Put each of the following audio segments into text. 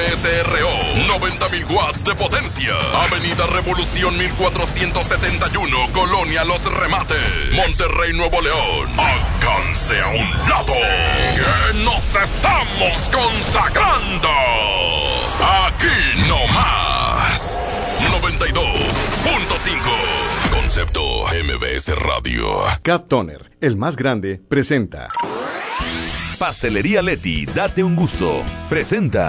XHSRO, 90.000 watts de potencia. Avenida Revolución 1471, Colonia Los Remates, Monterrey, Nuevo León. Alcance a un lado. Que nos estamos consagrando. Aquí no más. 92.5. Concepto MBS Radio. Cat Toner, el más grande, presenta. Pastelería Leti, date un gusto. Presenta.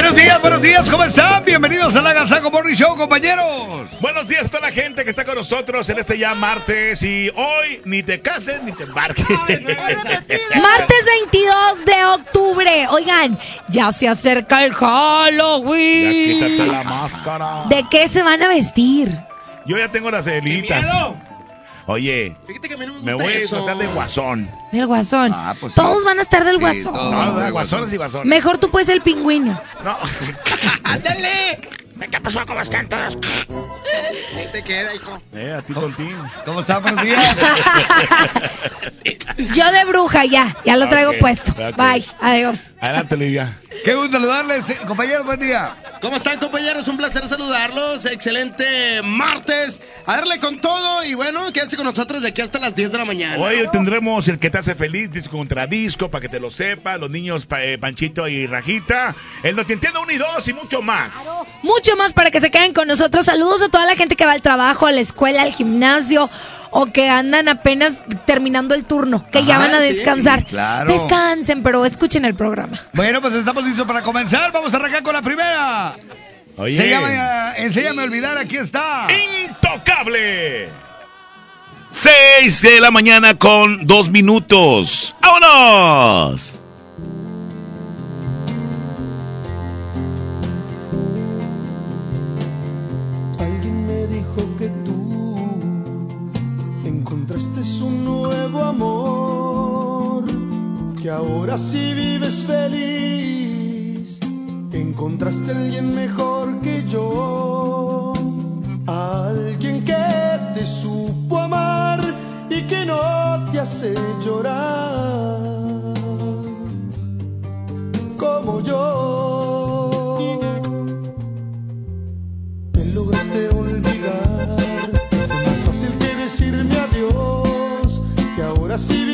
Buenos días, buenos días, ¿cómo están? Bienvenidos a la Gazaco Morning Show, compañeros. Buenos días a toda la gente que está con nosotros en este ya martes y hoy ni te cases ni te embarques. Martes 22 de octubre. Oigan, ya se acerca el Ya Halloween. quítate la máscara. ¿De qué se van a vestir? Yo ya tengo las celitas. Oye, Fíjate que a mí no me me gusta voy a eso. disfrazar de guasón. Del guasón. Ah, pues sí. Todos van a estar del Sí, guasón. todos. No, de guasones y guasones. Mejor tú puedes el pingüino. No. ¡Ándale! ¿Qué pasó con los cantos? Sí te queda, hijo. Eh, a ti, Tontín. ¿Cómo están? Buenos días. Yo de bruja ya, ya lo traigo Ok, puesto. Bye, adiós. Adelante, Livia. Qué gusto saludarles, eh, compañeros, buen día. ¿Cómo están, compañeros? Un placer saludarlos. Excelente martes. A darle con todo y bueno, quédense con nosotros de aquí hasta las 10 de la mañana. Hoy tendremos el que te hace feliz, disco contra disco, para que te lo sepas, los niños pa- eh, Panchito y Rajita, el no te entiendo uno y dos y mucho más. Mucho más para que se queden con nosotros. Saludos a toda la gente que va al trabajo, a la escuela, al gimnasio o que andan apenas terminando el turno, que ya van a sí, descansar. claro. Descansen, pero escuchen el programa. Bueno, pues estamos listos para comenzar. Vamos a arrancar con la primera. Oye, Se llama eh, Enséñame a olvidar, aquí está. Intocable. 6 de la mañana con dos minutos. ¡Vámonos! Que ahora sí vives feliz, encontraste a alguien mejor que yo, alguien que te supo amar y que no te hace llorar, como yo. Me lograste olvidar. Fue más fácil que decirme adiós. Que ahora sí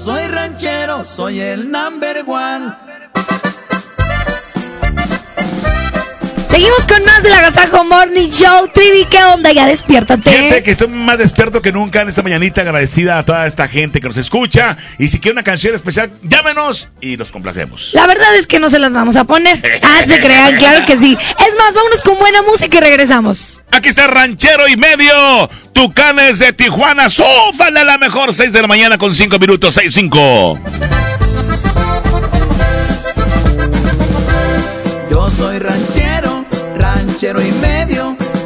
soy ranchero, soy el number one. Seguimos con más de la Agasajo Morning Show. Trivi, ¿qué onda? Ya despiértate. Gente, que estoy más despierto que nunca en esta mañanita. Agradecida a toda esta gente que nos escucha. Y si quiere una canción especial, llámenos y los complacemos. La verdad es que no se las vamos a poner. Ah, se crean, claro que sí. Es más, vámonos con buena música y regresamos. Aquí está Ranchero y Medio. Tucanes de Tijuana. Súfale a la mejor 6 de la mañana con 5 minutos. 6-5.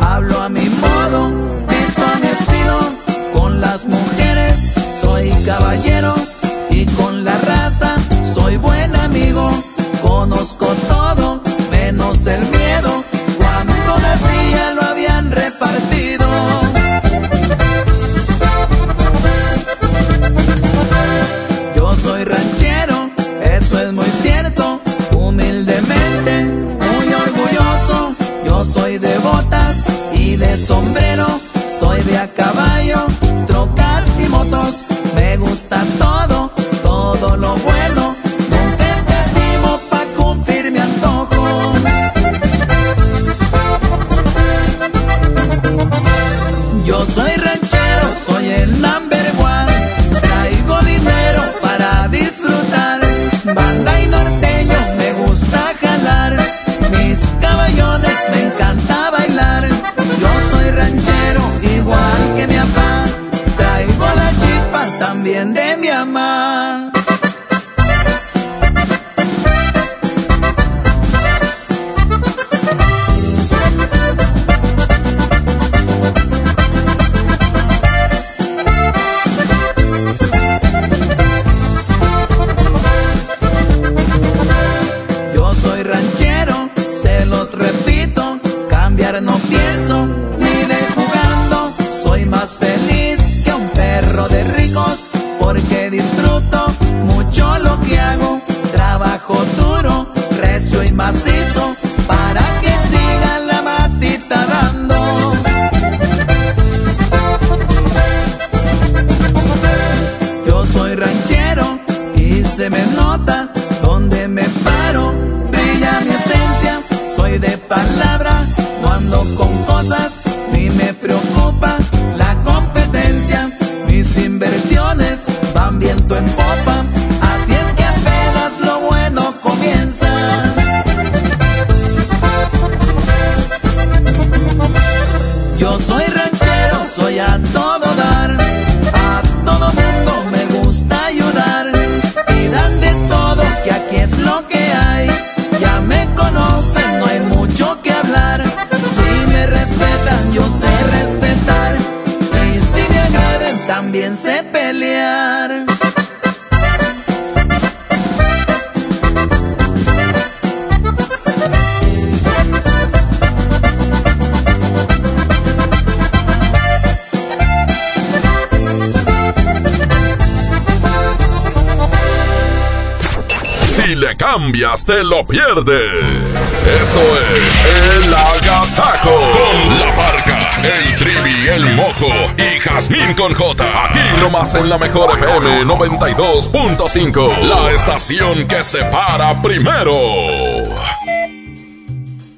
Hablo a mi modo, visto a mi estilo, con las mujeres soy caballero y con la raza soy buen amigo, conozco todo menos el miedo, sombrero, soy de a caballo, trocas y motos. Me gusta todo cambias, te lo pierdes. Esto es El Agasajo con la barca, el trivi, el mojo y Jazmín con J. Aquí nomás en la mejor FM 92.5. La estación que se para primero.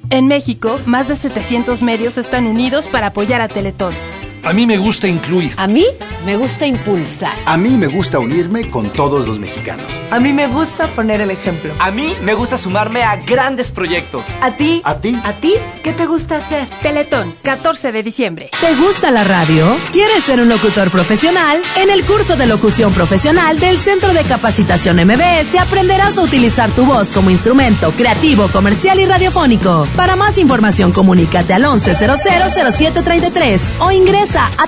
En México, más de 700 medios están unidos para apoyar a Teletón. A mí me gusta incluir. A mí me gusta impulsar. A mí me gusta unirme con todos los mexicanos. A mí me gusta poner el ejemplo. A mí me gusta sumarme a grandes proyectos. ¿A ti? ¿A ti? ¿A ti? ¿Qué te gusta hacer? Teletón, 14 de diciembre. ¿Te gusta la radio? ¿Quieres ser un locutor profesional? En el curso de locución profesional del Centro de Capacitación MBS aprenderás a utilizar tu voz como instrumento creativo, comercial y radiofónico. Para más información, comunícate al 11000733 o ingresa a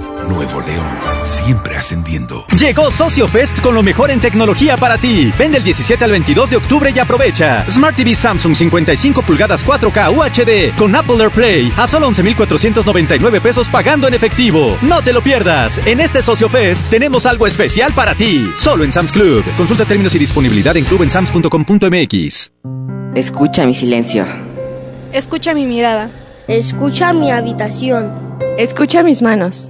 Nuevo León, siempre ascendiendo. Llegó Socio Fest con lo mejor en tecnología para ti. Vende el 17 al 22 de octubre y aprovecha. Smart TV Samsung 55 pulgadas 4K UHD con Apple AirPlay a solo 11,499 pesos pagando en efectivo. No te lo pierdas. En este Socio Fest tenemos algo especial para ti. Solo en Sam's Club. Consulta términos y disponibilidad en clubensams.com.mx. Escucha mi silencio. Escucha mi mirada. Escucha mi habitación. Escucha mis manos.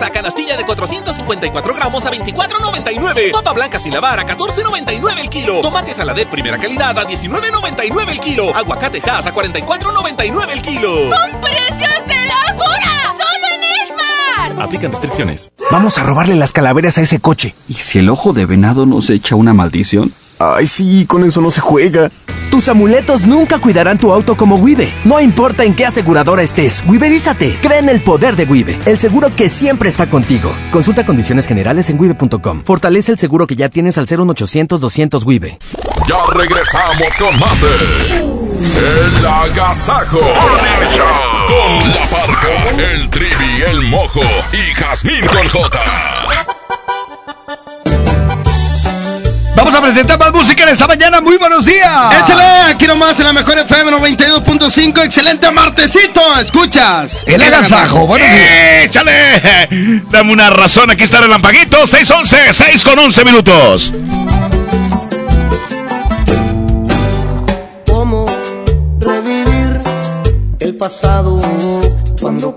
Esmar! Fresa canastilla de 454 gramos a 24.99. Papa blanca sin lavar a 14.99 el kilo. Tomate saladet primera calidad a 19.99 el kilo. Aguacate Hass a 44.99 el kilo. ¡Con precios de locura! ¡Solo en Esmar! Aplican restricciones. Vamos a robarle las calaveras a ese coche. ¿Y si el ojo de venado nos echa una maldición? Ay, sí, con eso no se juega. Tus amuletos nunca cuidarán tu auto como Wibe. No importa en qué aseguradora estés, Wiberízate. Cree en el poder de Wibe, el seguro que siempre está contigo. Consulta condiciones generales en wibe.com. Fortalece el seguro que ya tienes al 01800 200 Wibe. Ya regresamos con más de El Agasajo Show con La Parca, el Trivi, el Mojo y Jazmín con J. Vamos a presentar más música en esta mañana. Muy buenos días. Échale, aquí nomás en la mejor FM 92.5. Excelente martesito. Escuchas. El agasajo. Buenos días. ¡Échale! Dame una razón. Aquí está el lampaguito. 611, 6 con 11 minutos. ¿Cómo revivir el pasado cuando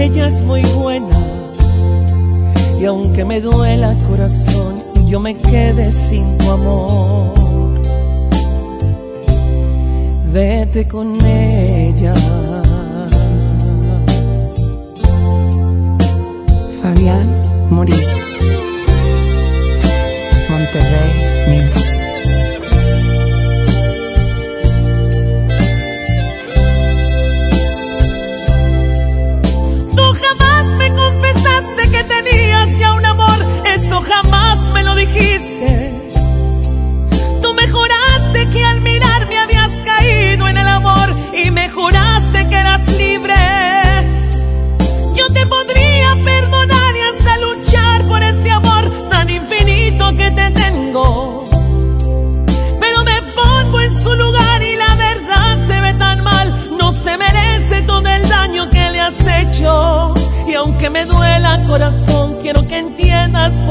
ella es muy buena. Y aunque me duela corazón y yo me quede sin tu amor, vete con ella. Fabián Morir.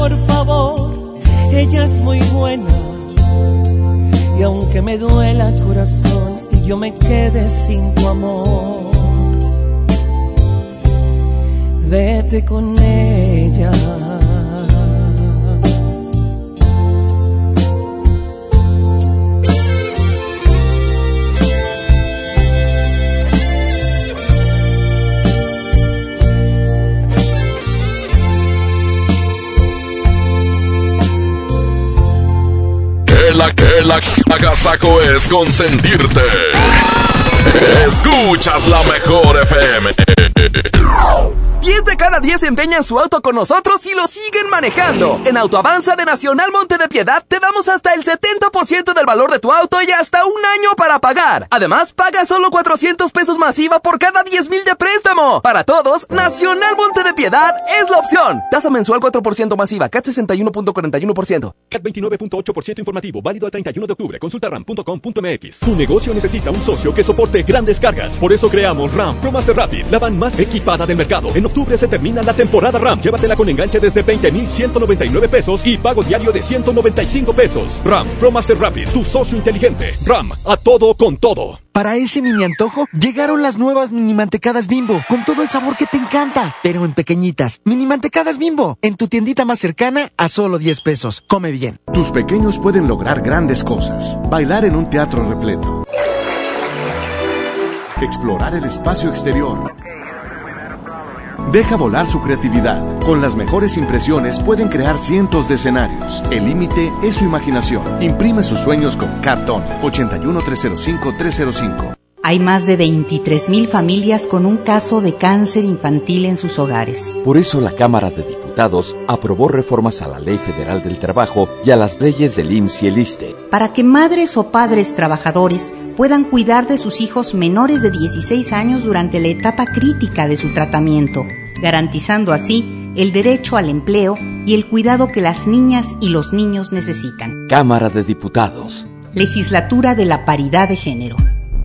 Por favor ella es muy buena. Y aunque me duela corazón y yo me quede sin tu amor, vete con ella. Agasaco es consentirte. Escuchas la mejor FM. 10 de cada 10 empeñan su auto con nosotros y lo siguen manejando. En Autoavanza de Nacional Monte de Piedad te damos hasta el 70% del valor de tu auto y hasta un año para pagar. Además, paga solo 400 pesos masiva por cada 10 mil de préstamo. Para todos, Nacional Monte de Piedad es la opción. Tasa mensual 4% masiva, CAT 61.41%. CAT 29.8% informativo, válido al 31 de octubre. Consulta ram.com.mx. Tu negocio necesita un socio que soporte grandes cargas. Por eso creamos RAM Pro Master Rapid, la van más equipada del mercado octubre se termina la temporada RAM. Llévatela con enganche desde 20,199 pesos y pago diario de 195 pesos. RAM Pro Master Rapid, tu socio inteligente. RAM, a todo con todo. Para ese mini antojo, llegaron las nuevas mini mantecadas bimbo, con todo el sabor que te encanta, pero en pequeñitas. Mini mantecadas bimbo, en tu tiendita más cercana a solo 10 pesos. Come bien. Tus pequeños pueden lograr grandes cosas. Bailar en un teatro repleto. Explorar el espacio exterior Deja volar su creatividad. Con las mejores impresiones pueden crear cientos de escenarios. El límite es su imaginación. Imprime sus sueños con Cartón 81305-305. Hay más de 23.000 familias con un caso de cáncer infantil en sus hogares. Por eso la Cámara de Diputados aprobó reformas a la Ley Federal del Trabajo y a las leyes del IMSS y el ISTE. Para que madres o padres trabajadores puedan cuidar de sus hijos menores de 16 años durante la etapa crítica de su tratamiento, garantizando así el derecho al empleo y el cuidado que las niñas y los niños necesitan. Cámara de Diputados. Legislatura de la Paridad de Género.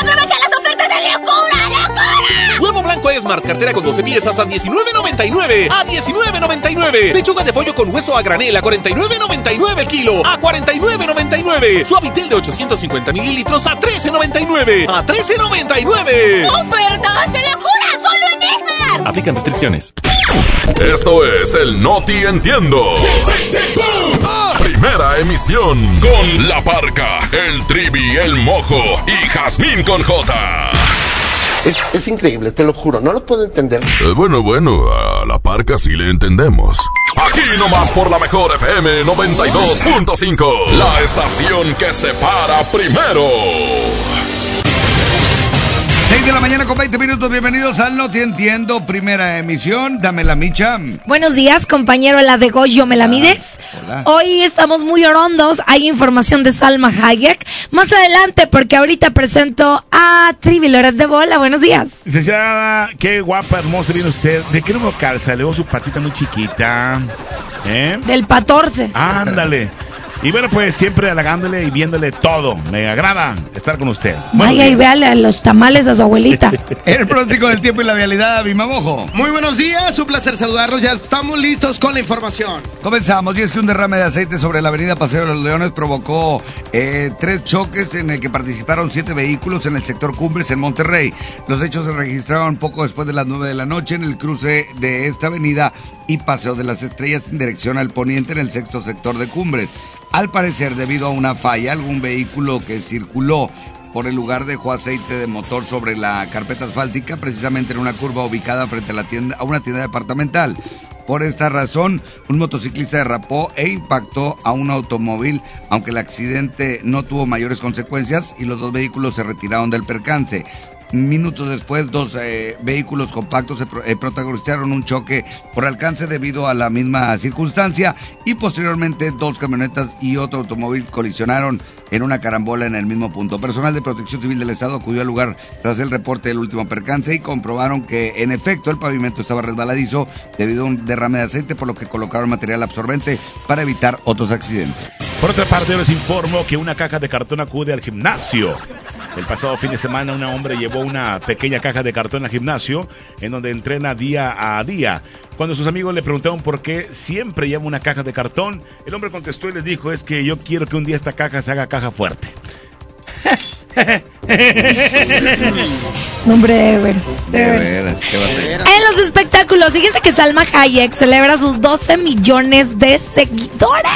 ¡Aprovecha las ofertas de locura, locura! Huevo blanco Esmar, cartera con 12 piezas a 19.99. A 19.99. Pechuga de pollo con hueso a granel a 49.99 el kilo. A 49.99. Suavitel de 850 mililitros a 13.99. A 13.99. ¡Ofertas de locura! ¡Solo en Esmar! Aplican restricciones. Esto es el Noti Entiendo. Primera emisión con La Parca, el Trivi, el Mojo y Jazmín con J. Es, es increíble, te lo juro, no lo puedo entender. Eh, bueno, bueno, a La Parca sí le entendemos. Aquí nomás por la mejor FM 92.5, la estación que se para primero. 6 de la mañana con 20 minutos, bienvenidos al No Te Entiendo, primera emisión, dame la micha. Buenos días, compañero La de Goyo, ¿me la mides? Hoy estamos muy orondos, hay información de Salma Hayek. Más adelante, porque ahorita presento a Trivi Loret de Bola. Buenos días. Licenciada, qué guapa, hermosa viene usted. ¿De qué número calza? Le veo su patita muy chiquita. ¿Eh? Del 14. Ándale. Y bueno, pues siempre halagándole y viéndole todo. Me agrada estar con usted. Vaya y véale a los tamales a su abuelita. El pronóstico del tiempo y la vialidad, Bimamojo. Muy buenos días, un placer saludarlos. Ya estamos listos con la información. Comenzamos, y es que un derrame de aceite sobre la avenida Paseo de los Leones provocó eh, tres choques en el que participaron siete vehículos en el sector Cumbres en Monterrey. Los hechos se registraron poco después de las nueve de la noche en el cruce de esta avenida y Paseo de las Estrellas en dirección al poniente en el sexto sector de Cumbres. Al parecer, debido a una falla, algún vehículo que circuló por el lugar dejó aceite de motor sobre la carpeta asfáltica, precisamente en una curva ubicada frente a, la tienda, a una tienda departamental. Por esta razón, un motociclista derrapó e impactó a un automóvil, aunque el accidente no tuvo mayores consecuencias y los dos vehículos se retiraron del percance. Minutos después, dos eh, vehículos compactos se eh, protagonizaron un choque por alcance debido a la misma circunstancia y posteriormente dos camionetas y otro automóvil colisionaron en una carambola en el mismo punto. Personal de Protección Civil del Estado acudió al lugar tras el reporte del último percance y comprobaron que en efecto el pavimento estaba resbaladizo debido a un derrame de aceite, por lo que colocaron material absorbente para evitar otros accidentes. Por otra parte, les informo que una caja de cartón acude al gimnasio. El pasado fin de semana un hombre llevó una pequeña caja de cartón al gimnasio en donde entrena día a día. Cuando sus amigos le preguntaron por qué siempre lleva una caja de cartón, el hombre contestó y les dijo es que yo quiero que un día esta caja se haga caja fuerte. Nombre Evers. de Evers. En los espectáculos, fíjense que Salma Hayek celebra sus 12 millones de seguidores.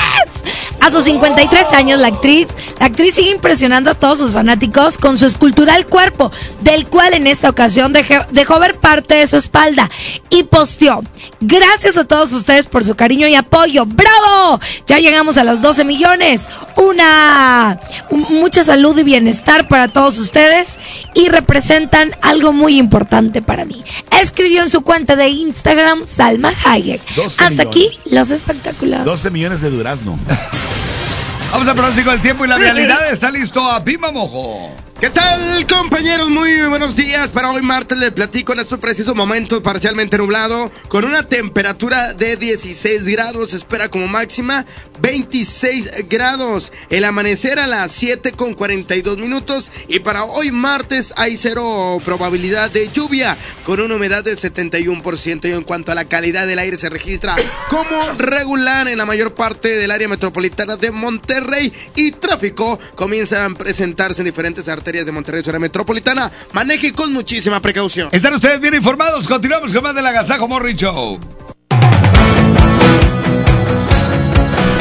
A sus 53 años, la actriz, la actriz sigue impresionando a todos sus fanáticos con su escultural cuerpo, del cual en esta ocasión dejó, dejó ver parte de su espalda y posteó. Gracias a todos ustedes por su cariño y apoyo. ¡Bravo! Ya llegamos a los 12 millones. Una un- mucha salud y bienestar para todos ustedes y representan algo muy importante para mí. Escribió en su cuenta de Instagram Salma Hayek. 12 Hasta aquí los espectáculos. 12 millones de durazno. Vamos al pronóstico del tiempo y la vialidad. Está listo a Bimamojo. ¿Qué tal, compañeros? Muy buenos días. Para hoy martes les platico en estos precisos momentos parcialmente nublado, con una temperatura de 16 grados, espera como máxima 26 grados. El amanecer a las 7 con 42 minutos y para hoy martes hay cero probabilidad de lluvia, con una humedad del 71% y en cuanto a la calidad del aire se registra como regular en la mayor parte del área metropolitana de Monterrey y tráfico comienza a presentarse en diferentes arterias de Monterrey, zona metropolitana. Maneje con muchísima precaución. Están ustedes bien informados. Continuamos con más del Agasajo Morning Show.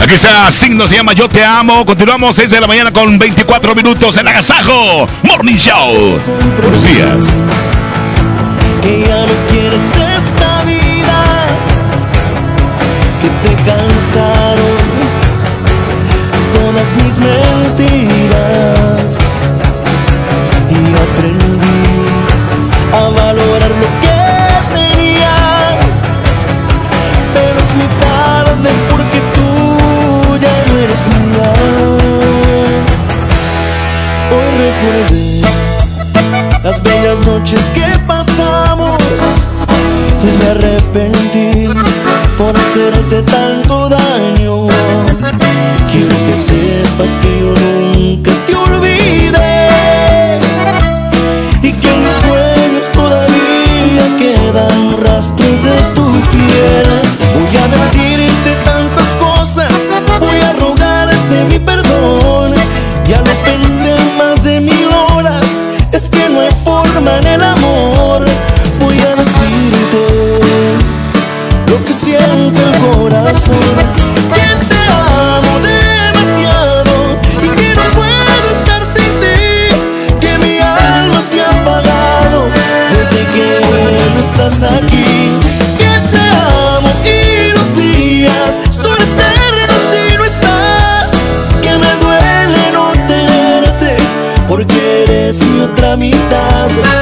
Aquí está, signo se llama Yo Te Amo. Continuamos 6 de la mañana con 24 minutos en Agasajo Morning Show. Buenos días. que ya no quieres esta vida, que te cansaron todas mis mentiras las bellas noches que pasamos. Y me arrepentí por hacerte tanto daño. Quiero que sepas que yo nunca te olvidé y que mis sueños todavía quedan en el amor. Voy a decirte lo que siente el corazón. Que te mi otra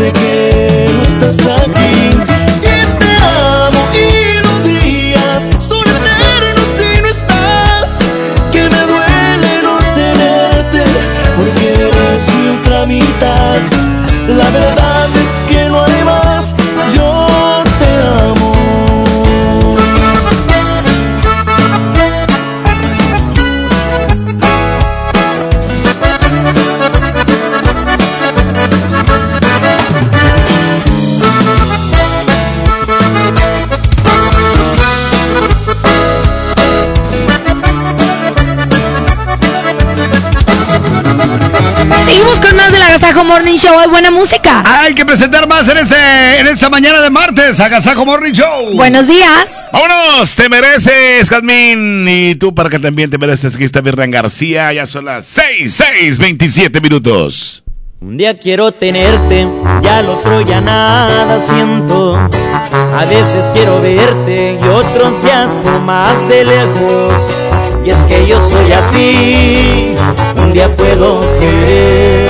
desde que Morning Show. Hay buena música. Hay que presentar más en, este, en esta mañana de martes. Agasajo Morning Show. Buenos días. Vámonos, te mereces, Jazmín. Y tú para que también te mereces, aquí está Virren García. Ya son las 6, 6, 27 minutos. Un día quiero tenerte, ya al otro ya nada siento. A veces quiero verte y otros días más de lejos. Y es que yo soy así, un día puedo querer,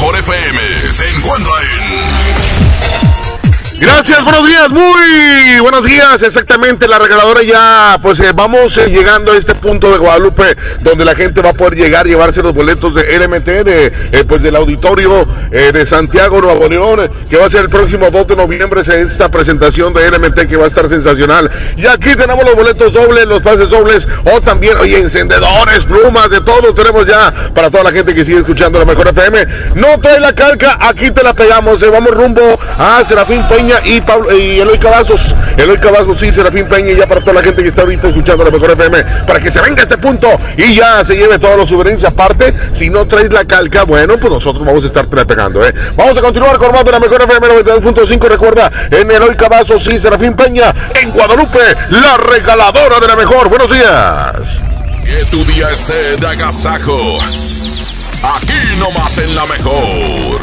Mejor FM Buenos días, muy buenos días. Exactamente, la regaladora ya, pues eh, vamos eh, llegando a este punto de Guadalupe donde la gente va a poder llegar, llevarse los boletos de LMT, de, eh, pues del auditorio eh, de Santiago, Nuevo León, que va a ser el próximo 2 de noviembre, es esta presentación de LMT que va a estar sensacional. Y aquí tenemos los boletos dobles, los pases dobles, o también, oye, encendedores, plumas, de todo tenemos ya para toda la gente que sigue escuchando la mejor FM. No trae la calca, aquí te la pegamos, vamos rumbo a Serafín Peña y, Pablo, y Eloy Cavazos. Eloy Cavazos, sí, Serafín Peña, y ya para toda la gente que está ahorita escuchando la mejor FM, para que se venga a este punto y ya se lleve todos los souvenirs. Aparte, si no traes la calca, bueno, pues nosotros vamos a estar pegando, ¿eh? Vamos a continuar con más de la mejor FM 92.5. Recuerda, en Eloy Cavazos y Serafín Peña, en Guadalupe, la regaladora de la mejor. Buenos días. Que tu día esté de agasajo. Aquí nomás en la mejor.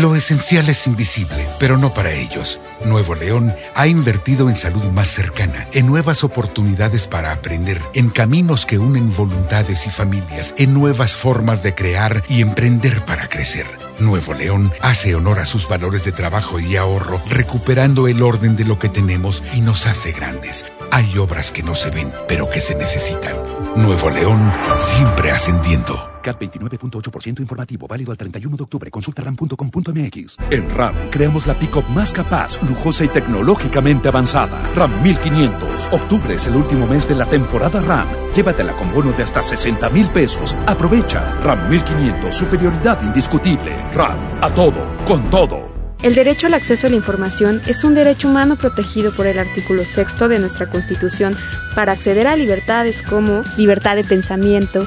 Lo esencial es invisible, pero no para ellos. Nuevo León ha invertido en salud más cercana, en nuevas oportunidades para aprender, en caminos que unen voluntades y familias, en nuevas formas de crear y emprender para crecer. Nuevo León hace honor a sus valores de trabajo y ahorro, recuperando el orden de lo que tenemos y nos hace grandes. Hay obras que no se ven, pero que se necesitan. Nuevo León siempre ascendiendo. CAT 29.8% informativo, válido al 31 de octubre. Consulta ram.com.mx. En RAM creamos la pick-up más capaz, lujosa y tecnológicamente avanzada. RAM 1500. Octubre es el último mes de la temporada RAM. Llévatela con bonos de hasta 60 mil pesos. Aprovecha. RAM 1500. Superioridad indiscutible. RAM. A todo. Con todo. El derecho al acceso a la información es un derecho humano protegido por el artículo sexto de nuestra Constitución para acceder a libertades como libertad de pensamiento,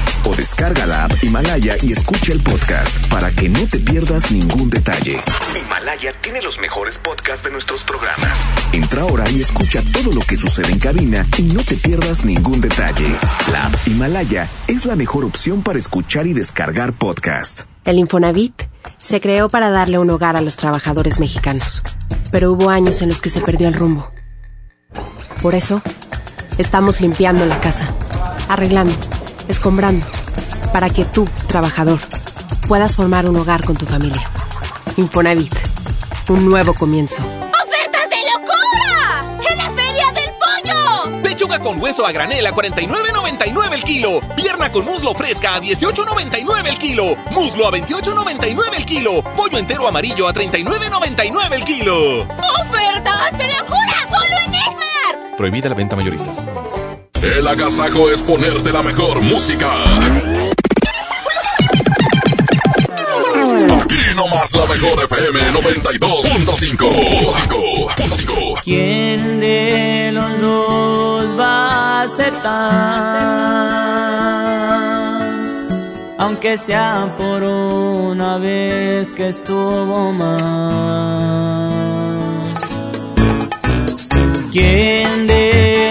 o descarga la app Himalaya y escucha el podcast para que no te pierdas ningún detalle. Himalaya tiene los mejores podcasts de nuestros programas. Entra ahora y escucha todo lo que sucede en cabina y no te pierdas ningún detalle. La app Himalaya es la mejor opción para escuchar y descargar podcast. El Infonavit se creó para darle un hogar a los trabajadores mexicanos, pero hubo años en los que se perdió el rumbo. Por eso, estamos limpiando la casa, arreglando, escombrando, para que tú, trabajador, puedas formar un hogar con tu familia. Infonavit, un nuevo comienzo. ¡Ofertas de locura! ¡En la Feria del Pollo! Pechuga con hueso a granel a 49.99 el kilo. Pierna con muslo fresca a 18.99 el kilo. Muslo a 28.99 el kilo. Pollo entero amarillo a 39.99 el kilo. ¡Ofertas de locura! ¡Solo en Esmar! Prohibida la venta mayoristas. El agasajo es ponerte la mejor música. Aquí nomás la mejor FM 92.5. ¿Quién de los dos va aceptar, aunque sea por una vez que estuvo mal. ¿Quién de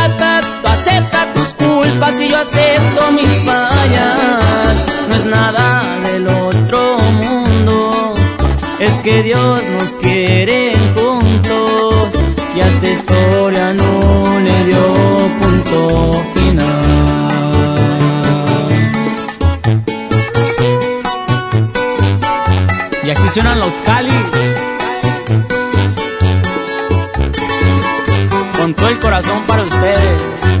Y yo acepto mis fallas. No es nada del otro mundo, es que Dios nos quiere juntos y a esta historia no le dio punto final. Y así suenan los cáliz. Con todo el corazón para ustedes.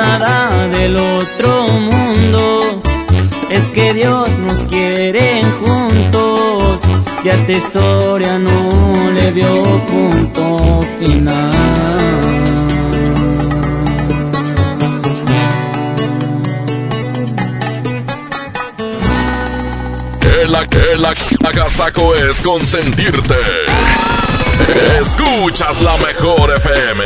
nada del otro mundo, es que Dios nos quiere juntos y a esta historia no le dio punto final. El, el, el agasajo es consentirte. Escuchas la mejor FM.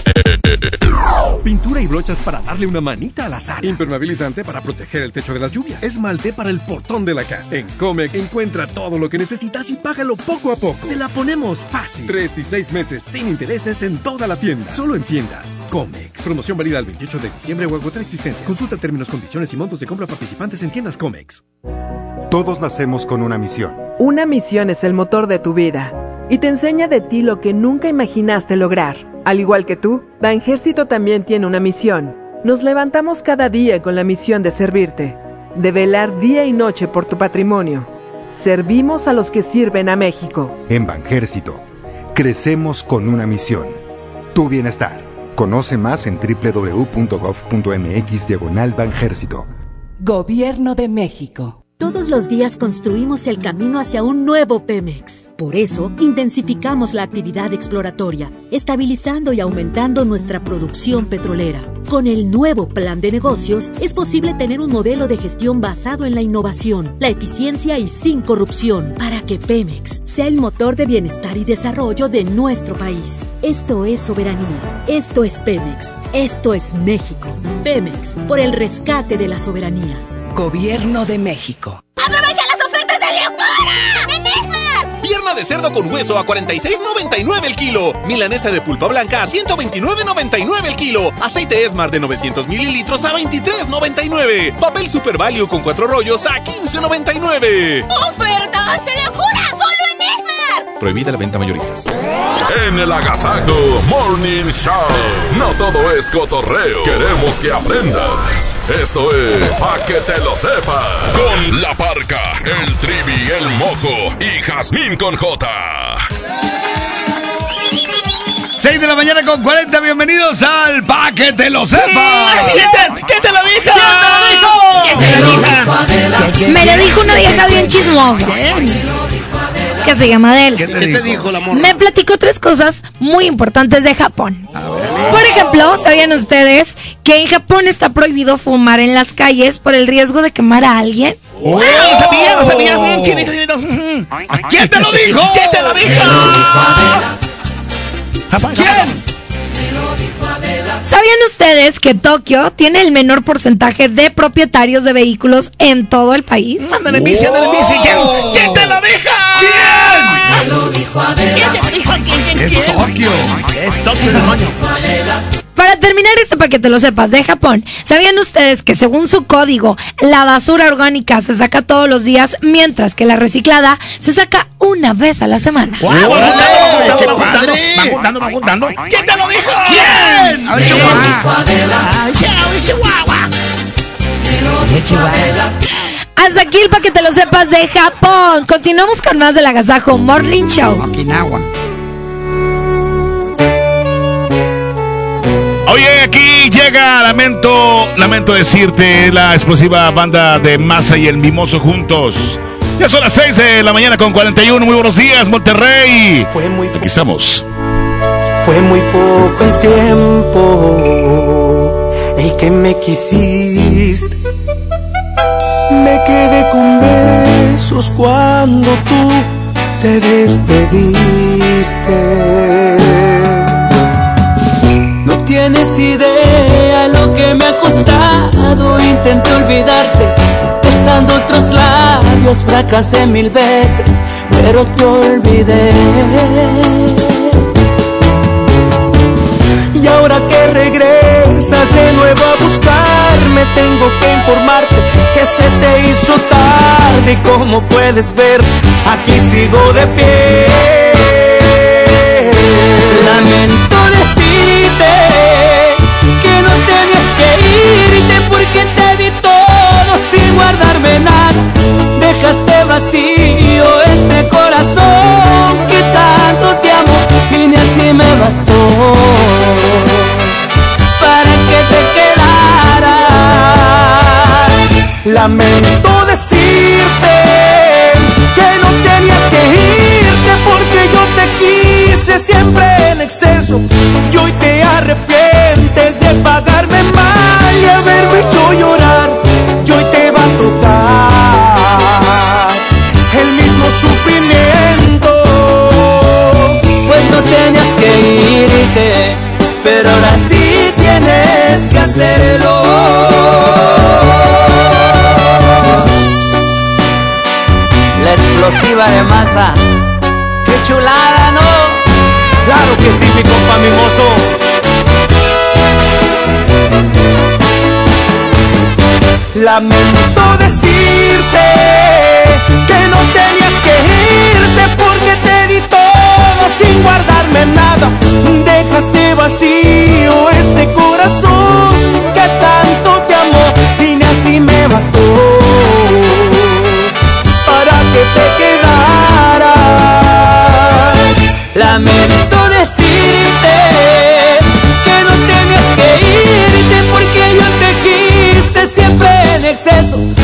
Pintura y brochas para darle una manita a la sala. Impermeabilizante para proteger el techo de las lluvias. Esmalte para el portón de la casa. En Comex encuentra todo lo que necesitas y págalo poco a poco. Te la ponemos fácil. Tres y seis meses sin intereses en toda la tienda. Solo en tiendas. Comex. Promoción válida el 28 de diciembre o agotar existencia. Consulta términos, condiciones y montos de compra participantes en tiendas Comex. Todos nacemos con una misión. Una misión es el motor de tu vida y te enseña de ti lo que nunca imaginaste lograr. Al igual que tú, Banjército también tiene una misión. Nos levantamos cada día con la misión de servirte, de velar día y noche por tu patrimonio. Servimos a los que sirven a México. En Banjército, crecemos con una misión. Tu bienestar. Conoce más en www.gov.mx diagonal Banjército. Gobierno de México. Todos los días construimos el camino hacia un nuevo Pemex. Por eso, intensificamos la actividad exploratoria, estabilizando y aumentando nuestra producción petrolera. Con el nuevo plan de negocios, es posible tener un modelo de gestión basado en la innovación, la eficiencia y sin corrupción, para que Pemex sea el motor de bienestar y desarrollo de nuestro país. Esto es soberanía. Esto es Pemex. Esto es México. Pemex, por el rescate de la soberanía. Gobierno de México. ¡Aprovecha las ofertas de locura! ¡En Esmar! Pierna de cerdo con hueso a 46.99 el kilo. Milanesa de pulpa blanca a 129.99 el kilo. Aceite Esmar de 900 mililitros a 23.99. Papel Super Value con cuatro rollos a 15.99. ¡Ofertas de locura! ¡Solo! Prohibida la venta mayoristas. En el Agasajo Morning Show. No todo es cotorreo. Queremos que aprendas. Esto es Pa' que te lo sepas. Con la parca, el trivi, el mojo y Jazmín con J. 6 de la mañana con 40, bienvenidos al Pa' que te lo sepas. ¿Quién te, quién te lo dijo? ¿Quién te lo dijo? Me lo dijo una vieja bien chismosa. Que se llama Adele. ¿Qué te ¿Qué te dijo? la morra? Me platicó tres cosas muy importantes de Japón. Por ejemplo, ¿sabían ustedes que en Japón está prohibido fumar en las calles por el riesgo de quemar a alguien? ¡Oh! ¡No sabía, no sabía! Chinito, chinito. ¿Quién te lo dijo? ¿Quién te lo dijo? ¿Quién? ¿Sabían ustedes que Tokio tiene el menor porcentaje de propietarios de vehículos en todo el país? Ándale, bici, ándale, bici. ¿Quién, ¿Quién te lo dijo? ¿Quién? ¿Quién te lo dijo? ¿Quién, quién, Es? Tokio. Es Tokio, demonio. Para terminar esto, para que te lo sepas, de Japón, ¿sabían ustedes que según su código, la basura orgánica se saca todos los días, mientras que la reciclada se saca una vez a la semana? ¡Wow! Van juntando, ¡Qué van juntando, padre! van juntando, van juntando. ¿Quién te lo dijo? ¿Quién? A ver, Chihuahua. Ay, Chihuahua, Chihuahua. Hasta aquí el para que te lo sepas de Japón. Continuamos con más del Agasajo Morning Show. Okinawa. Oye, aquí llega, lamento, lamento decirte, la explosiva banda de Masa y el Mimoso juntos. Ya son las 6 de la mañana con 41. Muy buenos días, Monterrey. Fue muy, Aquí estamos. fue muy poco el tiempo el que me quisiste. Me quedé con besos cuando tú te despediste. Tienes idea lo que me ha costado. Intenté olvidarte, besando otros labios. Fracasé mil veces, pero te olvidé. Y ahora que regresas de nuevo a buscarme, tengo que informarte que se te hizo tarde. Y como puedes ver, aquí sigo de pie. Lamento decirte sin guardarme nada. Dejaste vacío este corazón que tanto te amo y ni así me bastó para que te quedaras. Lamento decirte quise siempre en exceso y hoy te arrepientes de pagarme mal y haberme hecho llorar y hoy te va a tocar el mismo sufrimiento pues no tenías que irte pero ahora sí tienes que hacerlo la explosiva de masa. ¡Qué chulada! Claro que sí, mi compa mimoso. Lamento decirte que no tenías que irte porque te di todo sin guardarme nada. Dejaste vacío este corazón que tanto te amó y ni así me bastó para que te quedaras. Lamento decirte que no tenías que irte porque yo te quise siempre en exceso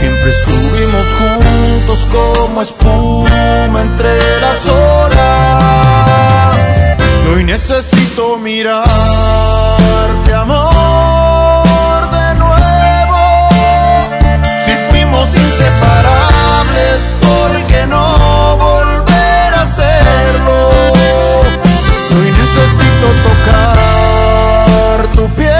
Siempre estuvimos juntos como espuma entre las horas. Y hoy necesito mirarte, amor, de nuevo. Si fuimos inseparables, ¿por qué no volver a serlo? Hoy necesito tocar tu piel.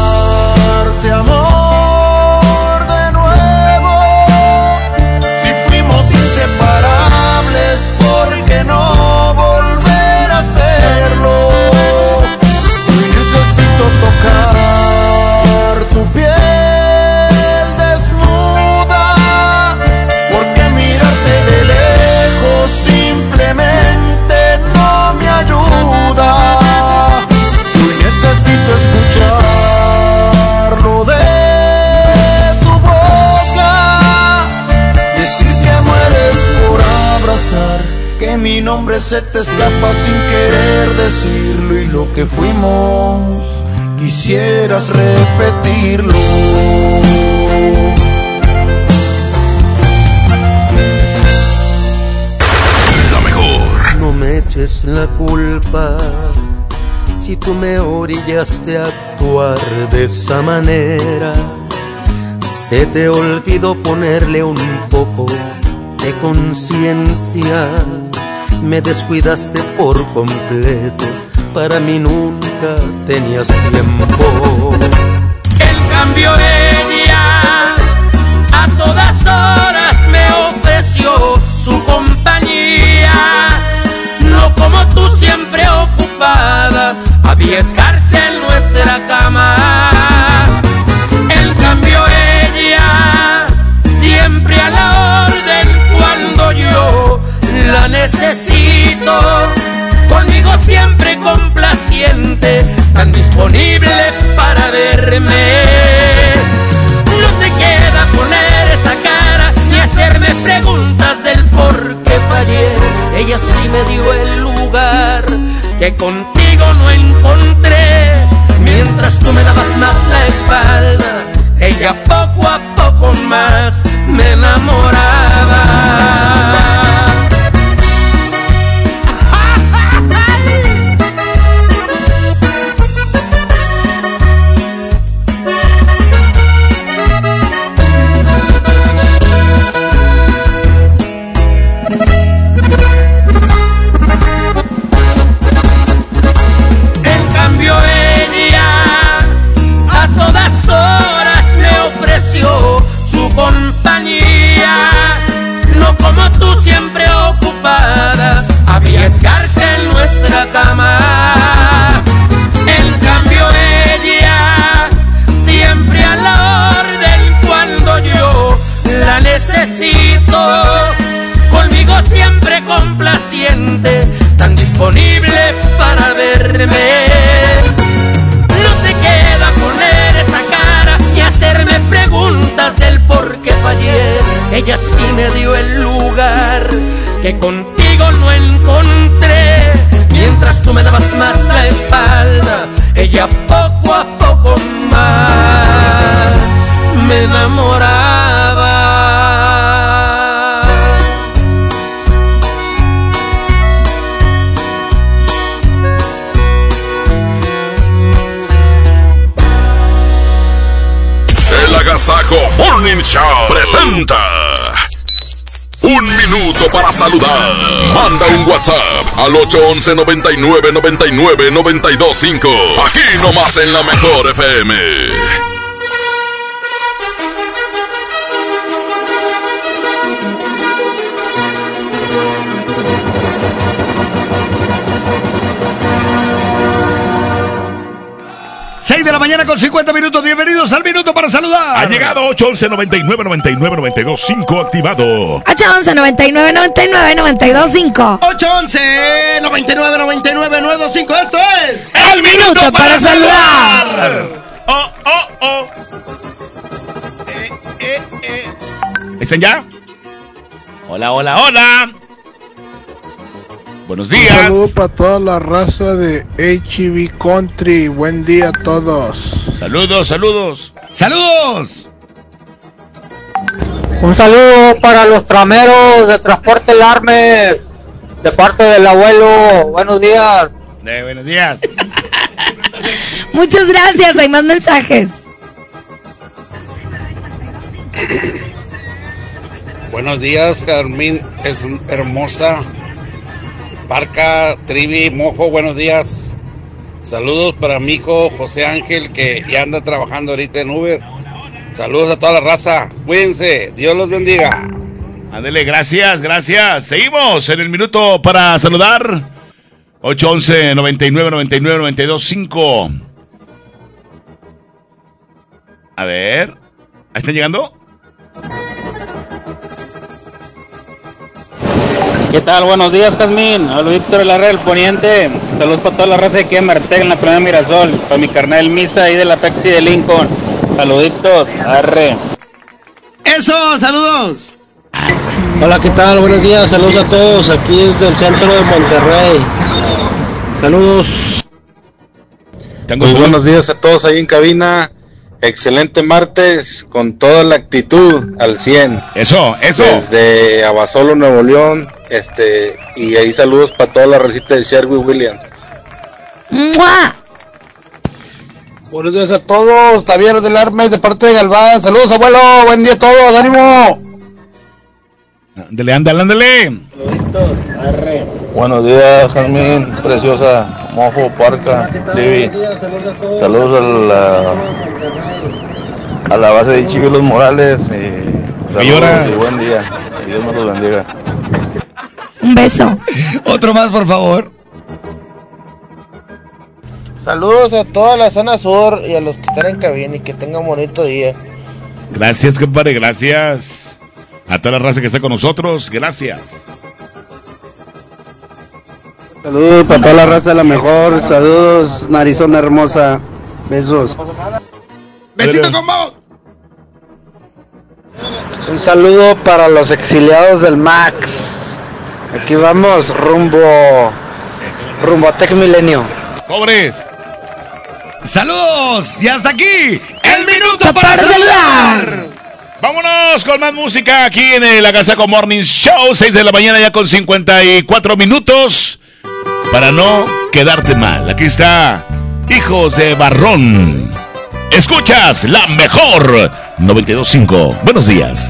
nombre se te escapa sin querer decirlo y lo que fuimos quisieras repetirlo. La mejor. No me eches la culpa si tú me orillaste a actuar de esa manera. Se te olvidó ponerle un poco de conciencia. Me descuidaste por completo. Para mí nunca tenías tiempo. En cambio ella a todas horas me ofreció su compañía. No como tú siempre ocupada, había escarcha en nuestra cama. Necesito. Conmigo siempre complaciente, tan disponible para verme. No te queda poner esa cara ni hacerme preguntas del por qué fallé. Ella sí me dio el lugar que contigo no encontré. Mientras tú me dabas más la espalda, ella poco a poco más me enamoraba. Disponible para verme. No te queda poner esa cara y hacerme preguntas del por qué fallé. Ella sí me dio el lugar que contigo no encontré. Mientras tú me dabas más la espalda, ella poco a poco más me enamoraba. Morning presenta. Un minuto para saludar. Manda un WhatsApp al 811 99 99 925. Aquí nomás en la mejor FM. mañana con 50 minutos. Bienvenidos al Minuto para. Ha llegado 811 99 99 92 5 activado. 811 99 99 92 5. 811 99 99 92 5. Esto es El Minuto para Saludar. Oh, oh, oh. Eh, ¿Están ya? Hola, hola, hola. Buenos días. Un saludo para toda la raza de HB Country. Buen día a todos. Saludos, saludos. ¡Saludos! Un saludo para los trameros de Transporte Larmes, de parte del abuelo. Buenos días. Eh, buenos días. Muchas gracias. Hay más mensajes. Buenos días, Carmín, es hermosa. Parca, Trivi, Mojo, buenos días. Saludos para mi hijo José Ángel, que ya anda trabajando ahorita en Uber. Saludos a toda la raza. Cuídense. Dios los bendiga. Ándele, gracias, gracias. Seguimos en el minuto para saludar. 811 99 99 92 5. A ver. ¿Ahí están llegando? ¿Qué tal? Buenos días, Jazmín. Hablo Víctor Larra del Poniente. Saludos para toda la raza de aquí en Martec, en la Primera Mirasol. Para mi carnal Misa ahí de la Pepsi de Lincoln. Saluditos. Arre. Eso, saludos. Hola, ¿qué tal? Buenos días. Saludos a todos. Aquí desde el centro de Monterrey. Saludos. Muy buenos días a todos ahí en cabina. Excelente martes con toda la actitud al 100. Eso, eso. Desde Abasolo, Nuevo León. Este, y ahí saludos para toda la recita de Sherwin Williams. ¡Mua! Buenos días a todos. Javier del Armes de parte de Galván. Saludos, abuelo. Buen día a todos. ¡Ánimo! Ándale, ándale, ándale. Buenos días, Jazmín, preciosa, Mojo, Parca, Trivi. Saludos a la, a la base de Chivilos Morales. Y saludos y buen día. Que Dios nos los bendiga. Un beso. Otro más, por favor. Saludos a toda la zona sur y a los que están en cabina y que tengan bonito día. Gracias, compadre, gracias. A toda la raza que está con nosotros, gracias. Saludos para toda la raza de la mejor. Saludos, narizona hermosa. Besos. Besito con vos. Un saludo para los exiliados del Max. Aquí vamos rumbo rumbo a Tech Milenio. Pobres. Saludos. Y hasta aquí, el minuto Para saludar. Vámonos con más música aquí en el Agasaco Morning Show, 6 de la mañana ya con 54 minutos. Para no quedarte mal, aquí está Hijos de Barrón. Escuchas la mejor 925. Buenos días.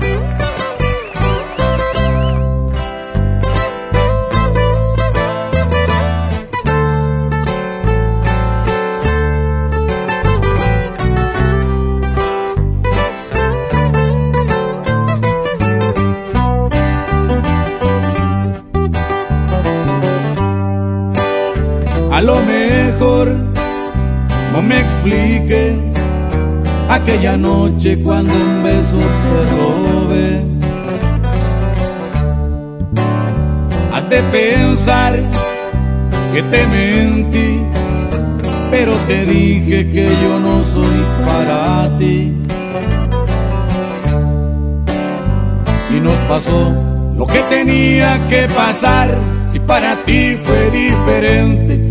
Lo mejor no me explique aquella noche cuando un beso te robé. Has de pensar que te mentí, pero te dije que yo no soy para ti. Y nos pasó lo que tenía que pasar. Si para ti fue diferente,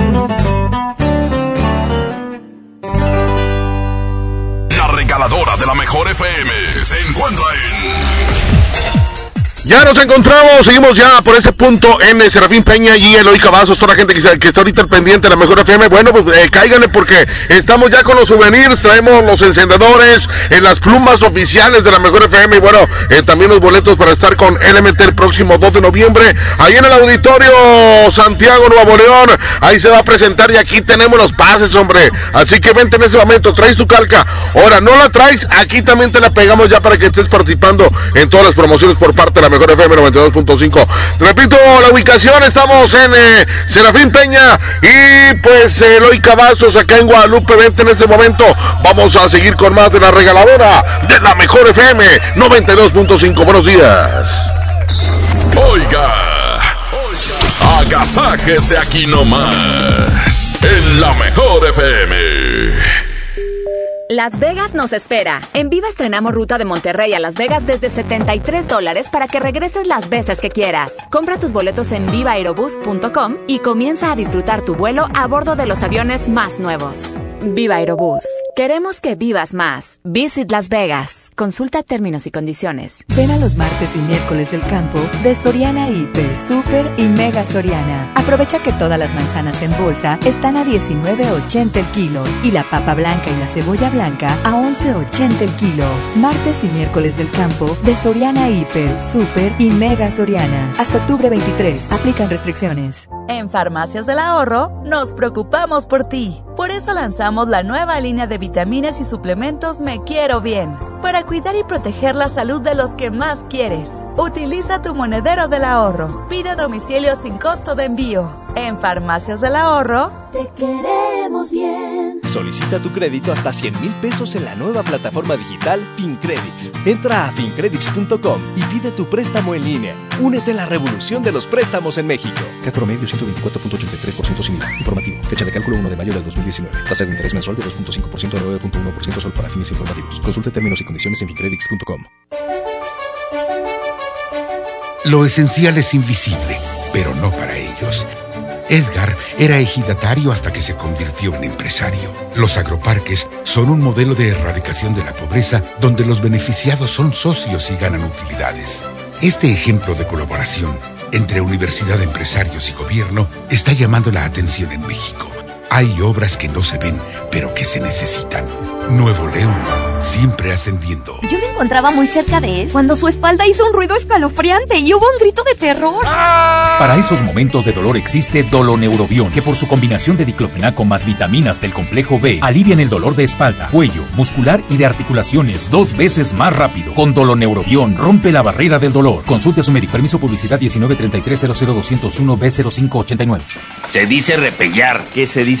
Mejor FM se encuentra en. Ya nos encontramos, seguimos ya por ese punto en Serafín Peña y Eloy Cavazos, toda la gente que, está ahorita al pendiente de la mejor FM. Bueno, pues eh, cáiganle porque estamos ya con los souvenirs, traemos los encendedores, en las plumas oficiales de la mejor FM y bueno, eh, también los boletos para estar con LMT el próximo 2 de noviembre, ahí en el auditorio Santiago, Nuevo León. Ahí se va a presentar y aquí tenemos los pases, hombre. Así que vente en ese momento, traes tu calca. Ahora, no la traes, aquí también te la pegamos ya para que estés participando en todas las promociones por parte de la mejor FM 92.5. Repito, la ubicación, estamos en eh, Serafín Peña y pues Eloy Cavazos acá en Guadalupe. Vente en este momento. Vamos a seguir con más de la regaladora de la mejor FM 92.5. Buenos días. Oiga, agasáquese aquí nomás, en la mejor FM. Las Vegas nos espera. En Viva estrenamos ruta de Monterrey a Las Vegas desde 73 dólares para que regreses las veces que quieras. Compra tus boletos en vivaerobus.com y comienza a disfrutar tu vuelo a bordo de los aviones más nuevos. Viva Aerobús. Queremos que vivas más. Visit Las Vegas. Consulta términos y condiciones. Ven a los martes y miércoles del campo de Soriana Hiper, Super y Mega Soriana. Aprovecha que todas las manzanas en bolsa están a 19.80 el kilo y la papa blanca y la cebolla blanca a 11.80 el kilo. Martes y miércoles del campo de Soriana Hiper, Super y Mega Soriana. Hasta octubre 23. Aplican restricciones. En Farmacias del Ahorro nos preocupamos por ti. Por eso lanzamos la nueva línea de vitaminas y suplementos Me Quiero Bien, para cuidar y proteger la salud de los que más quieres. Utiliza tu monedero del ahorro. Pide domicilio sin costo de envío. En Farmacias del Ahorro, te queremos bien. Solicita tu crédito hasta 100 mil pesos en la nueva plataforma digital FinCredits. Entra a fincredits.com y pide tu préstamo en línea. Únete a la revolución de los préstamos en México. Cat promedio 124.83% sin IVA. Informativo. Fecha de cálculo 1 de mayo del 2019. Tasa de interés mensual de 2.5% a 9.1% solo para fines informativos. Consulte términos y condiciones en. Lo esencial es invisible, pero no para ellos. Edgar era ejidatario hasta que se convirtió en empresario. Los agroparques son un modelo de erradicación de la pobreza donde los beneficiados son socios y ganan utilidades. Este ejemplo de colaboración entre universidad, empresarios y gobierno está llamando la atención en México. Hay obras que no se ven, pero que se necesitan. Nuevo León, siempre ascendiendo. Yo me encontraba muy cerca de él cuando su espalda hizo un ruido escalofriante y hubo un grito de terror. Para esos momentos de dolor existe Doloneurobion, que por su combinación de diclofenaco más vitaminas del complejo B alivian el dolor de espalda, cuello, muscular y de articulaciones dos veces más rápido. Con Doloneurobion rompe la barrera del dolor. Consulte a su médico. Permiso publicidad 1933 00201 B0589. Se dice repellar. ¿Qué se dice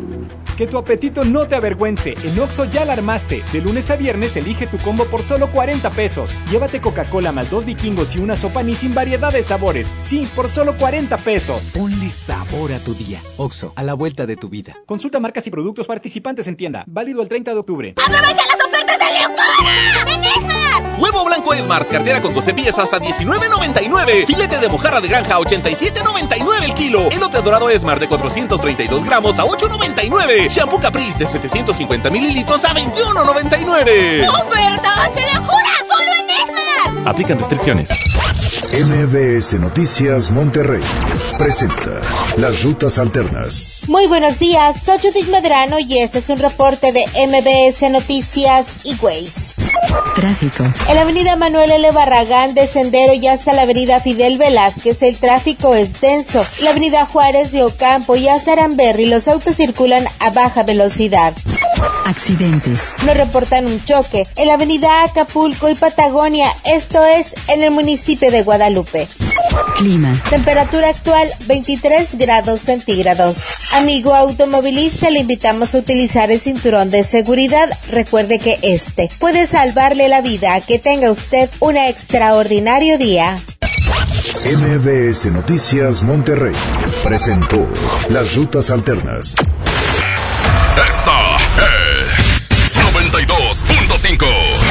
Que tu apetito no te avergüence. En Oxo ya la armaste. De lunes a viernes elige tu combo por solo 40 pesos. Llévate Coca-Cola más dos vikingos y una sopa ni sin variedad de sabores. Sí, por solo 40 pesos. Ponle sabor a tu día. Oxo, a la vuelta de tu vida. Consulta marcas y productos participantes en tienda. Válido el 30 de octubre. ¡Aprovecha las ofertas de locura! ¡En Esmar! Huevo blanco Esmar, cartera con 12 piezas a 19.99. Filete de mojarra de granja a 87.99 el kilo. Elote dorado Esmar de 432 gramos a 8.99. Shampoo Caprice de 750 mililitros a 21.99. ¡Ofertas de locura! ¡Solo! Aplican restricciones. MBS Noticias Monterrey presenta las rutas alternas. Muy buenos días, soy Judith Medrano y este es un reporte de MBS Noticias y Waze. Tráfico. En la avenida Manuel L. Barragán de Sendero y hasta la avenida Fidel Velázquez el tráfico es denso. La avenida Juárez de Ocampo y hasta Aramberri los autos circulan a baja velocidad. Accidentes. Nos reportan un choque en la avenida Acapulco y Patagonia, esto es en el municipio de Guadalupe. Clima. Temperatura actual 23 grados centígrados. Amigo automovilista, le invitamos a utilizar el cinturón de seguridad. Recuerde que este puede salvarle la vida. Que tenga usted un extraordinario día. MBS Noticias Monterrey presentó las rutas alternas. Esta es 92.5.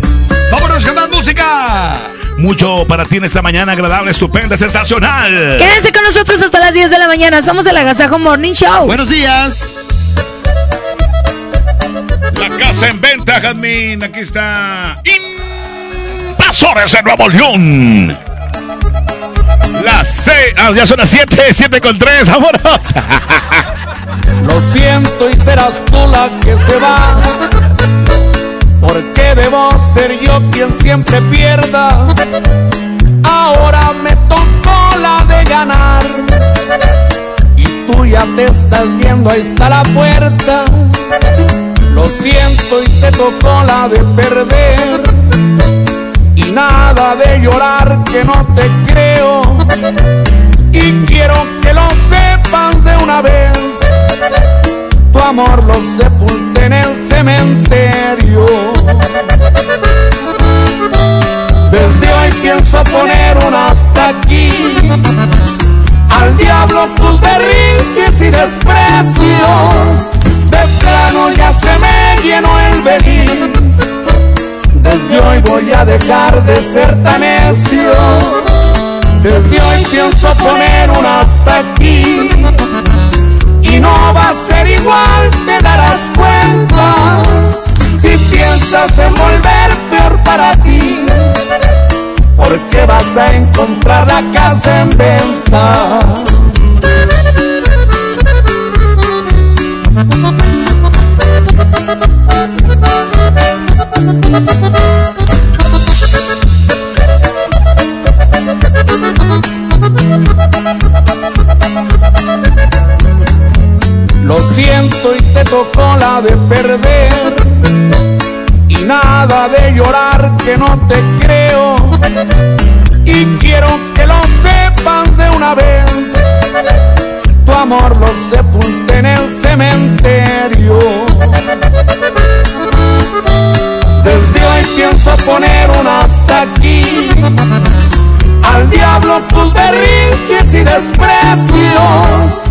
¡Vámonos con más música! Mucho para ti en esta mañana agradable, estupenda, sensacional. Quédense con nosotros hasta las 10 de la mañana. Somos el Agasajo Morning Show. Buenos días. La casa en venta, Jazmín. Aquí está. Invasores de Nuevo León. Las 6. Ah, ya son las 7, 7 con 3. Vámonos. Lo siento y serás tú la que se va. Porque debo ser yo quien siempre pierda. Ahora me tocó la de ganar. Y tú ya te estás viendo, ahí está la puerta. Lo siento y te tocó la de perder. Y nada de llorar que no te creo. Y quiero que lo sepas de una vez. Tu amor lo sepulté en el cementerio. Desde hoy pienso poner un hasta aquí. Al diablo tus berrinches y desprecios. De plano ya se me llenó el beliz. Desde hoy voy a dejar de ser tan necio. Desde hoy pienso poner un hasta aquí. No va a ser igual, te darás cuenta. Si piensas en volver peor para ti. Porque vas a encontrar la casa en venta. siento y te tocó la de perder. Y nada de llorar que no te creo. Y quiero que lo sepan de una vez. Tu amor lo sepulté en el cementerio. Desde hoy pienso poner un hasta aquí. Al diablo tus berrinches y desprecios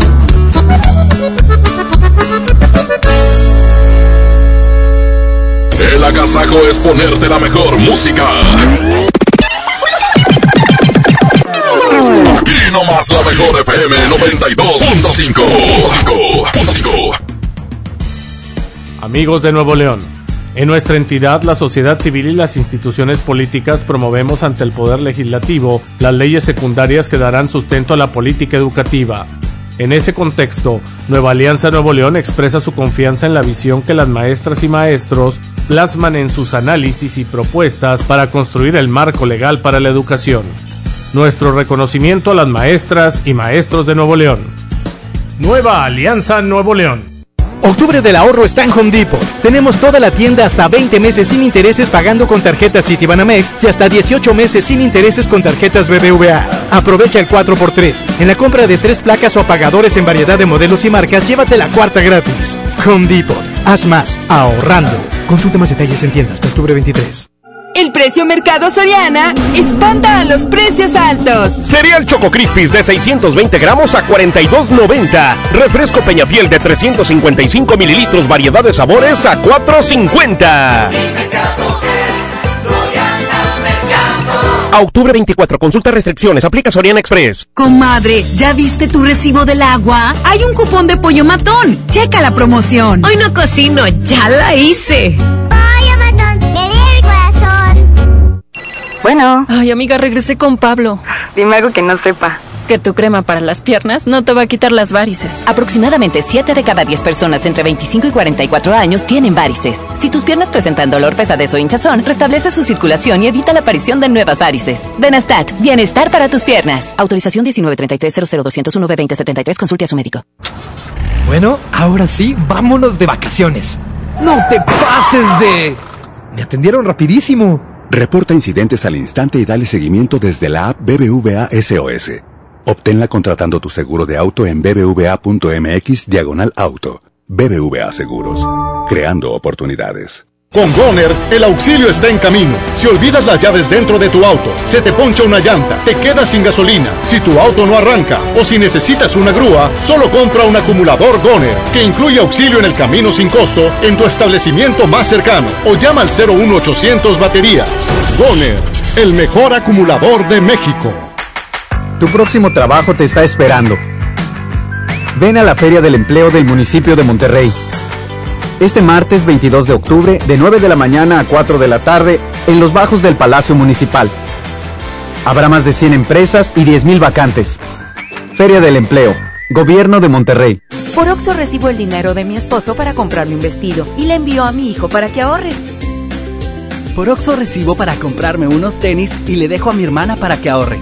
El agasajo es ponerte la mejor música. Aquí nomás la mejor FM 92.5. Amigos de Nuevo León, en nuestra entidad, la sociedad civil y las instituciones políticas promovemos ante el Poder Legislativo las leyes secundarias que darán sustento a la política educativa. En ese contexto, Nueva Alianza Nuevo León expresa su confianza en la visión que las maestras y maestros plasman en sus análisis y propuestas para construir el marco legal para la educación. Nuestro reconocimiento a las maestras y maestros de Nuevo León. Nueva Alianza Nuevo León. Octubre del ahorro está en Home Depot. Tenemos toda la tienda hasta 20 meses sin intereses pagando con tarjetas Citibanamex y hasta 18 meses sin intereses con tarjetas BBVA. Aprovecha el 4x3. En la compra de tres placas o apagadores en variedad de modelos y marcas, llévate la cuarta gratis. Home Depot. Haz más ahorrando. Consulta más detalles en tiendas hasta octubre 23. El precio Mercado Soriana espanta a los precios altos. Cereal Choco Crispis de 620 gramos a 42.90. Refresco Peñafiel de 355 mililitros, variedad de sabores a 4.50. A octubre 24, consulta restricciones, aplica Soriana Express. Comadre, ¿ya viste tu recibo del agua? Hay un cupón de pollo matón. Checa la promoción. Hoy no cocino, ya la hice. Bueno. Ay, amiga, regresé con Pablo. Dime algo que no sepa. Que tu crema para las piernas no te va a quitar las varices. Aproximadamente 7 de cada 10 personas entre 25 y 44 años tienen varices. Si tus piernas presentan dolor, pesadez o hinchazón, restablece su circulación y evita la aparición de nuevas varices. Benastat, bienestar para tus piernas. Autorización 1933 b 2073 consulte a su médico. Bueno, ahora sí, vámonos de vacaciones. ¡No te pases de... Me atendieron rapidísimo. Reporta incidentes al instante y dale seguimiento desde la app BBVA SOS. Obténla contratando tu seguro de auto en bbva.mx diagonal auto. BBVA Seguros. Creando oportunidades. Con Goner, el auxilio está en camino. Si olvidas las llaves dentro de tu auto, se te poncha una llanta, te quedas sin gasolina, si tu auto no arranca o si necesitas una grúa, solo compra un acumulador Goner, que incluye auxilio en el camino sin costo en tu establecimiento más cercano o llama al 01800 baterías. Goner, el mejor acumulador de México. Tu próximo trabajo te está esperando. Ven a la Feria del Empleo del municipio de Monterrey. Este martes 22 de octubre, de 9 de la mañana a 4 de la tarde, en los bajos del Palacio Municipal. Habrá más de 100 empresas y 10.000 vacantes. Feria del Empleo, Gobierno de Monterrey. Por Oxo recibo el dinero de mi esposo para comprarme un vestido y le envío a mi hijo para que ahorre. Por Oxo recibo para comprarme unos tenis y le dejo a mi hermana para que ahorre.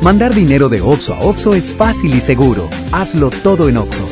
Mandar dinero de Oxo a Oxo es fácil y seguro. Hazlo todo en Oxo.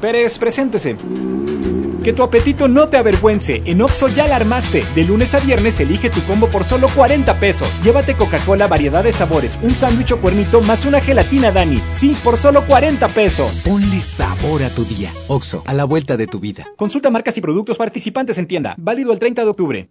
Pérez, preséntese. Que tu apetito no te avergüence. En Oxo ya la armaste. De lunes a viernes elige tu combo por solo 40 pesos. Llévate Coca-Cola, variedad de sabores, un sándwich o cuernito más una gelatina Dani. Sí, por solo 40 pesos. Ponle sabor a tu día. Oxo, a la vuelta de tu vida. Consulta marcas y productos participantes en tienda. Válido el 30 de octubre.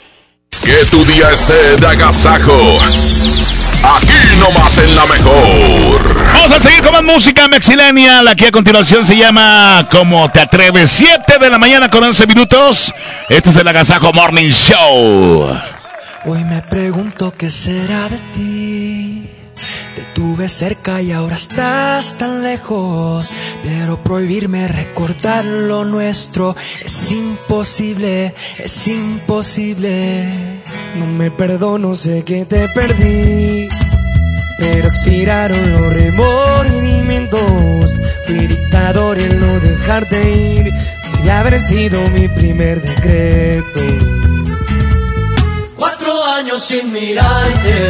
Que tu día esté de agasajo. Aquí nomás en la mejor. Vamos a seguir con más música mexilenia. La que a continuación se llama Como te atreves. 7 de la mañana con 11 minutos. Este es el Agasajo Morning Show. Hoy me pregunto qué será de ti. Te tuve cerca y ahora estás tan lejos. Pero prohibirme recordar lo nuestro es imposible, es imposible. No me perdono, sé que te perdí. Pero expiraron los remordimientos. Fui dictador en no dejarte ir. Y haber sido mi primer decreto. Cuatro años sin mirarte,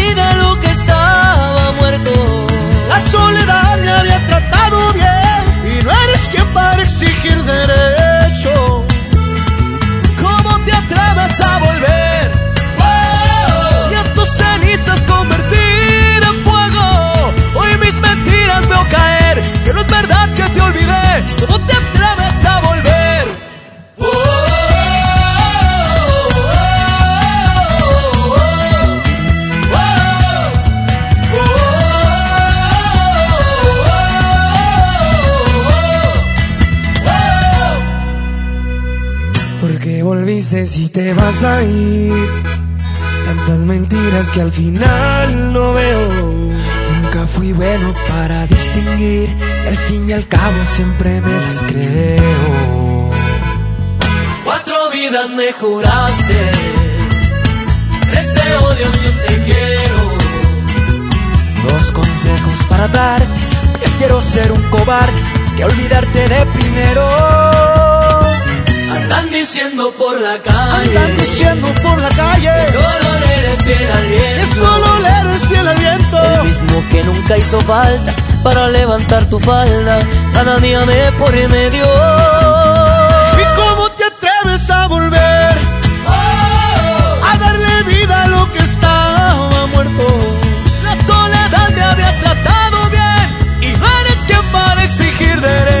derecho. ¿Cómo te atreves a volver? Y a tus cenizas convertir en fuego. Hoy mis mentiras veo caer, que no es verdad que te olvidé. ¿Cómo te volviste si te vas a ir? Tantas mentiras que al final no veo. Nunca fui bueno para distinguir y al fin y al cabo siempre me las creo. Cuatro vidas me juraste. Tres te odio si te quiero. Dos consejos para darte. Prefiero ser un cobarde que olvidarte de primero. Diciendo por la calle. Andan diciendo por la calle. Que solo le eres fiel al viento. Que solo le eres fiel al viento. El mismo que nunca hizo falta para levantar tu falda. Cada día me por medio. ¿Y cómo te atreves a volver? A darle vida a lo que estaba muerto. La soledad me había tratado bien. Y no eres quien para exigir derecho.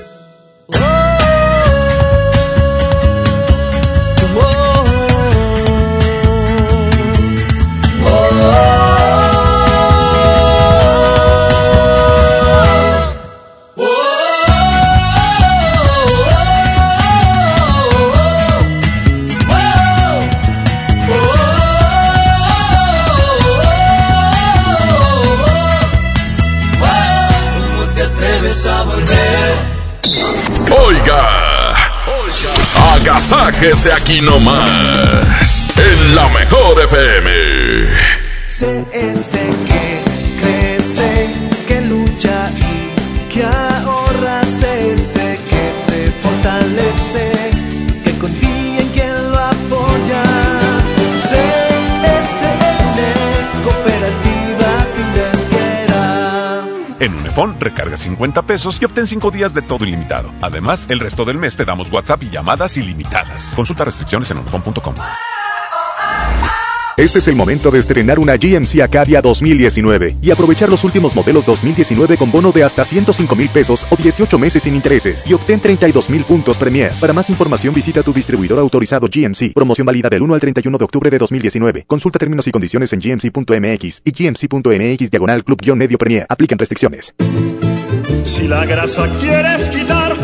Oiga, agasáquese aquí nomás, en la mejor FM. Sé En Unifón, recarga 50 pesos y obtén 5 días de todo ilimitado. Además, el resto del mes te damos WhatsApp y llamadas ilimitadas. Consulta restricciones en unifón.com. Este es el momento de estrenar una GMC Acadia 2019 y aprovechar los últimos modelos 2019 con bono de hasta 105 mil pesos o 18 meses sin intereses y obtén 32 mil puntos Premier. Para más información visita tu distribuidor autorizado GMC. Promoción válida del 1 al 31 de octubre de 2019. Consulta términos y condiciones en gmc.mx y gmc.mx diagonal club-medio Premier. Aplican restricciones. Si la grasa quieres quitar,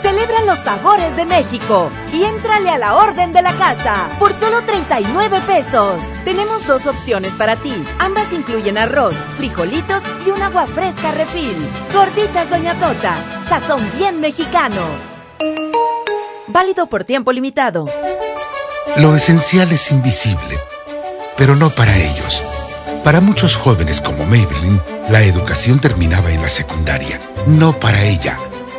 celebra los sabores de México y éntrale a la orden de la casa por solo 39 pesos. Tenemos dos opciones para ti. Ambas incluyen arroz, frijolitos y un agua fresca refil. Gorditas Doña Tota, sazón bien mexicano. Válido por tiempo limitado. Lo esencial es invisible, pero no para ellos. Para muchos jóvenes como Maybelline, la educación terminaba en la secundaria. No para ella.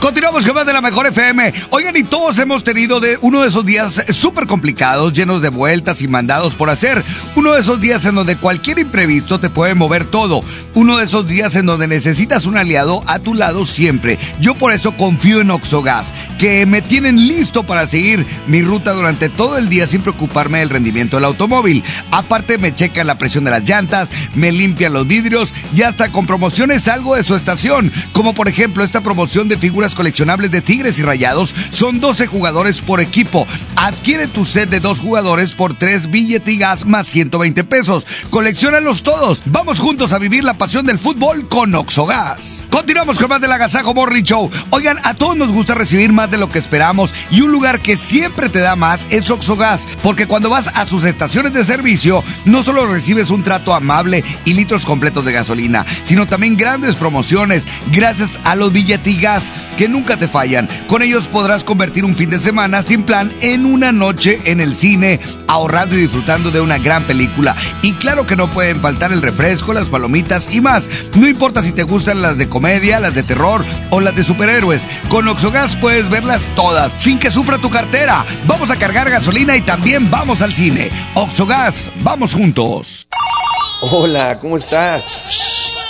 Continuamos con más de la mejor FM. Oigan, y todos hemos tenido de uno de esos días súper complicados, llenos de vueltas y mandados por hacer. Uno de esos días en donde cualquier imprevisto te puede mover todo. Uno de esos días en donde necesitas un aliado a tu lado siempre. Yo por eso confío en Oxogas, que me tienen listo para seguir mi ruta durante todo el día sin preocuparme del rendimiento del automóvil. Aparte me checan la presión de las llantas, me limpian los vidrios y hasta con promociones salgo de su estación. Como por ejemplo esta promoción de figuras coleccionables de Tigres y Rayados son 12 jugadores por equipo. Adquiere tu set de dos jugadores por 3 billetigas más 120 pesos. Colecciónalos todos. Vamos juntos a vivir la pasión del fútbol con Oxogas. Continuamos con más del Agasajo Morning Show. Oigan, a todos nos gusta recibir más de lo que esperamos y un lugar que siempre te da más es Oxogas, porque cuando vas a sus estaciones de servicio, no solo recibes un trato amable y litros completos de gasolina, sino también grandes promociones gracias a los billetigas que nunca te fallan. Con ellos podrás convertir un fin de semana sin plan en una noche en el cine, ahorrando y disfrutando de una gran película. Y claro que no pueden faltar el refresco, las palomitas y más. No importa si te gustan las de comedia, las de terror o las de superhéroes. Con Oxogas puedes verlas todas sin que sufra tu cartera. Vamos a cargar gasolina y también vamos al cine. Oxogas, vamos juntos. Hola, ¿cómo estás?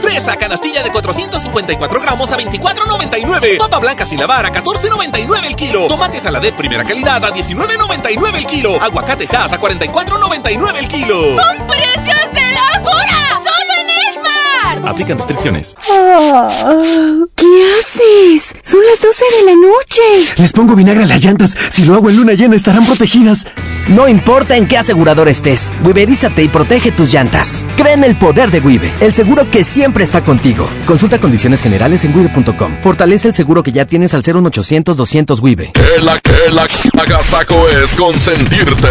Fresa canastilla de 454 gramos a 24.99. Papa blanca sin lavar a 14.99 el kilo. Tomate saladet primera calidad a 19.99 el kilo. Aguacate Hass a 44.99 el kilo. ¡Con precios de locura! Aplican restricciones. ¿Qué haces? Son las 12 de la noche. Les pongo vinagre a las llantas. Si lo hago en luna llena estarán protegidas. No importa en qué asegurador estés, Wiberízate y protege tus llantas. Cree en el poder de Wibe, el seguro que siempre está contigo. Consulta condiciones generales en wibe.com. Fortalece el seguro que ya tienes al 01800 200 Wibe. Que la que la agasaco es consentirte.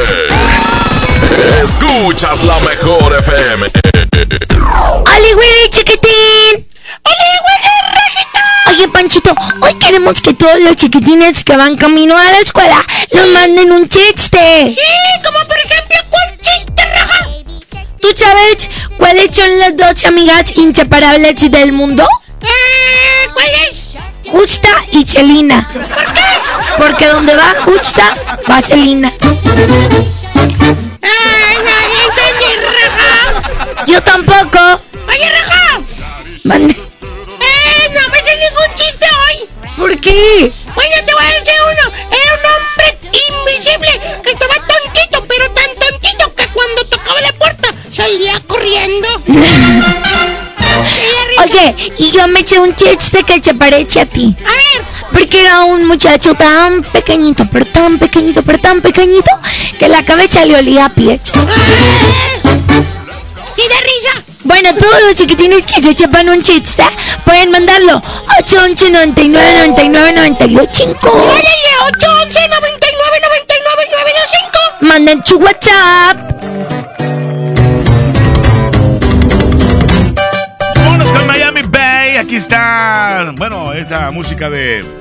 Escuchas la mejor FM. ¡Oli, Willy, chiquitín! ¡Oli, Willy, Rajita! Oye, Panchito, hoy queremos que todos los chiquitines que van camino a la escuela nos manden un chiste. Sí, como por ejemplo, ¿cuál chiste, Raja? ¿Tú sabes cuáles son las dos amigas inseparables del mundo? Eh, ¿Cuál es? Justa y Celina. ¿Por qué? Porque donde va Justa, va Celina. ¡Ay, no, entendí, raja! Yo tampoco. ¡Oye, raja! Mande. ¡Eh, no me sé ningún chiste hoy! ¿Por qué? Bueno, te voy a decir uno. Era un hombre invisible que estaba tontito, pero tan tontito que cuando tocaba la puerta salía corriendo. Oye, y yo me eché un chiste que se parece a ti. A ver. Porque era un muchacho tan pequeñito, pero tan pequeñito, pero tan pequeñito, que la cabeza le olía a pie. ¿Tiene risa? Bueno, todos los chiquitines que se sepan un chiste pueden mandarlo 811 99 99 985. ¡Órale, 811 99 99 925! Manden su WhatsApp. Vámonos con Miami Bay. Aquí está, bueno, esa música de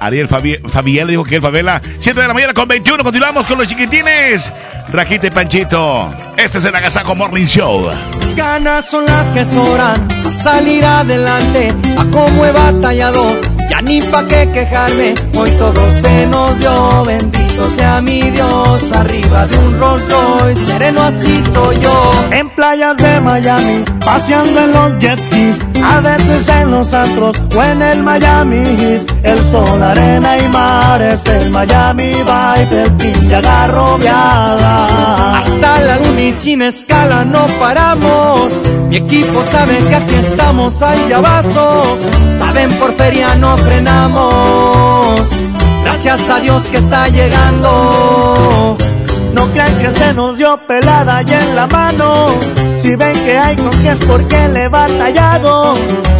Ariel Fabi Fabiel, dijo que el Favela. 7 de la mañana con 21. Continuamos con los chiquitines. Rajita y Panchito. Este es el Agasajo Morning Show. Ganas son las que sobran salir adelante. A cómo he batallado, ya ni pa' qué quejarme. Hoy todo se nos dio. Bendito sea mi Dios. Arriba de un Rolls Royce, sereno así soy yo. En playas de Miami, paseando en los jet skis. A veces en los antros o en el Miami Heat. El sol, arena y mar es el Miami Vibe. El fin de agarrobeada. Hasta la luna y sin escala no paramos. Mi equipo sabe que aquí estamos ahí abajo. Saben por feria no frenamos. Gracias a Dios que está llegando. No crean que se nos dio pelada y en la mano. Si ven que hay con que es porque le he batallado.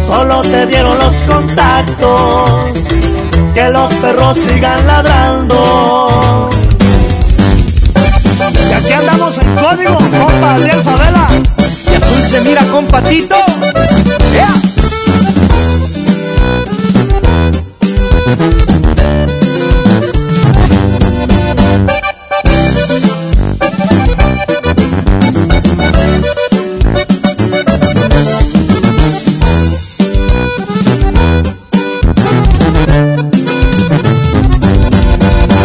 Solo se dieron los contactos. Que los perros sigan ladrando. Y aquí andamos en código, compa Ariel Favela. Y azul se mira con patito.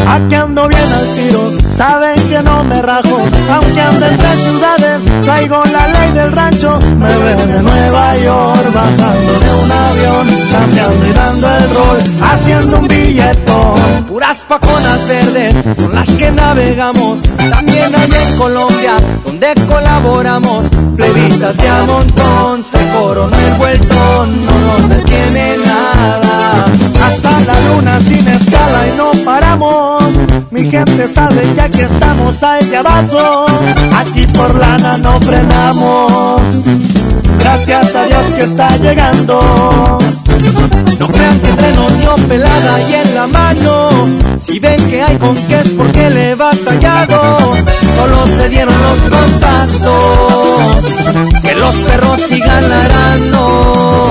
Aquí ando bien al tiro, saben que no me rajo, aunque ande entre ciudades, traigo la ley del rancho, me veo Nueva York, bajando de un avión, chambeando y dando el rol, haciendo un billetón. Puras paconas verdes son las que navegamos, también hay en Colombia, donde colaboramos, plebitas de a montón, se coronó el vueltón, no nos detiene nada, hasta la luna sin escala y no paramos. Mi gente sabe ya que estamos ahí abajo. Aquí por lana no frenamos. Gracias a Dios que está llegando. No crean que se nos dio pelada y en la mano. Si ven que hay con qué es porque le he batallado. Solo se dieron los contactos. Que los perros sigan ladrando.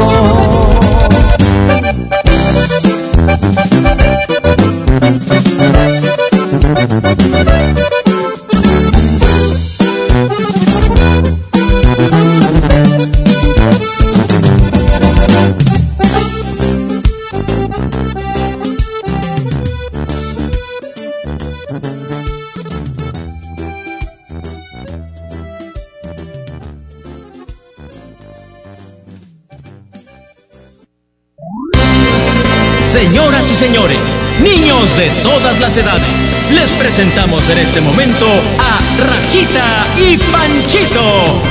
Señoras y señores, niños de todas las edades, les presentamos en este momento a Rajita y Panchito.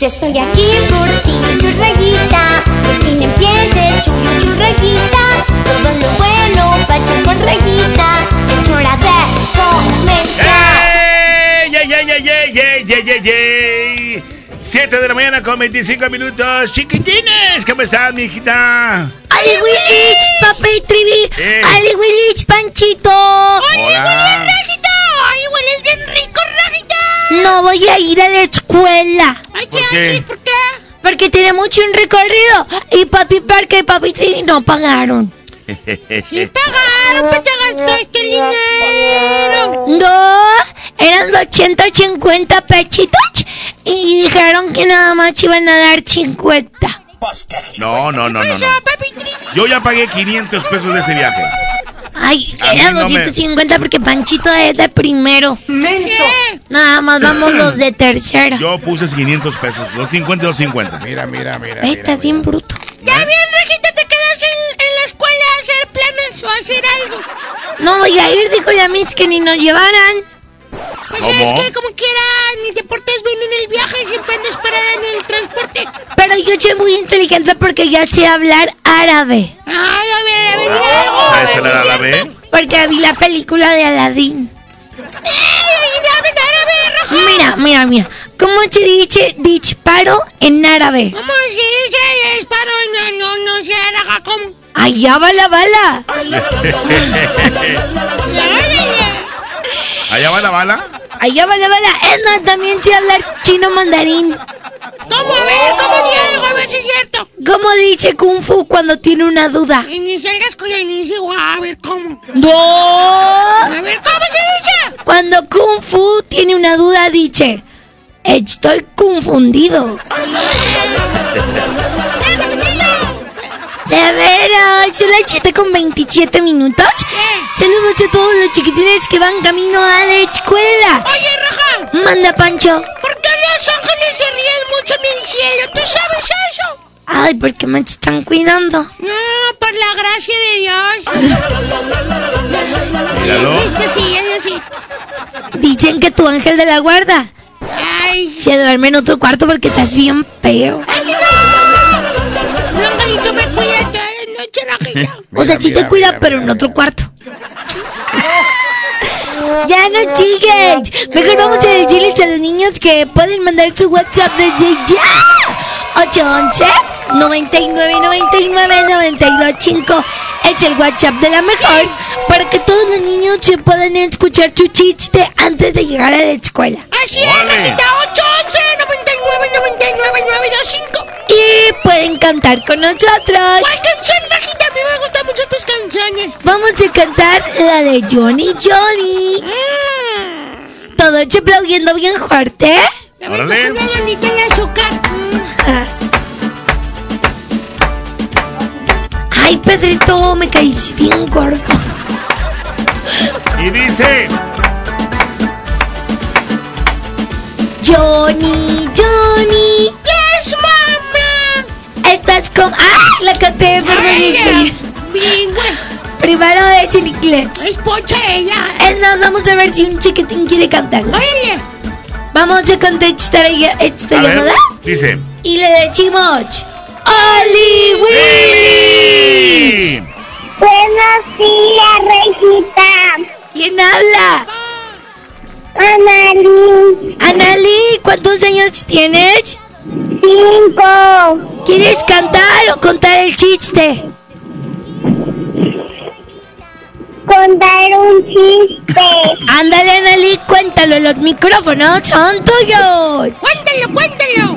Yo estoy aquí por ti, churraguita, por fin empieces, churro, churraguita. Todo lo bueno, pacha con rajita, es hora de comenzar. ¡Ey, ey, ey, ey, ey, ey, ey, ey! 7 de la mañana con 25 minutos. Chiquitines, ¿cómo están, mi hijita? ¡Ali Willich, papi Trivi! Eh. ¡Ali Willich, Panchito! Hola. ¡Rajita! ¡Ay, hueles bien rico, Rajita! No voy a ir a la escuela. ¡Ay, ¿Por qué ¿Por qué? Porque tenemos un recorrido. Y papi Parque y papi Trivi no pagaron. Sí pagaron, pues te gastaste el dinero. No, eran 250 pechitos. Y dijeron que nada más iban a dar 50. No, no, no, no, no. Yo ya pagué 500 pesos de ese viaje. Ay, A mí era no me- 250 porque Panchito es de primero. Nada más vamos los de tercera. Yo puse 500 pesos, 250 y 250. Mira, mira, mira. Ay, estás bien bruto. Ya bien, Rajita, hacer planes o a hacer algo. No voy a ir, dijo Yamitz, que ni nos llevaran. Pues ¿Cómo? es que como quiera, ni te portes bien en el viaje, siempre andas parada en el transporte. Pero yo soy muy inteligente porque ya sé hablar árabe. Ay, a ver, a ver, algo. a ver ¿Sabes si hablar es árabe? cierto. Porque vi la película de Aladdin. Mira, mira, mira. ¿Cómo se dice disparo en árabe? ¿Cómo se dice disparo? No, no, no ¿cómo? Allá va la bala. ¿Allá va la bala? Allá va la bala. Es más, también sé hablar chino mandarín. ¿Cómo? A ver, ¿cómo di algo? A ver si es cierto. ¿Cómo dice Kung Fu cuando tiene una duda? Ni salgas con la inicio, a ver, ¿cómo? ¡No! A ver, ¿cómo se dice? Cuando Kung Fu tiene una duda, dice: Estoy confundido. De veras, son las 7 con 27 minutos. Saludos a todos los chiquitines que van camino a la escuela. Oye, Raja. Manda, Pancho. ¿Por qué los ángeles se ríen mucho en el cielo? ¿Tú sabes eso? Ay, porque me están cuidando. No, por la gracia de Dios. Míralo. Sí, es así. Dicen que tu ángel de la guarda Ay. se duerme en otro cuarto porque estás bien feo. ¡Ay, no! O sea, sí te cuida, pero en otro cuarto. Ya no chigues. Mejor vamos a decirles a los niños que pueden mandar su WhatsApp desde ya. 811 99 99 92 5 es el WhatsApp de la mejor para que todos los niños se puedan escuchar su chiste antes de llegar a la escuela. Así es, Rajita. 811 99 99 925. Y pueden cantar con nosotros. ¿Cuál canción, Rajita? A mí me gustan mucho tus canciones. Vamos a cantar la de Johnny Johnny. Todos aplaudiendo bien fuerte. Órale. Una de azúcar. Ay, Pedrito, me caís bien gordo. Y dice... Johnny, Johnny. Yes, mamá. Estás con. ¡Ah! La canté, perdón. Primero de hecho en inglés. Es pocha ella. Eh, no, vamos a ver si un chiquitín quiere cantar. Órale. Vamos a contestar esta A ver, llamada dice... y le decimos. ¡Oli Willy! Buenos días, Regita. ¿Quién habla? Analí. Analí, ¿cuántos años tienes? Cinco. ¿Quieres cantar o contar el chiste? Contar un chiste. Ándale, Analí, cuéntalo, los micrófonos son tuyos. Cuéntalo, cuéntalo.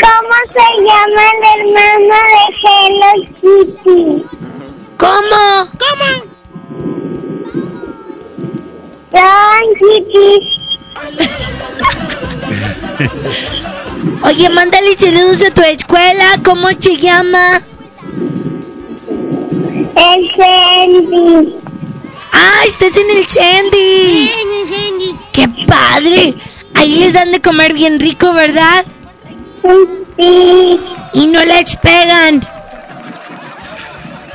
¿Cómo se llama el hermano de Hello Kitty? ¿Cómo? ¿Cómo? Don Kitty. Oye, mándale saludos a tu escuela, ¿cómo se llama? El Sandy. Ah, estás en el Sandy. Ven, Sandy. ¡Qué padre! Ahí les dan de comer bien rico, ¿verdad? Sí. Y no les pegan.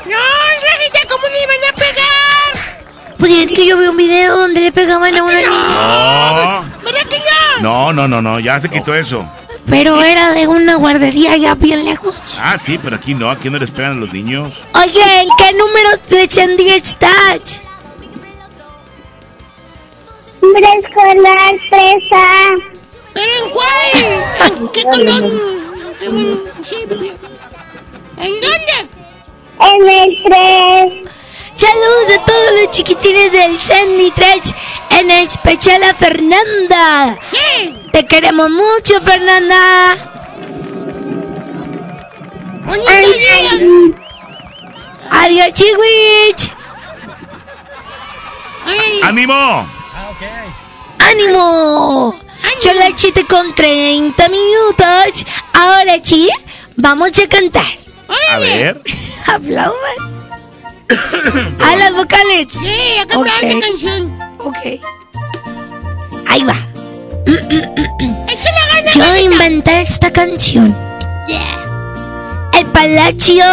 No, Rajita, ¿cómo le iban a pegar? Pues es que yo vi un video donde le pegaban a una niña. No. ¿Verdad que no? No, no, no, no, ya se quitó eso. Pero era de una guardería ya bien lejos. Ah, sí, pero aquí no, aquí no les pegan a los niños. Oye, ¿en qué número de Sandy estás? Preescolar 3A. ¿Pero en cuál? ¿En qué municipio. ¿En dónde? En el 3. Saludos a todos los chiquitines del Sandy 3, en especial a Fernanda. ¿Qué? Te queremos mucho, Fernanda. Bonito día. Adiós, chihuich. Ay, ¡Ánimo! ¡Ánimo! Son las 7 con 30 minutos. Ahora sí, vamos a cantar. A ver. Aplaudan. a las vocales. Sí, a cantar Ok. esta canción. Ok. Ahí va. Ganas, Yo inventé esta canción. El palacio,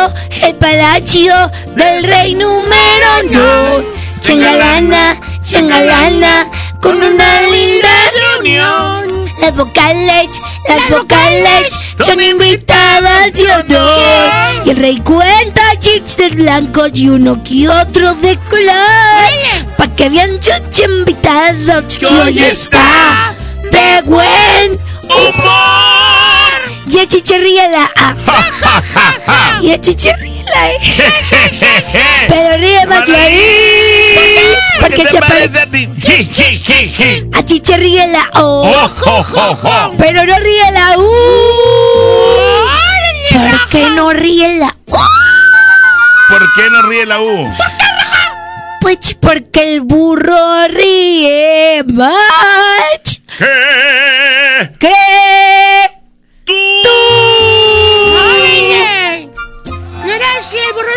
el palacio del rey número no. Chengalana, chengalana, con una linda reunión. Las vocales, las vocales son invitadas de honor. Y el rey cuenta chistes blancos y uno que otro de color. Pa' que vean sus invitados que hoy está de buen humor. Y el chicharría la A. Y el chicharría la E. Pero ríe más ahí. Porque se parece a ti? A Chiche ríe la O. Oh. Pero no ríe la U. ¿Por qué no ríe la U? ¿Por qué no ríe la U? Pues porque el burro ríe más ¿Qué? que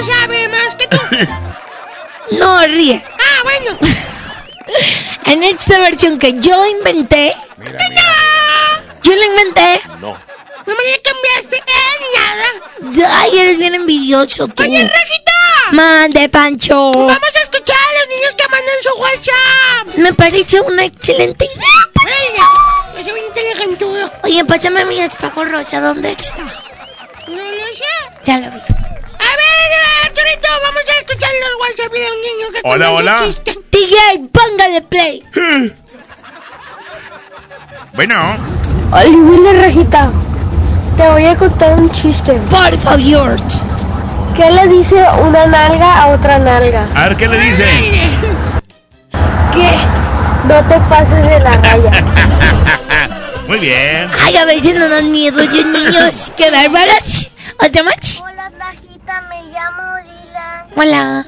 sabe más que tú. no ríe. Ah, bueno. En esta versión que yo inventé, yo la inventé. No me le cambiaste en nada. Ay, eres bien envidioso tú. Oye, Rajita. Mande, Pancho. Vamos a escuchar a los niños que mandan su WhatsApp. Me parece una excelente idea. Ella, yo soy inteligentudo. Oye, pásame mi espejo rosa. ¿Dónde está? No lo sé. Ya lo vi. Ver, Arturito, vamos a escuchar los WhatsApp de un niño que Hola, hola. un chiste. DJ, póngale play. Bueno. Oli, Willy Rajita, te voy a contar un chiste. Por favor. ¿Qué le dice una nalga a otra nalga? A ver, ¿qué le dice? ¿Qué? No te pases de la raya. Muy bien. Ay, a veces no dan miedo, los niños. ¡Qué bárbaras! ¿Otra más? Hola, Tajita, me llamo Dylan. Hola.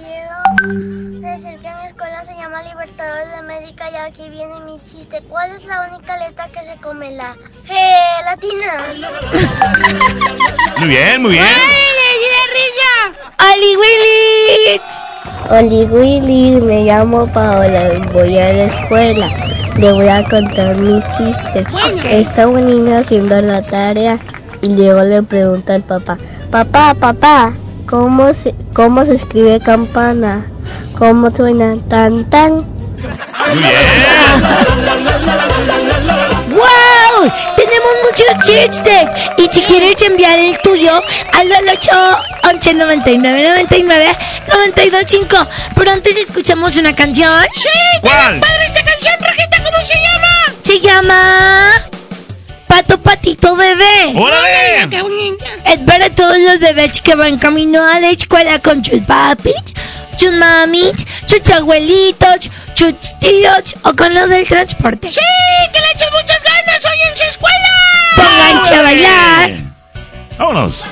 Quiero decir que mi escuela se llama Libertadores de América y aquí viene mi chiste. ¿Cuál es la única letra que se come la gelatina? Muy bien, muy bien. ¡Ali Willy! Oli Willy, me llamo Paola, voy a la escuela. Le voy a contar mi chiste. Está un niño haciendo la tarea y luego le pregunta al papá, papá, papá, ¿cómo se, cómo se escribe campana? ¿Cómo suena tan tan? Muy bien. ¡Wow! Tenemos muchos chistes. Y si quieres enviar el tuyo, al 8 11 99 99 92 5. Pero antes escuchamos una canción. ¡Sí! ¿Cuál? padre esta canción, Rajita! ¿Cómo se llama? Se llama Pato Patito Bebé. ¡Órale! Es para todos los bebés que van camino a la escuela con sus papis, sus mamis, sus abuelitos, sus tíos o con los del transporte. ¡Sí! ¡Que le eches muchas ganas hoy en su escuela! Pónganse a bailar. Vámonos.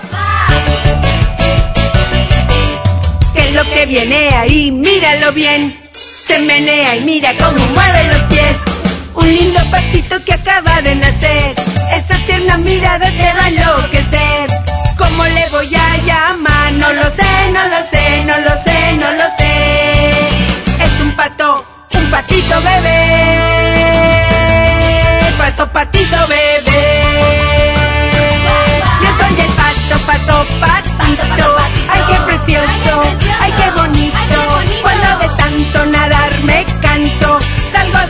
¿Qué es lo que viene ahí? Míralo bien. Se menea y mira cómo mueve los pies. Un lindo patito que acaba de nacer. Esa tierna mirada te va a enloquecer. ¿Cómo le voy a llamar? No lo sé, no lo sé, no lo sé, no lo sé. Es un pato, un patito bebé. Pato, patito bebé. Yo soy el pato, pato, patito. Ay, qué precioso, ay, qué bonito. Cuando de tanto nadar me canso,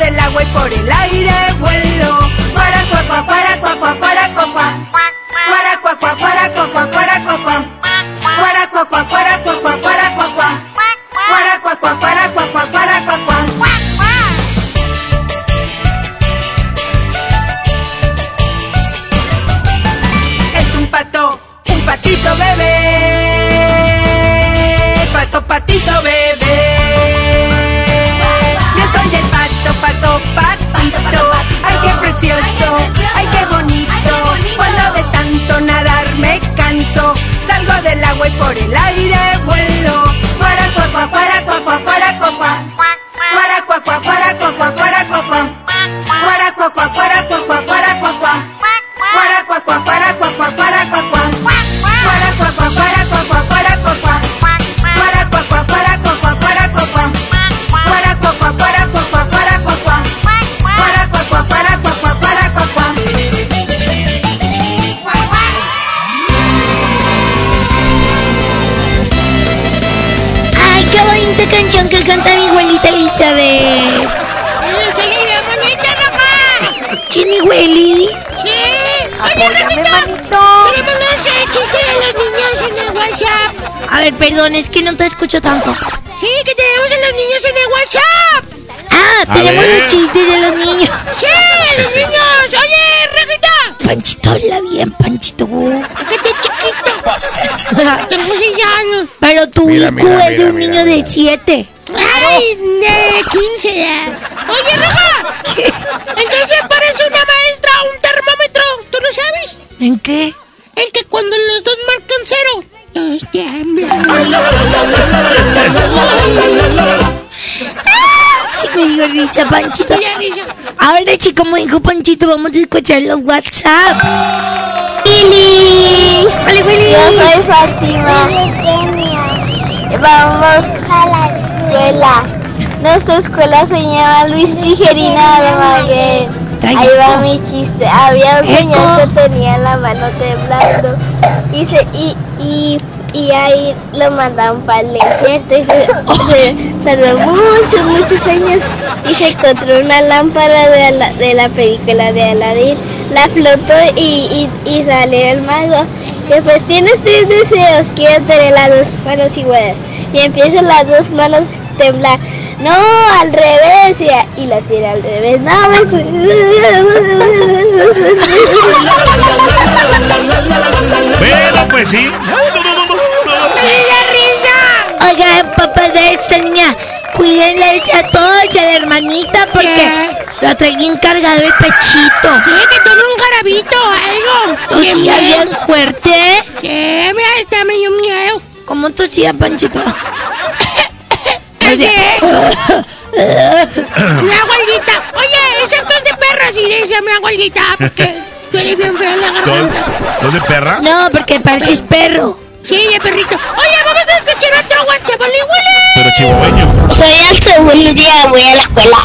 del agua y por el aire vuelo. Para cuacua, para cuacua, para cuacua. Para cuacua, para cuacua, para cuacua. Para cuacua, para cuacua, para cuacua. Para cuacua, para por el canta mi abuelita Elizabeth. ¡Se le ve bonita, Rafa! ¿Quién mi Willy? ¡Sí! ¡Oye, Rafita! Tenemos los eh, chistes de los niños en el WhatsApp. A ver, perdón, es que no te escucho tanto. Sí, que tenemos a los niños en el WhatsApp. Ah, A tenemos ver. los chistes de los niños. ¡Sí, los niños! ¡Oye, Rafita! Panchito habla bien, Panchito. ¡Que te chiquito! Tenemos seis años. Pero tu Mira, IQ mira, es de mira, un mira, niño de 7. ¡Ay, de 15 ya! Oye, Rafa, entonces parece una maestra un termómetro, ¿tú lo sabes? ¿En qué? En que cuando los dos marcan cero, todos tiemblan. Me dijo Richa, Panchito. Ahora, sí, como dijo Panchito, vamos a escuchar los WhatsApps. ¡Willy! ¡Hola, Willy! Yo soy Fátima. Vamos a la escuela. Nuestra escuela se llama Luis Tijerina de Maguén. Ahí va mi chiste. Había un señor que tenía la mano temblando y se y, y, y ahí lo mandaron para el desierto y se, se tardó muchos, muchos años y se encontró una lámpara de, Ala- de la película de Aladdin. La flotó y, y, y salió el mago. Que pues tienes tres deseos, quiero tener las dos manos iguales. Y empiezan las dos manos a temblar. No, al revés. Y, y las tiene al revés. No, me... Bueno, pues sí. risa! Oigan, papá de esta niña, cuídenla a todos, a la hermanita, porque la trae bien cargado el pechito. Sí, que tome un jarabito o algo. ¿Tosía Bien, bien fuerte? Sí, mira, está medio miedo. ¿Cómo tosía, Panchito? Me hago alguita. Oye, esa tos de perro así de esa me hago alguita porque duele bien feo la garganta. ¿Dos de perra? No, porque pareces perro. Sí, de perrito. Oye, vamos a Pero chihuahueño. Soy el segundo día, voy a la escuela.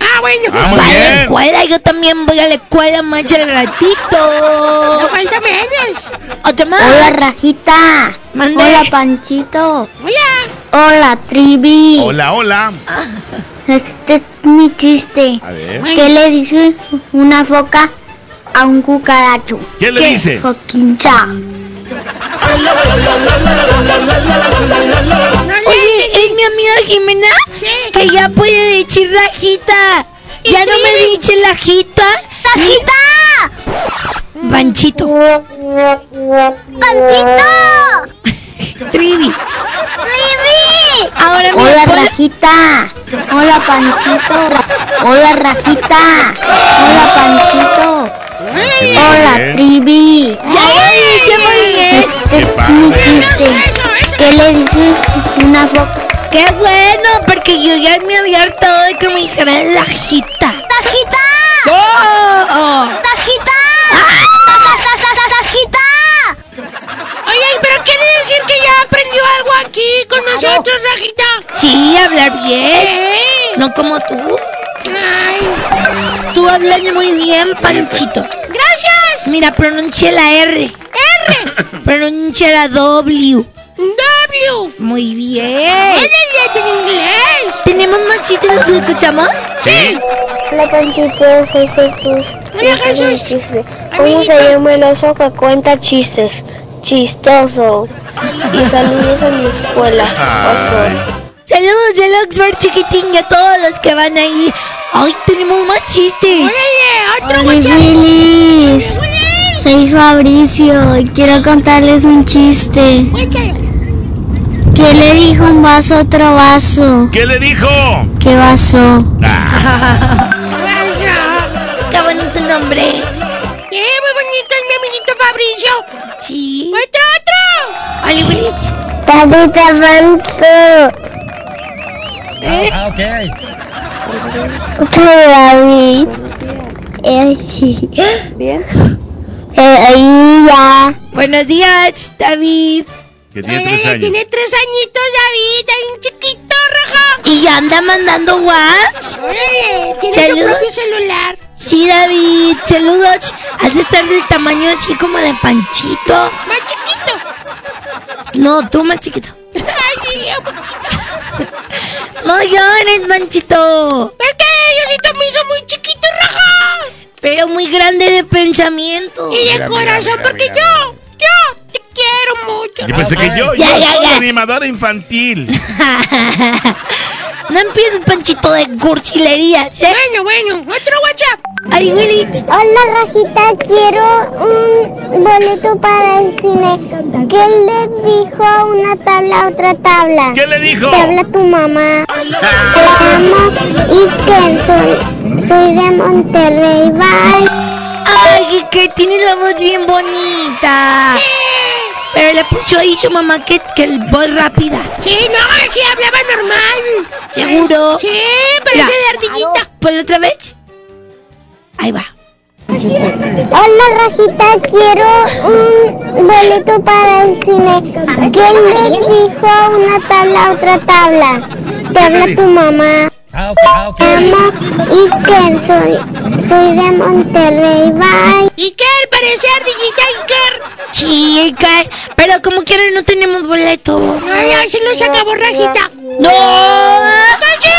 Ah, bueno. Ah, muy Va a la bien. escuela, yo también voy a la escuela más al ratito. No falta menos. ¿Otra más? Hola, Rajita. Mande. Hola, Panchito. Hola. Hola, Trivi. Hola, hola. Este es mi chiste. A ver. ¿Qué le dice una foca a un cucaracho? ¿Qué le dice? Foquincha. Oye, es mi amiga Jimena que ya puede decir rajita. Ya no me dice lajita. ¡Rajita! Panchito. ¡Panchito! Trivi. ¡Trivi! Ahora me Hola, pon- Rajita. Hola, Panchito. Hola, Rajita. Hola, Panchito. Hola, Trivi. Ya lo muy bien. Este es mi chiste. ¿Qué le dice una foca? Qué bueno, porque yo ya me había hartado de que me dijeran lajita. ¡Tajita! ¡Oh! ¡Tajita! ¡Tajita! Oye, pero quiere decir que ya aprendió algo aquí con nosotros, Rajita. Sí, hablar bien. No como tú. Tú hablas muy bien, Panchito. Gracias. Mira, pronuncia la R. R. Pronuncia la W. W. Muy bien. En inglés. ¿Tenemos más chistes los que escuchamos? Sí. Hola Panchito, soy Jesús. Hola, Jesús. ¿Cómo se llama el oso que cuenta chistes? Chistoso. Y saludos a mi escuela. Saludos del Oxford chiquitín y a todos los que van ahí. Ay, tenemos más chistes. Órale, otro. Willis. Soy Fabricio y quiero contarles un chiste. ¿Qué le dijo un vaso a otro vaso? ¿Qué le dijo? ¿Qué vaso? Qué bonito nombre. Eh, es mi amiguito Fabricio. Sí. Otro, otro. Hollywood. David Avanto. ¿Eh? Ah, ok. David. Bien. Eh, ahí ya. Buenos días, David. Que tiene Órale, tres años. tiene tres añitos, David. Hay un chiquito, Raja. Y anda mandando WhatsApp. Órale, tiene Saludos. su propio celular. Sí, David. Saludos. Has de estar del tamaño así como de Panchito. Más chiquito. No, tú más chiquito. Ay, sí, poquito. No llores, Panchito. Es que Diosito me hizo muy chiquito, raja. Pero muy grande de pensamiento. Y de Mira, corazón, mira, mira, porque mira. yo, yo te quiero mucho. Yo pensé que yo, Ya, yo ya, soy ya. animadora infantil. No empieces, Panchito, de cursilerías, ¿eh? Bueno, bueno, otro WhatsApp. Willy. Hola Rajita, quiero un boleto para el cine. ¿Qué le dijo a una tabla a otra tabla? ¿Qué le dijo? Te habla tu mamá. Te amo y que soy, soy de Monterrey. Bye. Ay, que tienes la voz bien bonita. Pero le puso ahí su mamá que, que el voz rápida. Sí, no, sí hablaba normal. ¿Seguro? Sí, parece de ardillita. ¿Pues otra vez? Ahí va. Hola Rajita, quiero un boleto para el cine. ¿Qué le dijo una tabla a otra tabla? Te habla tu mamá. Te amo y que soy, soy de Monterrey. Bye. Iker, parece ardillita Iker. Sí, Iker, pero como quieran no tenemos boleto. No, ya se los acabó, Rajita. ¡No! ¡Sí!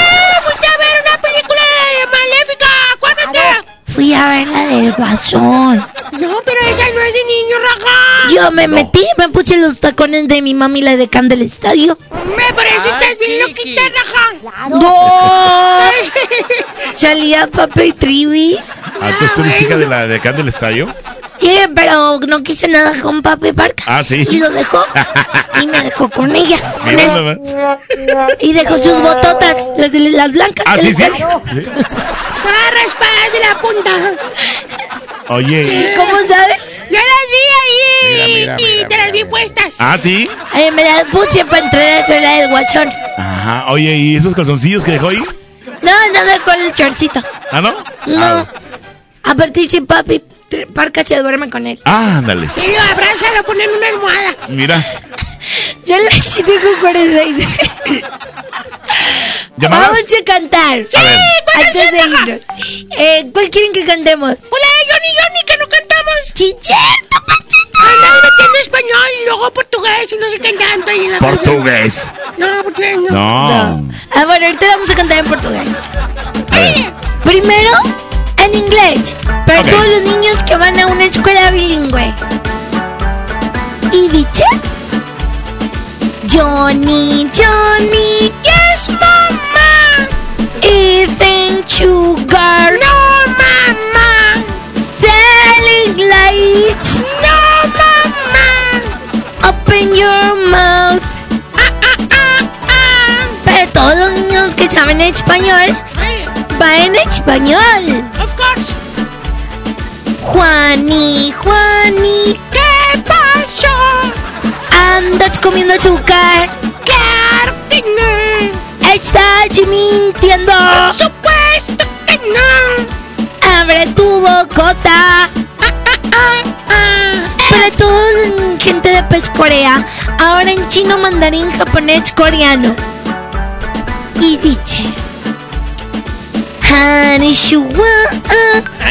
Fui a ver la del guasón. No, pero esa no es de niño, Raja. Yo me metí, me puse los tacones de mi mami, la de Can del estadio. Me parece que estás bien loquita, Raja. ¡No! Salía Pape y Trivi. Ah, ¿tú eres chica de la de acá del estadio? Sí, pero no quise nada con Pape Parca. Ah, sí. Y lo dejó. Y me dejó con ella. con él. Y dejó sus bototas, las, de- las blancas. Ah, sí, sí. ¡Ah, raspadas de la punta! Oye. Sí, ¿Cómo sabes? Yo las vi ahí Mira, mira, y mira, te las vi puestas. Ah, sí. Ay, me la puse para entrar a la del guachón. Ajá. Oye, ¿y esos calzoncillos que dejó ahí? No, no dejó el chorcito. ¿Ah, no? No. Aparte, si Papi Parca se duerme con él. Ah, ándale. Sí, lo abraza, lo pone en una almohada. Mira. Yo la chiste con 43. ¿Llamadas? Vamos a cantar. A ver. Antes de irnos. Eh, ¿Cuál quieren que cantemos? Hola, Johnny, Johnny, que no cantamos. ¡Chichito, Andan metiendo español y luego portugués y no sé qué ahí en la Portugués. No, portugués no. No. Ah, bueno, ahorita vamos a cantar en portugués. Ver. Primero, en inglés. Para todos los niños que van a una escuela bilingüe. Y dice... Johnny, Johnny, yes, mama. Eating sugar, no, mama. Selling lights, no, mama. Open your mouth. Ah, ah, ah, ah. Para todos los niños que saben español, va en español. Of course. Juani, Juani, ¿qué pasó? Andas comiendo azúcar. Claro que no. Estás mintiendo. Por supuesto que no. Abre tu bocota. Para toda gente de Pez Corea, ahora en chino, mandarín, japonés, coreano. Y dice: Hanishua.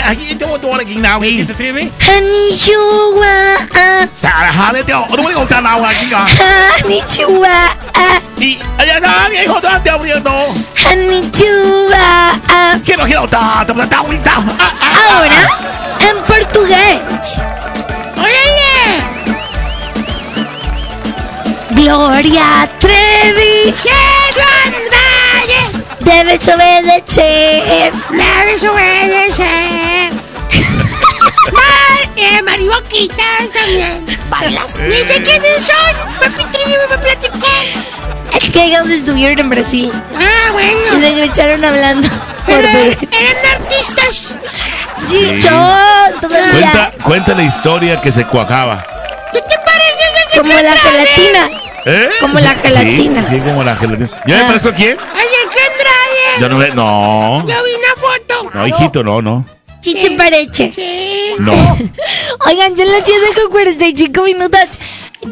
Aquí te voy a tomar aquí now. ¿Qué se escribe? Sara, jale, tío. No voy a contar nada aquí. Hanishua. Y allá nadie hijo de abriendo. Quiero, quiero, ta, ta, ta, ta, ta. Ahora, en portugués. ¡Órale! Gloria Trevi. Debes obedecer. Debes obedecer. Mar, eh, Mariboquitas también. Bailas. Ni sé quiénes son. Papi Trivi me platicó. Es que ellos estuvieron en Brasil. Ah, Y bueno. regresaron hablando Pero portugués. eran artistas. Sí. Cuenta, cuenta la historia que se cuajaba. ¿Tú te pareces a ese Como la gelatina. ¿Eh? Como la gelatina. Sí, como la gelatina. ¿Ya me Ah. parezco a quién? Yo no me. No. Yo vi una foto. No, hijito, no, no. Chiche pareche. Sí. No. Oigan, son las 7 con 45 minutos.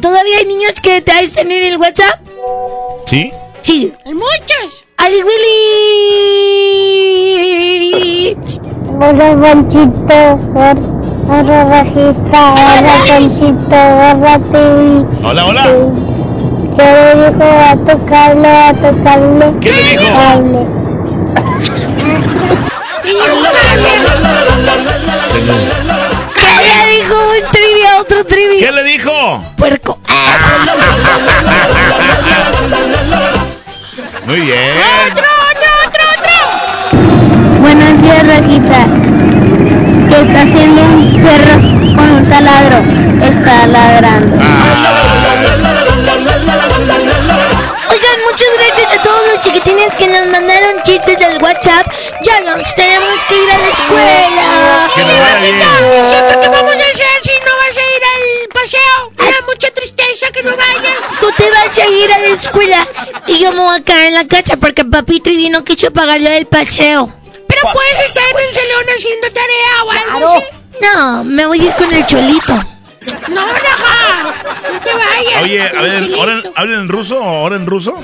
¿Todavía hay niños que te están en el WhatsApp? ¿Sí? Sí. Hay muchos. Ali Willy. Hola Panchito, hola Rajita, hola Panchito, hola TV. Hola, hola. Le dijo a tocarle, a tocarle. ¿Qué le dijo? ¿Qué le dijo un trivia, otro trivia? ¿Qué le dijo? Puerco. Muy bien. Buenos días, Rajita. Que está haciendo un perro con un taladro. Está ladrando. Oigan, muchas gracias a chiquitines que nos mandaron chistes del WhatsApp. Ya nos tenemos que ir a la escuela. Bien. Siempre que vamos a hacer si no vas a ir al paseo. Me da mucha tristeza que no vayas. Tú te vas a ir a la escuela y yo me voy a quedar en la casa porque papi Trivi no quiso pagarle el paseo. Pero puedes estar en el salón haciendo tarea o algo así. No, me voy a ir con el cholito. No, Raja. No te vayas. Oye, a ver, ¿ahora ¿hablan en ruso o ahora en ruso?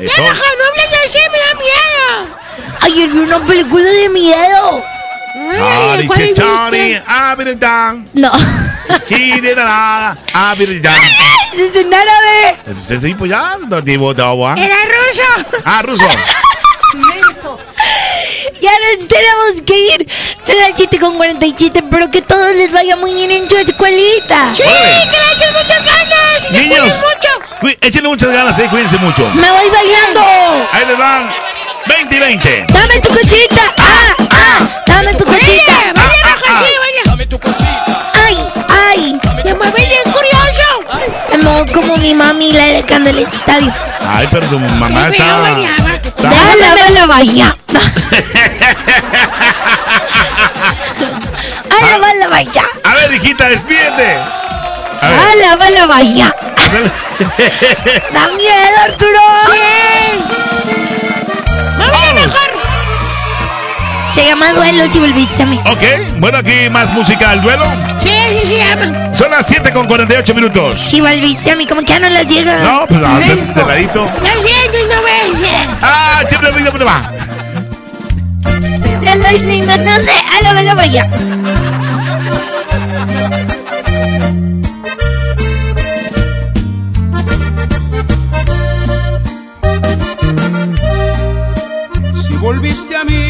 Eso. Ya, Raja, no hables así, me da miedo. Ayer vi una película de miedo. Tari, che, tari, abiridan. No. Kirirara, abiridan. Es un árabe. Entonces, sí, pues ya, no de agua. Era ruso. Ah, ruso. Ya nos tenemos que ir. Soy la chiste con 47, pero que todos les vaya muy bien en su escuelita. Sí, que le eches muchas ganas. Y se Niños, cuiden mucho. échenle muchas ganas, eh, cuídense mucho. Me voy bailando. Ahí les van 20 y 20. Dame tu cosita. Ah, ah. Dame tu cosita. Vaya, Raja, sí, vaya. Dame tu cosita. Ay, ay. Muevo como mi mami la de Candela Estadio. Ay, pero tu mamá Qué está. feo bailaba. está- Dale, la vaya. Ala, va la vaya. A ver, hijita, despídete. A ver. Ala, va la vaya. Da miedo, Arturo. Vamos mejor. Se llama Duelo si volviste a mí. Ok, bueno, aquí más música al duelo. Sí, sí se llama. Son las 7 con 48 minutos. Si volviste a mí, como que ya no las llega. No, pues ah, de, de ladito. Viendo y no ves. eh. Ah, siempre vida, ¿dónde va? De los niños, ¿dónde? Ala, va la vaya. Si volviste a mí,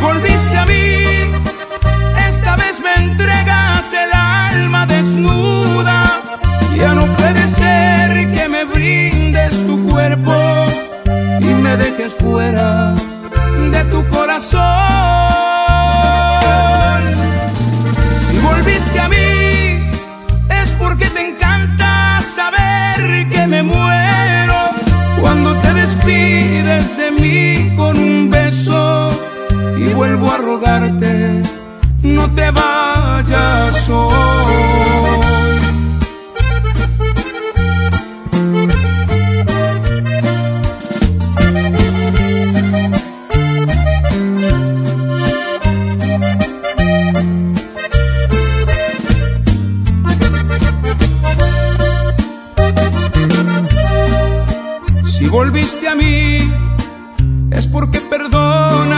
Volviste a mí, esta vez me entregas el alma desnuda. Ya no puede ser que me brindes tu cuerpo y me dejes fuera de tu corazón. Si volviste a mí, es porque te encanta saber que me muero cuando te despides de mí con un beso y vuelvo a rogarte, no te vayas hoy. Si volviste a mí, es porque perdonas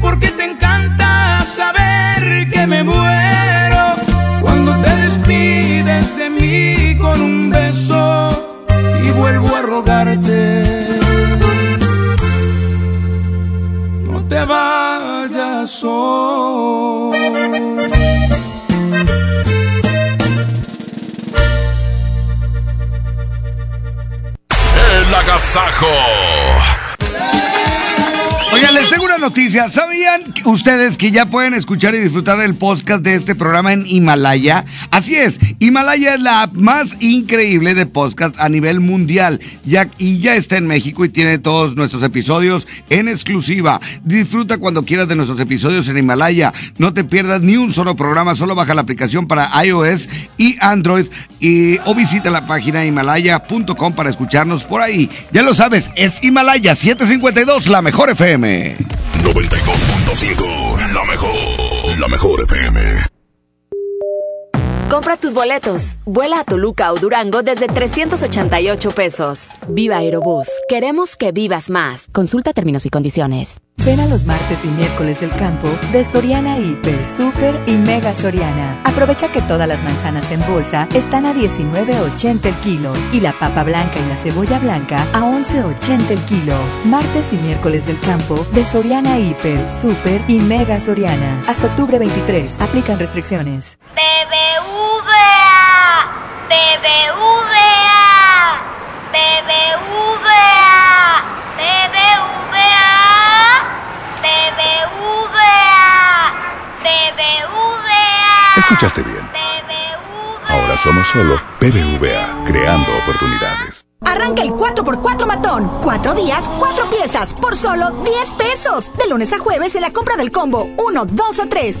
Porque te encanta saber que me muero cuando te despides de mí con un beso y vuelvo a rogarte. No te vayas hoy. El agasajo. Les tengo noticia. ¿Sabían ustedes que ya pueden escuchar y disfrutar el podcast de este programa en Himalaya? Así es, Himalaya es la app más increíble de podcast a nivel mundial. Ya, y ya está en México y tiene todos nuestros episodios en exclusiva. Disfruta cuando quieras de nuestros episodios en Himalaya. No te pierdas ni un solo programa, solo baja la aplicación para iOS y Android y, o visita la página himalaya.com para escucarnos por ahí. Ya lo sabes, es Himalaya 752, la mejor FM. 92.5, la mejor, la mejor FM. Compra tus boletos. Vuela a Toluca o Durango desde 388 pesos. Viva Aerobús. Queremos que vivas más. Consulta términos y condiciones. Ven a los martes y miércoles del campo de Soriana Hiper, Super y Mega Soriana. Aprovecha que todas las manzanas en bolsa están a 19.80 el kilo y la papa blanca y la cebolla blanca a 11.80 el kilo. Martes y miércoles del campo de Soriana Hiper, Super y Mega Soriana. Hasta octubre 23. Aplican restricciones. BBVA, BBVA, BBVA, BBVA, BBVA, BBVA. Escuchaste bien. Ahora somos solo BBVA, creando oportunidades. Arranca el 4x4 matón. Cuatro días, cuatro piezas, por solo 10 pesos. De lunes a jueves en la compra del combo 1, 2 o 3.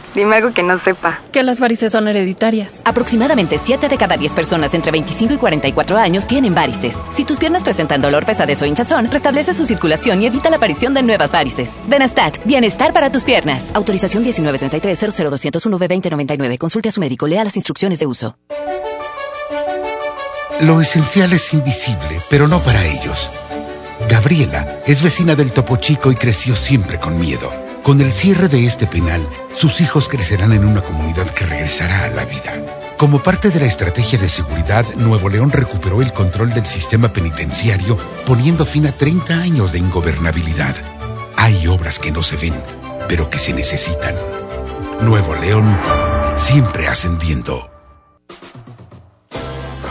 Dime algo que no sepa. Que las varices son hereditarias. Aproximadamente 7 de cada 10 personas entre 25 y 44 años tienen varices. Si tus piernas presentan dolor, pesadez o hinchazón, restablece su circulación y evita la aparición de nuevas varices. Benastat, bienestar para tus piernas. Autorización 1933-00201-B2099. Consulte a su médico, lea las instrucciones de uso. Lo esencial es invisible, pero no para ellos. Gabriela es vecina del Topo Chico y creció siempre con miedo. Con el cierre de este penal, sus hijos crecerán en una comunidad que regresará a la vida. Como parte de la estrategia de seguridad, Nuevo León recuperó el control del sistema penitenciario, poniendo fin a 30 años de ingobernabilidad. Hay obras que no se ven, pero que se necesitan. Nuevo León, siempre ascendiendo.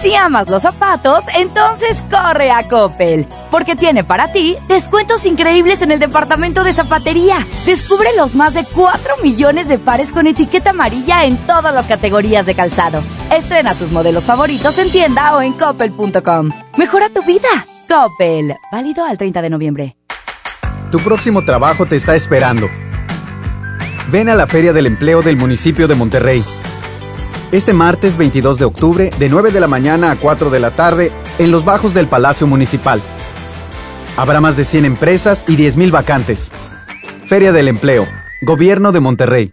Si amas los zapatos, entonces corre a Coppel, porque tiene para ti descuentos increíbles en el departamento de zapatería. Descubre los más de 4 millones de pares con etiqueta amarilla en todas las categorías de calzado. Estrena tus modelos favoritos en tienda o en coppel.com. Mejora tu vida. Coppel, válido al 30 de noviembre. Tu próximo trabajo te está esperando. Ven a la Feria del Empleo del municipio de Monterrey. Este martes 22 de octubre, de 9 de la mañana a 4 de la tarde, en los bajos del Palacio Municipal. Habrá más de 100 empresas y 10.000 vacantes. Feria del Empleo, Gobierno de Monterrey.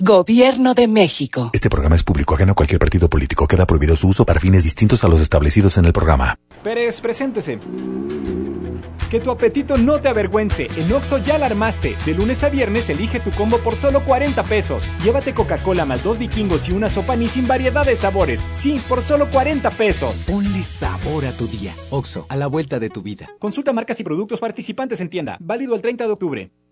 Gobierno de México. Este programa es público ajeno a cualquier partido político. Queda prohibido su uso para fines distintos a los establecidos en el programa. Pérez, preséntese. Que tu apetito no te avergüence. En Oxo ya la armaste. De lunes a viernes elige tu combo por solo 40 pesos. Llévate Coca-Cola más dos vikingos y una sopa ni sin variedad de sabores. Sí, por solo 40 pesos. Ponle sabor a tu día. Oxo, a la vuelta de tu vida. Consulta marcas y productos participantes en tienda. Válido el 30 de octubre.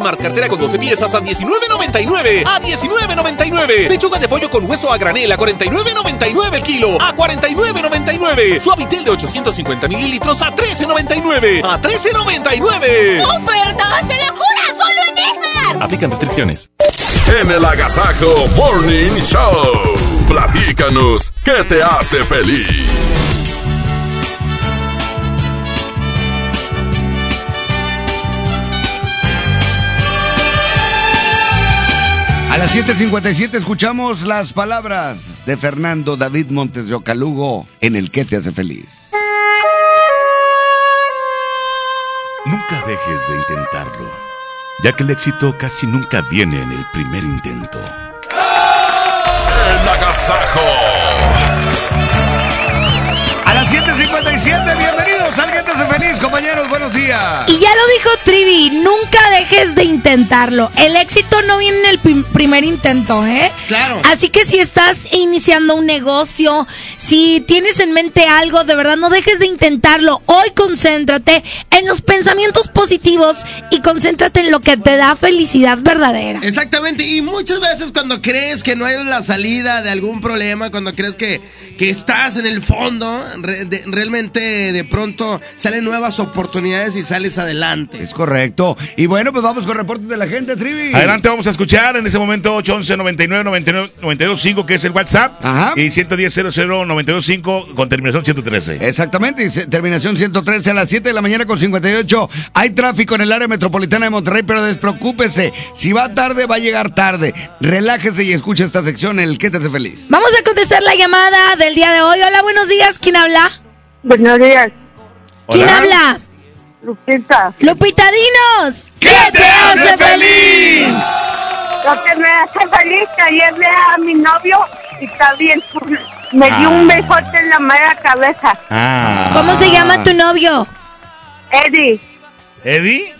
Esmart, cartera con 12 piezas a 19.99. A 19.99. Pechuga de pollo con hueso a granel a 49.99 el kilo. A 49.99. Suavitel de 850 mililitros a 13.99. A 13.99. ¡Ofertas de locura! ¡Solo en Esmart! Aplican restricciones. En el Agasajo Morning Show. Platícanos, ¿qué te hace feliz? Las 7.57 escuchamos las palabras de Fernando David Montes de Ocalugo en el que te hace feliz. Nunca dejes de intentarlo, ya que el éxito casi nunca viene en el primer intento. El Agasajo. A las 7.57, bienvenidos al que te hace feliz, compañeros, buenos días. Y ya lo dijo Nunca dejes de intentarlo. El éxito no viene en el prim- primer intento, ¿eh? Claro. Así que si estás iniciando un negocio, si tienes en mente algo, de verdad no dejes de intentarlo. Hoy concéntrate en los pensamientos positivos y concéntrate en lo que te da felicidad verdadera. Exactamente, y muchas veces cuando crees que no hay la salida de algún problema, cuando crees que, que estás en el fondo, re- de- realmente de pronto salen nuevas oportunidades y sales adelante. Es correcto. Y bueno, pues vamos con reportes de la gente, Trivi. Adelante, vamos a escuchar en ese momento 811 99 99 925 que es el WhatsApp. Ajá. Y 110 00 925 con terminación 113. Exactamente, y terminación 113 a las 7 de la mañana con 58. Hay tráfico en el área metropolitana de Monterrey, pero despreocúpese. Si va tarde, va a llegar tarde. Relájese y escuche esta sección, el que te hace feliz. Vamos a contestar la llamada del día de hoy. Hola, buenos días. ¿Quién habla? Buenos días. ¿Quién habla? Lupita. Lupita, dinos. ¿Qué te hace feliz? Lo que me hace feliz que ayer ve a mi novio y está bien chulo. Me dio Ah. un besote en la mera cabeza. Ah. ¿Cómo se llama tu novio? Eddie, ¿Eddie?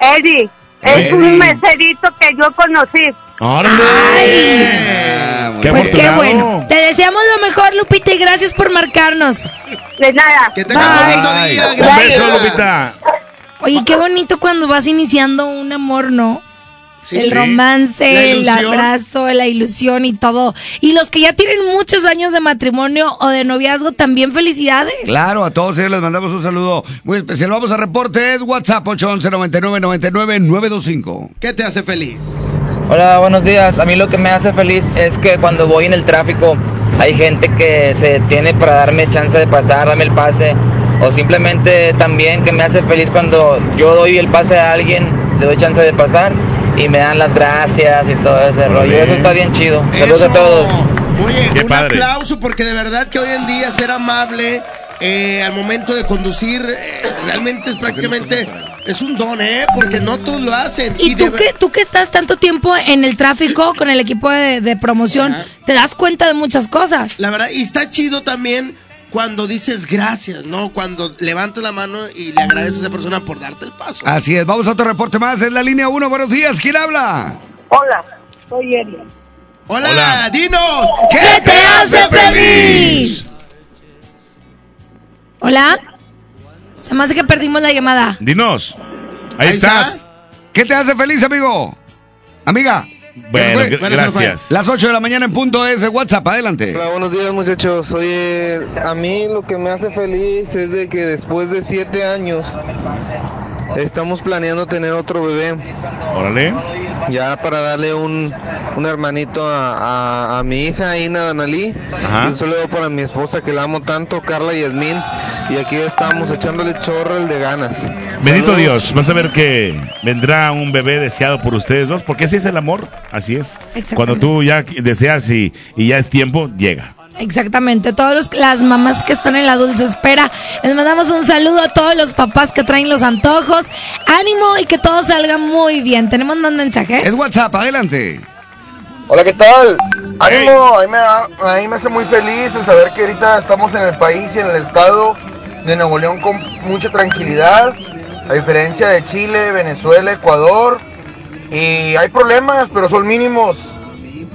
Eddie. Es Eddie. un meserito que yo conocí. ¡Órale! ¡Qué Pues qué bueno. Te deseamos lo mejor, Lupita, y gracias por marcarnos. De nada. Que tengas un bonito Ay. día. Un beso, Lupita. Oye, qué bonito cuando vas iniciando un amor, ¿no? Sí. el Sí. romance, el abrazo, la ilusión y todo. Y los que ya tienen muchos años de matrimonio o de noviazgo, también felicidades. Claro, a todos ellos les mandamos un saludo muy especial. Vamos a reportes, WhatsApp 811 99 99 925. ¿Qué te hace feliz? Hola, buenos días. A mí lo que me hace feliz es que cuando voy en el tráfico hay gente que se detiene para darme chance de pasar, darme el pase. O simplemente también que me hace feliz cuando yo doy el pase a alguien, le doy chance de pasar y me dan las gracias y todo ese rollo. Eso está bien chido. Saludos a Eso. todos. Oye, Qué un padre. aplauso porque de verdad que hoy en día ser amable eh, al momento de conducir eh, realmente es prácticamente es un don, ¿eh? Porque no todos lo hacen. Y tú que, tú que estás tanto tiempo en el tráfico con el equipo de, de promoción, te das cuenta de muchas cosas. La verdad, y está chido también cuando dices gracias, ¿no? Cuando levantas la mano y le agradeces a esa persona por darte el paso. Así es, vamos a otro reporte más. Es la línea 1. Buenos días, ¿quién habla? Hola, soy Eddie. Hola, Hola. dinos. ¿Qué te hace feliz? Hola. Se me hace que perdimos la llamada. Dinos. Ahí, Ahí estás. está. ¿Qué te hace feliz, amigo? Amiga. Bueno, gracias. Las 8 de la mañana en punto es WhatsApp. Adelante. Hola, buenos días muchachos. Oye, a mí lo que me hace feliz es de que después de siete años estamos planeando tener otro bebé. Órale. Ya para darle un, un hermanito a, a- a mi hija Ina Danalí. Ajá. Y un saludo para mi esposa que la amo tanto, Carla Yasmín, y aquí estamos echándole chorro el de ganas. Bendito Saludos. Dios, vas a ver que vendrá un bebé deseado por ustedes dos, porque así es el amor, así es. Exactamente. Cuando tú ya deseas y, y ya es tiempo, llega. Exactamente, todas los- las mamás que están en la dulce espera, les mandamos un saludo a todos los papás que traen los antojos, ánimo y que todo salga muy bien. ¿Tenemos más mensajes? Es WhatsApp, adelante. Hola, ¿qué tal? Ánimo, a mí, me, da- a mí me hace muy feliz el saber que ahorita estamos en el país y en el estado de Nuevo León con mucha tranquilidad, a diferencia de Chile, Venezuela, Ecuador. Y hay problemas, pero son mínimos.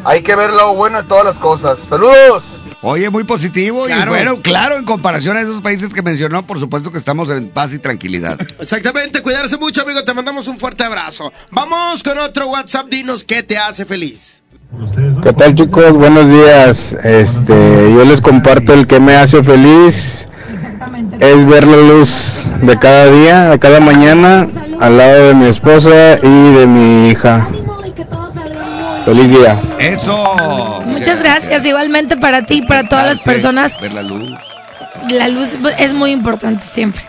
Hay que ver lo bueno de todas las cosas. ¡Saludos! Oye, muy positivo y Claro. bueno, claro, en comparación a esos países que mencionó, por supuesto que estamos en paz y tranquilidad. Exactamente, cuidarse mucho, amigo. Te mandamos un fuerte abrazo. Vamos con otro WhatsApp. Dinos qué te hace feliz. ¿Qué tal chicos? Buenos días. Este, yo les comparto el que me hace feliz es ver la luz de cada día, de cada mañana, al lado de mi esposa y de mi hija. Feliz día. Eso. Muchas gracias, igualmente para ti y para todas las personas. Ver la luz. La luz es muy importante siempre.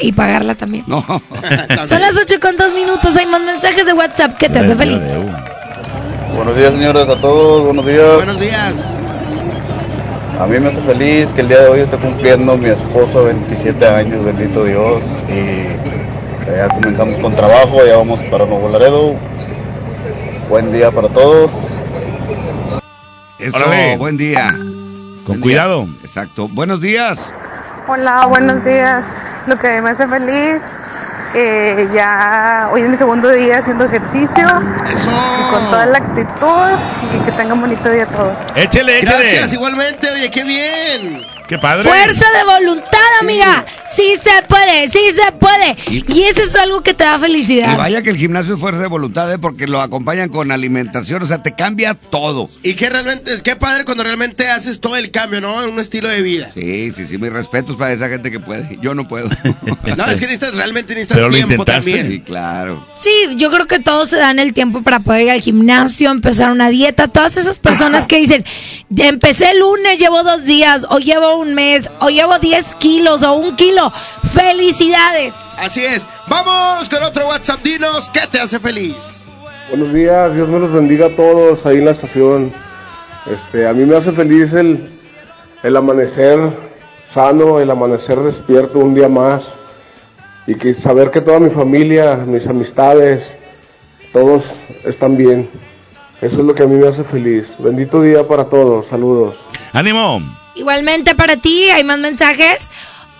Y pagarla también. No. Son las 8 con 2 minutos, hay más mensajes de WhatsApp que te hace feliz. Buenos días, señores, a todos. Buenos días. Buenos días. A mí me hace feliz que el día de hoy esté cumpliendo mi esposo 27 años, bendito Dios. Y ya comenzamos con trabajo, ya vamos para Nuevo Laredo. Buen día para todos. Eso, Órale. buen día. Con cuidado. Exacto. Buenos días. Hola, buenos días. Lo que me hace feliz, eh, ya hoy es mi segundo día haciendo ejercicio. Y con toda la actitud y que tengan bonito día todos. Échele, échele. Gracias, igualmente. Oye, qué bien. Qué padre. Fuerza de voluntad, amiga. Sí se puede, sí se puede. Y eso es algo que te da Y felicidad. vaya que el gimnasio es fuerza de voluntad, ¿eh? porque lo acompañan con alimentación, o sea, te cambia todo. Y que realmente, es que padre cuando realmente haces todo el cambio, ¿no? En un estilo de vida. Sí, sí, sí, mis respetos para esa gente que puede. Yo no puedo. No, es que necesitas, realmente necesitas tiempo también. Sí, claro. Sí, yo creo que todos se dan el tiempo para poder ir al gimnasio, empezar una dieta. Todas esas personas que dicen, "Ya empecé el lunes, llevo dos días, o llevo un mes, o llevo 10 kilos, o un kilo. ¡Felicidades! Así es. Vamos con otro WhatsApp. Dinos qué te hace feliz. Buenos días, Dios me los bendiga a todos ahí en la estación. Este, a mí me hace feliz el, el amanecer sano, el amanecer despierto un día más y que saber que toda mi familia, mis amistades, todos están bien. Eso es lo que a mí me hace feliz. Bendito día para todos. Saludos. ¡Ánimo! Igualmente para ti, hay más mensajes.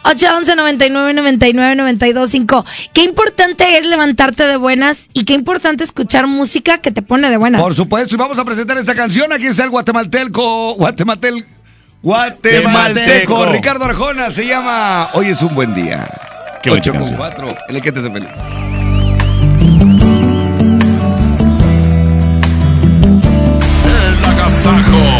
811 99 99 92 5. Qué importante es levantarte de buenas y qué importante escuchar música que te pone de buenas. Por supuesto, y vamos a presentar esta canción. Aquí está el guatemalteco, guatemaltel, guatemalteco, Guatemalteco. Ricardo Arjona. Se llama Hoy es un buen día. Qué bonita 8 con canción. 4. En el que te hace feliz. El agasajo.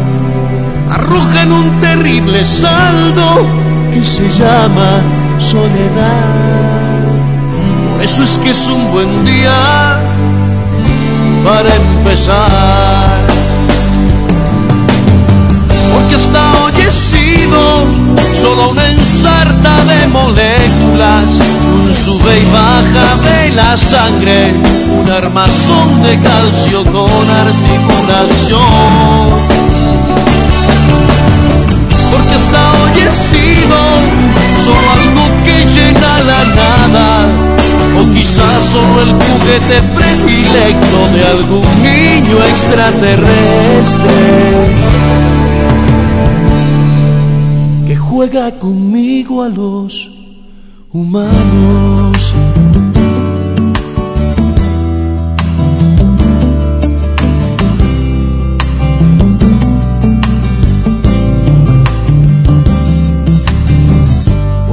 arrojan un terrible saldo que se llama soledad. Por eso es que es un buen día para empezar. Porque hasta hoy sido solo una ensarta de moléculas, un sube y baja de la sangre, un armazón de calcio con articulación. Porque hasta hoy he sido solo algo que llena la nada, o quizás solo el juguete predilecto de algún niño extraterrestre que juega conmigo a los humanos.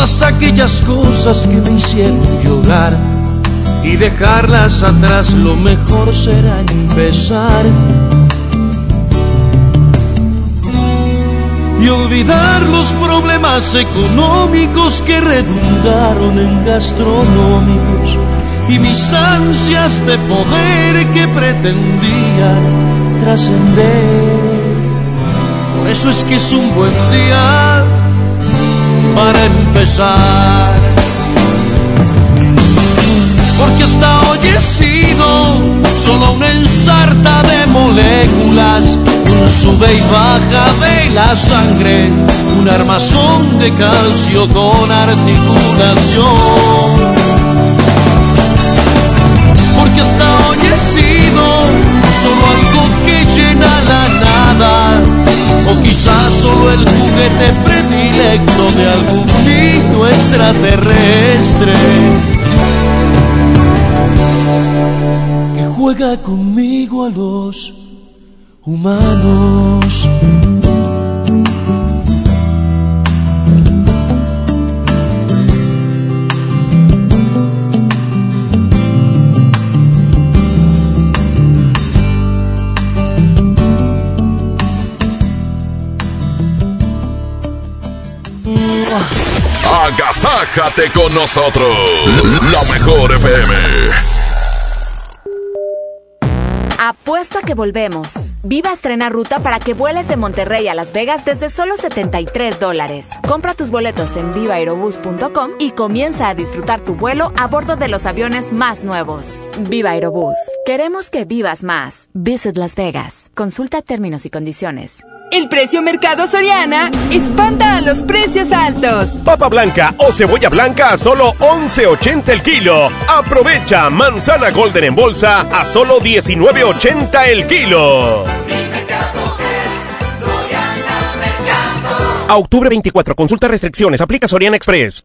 todas aquellas cosas que me hicieron llorar. Y dejarlas atrás lo mejor será empezar. Y olvidar los problemas económicos que redundaron en gastronómicos. Y mis ansias de poder que pretendían trascender. Por eso es que es un buen día para empezar. Porque hasta hoy he sido solo una ensarta de moléculas, un sube y baja de la sangre, un armazón de calcio con articulación. Porque hasta hoy he sido solo algo que llena la nada, o quizás solo el juguete predilecto de algún niño extraterrestre que juega conmigo a los humanos. Agasájate con nosotros. La mejor FM. Apuesto a que volvemos. Viva estrena ruta para que vueles de Monterrey a Las Vegas desde solo 73 dólares. Compra tus boletos en vivaerobus.com y comienza a disfrutar tu vuelo a bordo de los aviones más nuevos. Viva Aerobús. Queremos que vivas más. Visit Las Vegas. Consulta términos y condiciones. El precio Mercado Soriana espanta a los precios altos. Papa blanca o cebolla blanca a solo 11.80 el kilo. Aprovecha manzana golden en bolsa a solo 19.80 el kilo. A octubre 24, consulta restricciones, aplica Soriana Express.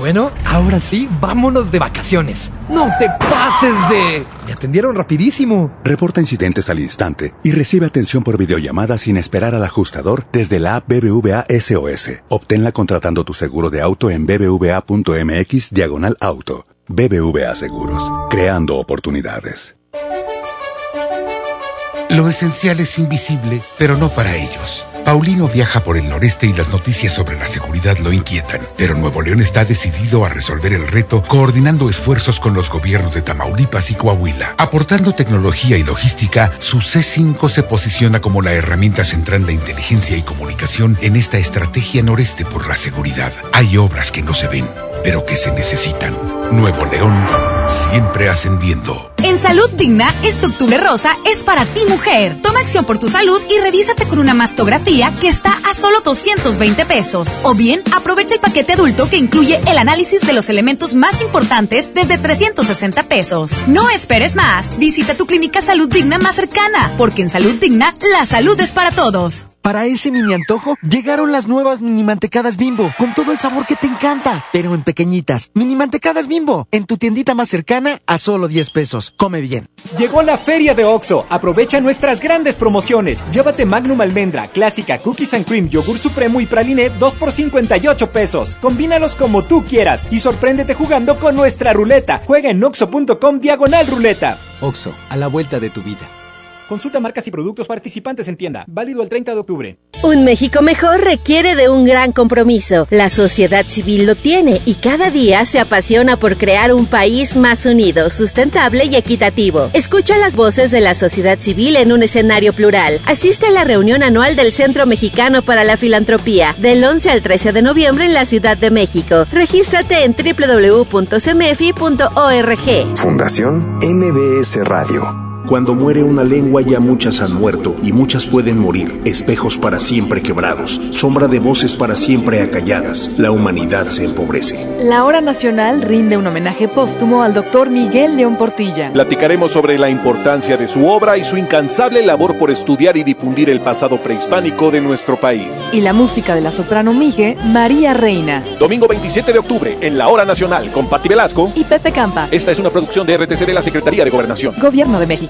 Bueno, ahora sí, vámonos de vacaciones. No te pases de... Me atendieron rapidísimo. Reporta incidentes al instante y recibe atención por videollamada sin esperar al ajustador desde la app BBVA SOS. Obténla contratando tu seguro de auto en bbva.mx diagonal auto. BBVA Seguros, creando oportunidades. Lo esencial es invisible, pero no para ellos. Paulino viaja por el noreste y las noticias sobre la seguridad lo inquietan, pero Nuevo León está decidido a resolver el reto coordinando esfuerzos con los gobiernos de Tamaulipas y Coahuila. Aportando tecnología y logística, su C5 se posiciona como la herramienta central de inteligencia y comunicación en esta estrategia noreste por la seguridad. Hay obras que no se ven, pero que se necesitan. Nuevo León, siempre ascendiendo. En Salud Digna, este octubre rosa es para ti mujer. Toma acción por tu salud y revísate con una mastografía que está a solo 220 pesos. O bien, aprovecha el paquete adulto que incluye el análisis de los elementos más importantes desde 360 pesos. No esperes más. Visita tu clínica Salud Digna más cercana, porque en Salud Digna, la salud es para todos. Para ese mini antojo, llegaron las nuevas mini mantecadas bimbo, con todo el sabor que te encanta, pero en pequeñitas. Mini mantecadas bimbo, en tu tiendita más cercana a solo 10 pesos. Come bien. Llegó la feria de OXO. Aprovecha nuestras grandes promociones. Llévate Magnum Almendra, Clásica, Cookies and Cream, Yogur Supremo y Praline 2 por 58 pesos. Combínalos como tú quieras y sorpréndete jugando con nuestra ruleta. Juega en oxo.com diagonal ruleta. OXO, a la vuelta de tu vida. Consulta marcas y productos participantes en tienda. Válido el 30 de octubre. Un México mejor requiere de un gran compromiso. La sociedad civil lo tiene y cada día se apasiona por crear un país más unido, sustentable y equitativo. Escucha las voces de la sociedad civil en un escenario plural. Asiste a la reunión anual del Centro Mexicano para la Filantropía del 11 al 13 de noviembre en la Ciudad de México. Regístrate en www.cmefi.org. Fundación MBS Radio. Cuando muere una lengua ya muchas han muerto y muchas pueden morir, espejos para siempre quebrados, sombra de voces para siempre acalladas, la humanidad se empobrece. La Hora Nacional rinde un homenaje póstumo al doctor Miguel León Portilla. Platicaremos sobre la importancia de su obra y su incansable labor por estudiar y difundir el pasado prehispánico de nuestro país. Y la música de la soprano Mige, María Reina. Domingo 27 de octubre, en la Hora Nacional, con Patti Velasco y Pepe Campa. Esta es una producción de RTC de la Secretaría de Gobernación. Gobierno de México.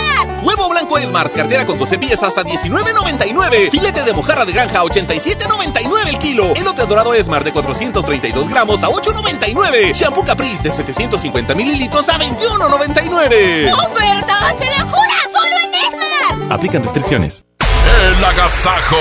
Huevo blanco Esmar, cartera con 12 piezas a 19.99. Filete de mojarra de granja a 87.99 el kilo. Elote dorado Esmar de 432 gramos a 8.99. Shampoo Caprice de 750 mililitros a 21.99. ¡Ofertas de locura! ¡Solo en Esmar! Aplican restricciones. El agasajo.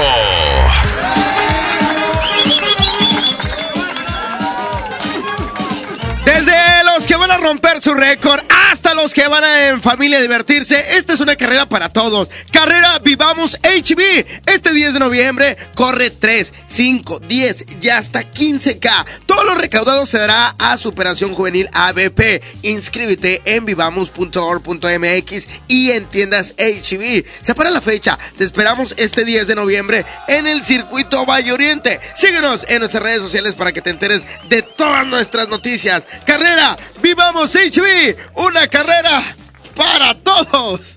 A romper su récord hasta los que van a en familia divertirse, esta es una carrera para todos. Carrera Vivamos HB. Este 10 de noviembre corre 3, 5, 10 y hasta 15K. Todo lo recaudado se dará a Superación Juvenil ABP. Inscríbete en vivamos.org.mx y en tiendas HB. Separa la fecha. Te esperamos este 10 de noviembre en el circuito Valle Oriente. Síguenos en nuestras redes sociales para que te enteres de todas nuestras noticias. Carrera, vivamos HB, una carrera para todos.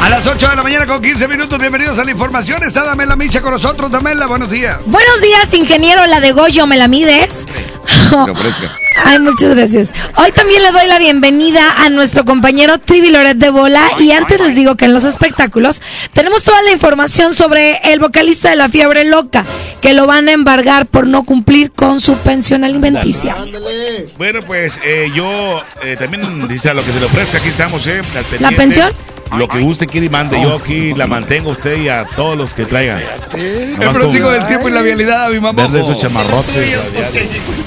A las 8 de la mañana con 15 minutos, bienvenidos a la información. Está Damela Micha con nosotros. Damela, buenos días. Buenos días, ingeniero, la de Goyo, ¿me la mides? Ay, muchas gracias. Hoy también le doy la bienvenida a nuestro compañero Trivi Loret de Bola. Y antes les digo que en los espectáculos tenemos toda la información sobre el vocalista de la fiebre loca, que lo van a embargar por no cumplir con su pensión alimenticia. Bueno, pues eh, yo eh, también dice a lo que se le ofrezca, aquí estamos, ¿eh? al ¿La pensión? lo que guste, quiere y mande. Yo aquí la mantengo a usted y a todos los que traigan. El pronóstico del tiempo y la vialidad, mi mamá. Verde esos chamarrotes.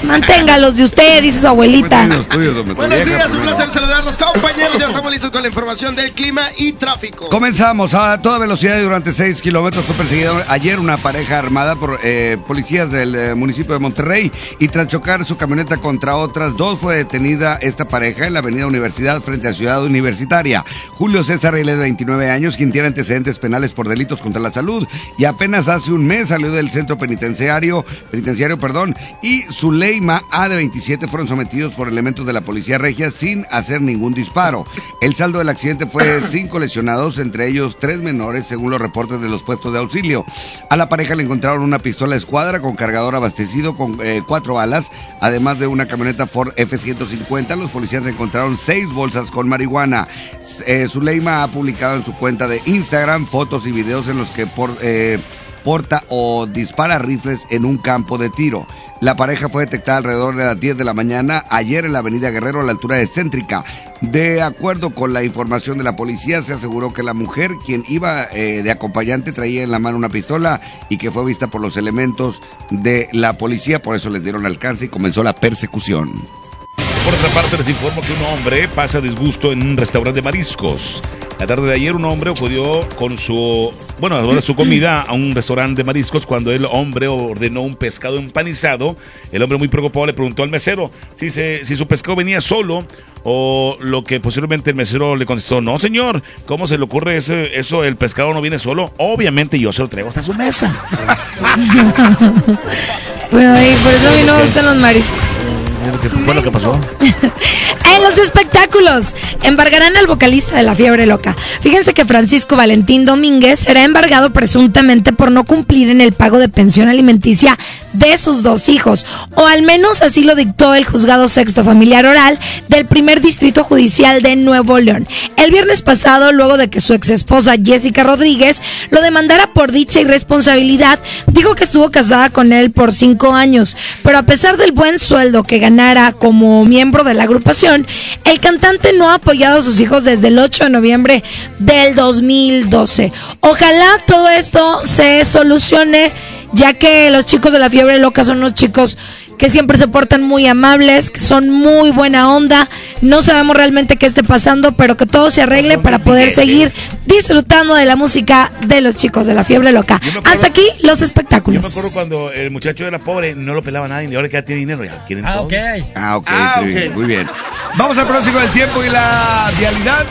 Manténgalos de usted, dice su abuelita. Buenos días, un placer saludarlos, compañeros. Ya estamos listos con la información del clima y tráfico. Comenzamos a toda velocidad y durante 6 kilómetros. Fue perseguida ayer una pareja armada por eh, policías del eh, municipio de Monterrey y tras chocar su camioneta contra otras dos fue detenida esta pareja en la avenida Universidad frente a Ciudad Universitaria. Julio César L. de 29 años, quien tiene antecedentes penales por delitos contra la salud y apenas hace un mes salió del centro penitenciario, penitenciario, perdón, y Zuleima A. de 27 fueron sometidos por elementos de la policía regia sin hacer ningún disparo. El saldo del accidente fue cinco lesionados, entre ellos tres menores, según los reportes de los puestos de auxilio. A la pareja le encontraron una pistola escuadra con cargador abastecido con eh, cuatro balas, además de una camioneta Ford F-150. Los policías encontraron seis bolsas con marihuana. Eh, Zuleima ha publicado en su cuenta de Instagram fotos y videos en los que por, eh, porta o dispara rifles en un campo de tiro. La pareja fue detectada alrededor de las 10 de la mañana ayer en la avenida Guerrero a la altura de Céntrica. De acuerdo con la información de la policía, se aseguró que la mujer, quien iba eh, de acompañante, traía en la mano una pistola y que fue vista por los elementos de la policía. Por eso les dieron alcance y comenzó la persecución. Por otra parte, les informo que un hombre pasa disgusto en un restaurante de mariscos. La tarde de ayer un hombre acudió con su, bueno, su comida a un restaurante de mariscos cuando el hombre ordenó un pescado empanizado. El hombre muy preocupado le preguntó al mesero si, se, si su pescado venía solo o lo que posiblemente el mesero le contestó, no señor, ¿cómo se le ocurre ese, eso? El pescado no viene solo. Obviamente yo se lo traigo hasta su mesa. Bueno, por eso a mí no gustan los mariscos. ¿Qué fue lo que pasó? En los espectáculos, embargarán al vocalista de La Fiebre Loca. Fíjense que Francisco Valentín Domínguez será embargado presuntamente por no cumplir en el pago de pensión alimenticia de sus dos hijos, o al menos así lo dictó el juzgado sexto familiar oral del primer distrito judicial de Nuevo León. El viernes pasado, luego de que su ex esposa Jessica Rodríguez lo demandara por dicha irresponsabilidad, dijo que estuvo casada con él por cinco años, pero a pesar del buen sueldo que ganara como miembro de la agrupación, el cantante no ha apoyado a sus hijos desde el 8 de noviembre del 2012. Ojalá todo esto se solucione, ya que los chicos de la fiebre loca son unos chicos que siempre se portan muy amables, que son muy buena onda. No sabemos realmente qué esté pasando, pero que todo se arregle para poder seguir disfrutando de la música de los chicos de la fiebre loca. Hasta aquí los espectáculos. Yo me acuerdo cuando el muchacho era pobre, no lo pelaba nadie, y ahora que ya tiene dinero, ya quieren Ah, todo. Ah, ok, Ah, muy ok. bien, muy bien. Vamos al próximo del tiempo y la vialidad.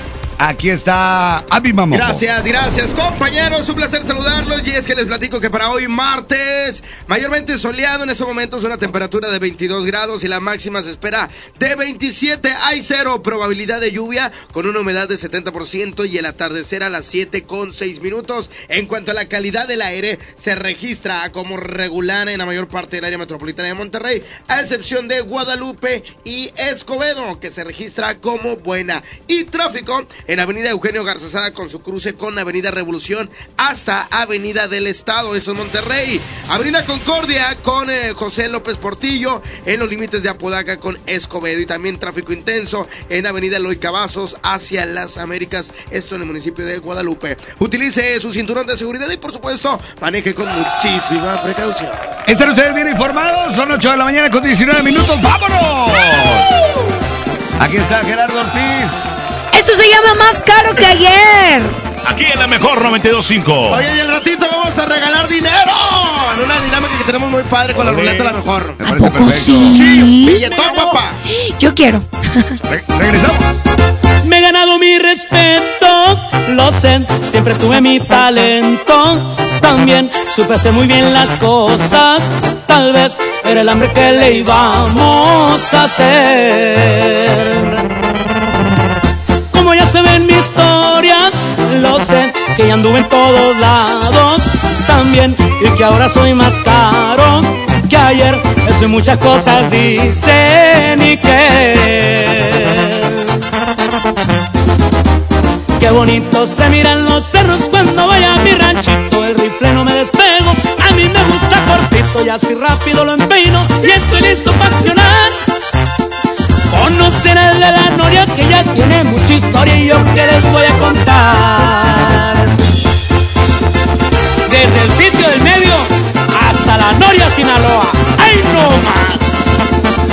Aquí está Mamojo. Gracias, gracias compañeros, un placer saludarlos y es que les platico que para hoy martes, mayormente soleado en estos momentos una temperatura de 22 grados y la máxima se espera de 27, hay cero probabilidad de lluvia con una humedad de 70% y el atardecer a las 7 con 6 minutos. En cuanto a la calidad del aire, se registra como regular en la mayor parte del área metropolitana de Monterrey, a excepción de Guadalupe y Escobedo, que se registra como buena. Y tráfico Avenida Eugenio Garzazada con su cruce con Avenida Revolución hasta Avenida del Estado, eso es Monterrey. Avenida Concordia con eh, José López Portillo en los límites de Apodaca con Escobedo y también tráfico intenso en Avenida Eloy Cavazos hacia las Américas, esto en el municipio de Guadalupe. Utilice su cinturón de seguridad y por supuesto maneje con muchísima precaución. ¿Están ustedes bien informados? Son 8 de la mañana con 19 minutos. ¡Vámonos! Aquí está Gerardo Ortiz. Esto se llama más caro que ayer. Aquí en la mejor 92.5. Oye, y el ratito vamos a regalar dinero en una dinámica que tenemos muy padre con la ruleta la mejor. Me parece poco perfecto. sí? Sí, billetón, papá. Yo quiero. Re- regresamos. Me he ganado mi respeto, lo sé, siempre tuve mi talento. También supe hacer muy bien las cosas, tal vez era el hambre que le íbamos a hacer. Ya se ve mi historia, lo sé, que ya anduve en todos lados. También, y que ahora soy más caro que ayer. Eso y muchas cosas dicen y que. Qué bonito se miran los cerros cuando voy a mi ranchito. El rifle no me despego, a mí me gusta cortito y así rápido lo empeino y estoy listo para accionar. Conocer viene el de la noria que ya tiene mucha historia y yo que les voy a contar. Desde el sitio del medio hasta la noria Sinaloa. ¡Ay no más!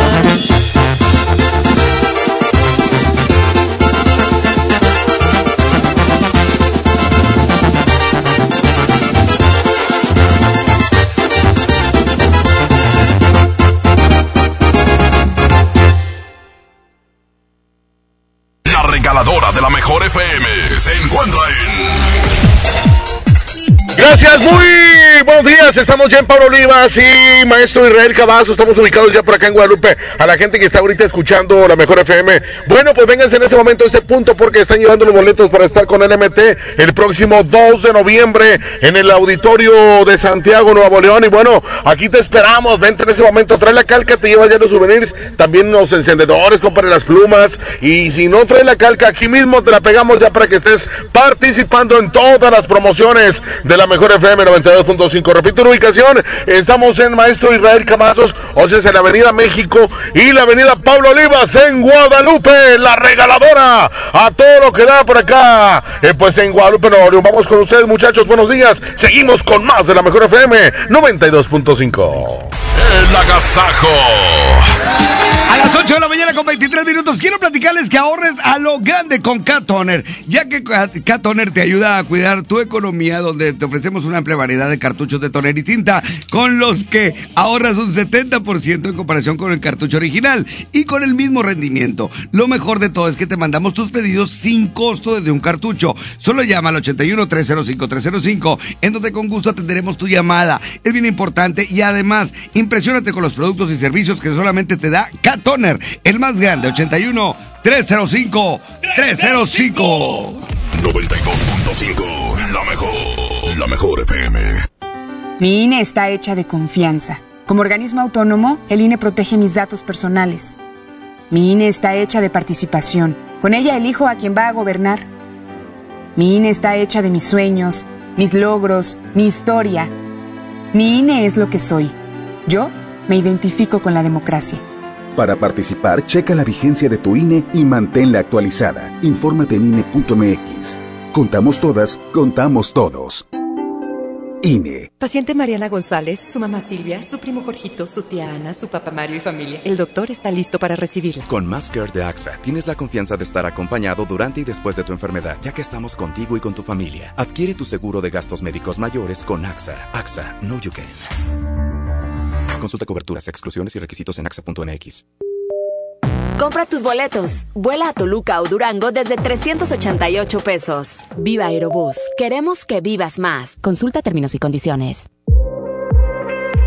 La mejor FM se encuentra en... Gracias, muy buenos días. Estamos ya en Pablo Olivas y maestro Israel Cavazo. Estamos ubicados ya por acá en Guadalupe. A la gente que está ahorita escuchando la mejor FM. Bueno, pues vénganse en ese momento a este punto porque están llevando los boletos para estar con LMT el próximo 2 de noviembre en el auditorio de Santiago, Nuevo León. Y bueno, aquí te esperamos. Vente en ese momento. Trae la calca, te llevas ya los souvenirs. También los encendedores, compre las plumas. Y si no trae la calca, aquí mismo te la pegamos ya para que estés participando en todas las promociones de la mejor FM 92.5. Repito la ubicación, estamos en Maestro Israel Camazos, o sea, en la Avenida México y la Avenida Pablo Olivas en Guadalupe, la regaladora, a todo lo que da por acá, eh, pues en Guadalupe, Nuevo. Vamos con ustedes, muchachos, buenos días. Seguimos con más de la mejor FM 92.5. El agasajo. Las 8 de la mañana con 23 minutos quiero platicarles que ahorres a lo grande con K-Toner, ya que K-Toner te ayuda a cuidar tu economía donde te ofrecemos una amplia variedad de cartuchos de toner y tinta con los que ahorras un 70% en comparación con el cartucho original y con el mismo rendimiento. Lo mejor de todo es que te mandamos tus pedidos sin costo desde un cartucho. Solo llama al 81 305 305 en donde con gusto atenderemos tu llamada. Es bien importante y además impresiónate con los productos y servicios que solamente te da El más grande, 81 305 305. 92.5. La mejor. La mejor FM. Mi INE está hecha de confianza. Como organismo autónomo, el INE protege mis datos personales. Mi INE está hecha de participación. Con ella elijo a quien va a gobernar. Mi INE está hecha de mis sueños, mis logros, mi historia. Mi INE es lo que soy. Yo me identifico con la democracia. Para participar, checa la vigencia de tu INE y manténla actualizada. Infórmate en INE.mx. Contamos todas, contamos todos. INE. Paciente Mariana González, su mamá Silvia, su primo Jorgito, su tía Ana, su papá Mario y familia. El doctor está listo para recibirla. Con Masker de AXA tienes la confianza de estar acompañado durante y después de tu enfermedad, ya que estamos contigo y con tu familia. Adquiere tu seguro de gastos médicos mayores con AXA. AXA, no you can. Consulta coberturas, exclusiones y requisitos en AXA.mx. Compra tus boletos. Vuela a Toluca o Durango desde 388 pesos. Viva Aerobús. Queremos que vivas más. Consulta términos y condiciones.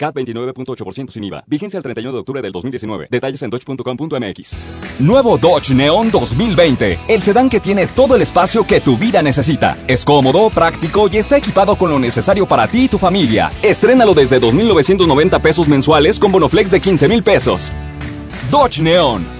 CAT 29.8% sin IVA. Vigencia el 31 de octubre del 2019. Detalles en dodge.com.mx. Nuevo Dodge Neon 2020. El sedán que tiene todo el espacio que tu vida necesita. Es cómodo, práctico y está equipado con lo necesario para ti y tu familia. Estrénalo desde 2.990 pesos mensuales con Bonoflex de 15 mil pesos. Dodge Neon.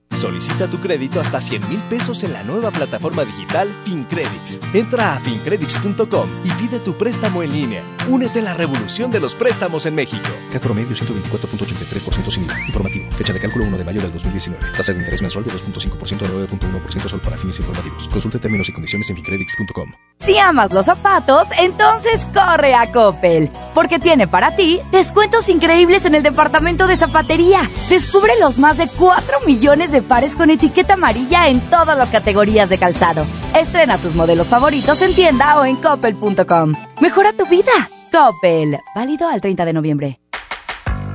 Solicita tu crédito hasta 100 mil pesos en la nueva plataforma digital FinCredits. Entra a fincredits.com y pide tu préstamo en línea. Únete a la revolución de los préstamos en México. Cat promedio 124.83% sin IVA. Informativo. Fecha de cálculo 1 de mayo del 2019. Tasa de interés mensual de 2.5% a 9.1% sol para fines informativos. Consulte términos y condiciones en fincredits.com. Si amas los zapatos, entonces corre a Coppel. Porque tiene para ti descuentos increíbles en el departamento de zapatería. Descubre los más de 4 millones de pares con etiqueta amarilla en todas las categorías de calzado. Estrena tus modelos favoritos en tienda o en coppel.com. Mejora tu vida. Coppel. Válido al 30 de noviembre.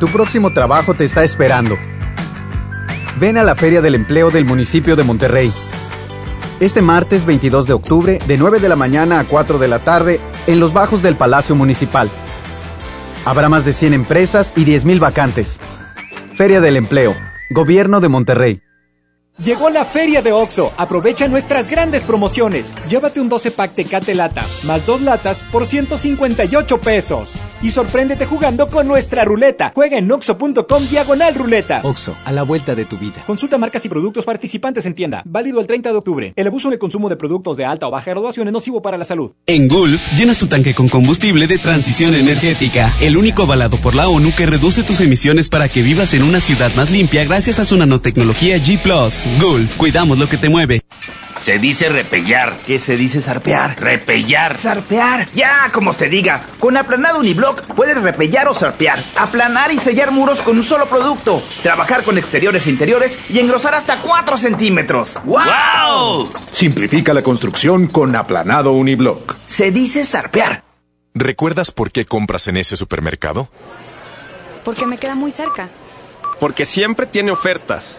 Tu próximo trabajo te está esperando. Ven a la Feria del Empleo del municipio de Monterrey. Este martes 22 de octubre, de 9 de la mañana a 4 de la tarde, en los bajos del Palacio Municipal. Habrá más de 100 empresas y 10.000 vacantes. Feria del Empleo. Gobierno de Monterrey. Llegó la feria de OXO. Aprovecha nuestras grandes promociones. Llévate un 12 pack Tecate Lata, más dos latas por 158 pesos. Y sorpréndete jugando con nuestra ruleta. Juega en oxo.com diagonal ruleta. OXO, a la vuelta de tu vida. Consulta marcas y productos participantes en tienda. Válido el 30 de octubre. El abuso en el consumo de productos de alta o baja graduación es nocivo para la salud. En Gulf, llenas tu tanque con combustible de transición energética. El único avalado por la ONU que reduce tus emisiones para que vivas en una ciudad más limpia gracias a su nanotecnología G ⁇ Gulf, cuidamos lo que te mueve. Se dice repellar. ¿Qué se dice zarpear? Repellar. Zarpear. Ya, como se diga. Con aplanado uniblock puedes repellar o zarpear. Aplanar y sellar muros con un solo producto. Trabajar con exteriores e interiores y engrosar hasta 4 centímetros. ¡Wow! Simplifica la construcción con aplanado uniblock. Se dice zarpear. ¿Recuerdas por qué compras en ese supermercado? Porque me queda muy cerca. Porque siempre tiene ofertas.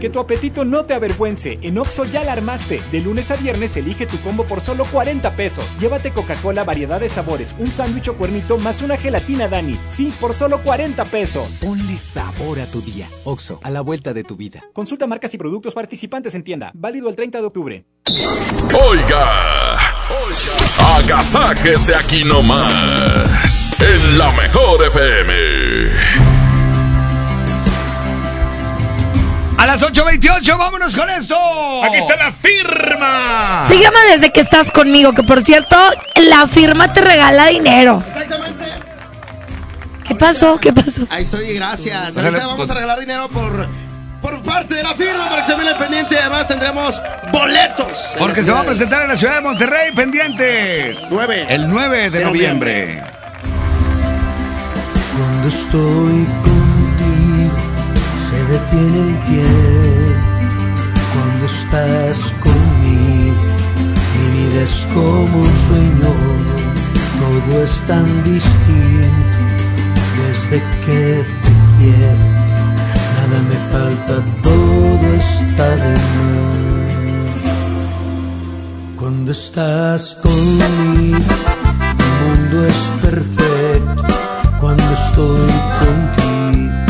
Que tu apetito no te avergüence. En Oxo ya la armaste. De lunes a viernes elige tu combo por solo 40 pesos. Llévate Coca-Cola, variedad de sabores, un sándwich o cuernito más una gelatina Dani. Sí, por solo 40 pesos. Ponle sabor a tu día. Oxo, a la vuelta de tu vida. Consulta marcas y productos participantes en tienda. Válido el 30 de octubre. Oiga, oiga, agasáquese aquí nomás. En la mejor FM. A las 8.28, vámonos con esto. Aquí está la firma. Se llama desde que estás conmigo, que por cierto, la firma te regala dinero. Exactamente. ¿Qué pasó? ¿Qué pasó? Ahí estoy, gracias. Ahorita vamos a regalar dinero por, por parte de la firma para que se vea pendiente. Además tendremos boletos. Porque se va a presentar en la ciudad de Monterrey, pendientes. 9. El 9 de, De noviembre. Cuando estoy se detiene el tiempo. Cuando estás conmigo mi vida es como un sueño. Todo es tan distinto desde que te quiero. Nada me falta, todo está de más. Cuando estás conmigo mi mundo es perfecto. Cuando estoy contigo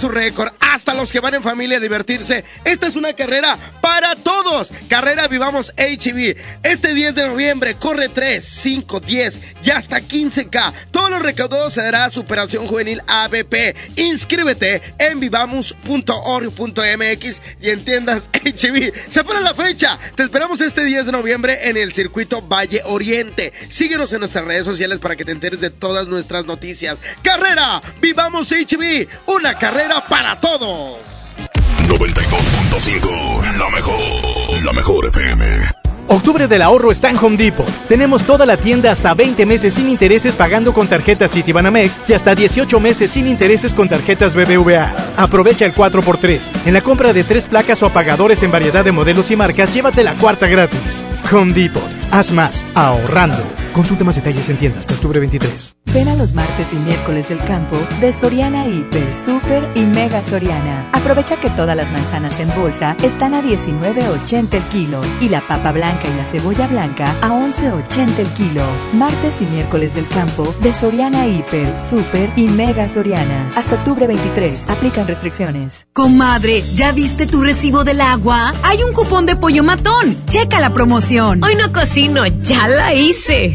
su récord. Hasta los que van en familia a divertirse, esta es una carrera Carrera Vivamos HB. Este 10 de noviembre corre 3, 5, 10 y hasta 15K. Todos los recaudados se dará a Superación Juvenil ABP. Inscríbete en vivamos.org.mx y en tiendas HB. Separa la fecha. Te esperamos este 10 de noviembre en el circuito Valle Oriente. Síguenos en nuestras redes sociales para que te enteres de todas nuestras noticias. Carrera, vivamos HB, una carrera para todos. 92.5, la mejor, la mejor FM. Octubre del ahorro está en Home Depot. Tenemos toda la tienda hasta 20 meses sin intereses pagando con tarjetas Citibanamex y hasta 18 meses sin intereses con tarjetas BBVA. Aprovecha el 4x3. En la compra de tres placas o apagadores en variedad de modelos y marcas, llévate la cuarta gratis. Home Depot. Haz más ahorrando. Consulta más detalles en tiendas hasta octubre 23. Ven a los martes y miércoles del campo de Soriana Hiper, Super y Mega Soriana. Aprovecha que todas las manzanas en bolsa están a 19.80 el kilo y la papa blanca y la cebolla blanca a 11.80 el kilo. Martes y miércoles del campo de Soriana Hiper, Super y Mega Soriana. Hasta octubre 23. Aplican restricciones. Comadre, ¿ya viste tu recibo del agua? Hay un cupón de pollo matón. Checa la promoción. Hoy no ya la hice.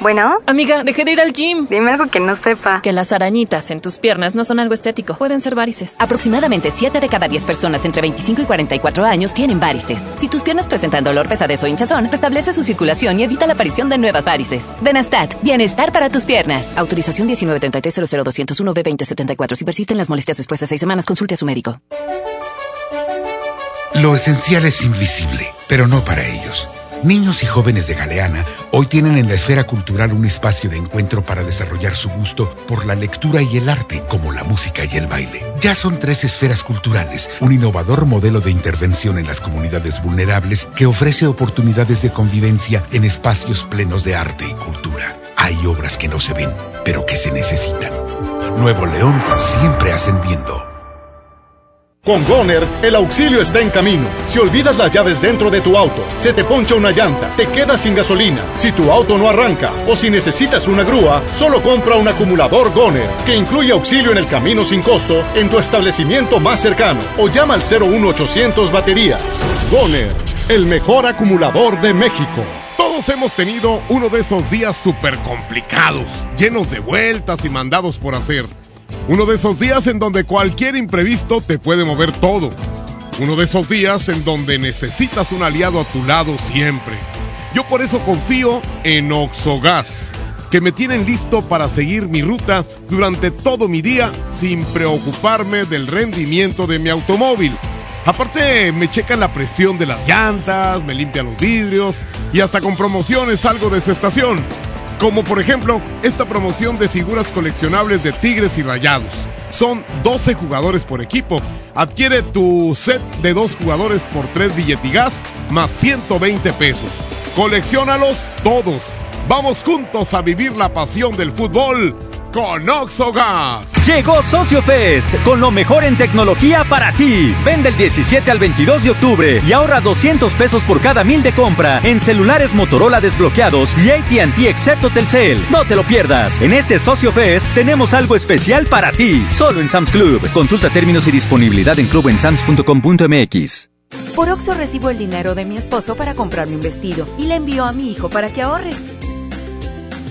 Bueno. Amiga, dejé de ir al gym. Dime algo que no sepa. Que las arañitas en tus piernas no son algo estético. Pueden ser varices. Aproximadamente 7 de cada 10 personas entre 25 y 44 años tienen varices. Si tus piernas presentan dolor, pesadez o hinchazón, restablece su circulación y evita la aparición de nuevas varices. Benastat, bienestar para tus piernas. Autorización 193300201 b 2074 Si persisten las molestias después de 6 semanas, consulte a su médico. Lo esencial es invisible, pero no para ellos. Niños y jóvenes de Galeana hoy tienen en la esfera cultural un espacio de encuentro para desarrollar su gusto por la lectura y el arte, como la música y el baile. Ya son tres esferas culturales, un innovador modelo de intervención en las comunidades vulnerables que ofrece oportunidades de convivencia en espacios plenos de arte y cultura. Hay obras que no se ven, pero que se necesitan. Nuevo León siempre ascendiendo. Con Goner, el auxilio está en camino. Si olvidas las llaves dentro de tu auto, se te poncha una llanta, te quedas sin gasolina, si tu auto no arranca o si necesitas una grúa, solo compra un acumulador Goner, que incluye auxilio en el camino sin costo en tu establecimiento más cercano o llama al 01800 baterías. Goner, el mejor acumulador de México. Todos hemos tenido uno de esos días súper complicados, llenos de vueltas y mandados por hacer. Uno de esos días en donde cualquier imprevisto te puede mover todo. Uno de esos días en donde necesitas un aliado a tu lado siempre. Yo por eso confío en Oxogas, que me tienen listo para seguir mi ruta durante todo mi día sin preocuparme del rendimiento de mi automóvil. Aparte, me checan la presión de las llantas, me limpian los vidrios y hasta con promociones salgo de su estación. Como por ejemplo, esta promoción de figuras coleccionables de Tigres y Rayados. Son 12 jugadores por equipo. Adquiere tu set de dos jugadores por 3 billetigas más 120 pesos. Colecciónalos todos. Vamos juntos a vivir la pasión del fútbol con Oxogas. Llegó Socio Fest con lo mejor en tecnología para ti. Vende el 17 al 22 de octubre y ahorra 200 pesos por cada mil de compra en celulares Motorola desbloqueados y AT&T excepto Telcel. No te lo pierdas. En este Socio Fest tenemos algo especial para ti. Solo en Sam's Club. Consulta términos y disponibilidad en clubensams.com.mx. Por Oxo recibo el dinero de mi esposo para comprarme un vestido y le envío a mi hijo para que ahorre.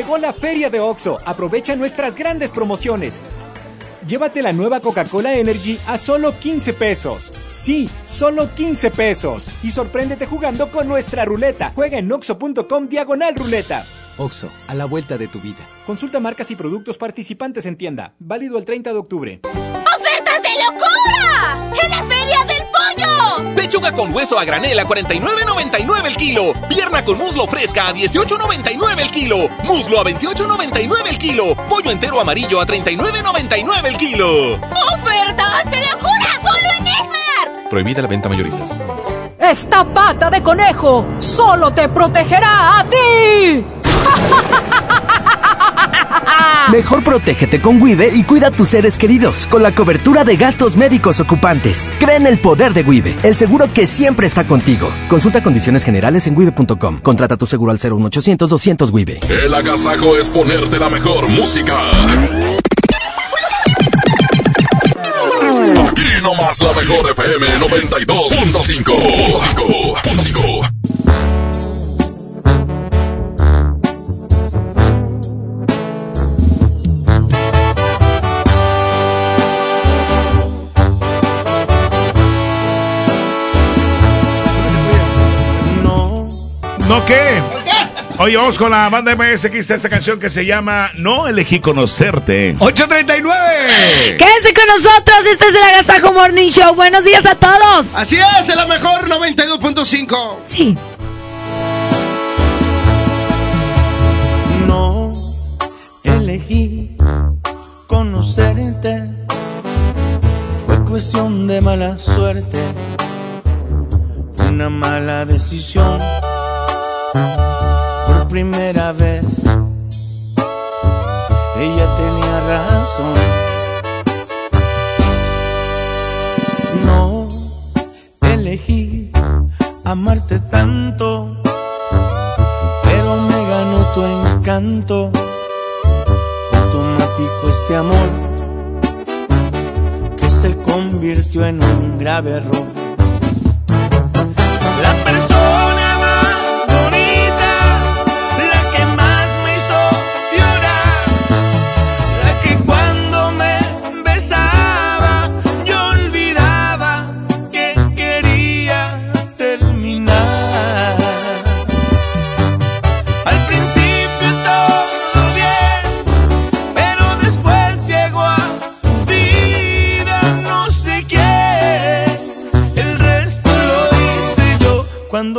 Llegó la feria de OXO. Aprovecha nuestras grandes promociones. Llévate la nueva Coca-Cola Energy a solo 15 pesos. Sí, solo 15 pesos. Y sorpréndete jugando con nuestra ruleta. Juega en oxo.com diagonal ruleta. OXO, a la vuelta de tu vida. Consulta marcas y productos participantes en tienda. Válido el 30 de octubre. Pollo! Pechuga con hueso a granel a 49.99 el kilo. Pierna con muslo fresca a 18.99 el kilo. Muslo a 28.99 el kilo. Pollo entero amarillo a 39.99 el kilo. ¡Ofertas de locura! ¡Solo en Esmart! Prohibida la venta mayoristas. Esta pata de conejo solo te protegerá a ti. Mejor protégete con Wibe y cuida a tus seres queridos con la cobertura de gastos médicos ocupantes. Cree en el poder de Wibe, el seguro que siempre está contigo. Consulta condiciones generales en wibe.com. Contrata tu seguro al 01800 200 Wibe. El agasajo es ponerte la mejor música. Aquí nomás la mejor FM 92.5. ¿No qué? Hoy vamos con la banda MS que está esta canción que se llama No elegí conocerte. 839. Quédense con nosotros, este es el Agasajo Morning Show. Buenos días a todos. Así es, en la mejor 92.5. Sí. No elegí conocerte. Fue cuestión de mala suerte. Una mala decisión primera vez. Ella tenía razón. No elegí amarte tanto, pero me ganó tu encanto. Fue automático este amor que se convirtió en un grave error.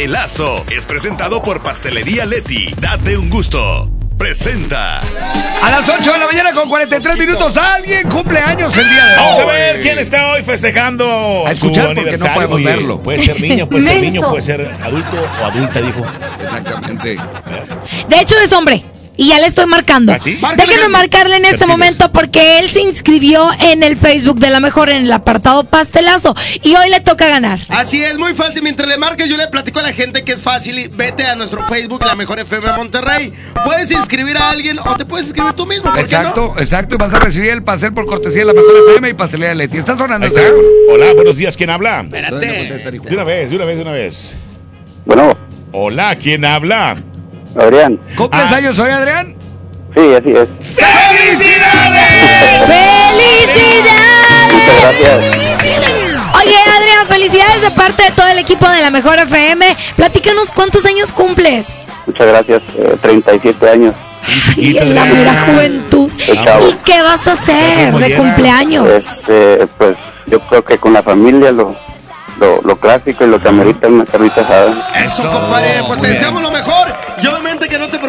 Pastelazo es presentado por Pastelería Leti. Date un gusto. Presenta. A las 8 de la mañana con 43 minutos, alguien cumple años el día de hoy. Vamos a ver quién está hoy festejando A escuchar su porque no aniversario. podemos Oye, verlo. Puede ser niño, puede ser niño, puede ser adulto o adulta, dijo. Exactamente. De hecho, es hombre. Y ya le estoy marcando. ¿Ah, sí? Déjenme marcarle en este Perfiles. momento porque él se inscribió en el Facebook de la mejor en el apartado pastelazo. Y hoy le toca ganar. Así es, muy fácil. Mientras le marques, yo le platico a la gente que es fácil. y Vete a nuestro Facebook, La Mejor FM Monterrey. Puedes inscribir a alguien o te puedes inscribir tú mismo. ¿por qué Exacto, exacto. Y vas a recibir el pastel por cortesía de la mejor FM y pastelería Leti. Está sonando está. Hola, buenos días, ¿quién habla? Espérate. De una vez, de una vez, de una vez. Bueno, Hola, ¿quién habla? Adrián. ¿Cumples Ah. años hoy, Adrián? Sí, así es. ¡Felicidades! ¡Felicidades! Muchas gracias. Oye, Adrián, felicidades de parte de todo el equipo de la mejor FM. Platícanos cuántos años cumples. Muchas gracias. Eh, 37 años. Y en la mera juventud. ¿Y qué vas a hacer de cumpleaños? Este, pues yo creo que con la familia lo, lo, lo clásico y lo que amerita una carnita asada. Eso, compadre. Pues te deseamos lo mejor.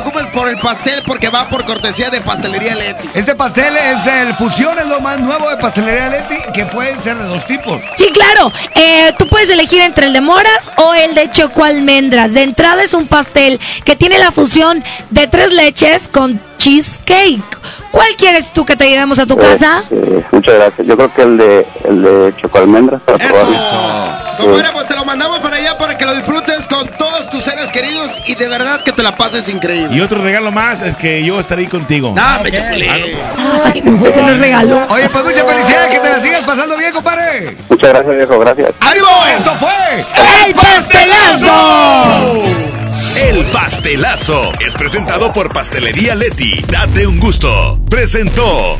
Preocupes por el pastel porque va por cortesía de Pastelería Leti. Este pastel es el fusión, es lo más nuevo de pastelería Leti, que pueden ser de dos tipos. Sí, claro. Eh, tú puedes elegir entre el de moras o el de choco almendras. De entrada es un pastel que tiene la fusión de tres leches con cheesecake. ¿Cuál quieres tú que te llevemos a tu casa? Eh, muchas gracias. Yo creo que el de, el de chocoalmendras para probarlo. Compadre, pues te lo mandamos para allá para que lo disfrutes con todos tus seres queridos y de verdad que te la pases increíble. Y otro regalo más es que yo estaré ahí contigo. No, me chapulín. Ay, no, se los regaló. Oye, pues muchas felicidades, que te la sigas pasando bien, compadre. Muchas gracias, viejo. Gracias. ¡Ánimo! Esto fue ¡El pastelazo! El pastelazo es presentado por Pastelería Leti. Date un gusto. Presentó.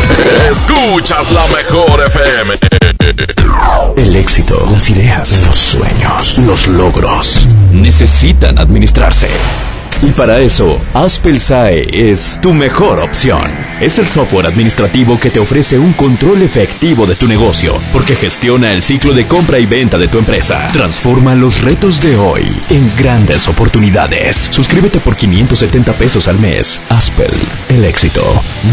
Escuchas la mejor FM. El éxito, las ideas, los sueños, los logros necesitan administrarse. Y para eso, Aspel SAE es tu mejor opción. Es el software administrativo que te ofrece un control efectivo de tu negocio, porque gestiona el ciclo de compra y venta de tu empresa. Transforma los retos de hoy en grandes oportunidades. Suscríbete por 570 pesos al mes. Aspel, el éxito,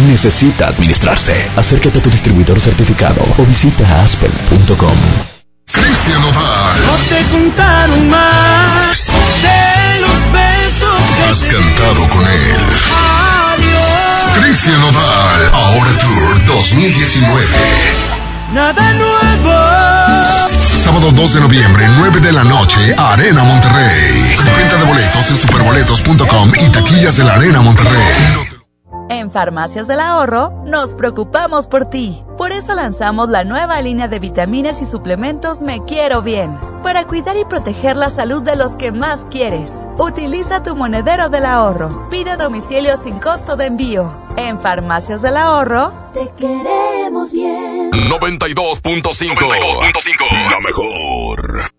necesita administrarse. Acércate a tu distribuidor certificado o visita aspel.com. Cristian Odal. No te contaron más de los besos que Has cantado con él. Adiós. Cristian Odal. Ahora Tour 2019. Nada nuevo. Sábado 2 de noviembre, 9 de la noche, Arena Monterrey. Venta de boletos en superboletos.com y taquillas de la Arena Monterrey. En Farmacias del Ahorro nos preocupamos por ti. Por eso lanzamos la nueva línea de vitaminas y suplementos Me Quiero Bien, para cuidar y proteger la salud de los que más quieres. Utiliza tu monedero del ahorro. Pide domicilio sin costo de envío. En Farmacias del Ahorro te queremos bien. 92.5. La mejor.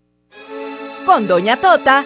Con Doña Tota,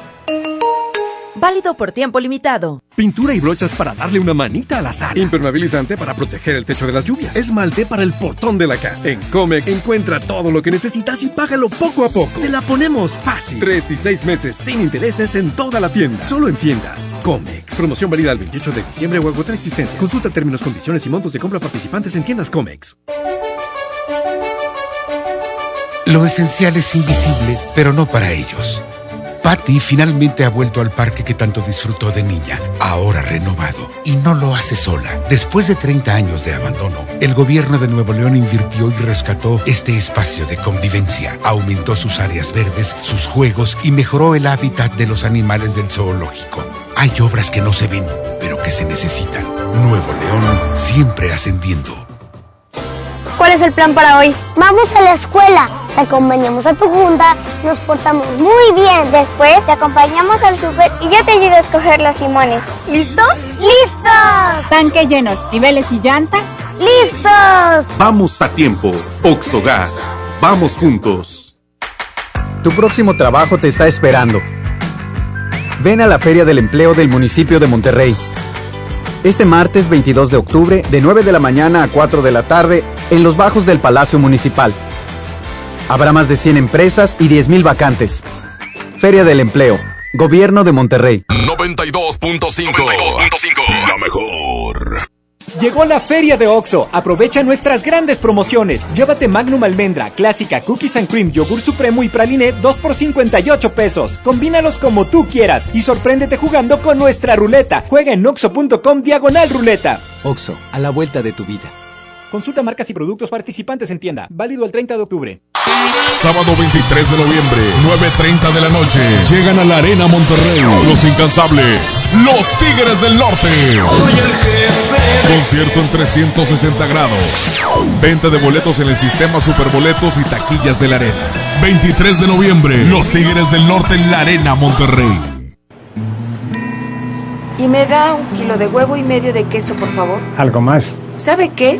Válido por tiempo limitado. Pintura y brochas para darle una manita a la sala. Impermeabilizante para proteger el techo de las lluvias. Esmalte para el portón de la casa. En Comex encuentra todo lo que necesitas y págalo poco a poco. Te la ponemos fácil. Tres y seis meses sin intereses en toda la tienda. Solo en tiendas. Comex. Promoción válida el 28 de diciembre o agotar existencia. Consulta términos, condiciones y montos de compra participantes en tiendas Comex. Lo esencial es invisible, pero no para ellos. Patty finalmente ha vuelto al parque que tanto disfrutó de niña, ahora renovado, y no lo hace sola. Después de 30 años de abandono, el gobierno de Nuevo León invirtió y rescató este espacio de convivencia, aumentó sus áreas verdes, sus juegos y mejoró el hábitat de los animales del zoológico. Hay obras que no se ven, pero que se necesitan. Nuevo León siempre ascendiendo. ¿Cuál es el plan para hoy? Vamos a la escuela, te acompañamos a tu junta, nos portamos muy bien. Después te acompañamos al súper y yo te ayudo a escoger los limones. ¿Listos? ¡Listos! Tanque lleno, niveles y llantas. ¡Listos! Vamos a tiempo. Oxogas. Vamos juntos. Tu próximo trabajo te está esperando. Ven a la Feria del Empleo del municipio de Monterrey. Este martes 22 de octubre, de 9 de la mañana a 4 de la tarde, en los bajos del Palacio Municipal. Habrá más de 100 empresas y 10.000 vacantes. Feria del Empleo. Gobierno de Monterrey. 92.5. La mejor. Llegó la feria de OXO. Aprovecha nuestras grandes promociones. Llévate Magnum Almendra, Clásica, Cookies and Cream, Yogur Supremo y Praline 2 por 58 pesos. Combínalos como tú quieras y sorpréndete jugando con nuestra ruleta. Juega en oxo.com diagonal ruleta. Oxo, a la vuelta de tu vida. Consulta marcas y productos participantes en tienda. Válido el 30 de octubre. Sábado 23 de noviembre, 9.30 de la noche. Llegan a la Arena Monterrey. Los incansables. Los Tigres del Norte. Concierto en 360 grados. Venta de boletos en el sistema Superboletos y taquillas de la Arena. 23 de noviembre, Los Tigres del Norte en la Arena Monterrey. Y me da un kilo de huevo y medio de queso, por favor. ¿Algo más? ¿Sabe qué?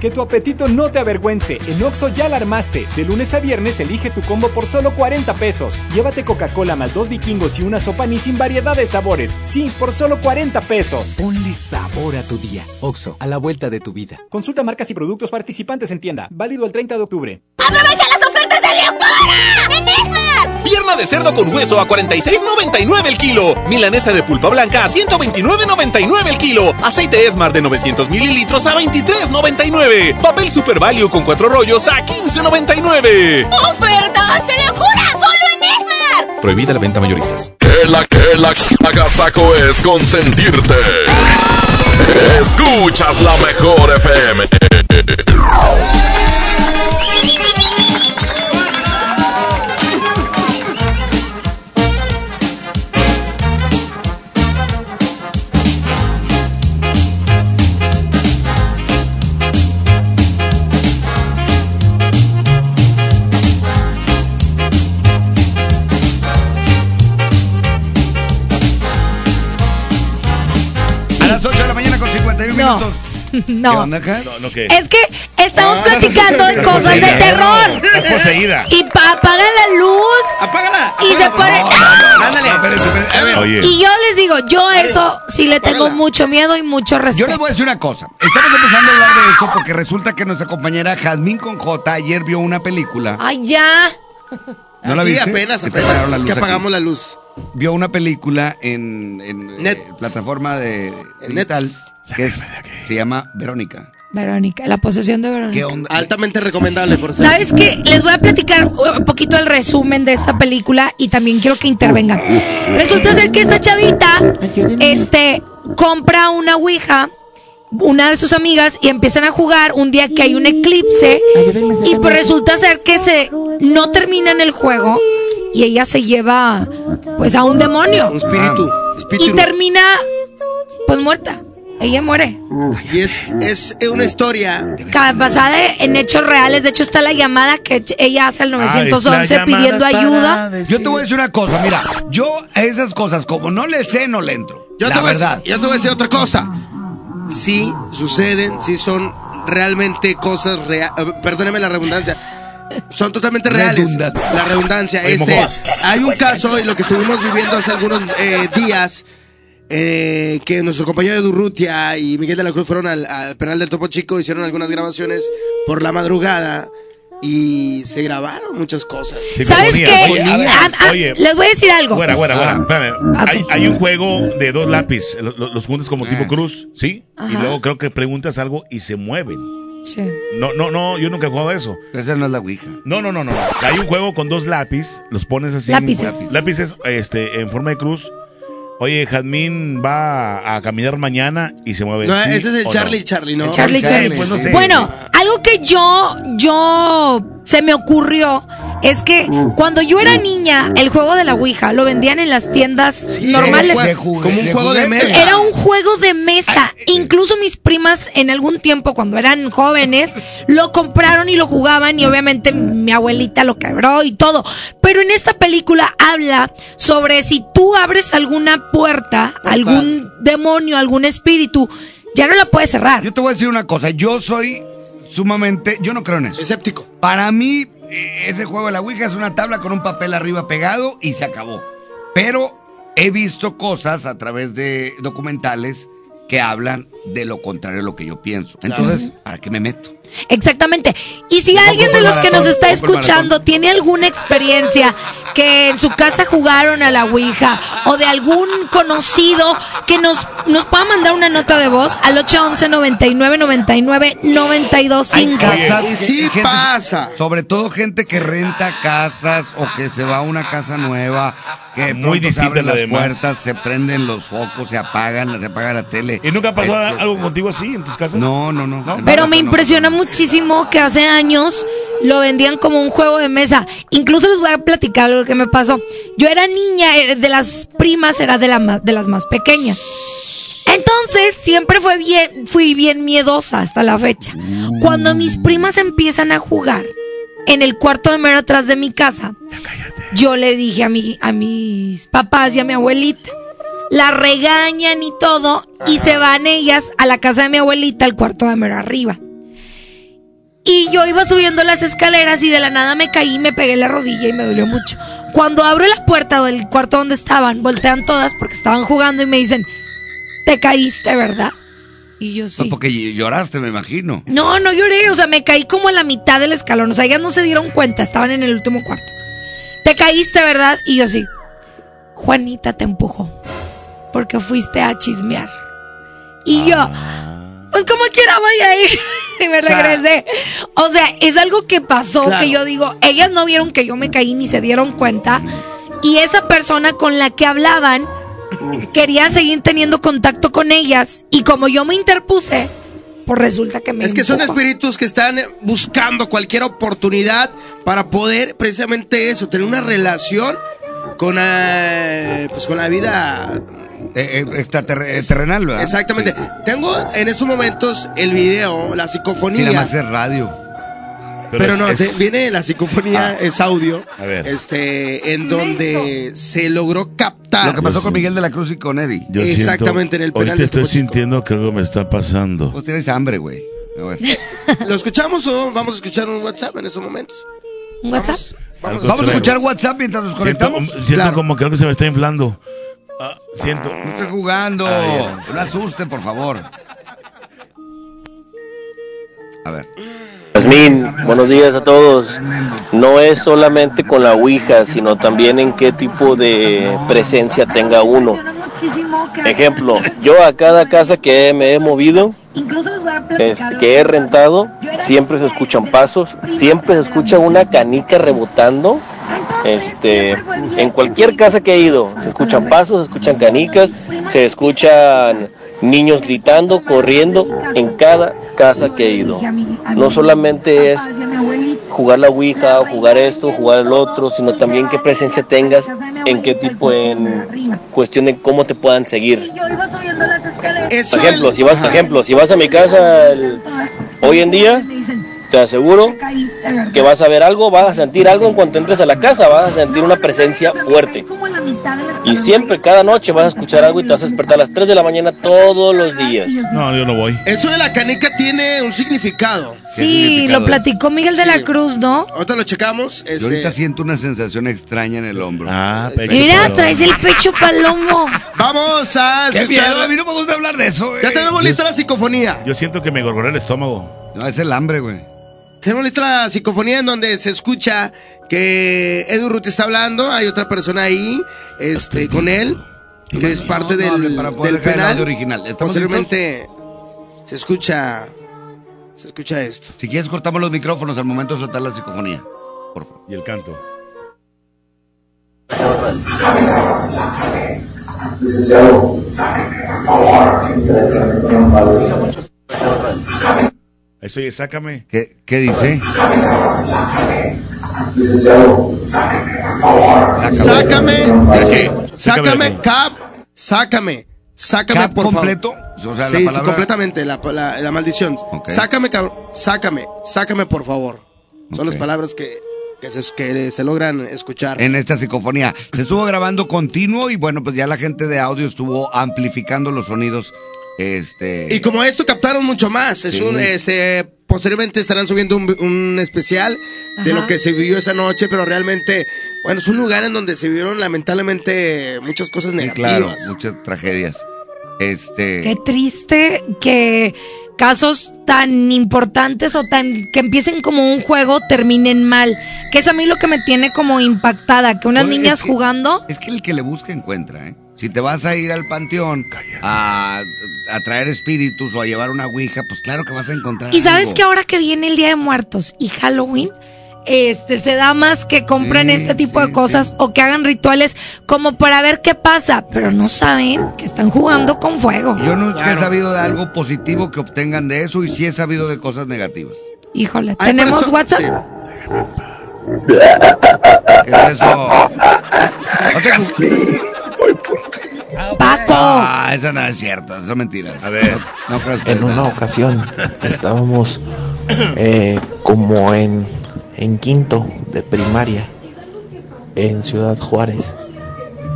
Que tu apetito no te avergüence. En Oxo ya la armaste. De lunes a viernes elige tu combo por solo 40 pesos. Llévate Coca-Cola más dos vikingos y una sopa ni sin variedad de sabores. Sí, por solo 40 pesos. Ponle sabor a tu día. Oxo, a la vuelta de tu vida. Consulta marcas y productos participantes en tienda. Válido el 30 de octubre. ¡Aprovecha de locura! ¡En Esmar! Pierna de cerdo con hueso a 46.99 el kilo. Milanesa de pulpa blanca a 129.99 el kilo. Aceite Esmar de 900 mililitros a 23.99. Papel Super Value con cuatro rollos a 15.99. ¡Ofertas de locura! ¡Solo en Esmar! Prohibida la venta mayoristas. Que la que la agasaco es consentirte. Escuchas la mejor FM. No. No. ¿Qué onda, Cas? No, no, ¿qué? Es que estamos platicando de cosas de terror. Estás poseída. Y pa- apagan la luz. Apágala. Y se pone. ¡Ah! Ándale. Oye. Y yo les digo, yo a eso sí le tengo mucho miedo y mucho Yo respeto. les voy a decir una cosa. Estamos empezando a hablar de esto porque resulta que nuestra compañera Jazmín con J ayer vio una película. Ay, ya. ¿No la Sí, viste? apenas, Que te apenas. apagaron la Es luz que aquí. apagamos la luz. Vio una película en, en, Net. eh, plataforma de digital que es- se llama Verónica. Verónica, la posesión de Verónica. ¿Qué onda? Altamente recomendable, por cierto. ¿Sabes qué? Les voy a platicar un poquito el resumen de esta película y también quiero que intervengan. Resulta ser que esta chavita, este, compra una Ouija, una de sus amigas, y empiezan a jugar un día que hay un eclipse. Y pues resulta ser que se no terminan el juego y ella se lleva pues a un demonio. Un espíritu. Y espíritu. termina pues muerta. Ella muere. Y es, es una historia. Basada en hechos reales. De hecho, está la llamada que ella hace al 911 pidiendo ayuda. Yo te voy a decir una cosa, mira, yo a esas cosas, como no le sé, no le entro. Yo la te, voy a verdad. yo te voy a decir otra cosa. Sí suceden, sí son realmente cosas reales. Perdóneme la redundancia. Son totalmente reales. Redundancia. La redundancia. Este, hay un caso en lo que estuvimos viviendo hace algunos eh, días. eh, que nuestro compañero Durrutia y Miguel de la Cruz fueron al, al penal del Topo Chico, hicieron algunas grabaciones por la madrugada y se grabaron muchas cosas. ¿Sabes qué? Oye, a ver, Ah, ah, oye. les voy a decir algo. Fuera, fuera, fuera. Espérame. Ah, Hay, hay un juego de dos lápices. Los, los- los juntas como tipo cruz, ¿sí? Y luego creo que preguntas algo y se mueven. Sí. No, no, no, yo nunca he jugado a eso. Esa no es la Ouija. No, no, no, no. Hay un juego con dos lápices, los pones así. Lápices. Lápices, este, en forma de cruz. Oye, Jazmín va a caminar mañana y se mueve. No, ¿sí ese es el Charlie no? Charlie, ¿no? Charlie Sí, Charlie. pues no sé. Bueno, algo que yo, yo se me ocurrió es que cuando yo era niña, el juego de la Ouija lo vendían en las tiendas normales. como un juego de mesa. Era un juego de mesa. Incluso mis primas en algún tiempo, cuando eran jóvenes, lo compraron y lo jugaban y obviamente mi abuelita lo quebró y todo. Pero en esta película habla sobre si tú abres alguna puerta, algún demonio, algún espíritu, ya no la puedes cerrar. Yo te voy a decir una cosa, yo soy sumamente, yo no creo en eso. Escéptico. Para mí, eh, ese juego de la Ouija es una tabla con un papel arriba pegado y se acabó. Pero he visto cosas a través de documentales que hablan de lo contrario a lo que yo pienso. Entonces, ¿para qué me meto? Exactamente. Y si alguien de los que nos está escuchando tiene alguna experiencia que en su casa jugaron a la Ouija o de algún conocido que nos, nos pueda mandar una nota de voz al 811 99 99 925. Casas Y que- sí gente- pasa. Sobre todo gente que renta casas o que se va a una casa nueva, que Muy se abren las demás. puertas, se prenden los focos, se apagan, se apaga la tele. ¿Y nunca pasó Eh, algo contigo así en tus casas? No, no, no. Pero me casa no. Muchísimo que hace años lo vendían como un juego de mesa. Incluso les voy a platicar algo que me pasó. Yo era niña, eh, de las primas era de, la de las más pequeñas. Entonces siempre fue bien, fui bien miedosa hasta la fecha. Cuando mis primas empiezan a jugar en el cuarto de mero atrás de mi casa, yo le dije a, mi, a mis papás y a mi abuelita, la regañan y todo, y se van ellas a la casa de mi abuelita, al cuarto de mero arriba. Y yo iba subiendo las escaleras y de la nada me caí, me pegué la rodilla y me dolió mucho. Cuando abro la puerta del cuarto donde estaban, voltean todas porque estaban jugando y me dicen, te caíste, ¿verdad? Y yo sí. No, porque lloraste, me imagino. No, no lloré, o sea, me caí como a la mitad del escalón, o sea, ellas no se dieron cuenta, estaban en el último cuarto. Te caíste, ¿verdad? Y yo sí. Juanita te empujó, porque fuiste a chismear. Y yo, pues como quiera voy a ir. y me regresé. O sea, es algo que pasó, Claro. que yo digo, ellas no vieron que yo me caí ni se dieron cuenta. Y esa persona con la que hablaban quería seguir teniendo contacto con ellas. Y como yo me interpuse, pues resulta que me Es que son espíritus que están buscando cualquier oportunidad para poder precisamente eso, tener una relación con, eh, pues con la vida Eh, eh, eh, terrenal, ¿verdad? Exactamente. Tengo en estos momentos el video, la psicofonía. nada más es radio. pero es- no, es- te- viene la psicofonía, Ah. es audio. A ver. Este, en donde se logró captar. Lo que pasó con Miguel de la Cruz y con Eddie. Yo Exactamente, en el penal Ahorita de estoy Topo Chico. sintiendo que algo me está pasando. Pues tienes hambre, güey. ¿Lo escuchamos o vamos a escuchar un WhatsApp en estos momentos? ¿Un WhatsApp? Vamos, a escuchar WhatsApp mientras nos Siento, conectamos. siento Claro. como que algo se me está inflando. Ah, siento. No estoy jugando. Ah, no asuste, por favor. A ver. Yasmín, buenos días a todos. No es solamente con la Ouija, sino también en qué tipo de presencia tenga uno. Ejemplo, yo a cada casa que me he movido, este, que he rentado, siempre se escuchan pasos, siempre se escucha una canica rebotando. Este, en cualquier casa que he ido, se escuchan pasos, se escuchan canicas, se escuchan Niños gritando, corriendo en cada casa que he ido. No solamente es jugar la Ouija, o jugar esto, jugar el otro, sino también qué presencia tengas, en qué tipo, en cuestión de cómo te puedan seguir. Por ejemplo, si vas, si vas a mi casa hoy en día, te aseguro que vas a ver algo, vas a sentir algo en cuanto entres a la casa, vas a sentir una presencia fuerte. Y siempre, cada noche vas a escuchar algo y te vas a despertar a las 3 de la mañana todos los días. No, yo no voy. Eso de la canica tiene un significado. Sí, lo platicó Miguel de la Cruz, ¿no? Ahorita lo checamos. Yo Este, ahorita siento una sensación extraña en el hombro. Ah, Mira, traes el pecho palomo. Vamos a Qué escuchar. miedo, a mí no me gusta hablar de eso, Ya güey. tenemos lista la psicofonía. Yo siento que me gorgoré el estómago. No, es el hambre, güey. Tenemos lista la psicofonía en donde se escucha que Edu Ruth está hablando, hay otra persona ahí, este, con él, que es parte del, del penal. original. ¿Estamos Posteriormente se escucha, se escucha esto. Si quieres, cortamos los micrófonos al momento de soltar la psicofonía. Y el canto. Eso oye, sácame. ¿Qué, qué dice? Sácame, dice, Sácame cap, sácame, sácame ¿Cap por favor. completo? O sea, la sí, completamente, la, la- la maldición. Sácame, cabrón, sácame, sácame por favor. Son las palabras que, que, se, que se logran escuchar. En esta psicofonía. Se estuvo grabando continuo y bueno, pues ya la gente de audio estuvo amplificando los sonidos. Este. Y como esto captaron mucho más, es Sí. un, este, posteriormente estarán subiendo un, un especial de lo que se vivió esa noche, pero realmente, bueno, es un lugar en donde se vivieron lamentablemente muchas cosas Sí, negativas. claro, muchas tragedias. Este. Qué triste que casos tan importantes o tan que empiecen como un juego terminen mal. Que es a mí lo que me tiene como impactada, que unas Oye, niñas es que- jugando Es que el que le busca encuentra, ¿eh? Si te vas a ir al panteón a, a traer espíritus o a llevar una ouija, pues claro que vas a encontrar. Y sabes algo. que ahora que viene el Día de Muertos y Halloween, este se da más que compren Sí, este tipo sí, de cosas o que hagan rituales como para ver qué pasa, pero no saben que están jugando con fuego. Yo nunca he sabido de algo positivo que obtengan de eso y sí he sabido de cosas negativas. Híjole, ¿tenemos eso- WhatsApp? ¿Qué es eso? No te- Paco. Ah, eso no es cierto, eso es mentiras. A ver. No, no creo En una nada. ocasión estábamos eh, como en, en quinto de primaria en Ciudad Juárez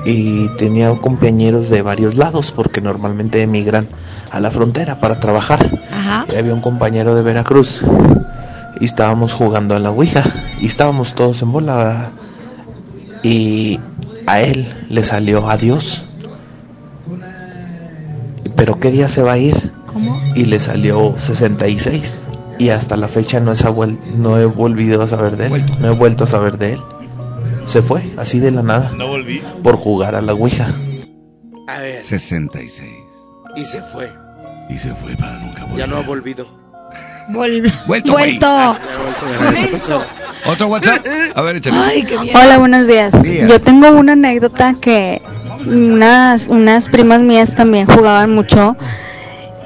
y tenía compañeros de varios lados porque normalmente emigran a la frontera para trabajar. Ajá. Y había un compañero de Veracruz y estábamos jugando a la Ouija y estábamos todos en bola y a él le salió adiós. Pero ¿qué día se va a ir? ¿Cómo? y le salió 66 y hasta la fecha no, vuel- no he volvido a saber de él, no he vuelto a saber de él. Se fue, así de la nada, No volví. por jugar a la Ouija. A ver, 66. y se fue. Y se fue para nunca volver. Ya no ha volvido. Vol- Vuelto. Vuelto. Ya ha vuelto. ¿Otro WhatsApp? A ver, échale. Ay, qué miedo. Hola, buenos días. Días. Yo tengo una anécdota que unas, unas primas mías también jugaban mucho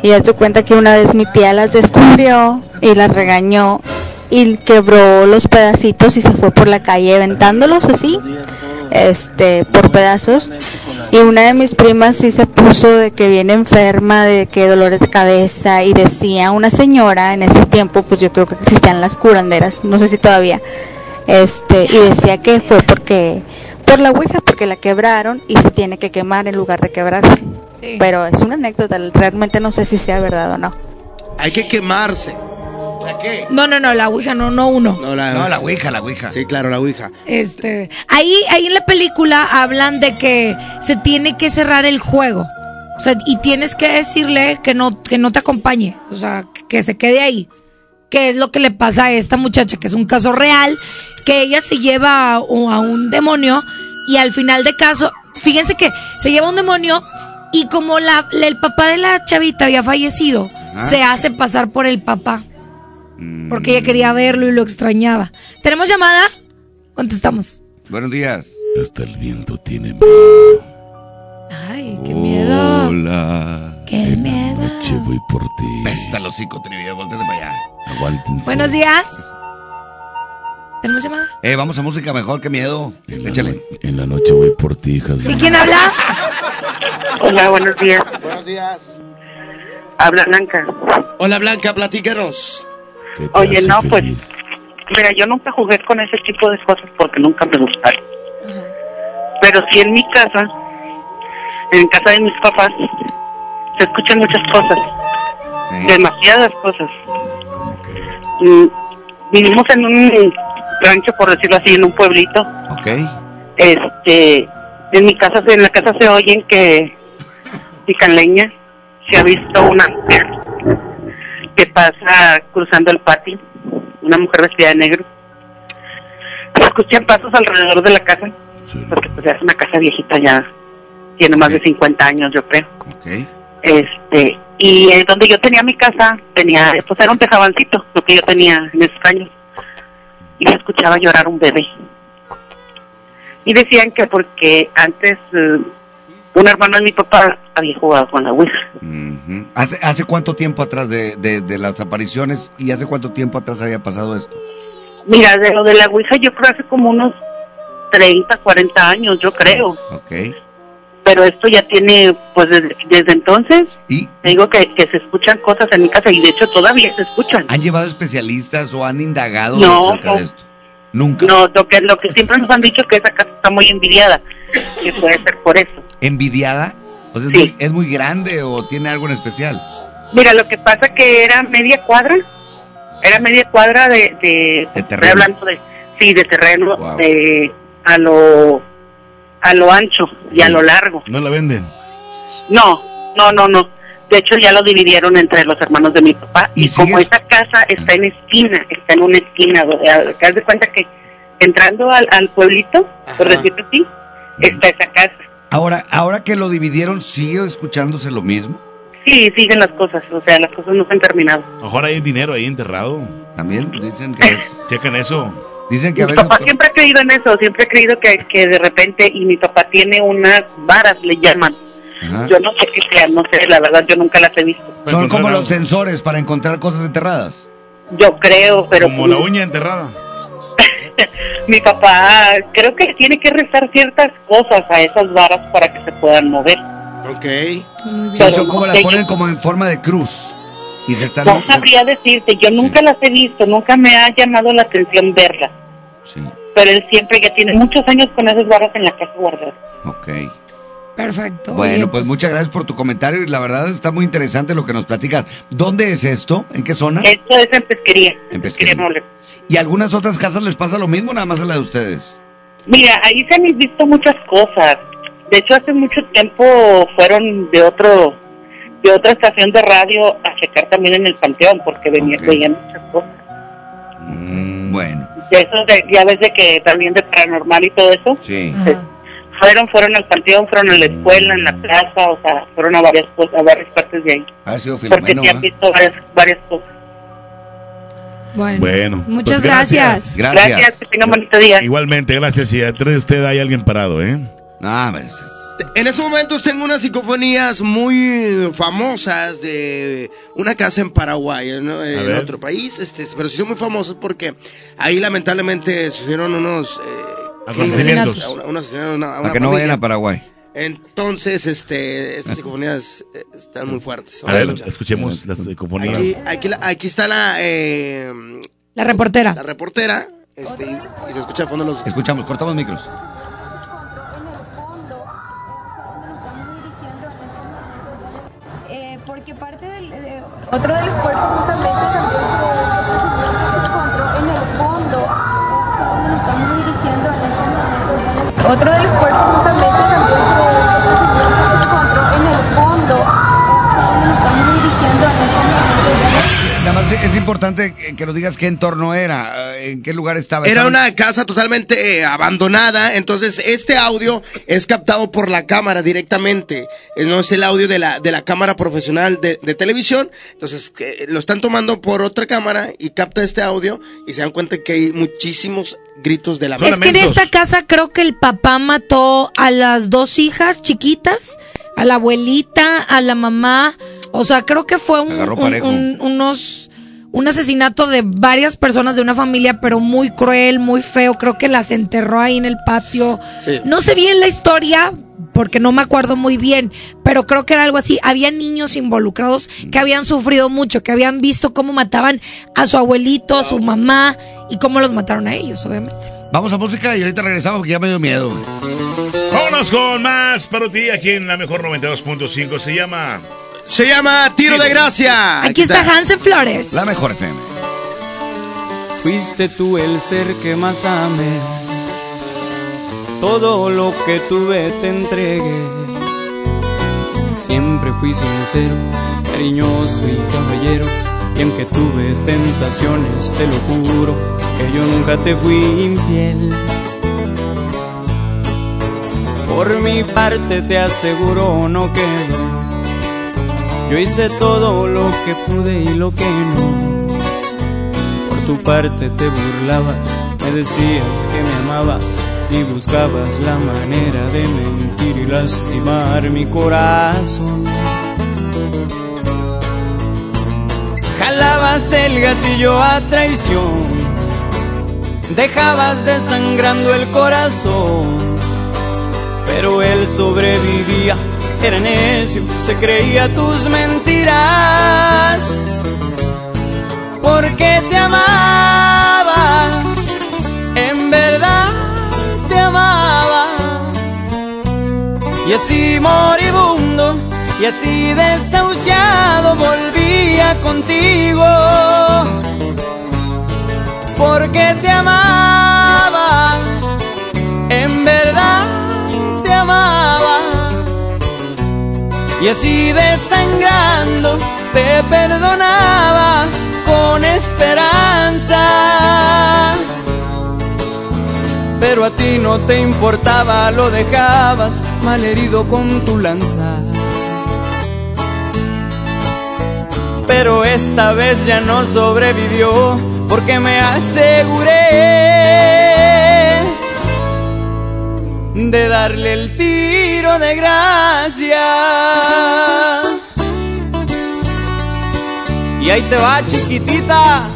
y haz de cuenta que una vez mi tía las descubrió y las regañó y quebró los pedacitos y se fue por la calle aventándolos así, este, por pedazos. Y una de mis primas sí se puso de que viene enferma, de que dolores de cabeza y decía una señora en ese tiempo, pues yo creo que existían las curanderas, no sé si todavía, este, y decía que fue porque, por la ouija, porque la quebraron y se tiene que quemar en lugar de quebrarse. Sí. Pero es una anécdota, realmente no sé si sea verdad o no. Hay que quemarse. ¿La qué? No, no, no, la Ouija no, no uno. No, la, No, la ouija, la ouija. Sí, claro, la ouija. Este, ahí, ahí en la película hablan de que se tiene que cerrar el juego. O sea, y tienes que decirle que no, que no te acompañe. O sea, que se quede ahí. Que es lo que le pasa a esta muchacha, que es un caso real, que ella se lleva a, un- a un demonio y al final de caso, fíjense que se lleva un demonio y como la, el papá de la chavita había fallecido, Ah. se hace pasar por el papá. Mm, Porque ella quería verlo y lo extrañaba. ¿Tenemos llamada? Contestamos. Buenos días. Hasta el viento tiene Ay, qué miedo. Hola. Qué miedo. Noche voy por ti. Pesta los hocico, trivia, para allá. Aguántense. Buenos días. ¿Tenemos llamada? Eh, vamos a música mejor, qué miedo. Échale. En la noche voy por ti, hijas. ¿Sí quién habla? Hola, buenos días. Buenos días. Habla Blanca. Hola Blanca, platícanos. Oye, no, pues, mira, yo nunca jugué con ese tipo de cosas porque nunca me gustaron. Pero sí en mi casa, en casa de mis papás, se escuchan muchas cosas. Demasiadas cosas. Mm, Vivimos en un rancho, por decirlo así, en un pueblito. Ok. Este, en mi casa, en la casa se oyen que pican leña. Se ha visto una mujer que pasa cruzando el patio, una mujer vestida de negro. Se escuchan pasos alrededor de la casa, porque pues ya es una casa viejita ya, tiene más de 50 años yo creo. Este, y eh, donde yo tenía mi casa, tenía, pues era un tejabancito, lo que yo tenía en esos años. Y se escuchaba llorar un bebé. Y decían que porque antes eh, un hermano de mi papá había jugado con la Ouija. ¿Hace, ¿Hace cuánto tiempo atrás de, de- de las apariciones y hace cuánto tiempo atrás había pasado esto? Mira, de lo de la Ouija yo creo hace como unos 30, 40 años, yo creo. Ok. Pero esto ya tiene, pues desde, desde entonces, te digo que, que se escuchan cosas en mi casa y de hecho todavía se escuchan. ¿Han llevado especialistas o han indagado No, acerca no. de esto? Nunca. No, lo que, lo que siempre nos han dicho es que esa casa está muy envidiada, que puede ser por eso. ¿Envidiada? O sea, es, muy, ¿Es muy grande o tiene algo en especial? Mira, lo que pasa que era media cuadra, era media cuadra de... de, terreno. estoy hablando de, sí, de terreno, de, a lo a lo ancho y a lo largo. No la venden. No, no, no, no. De hecho ya lo dividieron entre los hermanos de mi papá y, como esa casa está en esquina, está en una esquina, te das de cuenta que entrando al, al pueblito, por decirlo así, está esa casa. Ahora, ahora que lo dividieron, ¿sigue escuchándose lo mismo? Sí, siguen las cosas, o sea, las cosas no se han terminado. Mejor hay dinero ahí enterrado. También dicen que es... Chequen eso. Dicen que a Mi veces... papá siempre ha creído en eso, siempre ha creído que, que de repente, y mi papá tiene unas varas, le llaman. Ajá. Yo no sé qué sean, no sé, la verdad yo nunca las he visto. Son como los sensores para encontrar cosas enterradas. Yo creo, pero Como la uña enterrada. mi papá creo que tiene que rezar ciertas cosas a esas varas para que se puedan mover. Ok. Sí, son como las ponen como en forma de cruz. Y se están... No sabría decirte, yo nunca las he visto, nunca me ha llamado la atención verlas. Pero él siempre ya tiene muchos años con esas varas en la casa guardadas. Ok. Perfecto. Bueno, Oye, pues muchas gracias por tu comentario y la verdad está muy interesante lo que nos platicas. ¿Dónde es esto? ¿En qué zona? Esto es en pesquería. En Pesquería. ¿Y algunas otras casas les pasa lo mismo nada más a la de ustedes? Mira, ahí se han visto muchas cosas. De hecho, hace mucho tiempo fueron de otro de otra estación de radio a checar también en el panteón porque venía, veían muchas cosas. Bueno, De eso, de, ya ves de que también de paranormal y todo eso. sí. Fueron, fueron al panteón, fueron a la escuela, en la plaza, o sea, fueron a varias cosas, a varias partes de ahí. Ha sido Porque se han visto varias, varias cosas. Bueno, Bueno. Muchas pues gracias. Gracias, que tengan bonito día. Igualmente, gracias. Y atrás de usted hay alguien parado, ¿eh? Ah, pues. En estos momentos tengo unas psicofonías muy famosas de una casa en Paraguay, ¿no? en ver. otro país, este, pero sí son muy famosas porque ahí lamentablemente sucedieron unos eh, crímenes, a una- un asesinato a una- a Para una que no vayan a Paraguay. Entonces, este, estas psicofonías eh, están muy fuertes. A ver, escuchemos las psicofonías. Aquí, aquí, la- aquí está la, eh, La reportera. la reportera este, y, y se escucha de fondo los... Escuchamos, cortamos micros. Otro de los cuerpos justamente también se, se encontró en el fondo nos estamos dirigiendo en este momento. Otro de los cuerpos justamente es importante que- nos digas qué entorno era, eh, en qué lugar estaba. Era una casa totalmente eh, abandonada, entonces este audio es captado por la cámara directamente, Eh, no es el audio de la, de la cámara profesional de, de televisión, entonces que lo están tomando por otra cámara y capta este audio y se dan cuenta que hay muchísimos gritos de la Es que en esta casa creo que el papá mató a las dos hijas chiquitas a la abuelita, a la mamá. O sea, creo que fue un, Agarró un- parejo. un- unos un asesinato de varias personas de una familia, pero muy cruel, muy feo. Creo que las enterró ahí en el patio. Sí. No sé bien la historia, porque no me acuerdo muy bien, pero creo que era algo así. Había niños involucrados que habían sufrido mucho, que habían visto cómo mataban a su abuelito, a su mamá y cómo los mataron a ellos, obviamente. Vamos a música y ahorita regresamos porque ya me dio miedo. Vámonos con más para ti aquí en la mejor 92.5. Se llama. Se llama Tiro de Gracia. Aquí está Hansen Flores. La mejor FM. Fuiste tú el ser que más amé. Todo lo que tuve te entregué. Siempre fui sincero, cariñoso y caballero. Y aunque tuve tentaciones, te lo juro, que yo nunca te fui infiel. Por mi parte te aseguro no quedó. Yo hice todo lo que pude y lo que no. Por tu parte te burlabas, me decías que me amabas y buscabas la manera de mentir y lastimar mi corazón. Jalabas el gatillo a traición, dejabas desangrando el corazón, pero él sobrevivía, era necio, se creía tus mentiras. Porque te amaba, en verdad te amaba. Y así moribundo, y así desahuciado volvía contigo, porque te amaba, Y así desangrando te perdonaba con esperanza. Pero a ti no te importaba, lo dejabas malherido con tu lanza. Pero esta vez ya no sobrevivió porque me aseguré de darle el tiro de gracia. Ahí te va, chiquitita.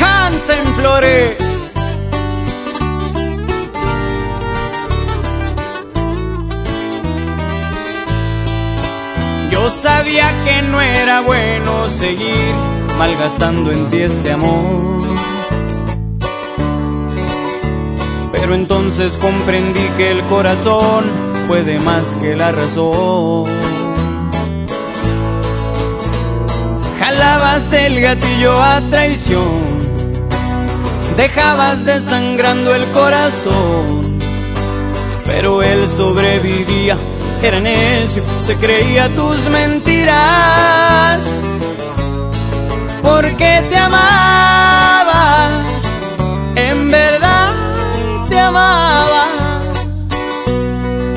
Hansen Flores. Yo sabía que no era bueno seguir malgastando en ti este amor. Pero entonces comprendí que el corazón puede más que la razón. Jalabas el gatillo a traición, dejabas desangrando el corazón, pero él sobrevivía, era necio, se creía tus mentiras, porque te amaba, en verdad te amaba,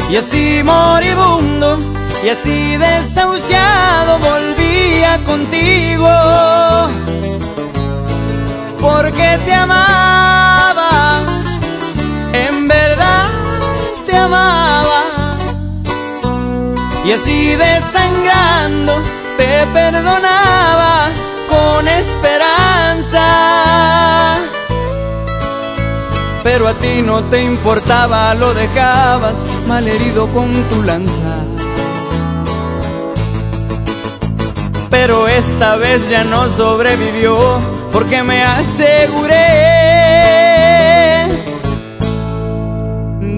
y así moribundo, y así desahuciado volvía contigo, porque te amaba, en verdad te amaba, y así desangrando te perdonaba con esperanza. Pero a ti no te importaba, lo dejabas malherido con tu lanza. Pero esta vez ya no sobrevivió porque me aseguré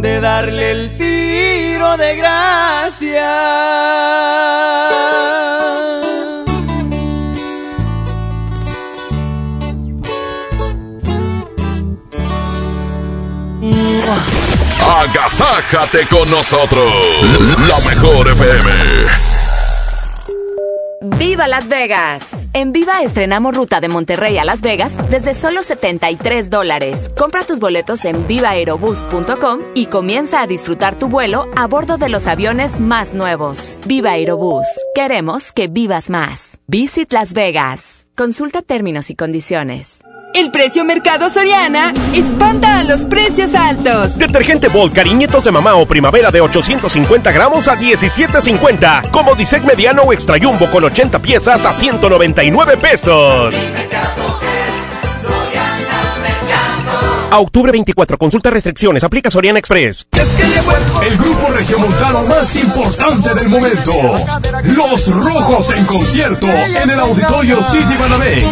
de darle el tiro de gracia. Agasájate con nosotros. La mejor FM. ¡Viva Las Vegas! En Viva estrenamos ruta de Monterrey a Las Vegas desde solo 73 dólares. Compra tus boletos en vivaerobus.com y comienza a disfrutar tu vuelo a bordo de los aviones más nuevos. Viva Aerobús. Queremos que vivas más. Visit Las Vegas. Consulta términos y condiciones. El precio Mercado Soriana espanta a los precios altos. Detergente Bol Cariñitos de mamá o primavera de 850 gramos a 17.50. Como Disec mediano o extra jumbo con 80 piezas a 199 pesos. A octubre 24, consulta restricciones, aplica Soriana Express. El grupo regiomontano más importante del momento. Los Rojos en concierto en el Auditorio City Banamex.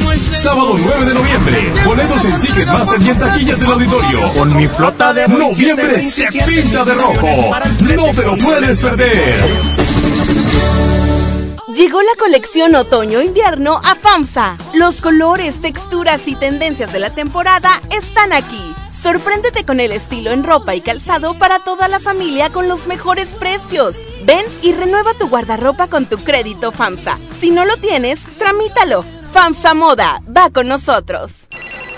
Sábado 9 de noviembre. Boletos en Ticketmaster y en taquillas del auditorio. Con mi flota de Noviembre se pinta de rojo. No te lo puedes perder. Llegó la colección otoño-invierno a FAMSA. Los colores, texturas y tendencias de la temporada están aquí. Sorpréndete con el estilo en ropa y calzado para toda la familia con los mejores precios. Ven y renueva tu guardarropa con tu crédito FAMSA. Si no lo tienes, tramítalo. FAMSA Moda, va con nosotros.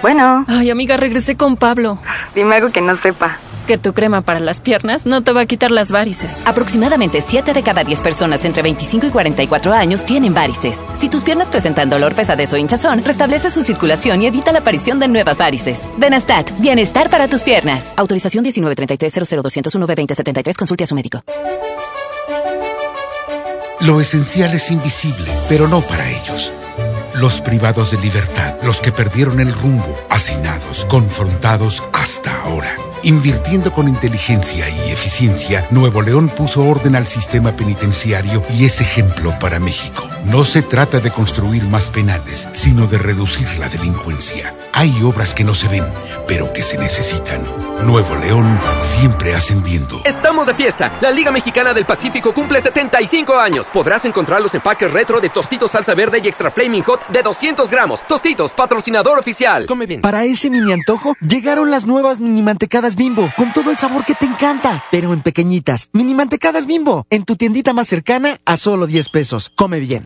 Bueno. Ay, amiga, regresé con Pablo. Dime algo que no sepa. Que tu crema para las piernas no te va a quitar las varices. Aproximadamente 7 de cada 10 personas entre 25 y 44 años tienen varices. Si tus piernas presentan dolor, pesadez o hinchazón, restablece su circulación y evita la aparición de nuevas varices. Benastat, bienestar para tus piernas. Autorización 1933 00201 2073 Consulte a su médico. Lo esencial es invisible, pero no para ellos. Los privados de libertad, los que perdieron el rumbo, hacinados, confrontados hasta ahora. Invirtiendo con inteligencia y eficiencia, Nuevo León puso orden al sistema penitenciario y es ejemplo para México. No se trata de construir más penales, sino de reducir la delincuencia. Hay obras que no se ven, pero que se necesitan. Nuevo León siempre ascendiendo. Estamos de fiesta. La Liga Mexicana del Pacífico cumple 75 años. Podrás encontrar los empaques retro de Tostitos Salsa Verde y Extra Flaming Hot de 200 gramos. Tostitos, patrocinador oficial. Come bien. Para ese mini antojo, llegaron las nuevas mini mantecadas bimbo, con todo el sabor que te encanta, pero en pequeñitas. Mini mantecadas bimbo, en tu tiendita más cercana a solo 10 pesos. Come bien.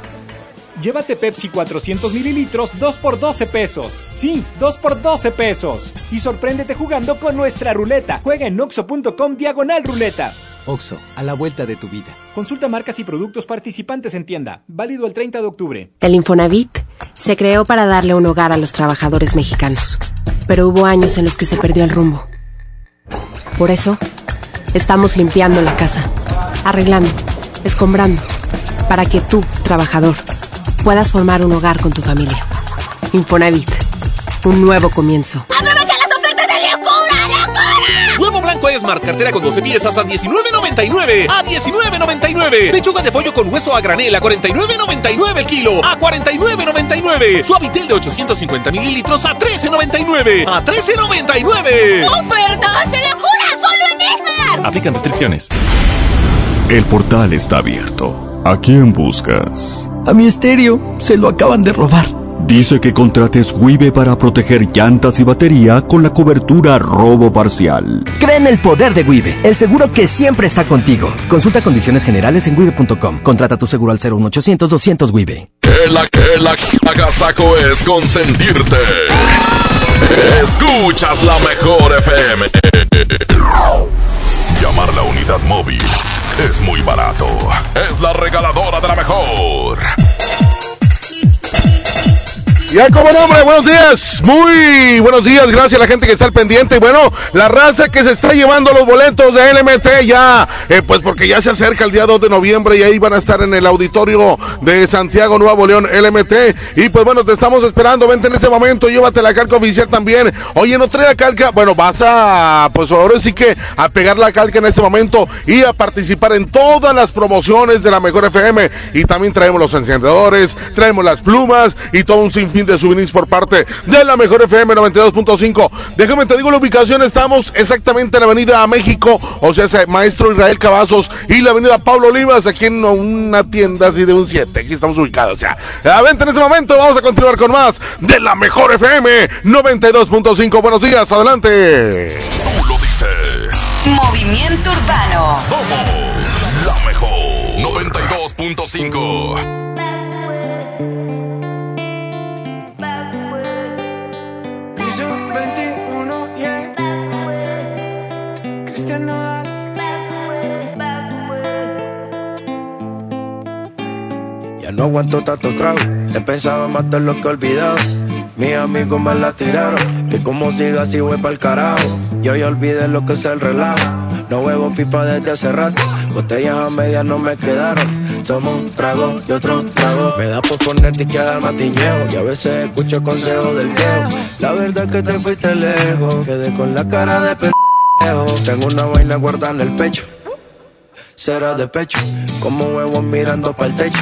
Llévate Pepsi 400 mililitros 2 por 12 pesos. Sí, 2 por 12 pesos. Y sorpréndete jugando con nuestra ruleta. Juega en oxo.com diagonal ruleta. Oxo, a la vuelta de tu vida. Consulta marcas y productos participantes en tienda. Válido el 30 de octubre. El Infonavit se creó para darle un hogar a los trabajadores mexicanos. Pero hubo años en los que se perdió el rumbo. Por eso, estamos limpiando la casa, arreglando, escombrando, para que tú, trabajador, puedas formar un hogar con tu familia. Infonavit, un nuevo comienzo. ¡Aprovecha las ofertas de locura, locura! Huevo blanco Esmar, cartera con 12 piezas a 19.99. A 19.99. Pechuga de pollo con hueso a granel a 49.99 el kilo. A 49.99. Suavitel de 850 mililitros a 13.99. A 13.99. ¡Ofertas de locura! ¡Solo en Esmar! Aplican restricciones. El portal está abierto. ¿A quién buscas? A mi estéreo. Se lo acaban de robar. Dice que contrates Wibe para proteger llantas y batería con la cobertura robo parcial. Cree en el poder de Wibe, el seguro que siempre está contigo. Consulta condiciones generales en wibe.com. Contrata tu seguro al 01800 200 Wibe. El, el, el agasajo es consentirte. Escuchas la mejor FM. Llamar la unidad móvil es muy barato. Es la regaladora de la mejor. Y hay como nombre, buenos días, muy buenos días, gracias a la gente que está al pendiente. Bueno, la raza que se está llevando los boletos de LMT ya, eh, pues porque ya se acerca el día 2 de noviembre y ahí van a estar en el auditorio de Santiago Nuevo León LMT. Y pues bueno, te estamos esperando, vente en ese momento, llévate la calca oficial también. Oye, no trae la calca, bueno, vas a, pues ahora sí que a pegar la calca en ese momento y a participar en todas las promociones de la Mejor FM. Y también traemos los encendedores, traemos las plumas y todo un sinfín de souvenirs por parte de la Mejor FM 92.5. Déjame te digo la ubicación, estamos exactamente en la Avenida México, o sea, Maestro Israel Cavazos y la Avenida Pablo Olivas, aquí en una tienda así de un 7. Aquí estamos ubicados ya. A vente en este momento, vamos a continuar con más de la Mejor FM 92.5. Buenos días, adelante. Tú lo dices. Movimiento Urbano. Somos la mejor 92.5. No aguanto tanto trago, he pensado de lo que he olvidado. Mis amigos me la tiraron, que como siga así voy pa'l carajo. Yo ya olvidé lo que es el relajo, no huevo pipa desde hace rato. Botellas a medias no me quedaron, tomo un trago y otro trago. Me da por ponerte y quedar matiñeo, y a veces escucho consejos del viejo. La verdad es que te fuiste lejos, quedé con la cara de pendejo. Tengo una vaina guardada en el pecho, será de pecho, como huevos mirando para el techo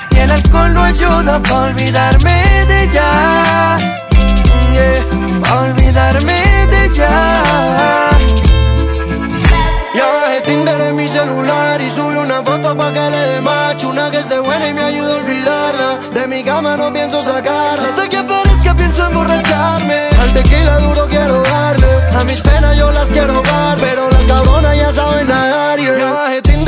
y el alcohol no ayuda para olvidarme de ella. Yeah, para olvidarme de ella. Ya bajé Tinder en mi celular y subí una foto pa' que le dé macho. Una que esté buena y me ayude a olvidarla. De mi cama no pienso sacarla. Hasta que aparezca pienso emborracharme. Al tequila duro quiero darle. A mis penas yo las quiero dar, pero las cabronas ya saben nadar. Yeah. Ya bajé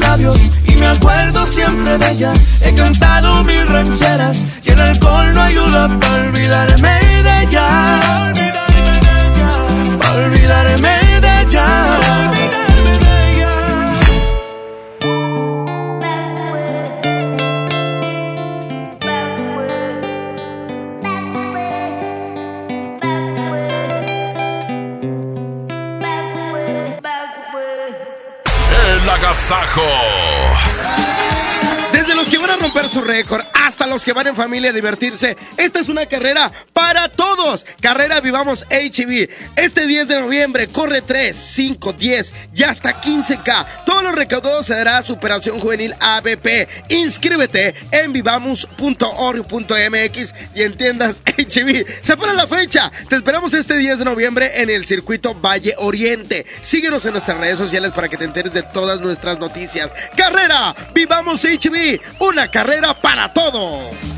Labios y me acuerdo siempre de ella. He cantado mil rancheras hasta los que van en familia a divertirse, esta es una carrera para todos. Carrera Vivamos HB. Este 10 de noviembre corre 3, 5, 10 y hasta 15K. Todos los recaudados se dará a Superación Juvenil ABP. Inscríbete en vivamos.org.mx y en tiendas HB. Separa la fecha. Te esperamos este 10 de noviembre en el circuito Valle Oriente. Síguenos en nuestras redes sociales para que te enteres de todas nuestras noticias. Carrera Vivamos HB. Una carrera para todos.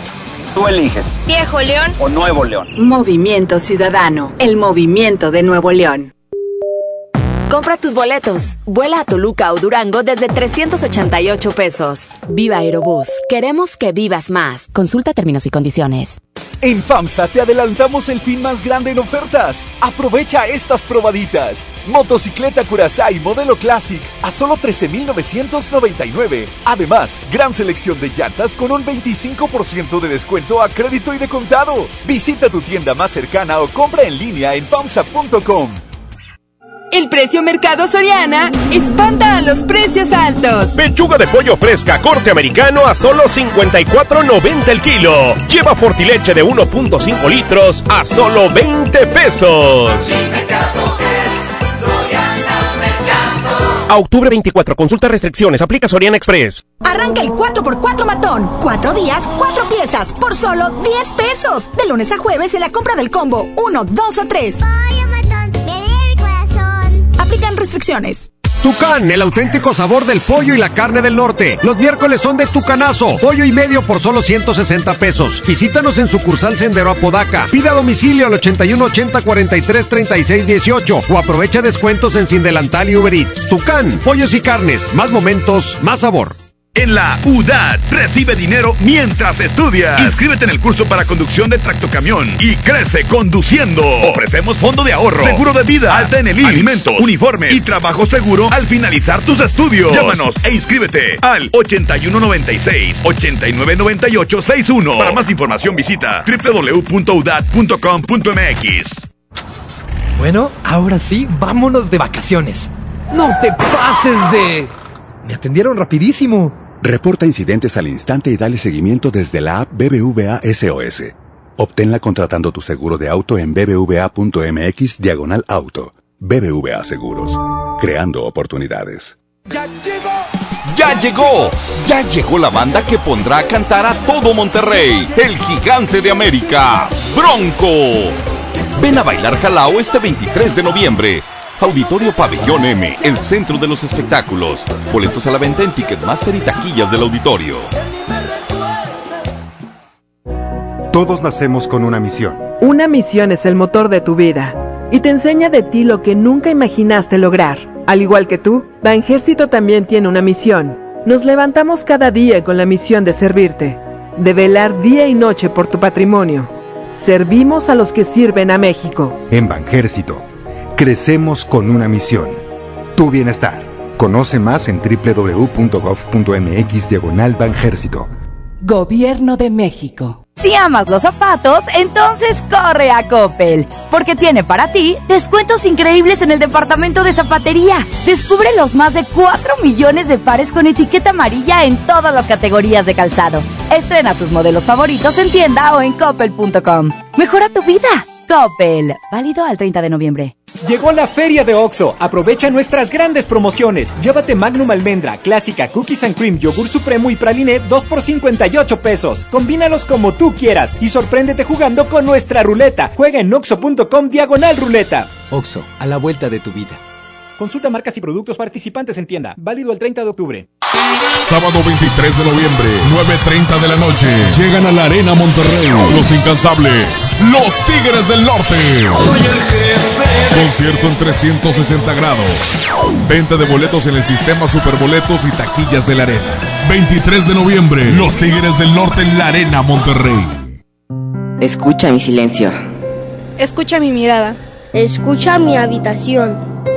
Tú eliges. Viejo León o Nuevo León. Movimiento Ciudadano, el movimiento de Nuevo León. Compra tus boletos. Vuela a Toluca o Durango desde 388 pesos. Viva Aerobús. Queremos que vivas más. Consulta términos y condiciones. En FAMSA te adelantamos el fin más grande en ofertas. Aprovecha estas probaditas. Motocicleta Curaçao modelo Classic a solo 13,999. Además, gran selección de llantas con un 25% de descuento a crédito y de contado. Visita tu tienda más cercana o compra en línea en FAMSA.com. El precio Mercado Soriana espanta a los precios altos. Pechuga de pollo fresca corte americano a solo 54.90 el kilo. Lleva fortileche de 1.5 litros a solo 20 pesos. A octubre 24, consulta restricciones, aplica Soriana Express. Arranca el 4x4 matón. Cuatro días, cuatro piezas, por solo 10 pesos. De lunes a jueves en la compra del combo 1, 2 o 3. Aplican restricciones. Tucán, el auténtico sabor del pollo y la carne del norte. Los miércoles son de Tucanazo. Pollo y medio por solo 160 pesos. Visítanos en sucursal Sendero Apodaca. Pida domicilio al 8180 43 36 18 o aprovecha descuentos en Sin Delantal y Uber Eats. Tucán, pollos y carnes. Más momentos, más sabor. En la UDAT recibe dinero mientras estudias. Inscríbete en el curso para conducción de tractocamión y crece conduciendo. Ofrecemos fondo de ahorro, seguro de vida, alta en el IMSS, alimentos, uniformes y trabajo seguro al finalizar tus estudios. Llámanos e inscríbete al 8196-899861. Para más información visita www.udat.com.mx. Bueno, ahora sí, vámonos de vacaciones. No te pases de... Me atendieron rapidísimo. Reporta incidentes al instante y dale seguimiento desde la app BBVA SOS. Obténla contratando tu seguro de auto en bbva.mx diagonal auto. BBVA Seguros. Creando oportunidades. ¡Ya llegó! ¡Ya llegó! Ya llegó la banda que pondrá a cantar a todo Monterrey. El gigante de América. Bronco. Ven a bailar Jalao este 23 de noviembre. Auditorio Pabellón M, el centro de los espectáculos. Boletos a la venta en Ticketmaster y taquillas del auditorio. Todos nacemos con una misión. Una misión es el motor de tu vida y te enseña de ti lo que nunca imaginaste lograr. Al igual que tú, Banjército también tiene una misión. Nos levantamos cada día con la misión de servirte, de velar día y noche por tu patrimonio. Servimos a los que sirven a México. En Banjército, crecemos con una misión. Tu bienestar. Conoce más en www.gov.mx diagonal Banjército. Gobierno de México. Si amas los zapatos, entonces corre a Coppel, porque tiene para ti descuentos increíbles en el departamento de zapatería. Descubre los más de 4 millones de pares con etiqueta amarilla en todas las categorías de calzado. Estrena tus modelos favoritos en tienda o en coppel.com. Mejora tu vida. Coppel, válido al 30 de noviembre. Llegó la feria de OXO. Aprovecha nuestras grandes promociones. Llévate Magnum Almendra, Clásica, Cookies and Cream, Yogur Supremo y Praliné 2 por 58 pesos. Combínalos como tú quieras y sorpréndete jugando con nuestra ruleta. Juega en oxo.com diagonal ruleta. OXO, a la vuelta de tu vida. Consulta marcas y productos participantes en tienda. Válido el 30 de octubre. Sábado 23 de noviembre, 9.30 de la noche. Llegan a la Arena Monterrey. Los incansables. Los Tigres del Norte. Concierto en 360 grados. Venta de boletos en el sistema Superboletos y taquillas de la Arena. 23 de noviembre, Los Tigres del Norte en la Arena Monterrey. Escucha mi silencio. Escucha mi mirada. Escucha mi habitación.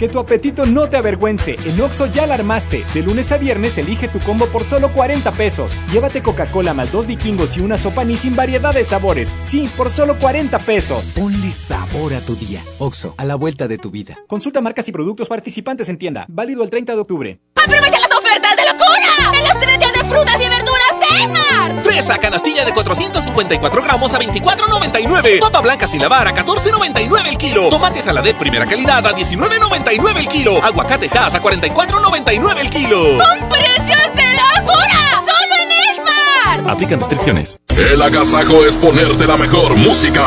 Que tu apetito no te avergüence. En Oxo ya la armaste. De lunes a viernes elige tu combo por solo 40 pesos. Llévate Coca-Cola más dos vikingos y una sopa ni sin variedad de sabores. Sí, por solo 40 pesos. Ponle sabor a tu día. Oxo, a la vuelta de tu vida. Consulta marcas y productos participantes en tienda. Válido el 30 de octubre. ¡Aprovecha las ofertas de locura! ¡En los tres días de frutas y verduras Fresa canastilla de 454 gramos a 24.99. Papa blanca sin lavar a 14.99 el kilo. Tomate saladet primera calidad a 19.99 el kilo. Aguacate Hass a 44.99 el kilo. ¡Con precios de locura! ¡Solo en Esmar! Aplican restricciones. El agasajo es ponerte la mejor música.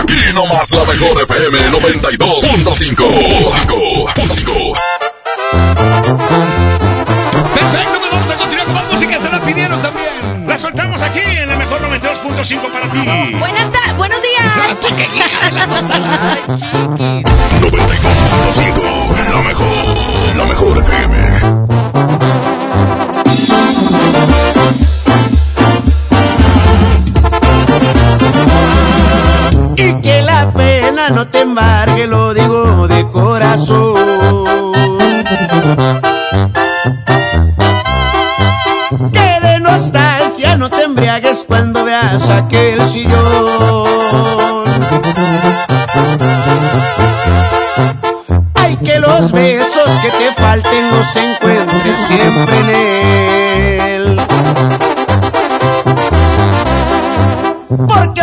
Aquí nomás la mejor FM 92.5. Perfecto, pues vamos a continuar con más música. Se la pidieron también. La soltamos aquí en la mejor 92.5 para ti. Buenas tardes, buenos días. 92.5. La mejor. La mejor FM. Y que la pena no te embargue, lo digo de corazón. No te embriagues cuando veas aquel sillón. Hay que los besos que te falten los encuentres siempre en él. Porque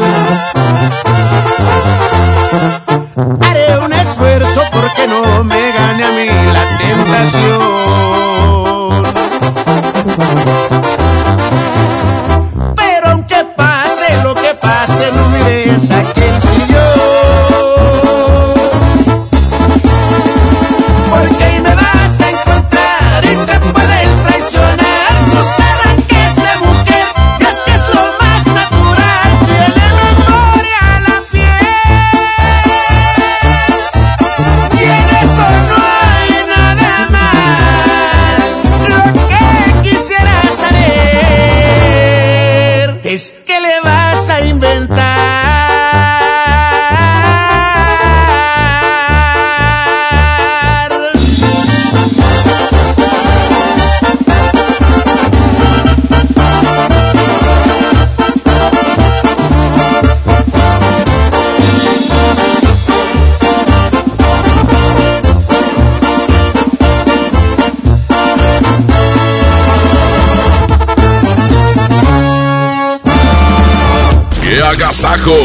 Agasajo!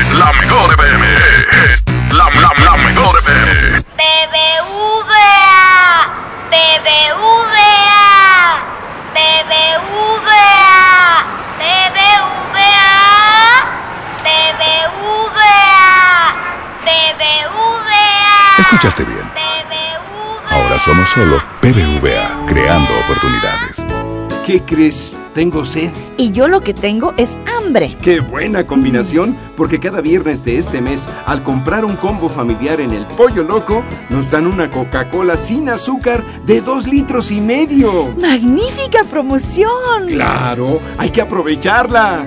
Es la mejor FM. Es la, la, la mejor FM. BBVA, BBVA, BBVA, BBVA, BBVA, BBVA. Escuchaste bien. Ahora Ahora somos solo BBVA, creando oportunidades. ¿Qué crees? Tengo sed. Y yo lo que tengo es Qué buena combinación, porque cada viernes de este mes, al comprar un combo familiar en el Pollo Loco, nos dan una Coca-Cola sin azúcar de dos litros y medio. ¡Magnífica promoción! Claro, hay que aprovecharla.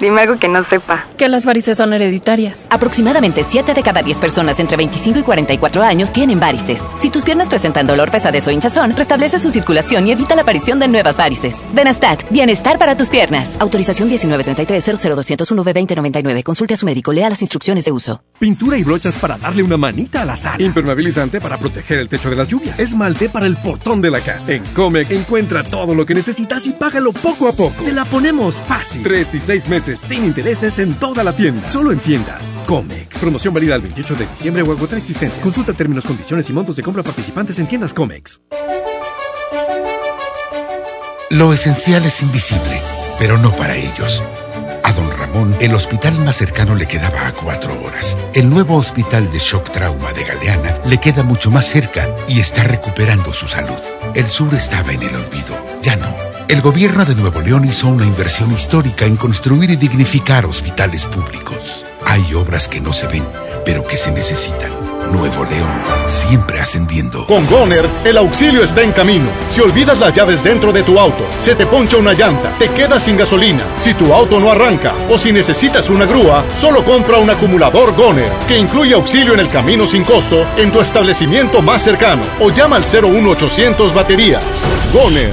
Dime algo que no sepa. Que las varices son hereditarias. Aproximadamente 7 de cada 10 personas entre 25 y 44 años tienen varices. Si tus piernas presentan dolor, pesadez o hinchazón, restablece su circulación y evita la aparición de nuevas varices. Benastat, bienestar para tus piernas. Autorización 1933-00201-2099. Consulte a su médico, lea las instrucciones de uso. Pintura y brochas para darle una manita a la sala. Impermeabilizante para proteger el techo de las lluvias. Esmalte para el portón de la casa. En Comex encuentra todo lo que necesitas y págalo poco a poco. Te la ponemos fácil. Tres y seis meses sin intereses en toda la tienda. Solo en tiendas. Comex. Promoción válida el 28 de diciembre o agotar existencia. Consulta términos, condiciones y montos de compra participantes en tiendas Comex. Lo esencial es invisible, pero no para ellos. A don Ramón, el hospital más cercano le quedaba a cuatro horas. El nuevo hospital de shock trauma de Galeana le queda mucho más cerca y está recuperando su salud. El sur estaba en el olvido, ya no. El gobierno de Nuevo León hizo una inversión histórica en construir y dignificar hospitales públicos. Hay obras que no se ven, pero que se necesitan. Nuevo León, siempre ascendiendo. Con Goner, el auxilio está en camino. Si olvidas las llaves dentro de tu auto, se te poncha una llanta, te quedas sin gasolina, si tu auto no arranca o si necesitas una grúa, solo compra un acumulador Goner, que incluye auxilio en el camino sin costo en tu establecimiento más cercano o llama al 01800 baterías. Goner,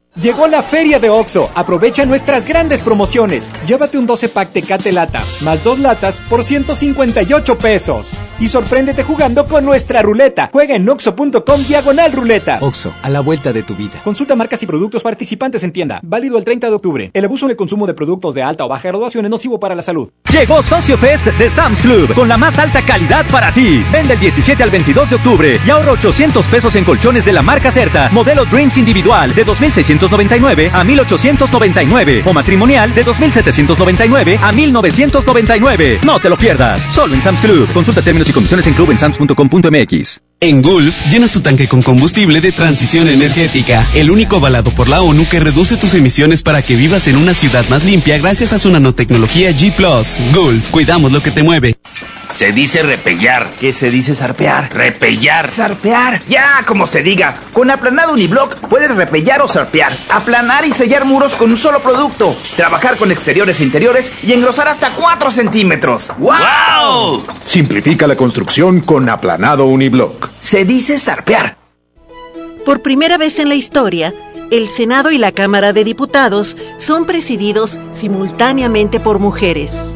Llegó la feria de OXO. Aprovecha nuestras grandes promociones. Llévate un 12 pack Tecate Lata, más dos latas por 158 pesos. Y sorpréndete jugando con nuestra ruleta. Juega en oxo.com diagonal ruleta. OXO, a la vuelta de tu vida. Consulta marcas y productos participantes en tienda. Válido el 30 de octubre. El abuso en el consumo de productos de alta o baja graduación es nocivo para la salud. Llegó Socio Fest de Sam's Club con la más alta calidad para ti. Vende el 17 al 22 de octubre y ahorra 800 pesos en colchones de la marca Certa. Modelo Dreams individual de 2600 a 1899 o matrimonial de 2799 a 1999. No te lo pierdas. Solo en Sam's Club. Consulta términos y condiciones en clubensams.com.mx. En Gulf, llenas tu tanque con combustible de transición energética, el único avalado por la ONU que reduce tus emisiones para que vivas en una ciudad más limpia gracias a su nanotecnología G ⁇ Gulf, cuidamos lo que te mueve. Se dice repellar. ¿Qué se dice zarpear? Repellar. Zarpear. Ya, como se diga. Con aplanado uniblock puedes repellar o zarpear. Aplanar y sellar muros con un solo producto. Trabajar con exteriores e interiores y engrosar hasta 4 centímetros. ¡Wow! Simplifica la construcción con aplanado uniblock. Se dice zarpear. Por primera vez en la historia, el Senado y la Cámara de Diputados son presididos simultáneamente por mujeres.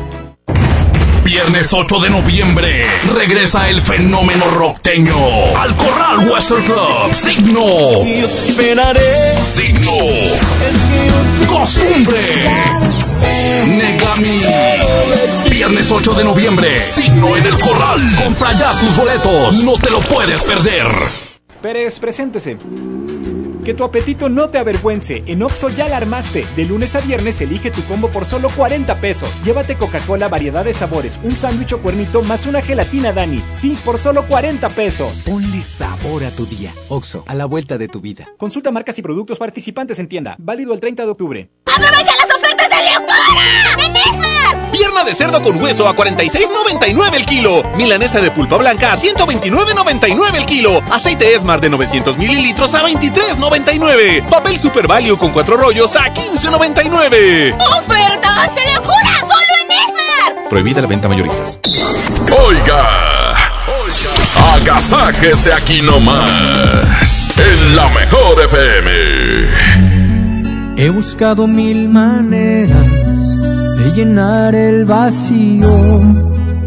Viernes 8 de noviembre regresa el fenómeno rockteño al Corral Western Club. Signo. Y yo te esperaré. Signo. Costumbre. Negami. Viernes 8 de noviembre. Signo en el Corral. Compra ya tus boletos. No te lo puedes perder. Pérez, preséntese. Que tu apetito no te avergüence. En Oxo ya la armaste. De lunes a viernes elige tu combo por solo 40 pesos. Llévate Coca-Cola, variedad de sabores, un sándwich o cuernito más una gelatina Dani. Sí, por solo 40 pesos. Ponle sabor a tu día. Oxo, a la vuelta de tu vida. Consulta marcas y productos participantes en tienda. Válido el 30 de octubre. ¡Aprovecha las! Locura! ¡En Esmar! Pierna de cerdo con hueso a 46.99 el kilo. Milanesa de pulpa blanca a 129.99 el kilo. Aceite Esmar de 900 mililitros a 23.99. Papel Super Value con cuatro rollos a 15.99. ¡Ofertas de locura! ¡Solo en Esmar! Prohibida la venta mayoristas. Oiga, oiga, agasáquese aquí nomás. En la mejor FM. He buscado mil maneras de llenar el vacío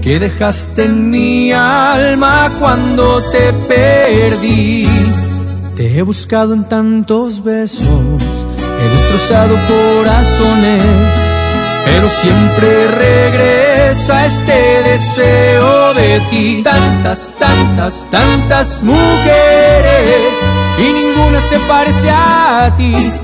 que dejaste en mi alma cuando te perdí. Te he buscado en tantos besos, he destrozado corazones, pero siempre regresa este deseo de ti. Tantas, tantas, tantas mujeres y ninguna se parece a ti.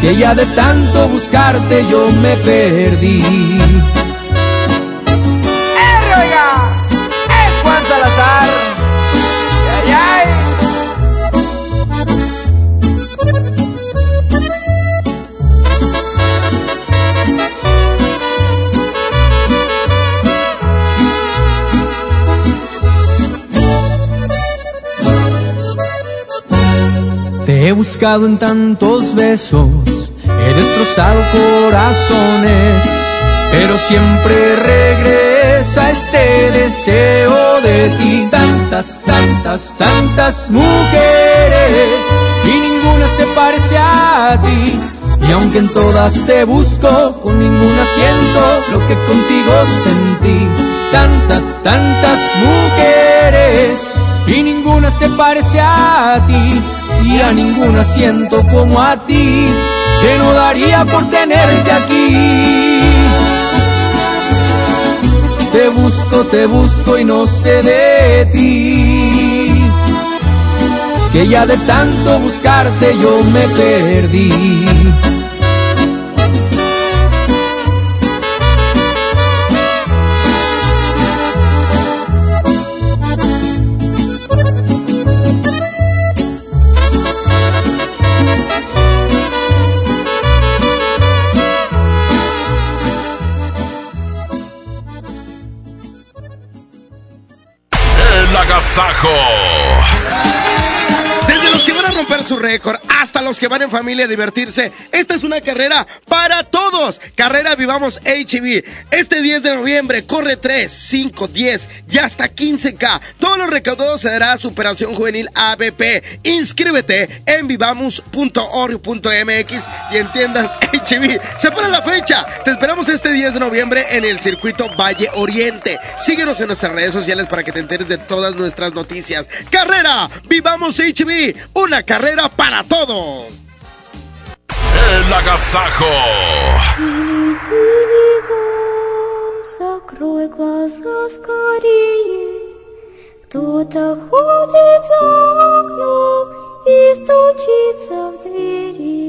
Que ya de tanto buscarte yo me perdí. es Juan Salazar. Ay, ay. Te he buscado en tantos besos, he destrozado corazones, pero siempre regresa este deseo de ti. Tantas, tantas, tantas mujeres y ninguna se parece a ti. Y aunque en todas te busco, con ninguna siento lo que contigo sentí. Tantas, tantas mujeres y ninguna se parece a ti. Y a ninguna siento como a ti, que no daría por tenerte aquí. Te busco, te busco y no sé de ti. Que ya de tanto buscarte yo me perdí. Su récord hasta los que van en familia a divertirse, esta es una carrera para todos. Carrera Vivamos HB. Este 10 de noviembre corre 3, 5, 10 y hasta 15K. Todos los recaudados se dará a Superación Juvenil ABP. Inscríbete en vivamos.org.mx y en tiendas HB. Se pone la fecha. Te esperamos este 10 de noviembre en el circuito Valle Oriente. Síguenos en nuestras redes sociales para que te enteres de todas nuestras noticias. Carrera Vivamos HB. Una carrera para todos. El agasajo. Закрой глаза скорее. Кто-то ходит за окном и стучится в двери.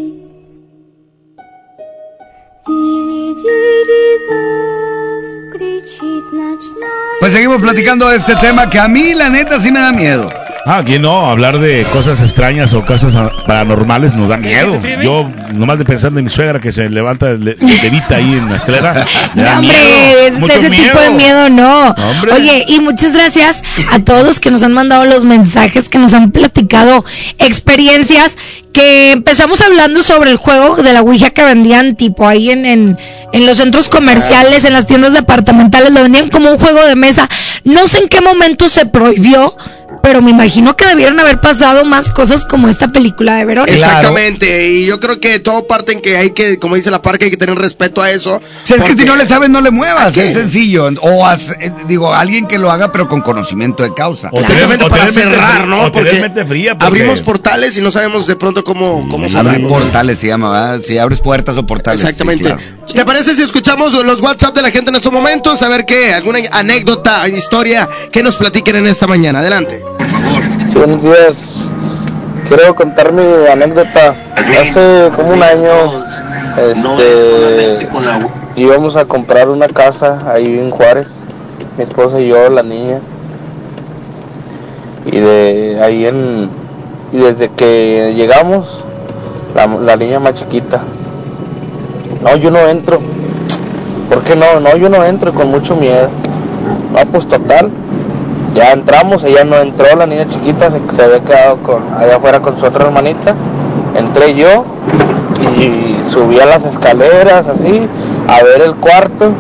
Дили-дили-бом, кричит ночная Pues seguimos platicando de este tema que a mí la neta sí me da miedo. Ah, aquí no, hablar de cosas extrañas o cosas paranormales nos da miedo. Yo, nomás de pensando en mi suegra que se levanta, le- levita ahí en la escalera, me da No, hombre, miedo, es- de mucho ese tipo de miedo no. No. Oye, y muchas gracias a todos los que nos han mandado los mensajes, que nos han platicado experiencias, que empezamos hablando sobre el juego de la Ouija que vendían tipo ahí en, en, en los centros comerciales, en las tiendas departamentales, lo vendían como un juego de mesa. No sé en qué momento se prohibió, pero me imagino que debieron haber pasado más cosas como esta película de Verónica. Exactamente, y yo creo que todo parte en que hay que, como dice la parca, hay que tener respeto a eso. Si es que si no le sabes, no le muevas. Es sencillo. O haz- eh, digo, alguien que lo haga, pero con conocimiento de causa. O Exactamente, tener- o para cerrar, ¿no? o Porque mente fría, porque- abrimos portales y no sabemos de pronto cómo, cómo cerrarlos. portales se llama, ¿verdad? Si abres puertas o portales. sí, Exactamente. claro. ¿Te parece si escuchamos los WhatsApp de la gente en estos momentos? A ver qué, alguna anécdota, historia que nos platiquen en esta mañana. Adelante. Sí, buenos días. Quiero contar mi anécdota. Hace como un año, este, íbamos a comprar una casa ahí en Juárez, mi esposa y yo, la niña. Y de ahí en, y desde que llegamos, la, la niña más chiquita, no, yo no entro. ¿Por qué no? No, yo no entro con mucho miedo. No, pues total, ya entramos, ella no entró, la niña chiquita se, había quedado con, allá afuera con su otra hermanita. Entré yo y subí a las escaleras así a ver el cuarto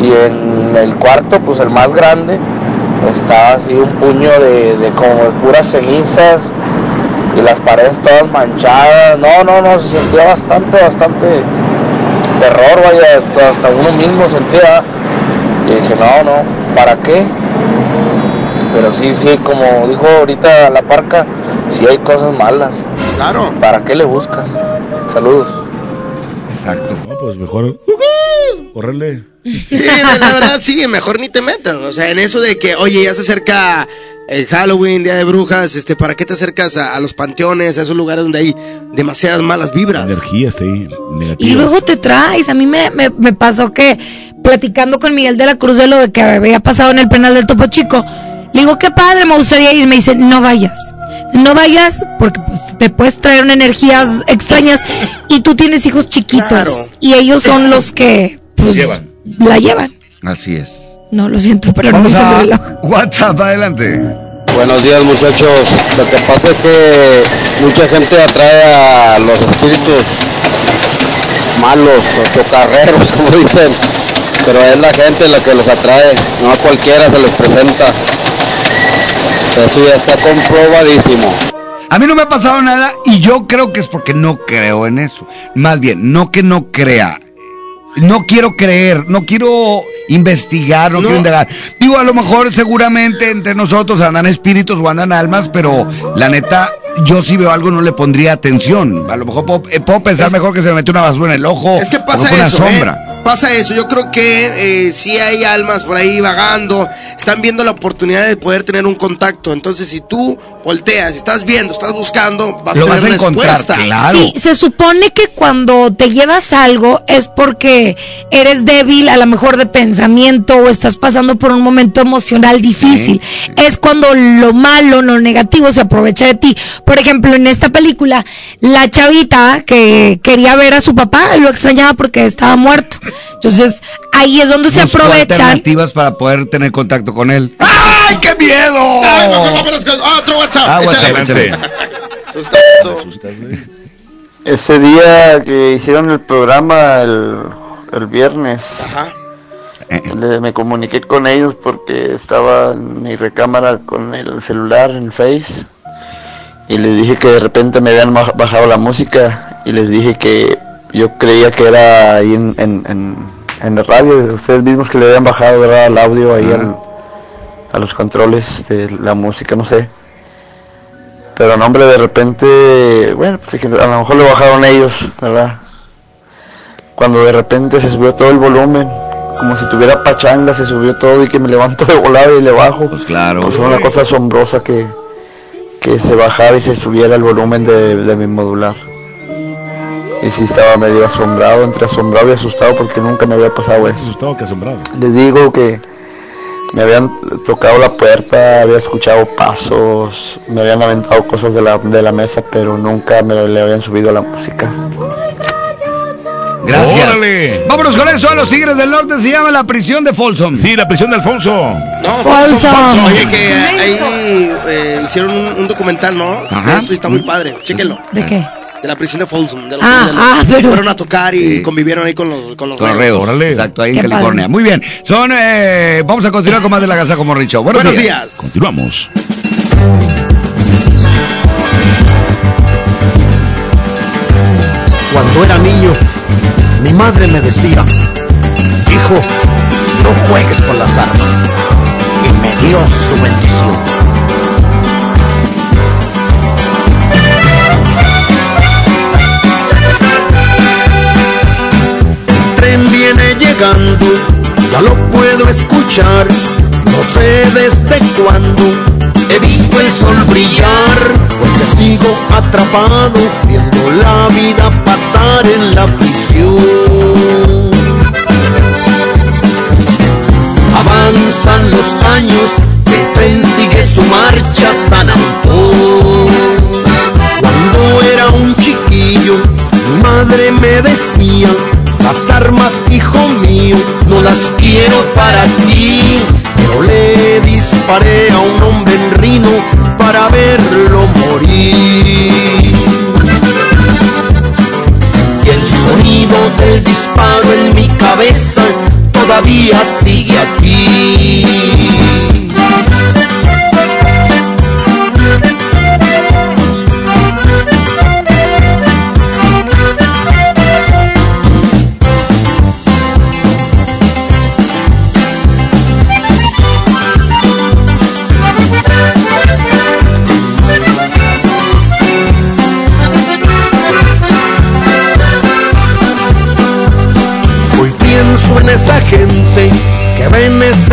y en el cuarto pues el más grande estaba así un puño de, de como de puras cenizas y las paredes todas manchadas. No, no, no, se sentía bastante, bastante terror, vaya, hasta uno mismo sentía. Y dije, no, no, ¿para qué? Pero sí, sí, como dijo ahorita la parca, sí hay cosas malas. Claro. ¿Para qué le buscas? Saludos. Exacto. No, pues mejor. Correle. Sí, la, la verdad sí, mejor ni te metas. O sea, en eso de que, oye, ya se acerca el Halloween, Día de Brujas, este, ¿para qué te acercas a, a los panteones, a esos lugares donde hay demasiadas malas vibras? Energía está ahí. Negativa. Y luego te traes. A mí me, me, me pasó que platicando con Miguel de la Cruz de lo de que había pasado en el penal del Topo Chico, le digo, qué padre, me gustaría ir. Me dice, no vayas. No vayas porque pues, te puedes traer energías extrañas y tú tienes hijos chiquitos Claro. y ellos son los que pues, Llevan. la llevan. Así es. No, lo siento, pero no Vamos el a reloj. WhatsApp, adelante. Buenos días muchachos. Lo que pasa es que mucha gente atrae a los espíritus malos o chocarreros, como dicen. Pero es la gente la que los atrae, no a cualquiera se les presenta. Eso ya está comprobadísimo. A mí no me ha pasado nada y yo creo que es porque no creo en eso. Más bien, no que no crea. No quiero creer, no quiero investigar, no, quiero indagar. Digo, a lo mejor seguramente entre nosotros andan espíritus o andan almas, pero la neta, yo si veo algo no le pondría atención. A lo mejor puedo, eh, puedo pensar mejor que se me mete una basura en el ojo. Es que o pasa una eso, sombra. ¿eh? Pasa eso. Yo creo que eh, sí hay almas por ahí vagando, están viendo la oportunidad de poder tener un contacto. Entonces, si tú volteas, estás viendo, estás buscando, vas Lo a tener vas a encontrar, respuesta. claro. Sí, se supone que cuando te llevas algo es porque eres débil, a lo mejor de pensamiento, o estás pasando por un momento emocional difícil. Es cuando lo malo, lo negativo se aprovecha de ti. Por ejemplo, en esta película, la chavita que quería ver a su papá lo extrañaba porque estaba muerto. Entonces, ahí es donde se aprovechan. alternativas para poder tener contacto con él. ¡Ay, qué miedo! Ay, vámonos con otro WhatsApp. Ah, WhatsApp, Échale. échale. Sustazo. Ese día que hicieron el programa el, el viernes, le- me comuniqué con ellos porque estaba en mi recámara con el celular en Face y les dije que de repente me habían baj- bajado la música y les dije que yo creía que era ahí en, en, en, en la radio, ustedes mismos que le habían bajado ¿verdad? el audio ahí al- a los controles de la música, no sé. Pero no, hombre, de repente, bueno, pues dije, a lo mejor le bajaron ellos, ¿verdad? Cuando de repente se subió todo el volumen, como si tuviera pachanga, se subió todo y que me levanto de volada y le bajo. Pues claro. Pues fue una cosa asombrosa que, que se bajara y se subiera el volumen de, de mi modular. Y sí estaba medio asombrado, entre asombrado y asustado porque nunca me había pasado eso. Asustado que asombrado. Les digo que me habían tocado la puerta, había escuchado pasos, me habían aventado cosas de la, de la mesa, pero nunca me le habían subido la música. Gracias. Órale. Vámonos con esto a los Tigres del Norte. Se llama la prisión de Folsom. Sí, la prisión de Alfonso. No, falso, falso. Oye, que ahí eh, hicieron un, un documental, ¿no? Ajá. De esto está muy padre. Chéquenlo. ¿De qué? De la prisión de Folsom. De los Ah, de los- ah, pero- Fueron a tocar y convivieron ahí con los, con los los reos. Exacto, ahí en California. padre. Muy bien. Son, eh, vamos a continuar con más de la Casa como Richo. Buenos, Buenos días. días. Continuamos. Cuando era niño, mi madre me decía, hijo, no juegues con las armas. Y me dio su bendición. El tren viene llegando, ya lo puedo escuchar. No sé desde cuándo he visto el sol brillar, porque sigo atrapado viendo la vida pasar en la prisión. Avanzan los años, el tren sigue su marcha San Antón. Cuando era un chiquillo, mi madre me decía, las armas, hijo mío, no las quiero para ti. Pero le disparé a un hombre en Rino para verlo morir. Del disparo en mi cabeza todavía sigue aquí.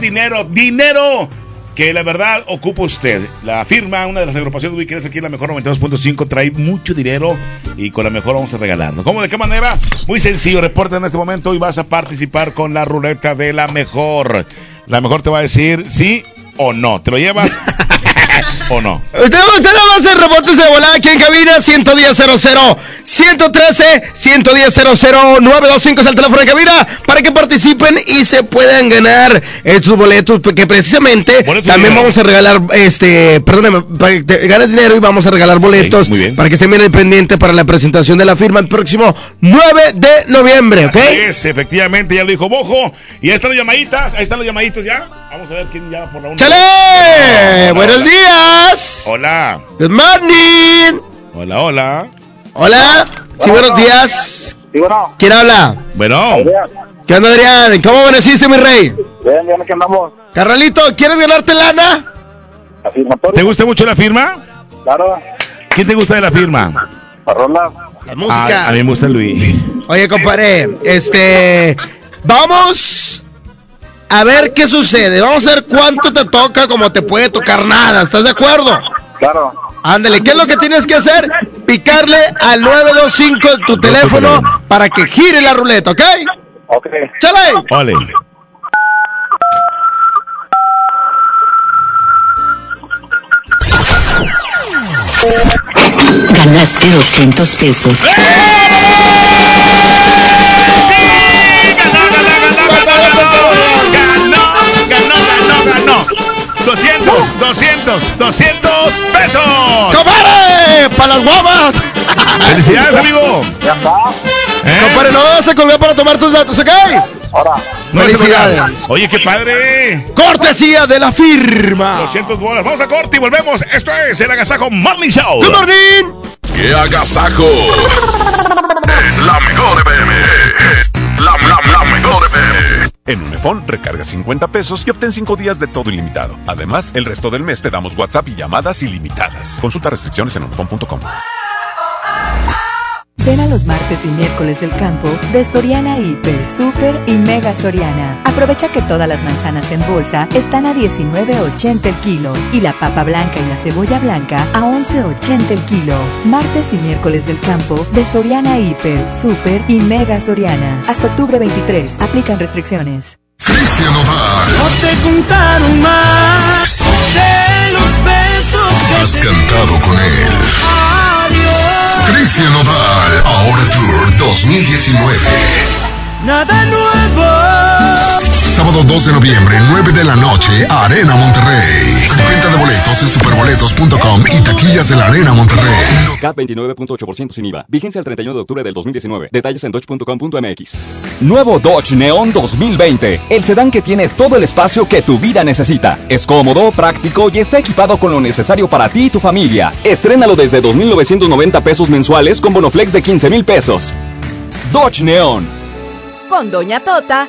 dinero. Dinero que la verdad ocupa usted. La firma, una de las agrupaciones ubicadas aquí en la mejor 92.5, trae mucho dinero y con la mejor vamos a regalarlo. ¿Cómo? ¿De qué manera? Muy sencillo, reporta en este momento y vas a participar con la ruleta de la mejor. La mejor te va a decir sí o no. ¿Te lo llevas o no? Usted, usted no va a hacer reportes de volada aquí en cabina 110 00 113 110 00 925 es el teléfono de cabina para que participen y se puedan ganar estos boletos porque precisamente también vamos a regalar este perdóname para que te ganes dinero y vamos a regalar boletos para que estén bien al pendiente para la presentación de la firma el próximo 9 de noviembre ¿ok? Así es, efectivamente, ya lo dijo Bojo. Y ahí están las llamaditas, ahí están los llamaditos ya. Vamos a ver quién llama por la una. ¡Chale! Hola, ¡Buenos hola. días! Hola. Good morning. Hola, hola. Hola. Sí, buenos días. ¿Quién habla? Bueno. ¿Qué onda, Adrián? ¿Cómo amaneciste, mi rey? Bien, bien, aquí andamos. Carnalito, ¿quieres ganarte lana? ¿Te gusta mucho la firma? Claro. ¿Quién te gusta de la firma? La. La música. Ah, a mí me gusta Luis. Oye, compadre, este. Vamos a ver qué sucede. Vamos a ver cuánto te toca, como te puede tocar nada. ¿Estás de acuerdo? Claro. Ándale, ¿qué es lo que tienes que hacer? Picarle al 925 de tu teléfono para que gire la ruleta, ¿ok? Ok. ¡Chale! Ole. Ganaste 200 pesos. ¡Ganó! 200, 200, 200 pesos. ¡Compadre! ¡Para las guavas! ¡Felicidades, amigo! Ya está. ¿Eh? Compadre, no vas a colgar para tomar tus datos, ¿ok? Ahora. No se Felicidades. Oye, qué padre. Cortesía de la firma. 200 bolas. Vamos a corte y volvemos. Esto es el Agasajo Morning Show. Good morning. ¡Qué agasajo! es la mejor FM. La, la, la mejor FM. En Unifón, recarga 50 pesos y obtén 5 días de todo ilimitado. Además, el resto del mes te damos WhatsApp y llamadas ilimitadas. Consulta restricciones en unifón.com. Ven a los martes y miércoles del campo de Soriana Hiper, Super y Mega Soriana. Aprovecha que todas las manzanas en bolsa están a 19.80 el kilo y la papa blanca y la cebolla blanca a 11.80 el kilo. Martes y miércoles del campo de Soriana Hiper, Super y Mega Soriana. Hasta octubre 23. Aplican restricciones. Cristian. No te contaron más de los besos que Has te cantado con él. Cristian Nodal. Ahora Tour 2019. Nada nuevo. Sábado 2 de noviembre, 9 de la noche, Arena Monterrey. Venta de boletos en superboletos.com y taquillas de la Arena Monterrey. CAT 29.8% sin IVA. Vigencia el 31 de octubre del 2019. Detalles en dodge.com.mx. Nuevo Dodge Neon 2020. El sedán que tiene todo el espacio que tu vida necesita. Es cómodo, práctico y está equipado con lo necesario para ti y tu familia. Estrénalo desde 2.990 pesos mensuales con bonoflex de 15 mil pesos. Dodge Neon. Con Doña Tota,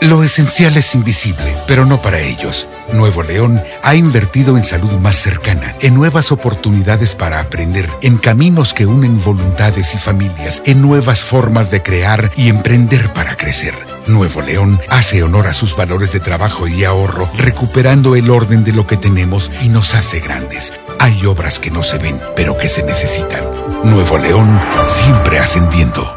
Lo esencial es invisible, pero no para ellos. Nuevo León ha invertido en salud más cercana, en nuevas oportunidades para aprender, en caminos que unen voluntades y familias, en nuevas formas de crear y emprender para crecer. Nuevo León hace honor a sus valores de trabajo y ahorro, recuperando el orden de lo que tenemos y nos hace grandes. Hay obras que no se ven, pero que se necesitan. Nuevo León siempre ascendiendo.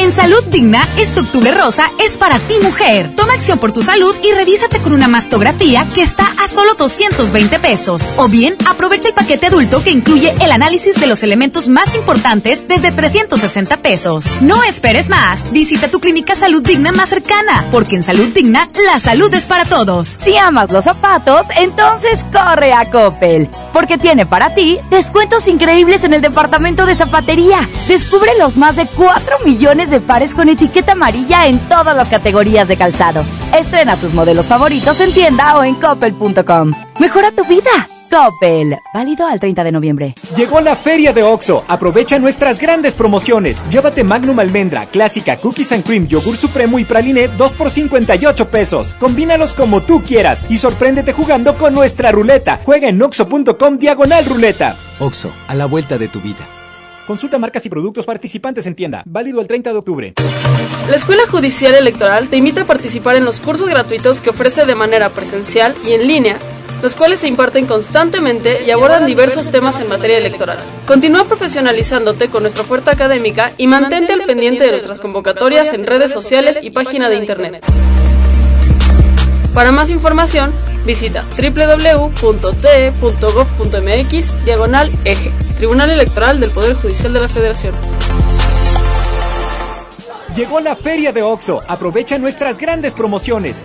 En Salud Digna, este octubre rosa es para ti mujer. Toma acción por tu salud y revísate con una mastografía que está a solo 220 pesos. O bien, aprovecha el paquete adulto que incluye el análisis de los elementos más importantes desde 360 pesos. No esperes más. Visita tu clínica Salud Digna más cercana, porque en Salud Digna, la salud es para todos. Si amas los zapatos, entonces corre a Coppel, porque tiene para ti descuentos increíbles en el departamento de zapatería. Descubre los más de 4 millones de pares con etiqueta amarilla en todas las categorías de calzado. Estrena tus modelos favoritos en tienda o en coppel.com. Mejora tu vida. Coppel. Válido al 30 de noviembre. Llegó la feria de OXO. Aprovecha nuestras grandes promociones. Llévate Magnum Almendra, Clásica, Cookies and Cream, Yogur Supremo y Praline 2 por 58 pesos. Combínalos como tú quieras y sorpréndete jugando con nuestra ruleta. Juega en oxo.com diagonal ruleta. OXO, a la vuelta de tu vida. Consulta marcas y productos participantes en tienda. Válido el 30 de octubre. La Escuela Judicial Electoral te invita a participar en los cursos gratuitos que ofrece de manera presencial y en línea, los cuales se imparten constantemente y abordan diversos temas en materia electoral. Continúa profesionalizándote con nuestra oferta académica y mantente al pendiente de nuestras convocatorias en redes sociales y página de internet. Para más información, visita www.te.gov.mx diagonal eje, Tribunal Electoral del Poder Judicial de la Federación. Llegó la feria de OXO. Aprovecha nuestras grandes promociones.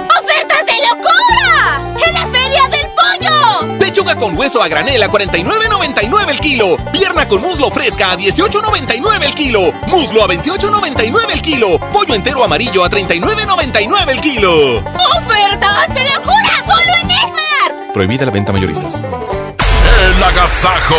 Con hueso a granel a 49.99 el kilo. Pierna con muslo fresca a 18.99 el kilo. Muslo a 28.99 el kilo. Pollo entero amarillo a 39.99 el kilo. ¡Ofertas de locura! ¡Solo en Esmar! Prohibida la venta mayoristas. El agasajo.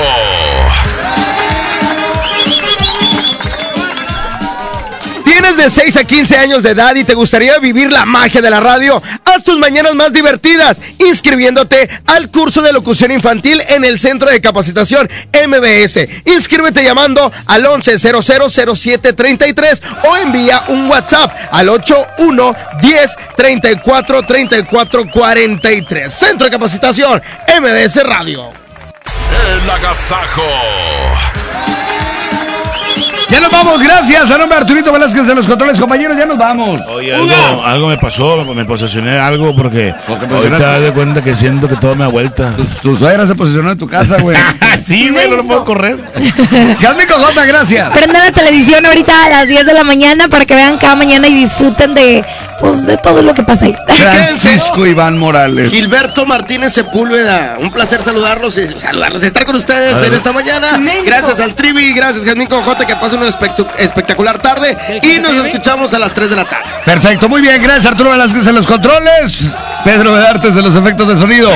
¿Tienes de 6 a 15 años de edad y te gustaría vivir la magia de la radio? Haz tus mañanas más divertidas inscribiéndote al curso de locución infantil en el Centro de Capacitación MBS. Inscríbete llamando al 11000733 o envía un WhatsApp al 81 10 34 34 43. Centro de Capacitación MBS Radio. El agasajo. Ya nos vamos, gracias a nombre de Arturito Velázquez de los controles, compañeros, ya nos vamos. Oye, algo, algo me pasó, me posesioné algo porque ahorita de cuenta que siento que todo me da vuelta. Tu suegra se posicionó en tu casa, güey. sí, güey, no lo puedo correr. Jasmine Cojota, gracias. Prendan la televisión ahorita a las 10 de la mañana para que vean cada mañana y disfruten de, pues, de todo lo que pasa ahí. Francisco Iván Morales. Gilberto Martínez Sepúlveda, un placer saludarlos y saludarlos, estar con ustedes en esta mañana. Gracias al Trivi, gracias Jasmine Conjote, que pasen una espectacular tarde y nos escuchamos a las 3 de la tarde. Perfecto, muy bien, gracias Arturo Velázquez en los controles. Pedro Bedartes de los efectos de sonido.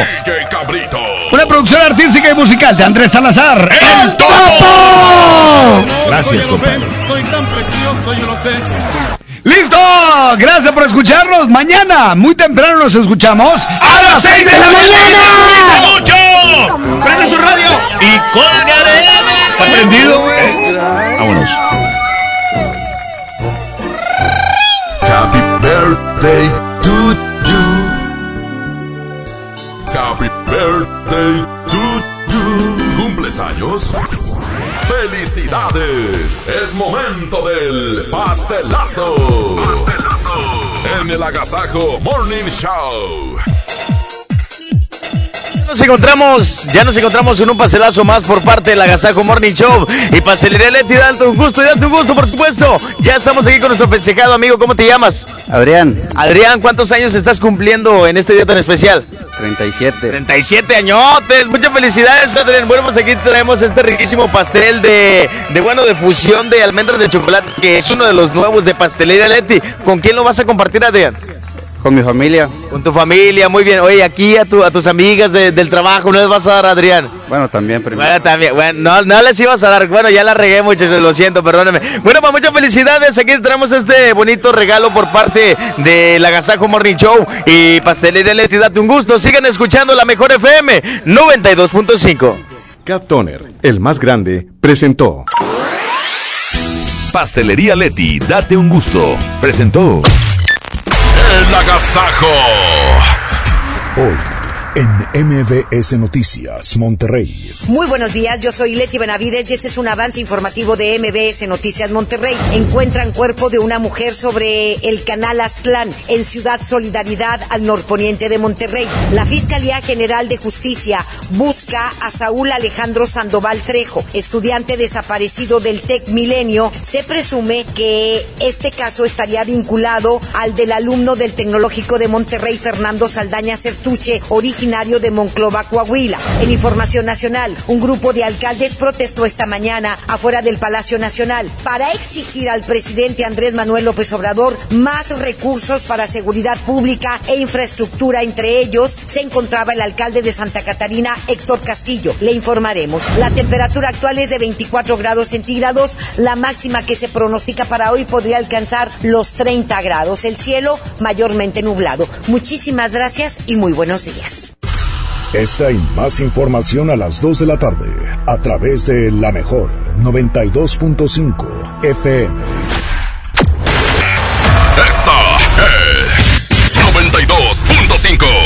Una producción artística y musical de Andrés Salazar. ¡El Topo! Gracias, compadre. Soy tan precioso, yo lo sé. ¡Listo! Gracias por escucharnos. Mañana, muy temprano, nos escuchamos a las 6 de la mañana. ¡Mucho! ¡Prende su radio! ¡Y colgaré! ¿Está prendido, güey? Vámonos. Happy birthday to you. Happy birthday to you. ¿Cumples años? ¡Felicidades! Es momento del pastelazo. Pastelazo. En el Agasajo Morning Show. Nos encontramos, ya nos encontramos en un pastelazo más por parte del Agasajo Morning Show y Pastelería Leti, date un gusto y date un gusto, por supuesto. Ya estamos aquí con nuestro festejado amigo, ¿cómo te llamas? Adrián, Adrián, ¿cuántos años estás cumpliendo en este día tan especial? 37. 37 añotes, muchas felicidades Adrián. Bueno, pues aquí traemos este riquísimo pastel de, de bueno, de fusión de almendras de chocolate, que es uno de los nuevos de Pastelería Leti. ¿Con quién lo vas a compartir, Adrián? Con mi familia. Con tu familia, muy bien. Oye, aquí a, tu, a tus amigas de- del trabajo, ¿no les vas a dar, Adrián? Bueno, también primero. Bueno, también, bueno, no, no les ibas a dar, bueno, ya la regué muchachos, lo siento, perdóname. Bueno, pues muchas felicidades, aquí tenemos este bonito regalo por parte de la Agasajo Morning Show y Pastelería Leti, date un gusto, sigan escuchando la mejor FM 92.5. Cat Toner, el más grande, presentó. Pastelería Leti, date un gusto. Presentó. Agasajo. Hoy, en MBS Noticias, Monterrey. Muy buenos días, yo soy Leti Benavides y este es un avance informativo de MBS Noticias Monterrey. Encuentran cuerpo de una mujer sobre el canal Aztlán en Ciudad Solidaridad al norponiente de Monterrey. La Fiscalía General de Justicia busca a Saúl Alejandro Sandoval Trejo, estudiante desaparecido del TEC Milenio. Se presume que este caso estaría vinculado al del alumno del Tecnológico de Monterrey, Fernando Saldaña Certuche, originario de Monclova, Coahuila. En información nacional, un grupo de alcaldes protestó esta mañana afuera del Palacio Nacional para exigir al presidente Andrés Manuel López Obrador más recursos para seguridad pública e infraestructura. Entre ellos se encontraba el alcalde de Santa Catarina, Héctor Castillo. Le informaremos. La temperatura actual es de 24 grados centígrados. La máxima que se pronostica para hoy podría alcanzar los 30 grados. El cielo mayormente nublado. Muchísimas gracias y muy buenos días. Esta y más información a las 2 de la tarde a través de la mejor 92.5 FM. Esta es 92.5.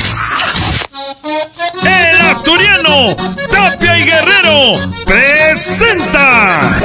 El asturiano Tapia y Guerrero presenta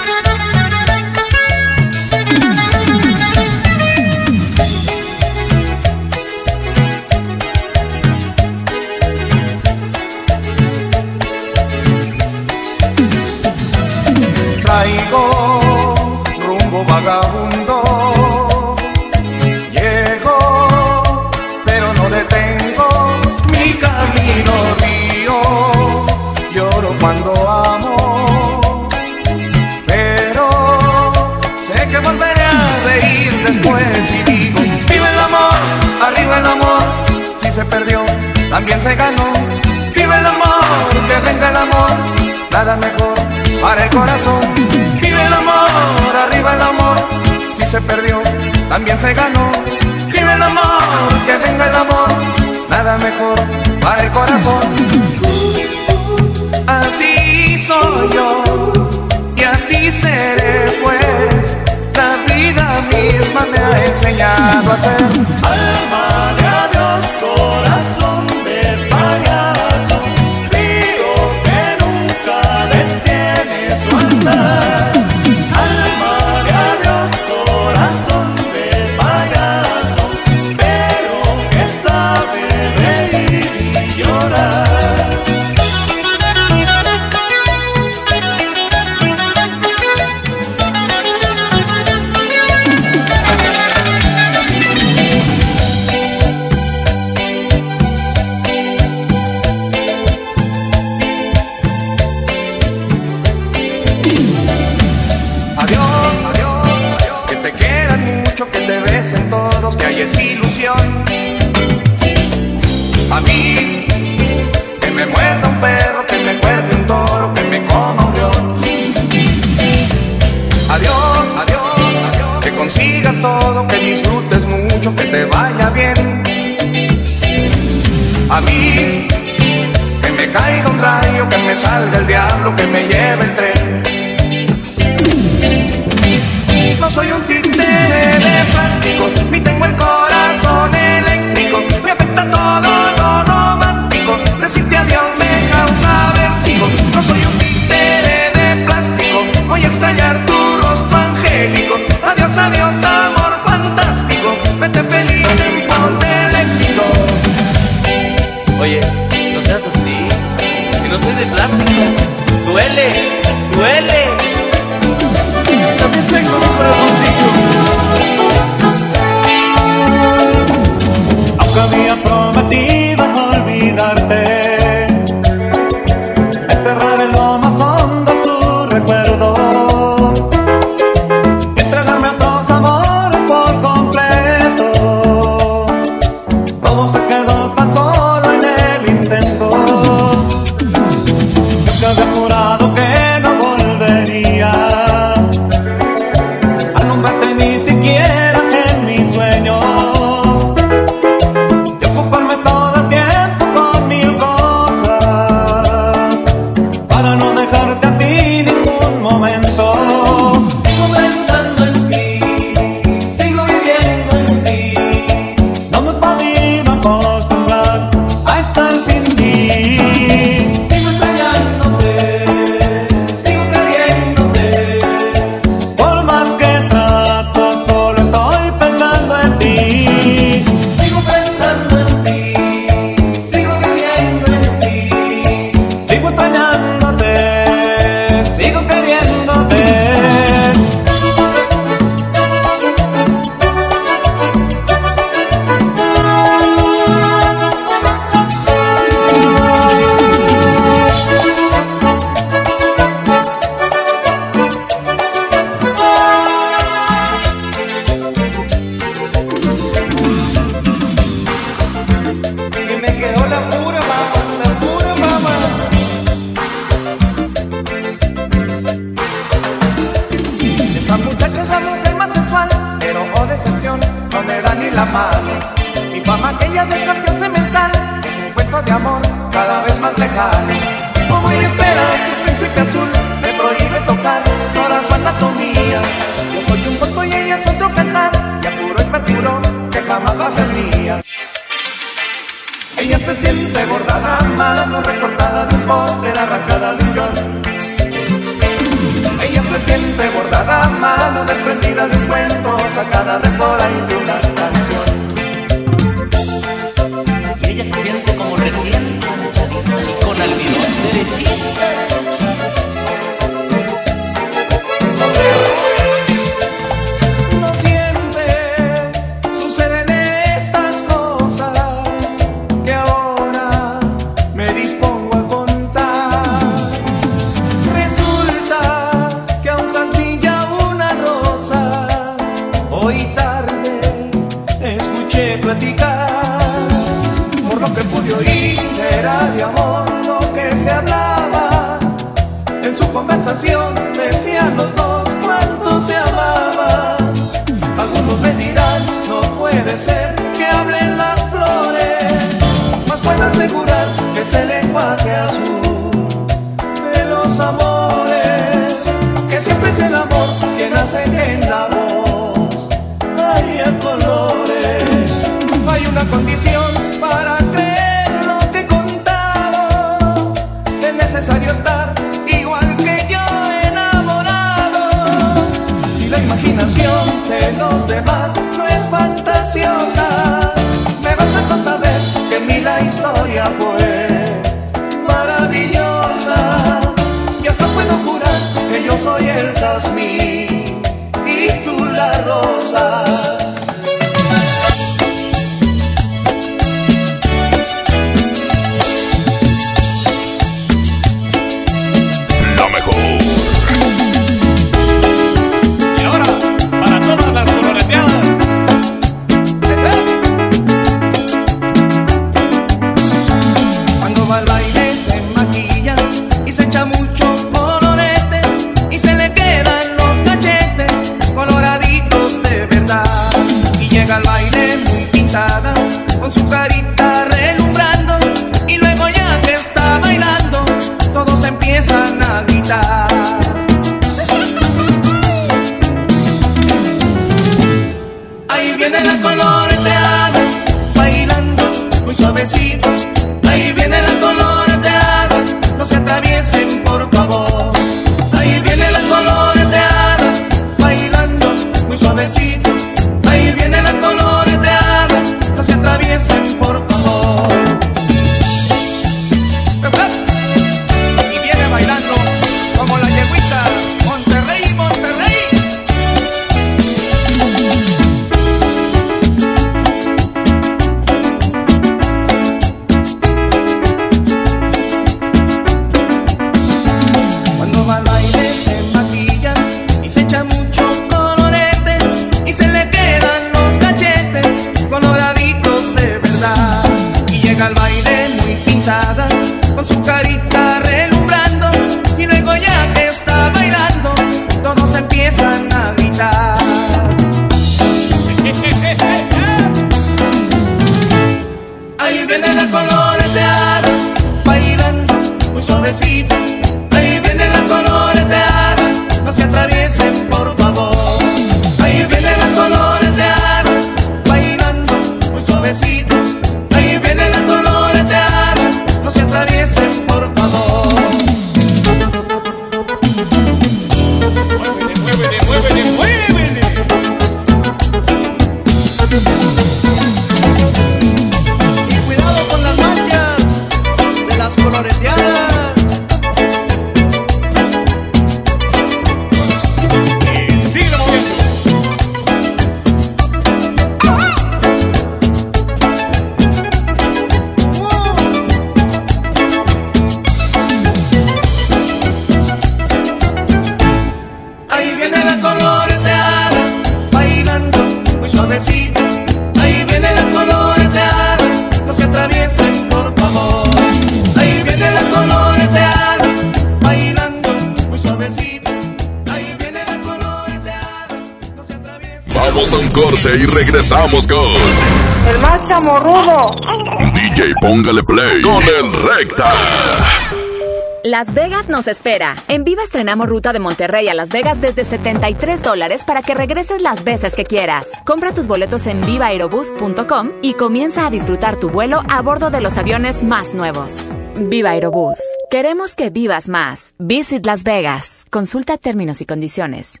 Las Vegas nos espera. En Viva estrenamos ruta de Monterrey a Las Vegas desde 73 dólares para que regreses las veces que quieras. Compra tus boletos en vivaaerobus.com y comienza a disfrutar tu vuelo a bordo de los aviones más nuevos. Viva Aerobús. Queremos que vivas más. Visit Las Vegas. Consulta términos y condiciones.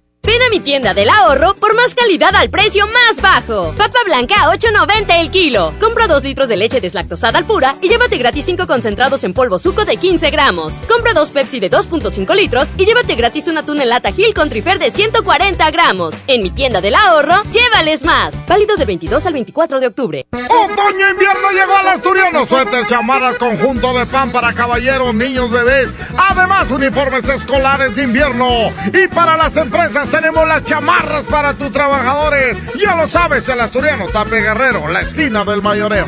Mi tienda del ahorro por más calidad al precio más bajo. Papa blanca a 8.90 el kilo. Compra 2 litros de leche deslactosada al pura y llévate gratis 5 concentrados en polvo suco de 15 gramos. Compra 2 Pepsi de 2.5 litros y llévate gratis una tuna en lata Gil con trifer de 140 gramos. En mi tienda del ahorro, llévales más. Válido del 22 al 24 de octubre. Otoño invierno llegó al asturiano. Suéter, chamarras, conjunto de pan para caballeros, niños, bebés. Además, uniformes escolares de invierno. Y para las empresas tenemos las chamarras para tus trabajadores. Ya lo sabes, el asturiano Tape Guerrero, la esquina del mayoreo.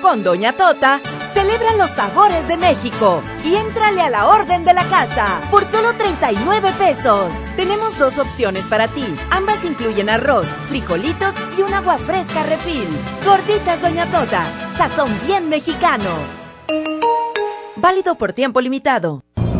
Con Doña Tota, celebra los sabores de México y éntrale a la orden de la casa por solo 39 pesos. Tenemos dos opciones para ti. Ambas incluyen arroz, frijolitos y un agua fresca refil. Gorditas Doña Tota, sazón bien mexicano. Válido por tiempo limitado.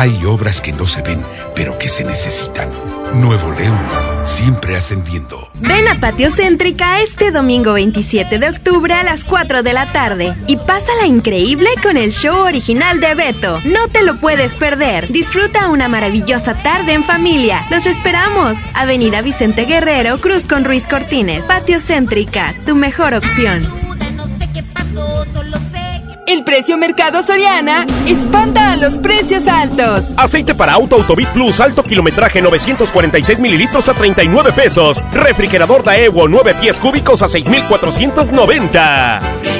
Hay obras que no se ven, pero que se necesitan. Nuevo León, siempre ascendiendo. Ven a Patio Céntrica este domingo 27 de octubre a las 4 de la tarde y pásala increíble con el show original de Beto. No te lo puedes perder. Disfruta una maravillosa tarde en familia. Los esperamos. Avenida Vicente Guerrero, Cruz con Ruiz Cortines. Patio Céntrica, tu mejor opción. El precio Mercado Soriana espanta a los precios altos. Aceite para auto Autobit Plus alto kilometraje 946 mililitros a 39 pesos. Refrigerador Daewoo 9 pies cúbicos a 6,490.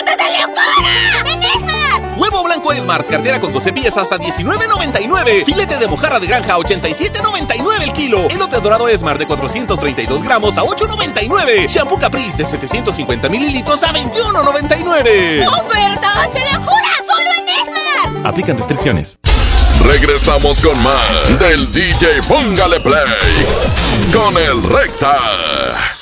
ofertas de Leocora! ¡En Esmar! Huevo blanco Esmar, cartera con 12 piezas a 19.99. Filete de mojarra de granja a 87.99 el kilo. Elote dorado Esmar de 432 gramos a 8.99. Shampoo Caprice de 750 mililitros a 21.99. ¡Ofertas de locura! ¡Solo en Esmar! Aplican restricciones. Regresamos con más del DJ Póngale Play con el Recta.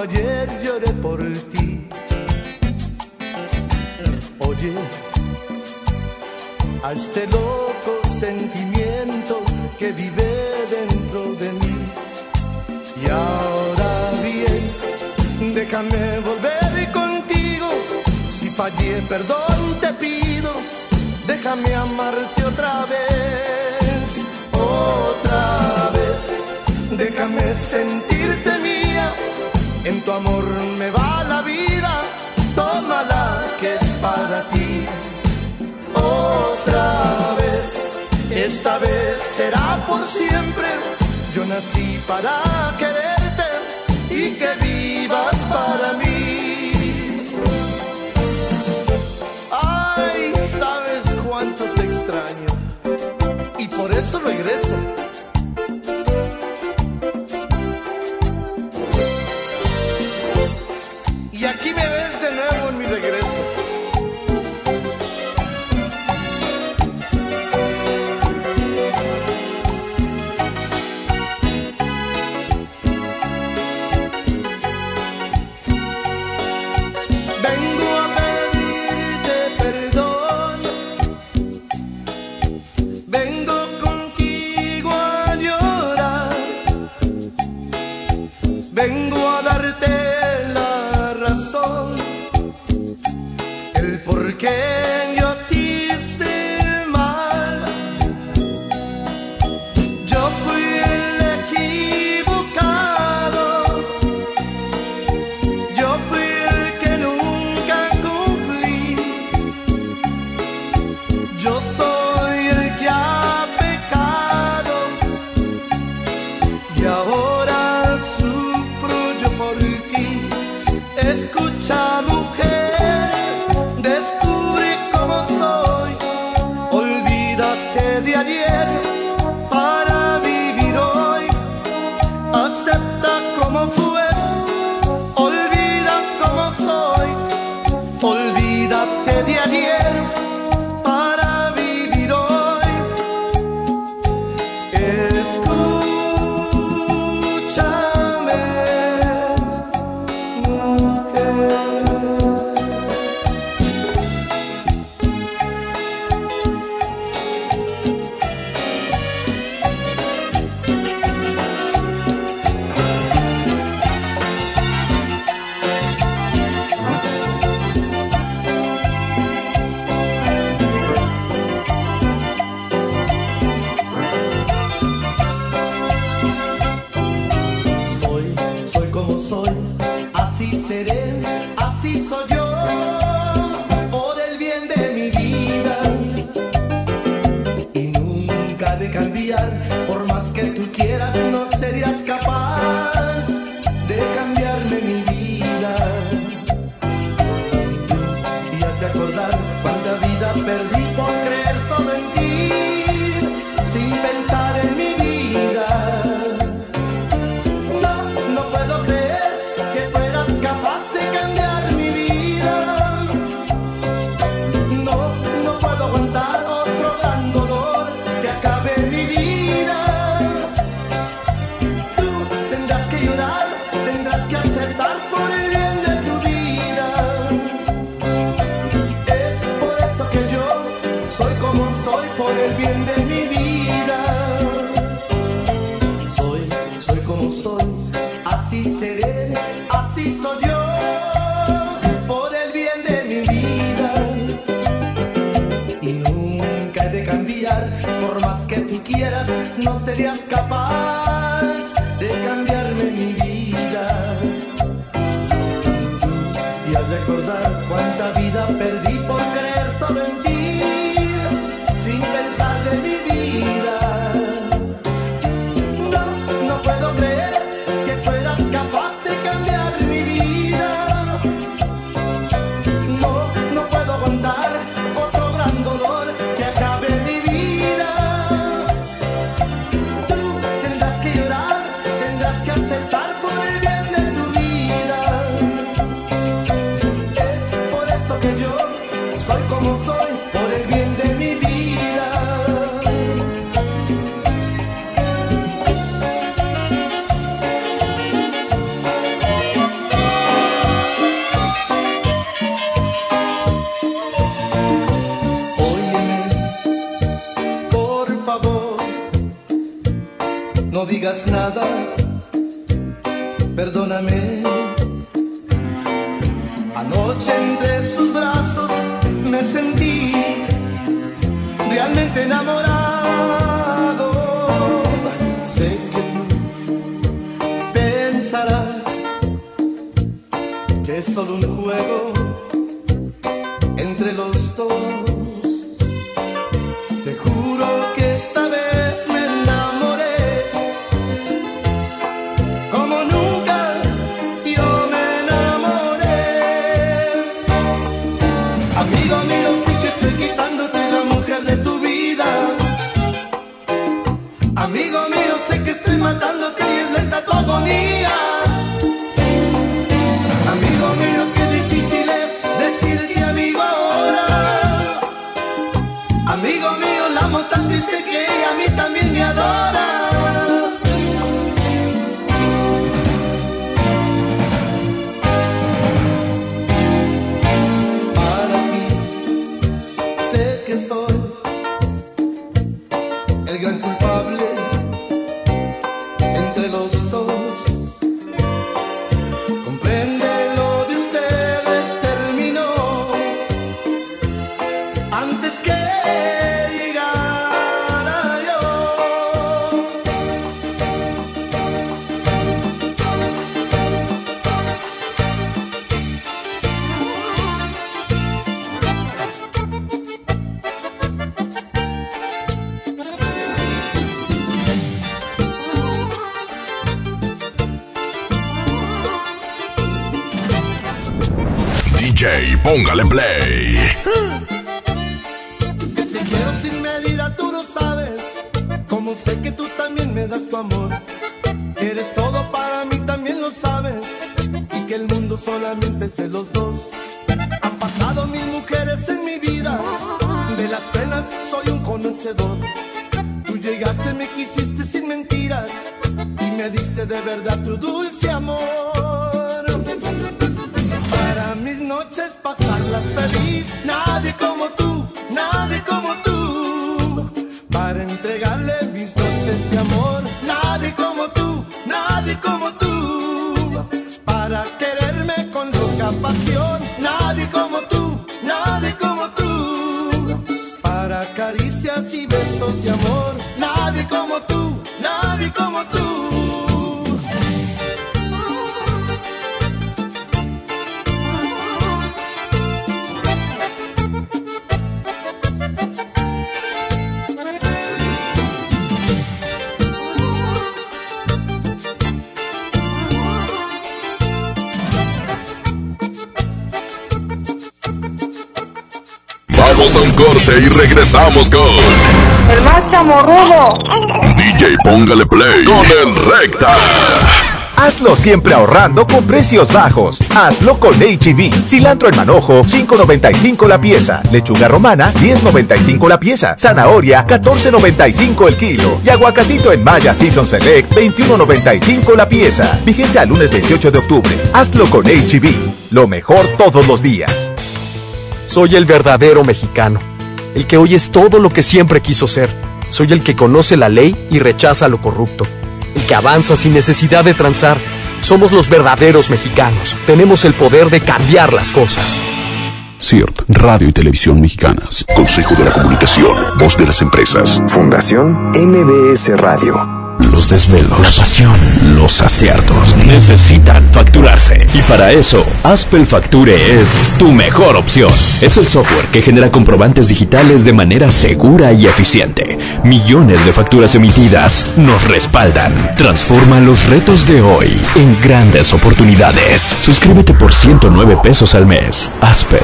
Noches póngale play. Regresamos con El más chamorrudo. DJ Póngale Play con el Recta. Hazlo siempre ahorrando con precios bajos. Hazlo con HB. Cilantro en manojo, 5.95 la pieza. Lechuga romana, 10.95 la pieza. Zanahoria, 14.95 el kilo. Y aguacatito en Maya Season Select, 21.95 la pieza. Vigencia al lunes 28 de octubre. Hazlo con HB. Lo mejor todos los días. Soy el verdadero mexicano, el que hoy es todo lo que siempre quiso ser. Soy el que conoce la ley y rechaza lo corrupto, el que avanza sin necesidad de transar. Somos los verdaderos mexicanos. Tenemos el poder de cambiar las cosas. CIRT, Radio y Televisión Mexicanas. Consejo de la Comunicación, Voz de las Empresas. Fundación MBS Radio. Los desvelos, La pasión, los aciertos necesitan facturarse. Y para eso, Aspel Facture es tu mejor opción. Es el software que genera comprobantes digitales de manera segura y eficiente. Millones de facturas emitidas nos respaldan. Transforma los retos de hoy en grandes oportunidades. Suscríbete por 109 pesos al mes. Aspel,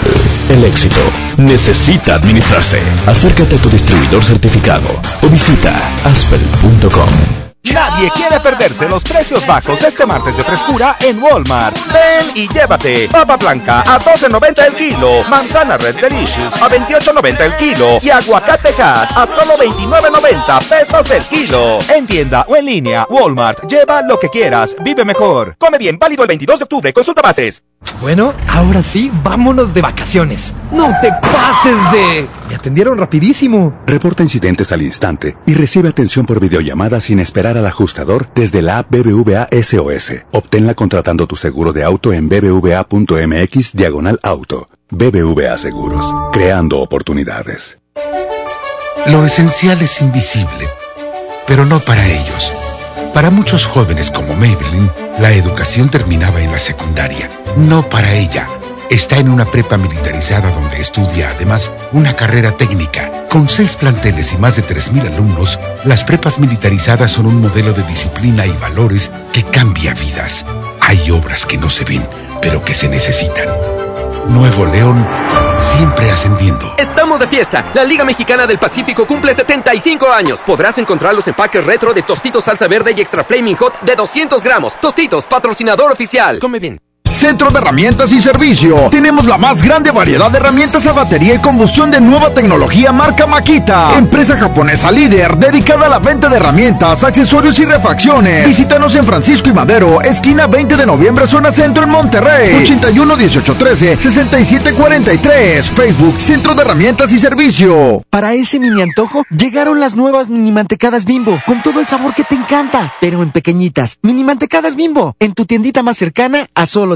el éxito necesita administrarse. Acércate a tu distribuidor certificado o visita aspel.com. Nadie quiere perderse los precios bajos este martes de frescura en Walmart. Ven y llévate papa blanca a 12.90 el kilo, manzana Red Delicious a 28.90 el kilo y aguacate gas a solo 29.90 pesos el kilo. En tienda o en línea, Walmart, lleva lo que quieras, vive mejor. Come bien, válido el 22 de octubre, consulta bases. Bueno, ahora sí, vámonos de vacaciones. No te pases de... Atendieron rapidísimo. Reporta incidentes al instante y recibe atención por videollamada sin esperar al ajustador desde la app BBVA SOS. Obténla contratando tu seguro de auto en bbva.mx diagonal auto. BBVA Seguros, creando oportunidades. Lo esencial es invisible, pero no para ellos. Para muchos jóvenes como Maybelline, la educación terminaba en la secundaria. No para ella. Está en una prepa militarizada donde estudia además una carrera técnica. Con seis planteles y más de 3.000 alumnos, las prepas militarizadas son un modelo de disciplina y valores que cambia vidas. Hay obras que no se ven, pero que se necesitan. Nuevo León, siempre ascendiendo. Estamos de fiesta. La Liga Mexicana del Pacífico cumple 75 años. Podrás encontrar los empaques retro de Tostitos Salsa Verde y Extra Flaming Hot de 200 gramos. Tostitos, patrocinador oficial. Come bien. Centro de Herramientas y Servicio. Tenemos la más grande variedad de herramientas a batería y combustión de nueva tecnología marca Makita. Empresa japonesa líder dedicada a la venta de herramientas, accesorios y refacciones. Visítanos en Francisco y Madero, esquina 20 de noviembre, zona centro en Monterrey. 81 18 13 67 43. Facebook Centro de Herramientas y Servicio. Para ese mini antojo, llegaron las nuevas mini mantecadas bimbo, con todo el sabor que te encanta, pero en pequeñitas. Mini mantecadas bimbo, en tu tiendita más cercana a solo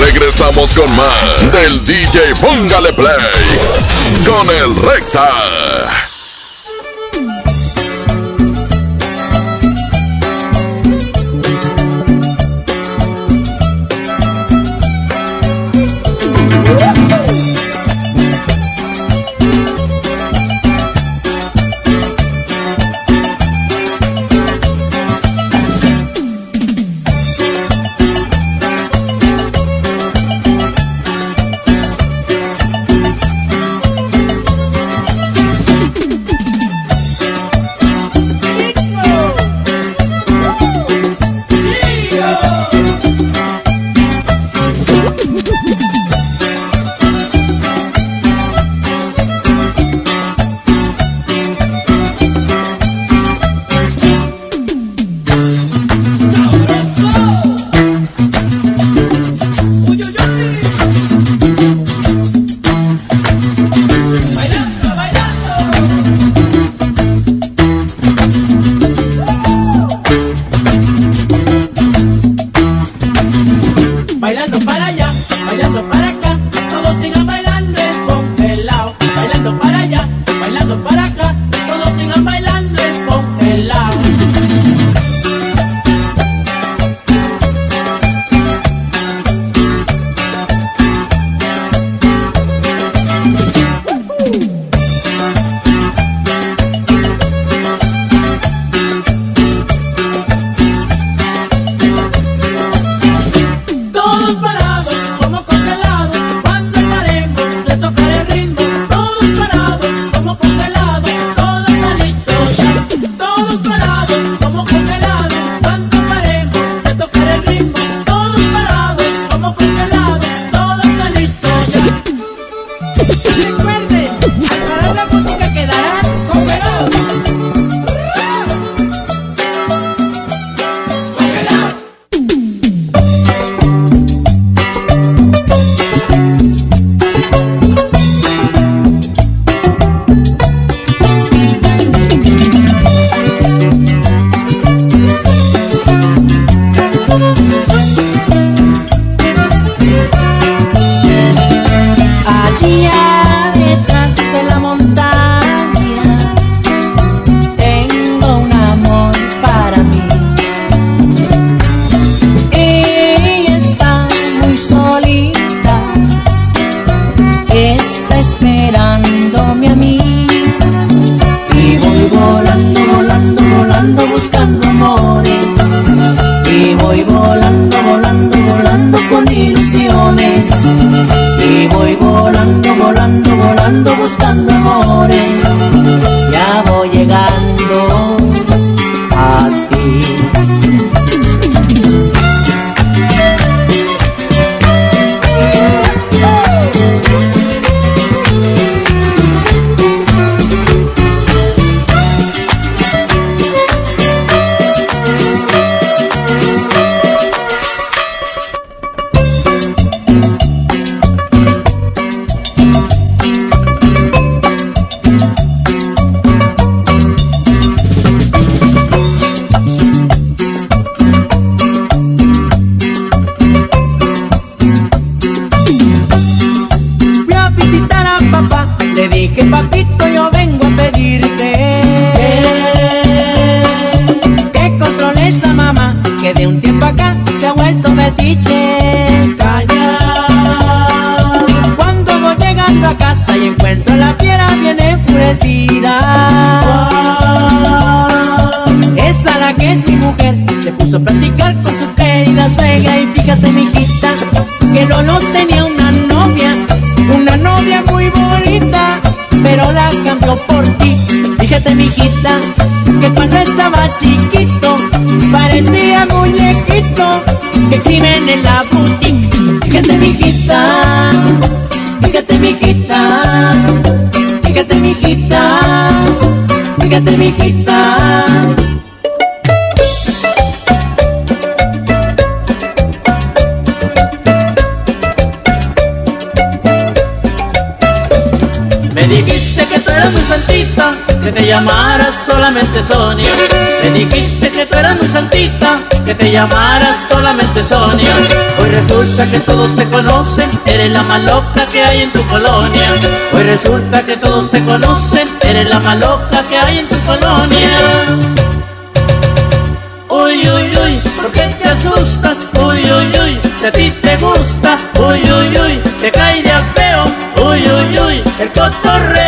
Regresamos con más del DJ Póngale Play con el Recta. Que hay en tu colonia. Hoy resulta que todos te conocen, eres la más loca que hay en tu colonia. Uy, uy, uy, ¿por qué te asustas? Uy, uy, uy, si a ti te gusta. Uy, uy, uy, te cae de apeo. Uy, uy, uy, el cotorreo.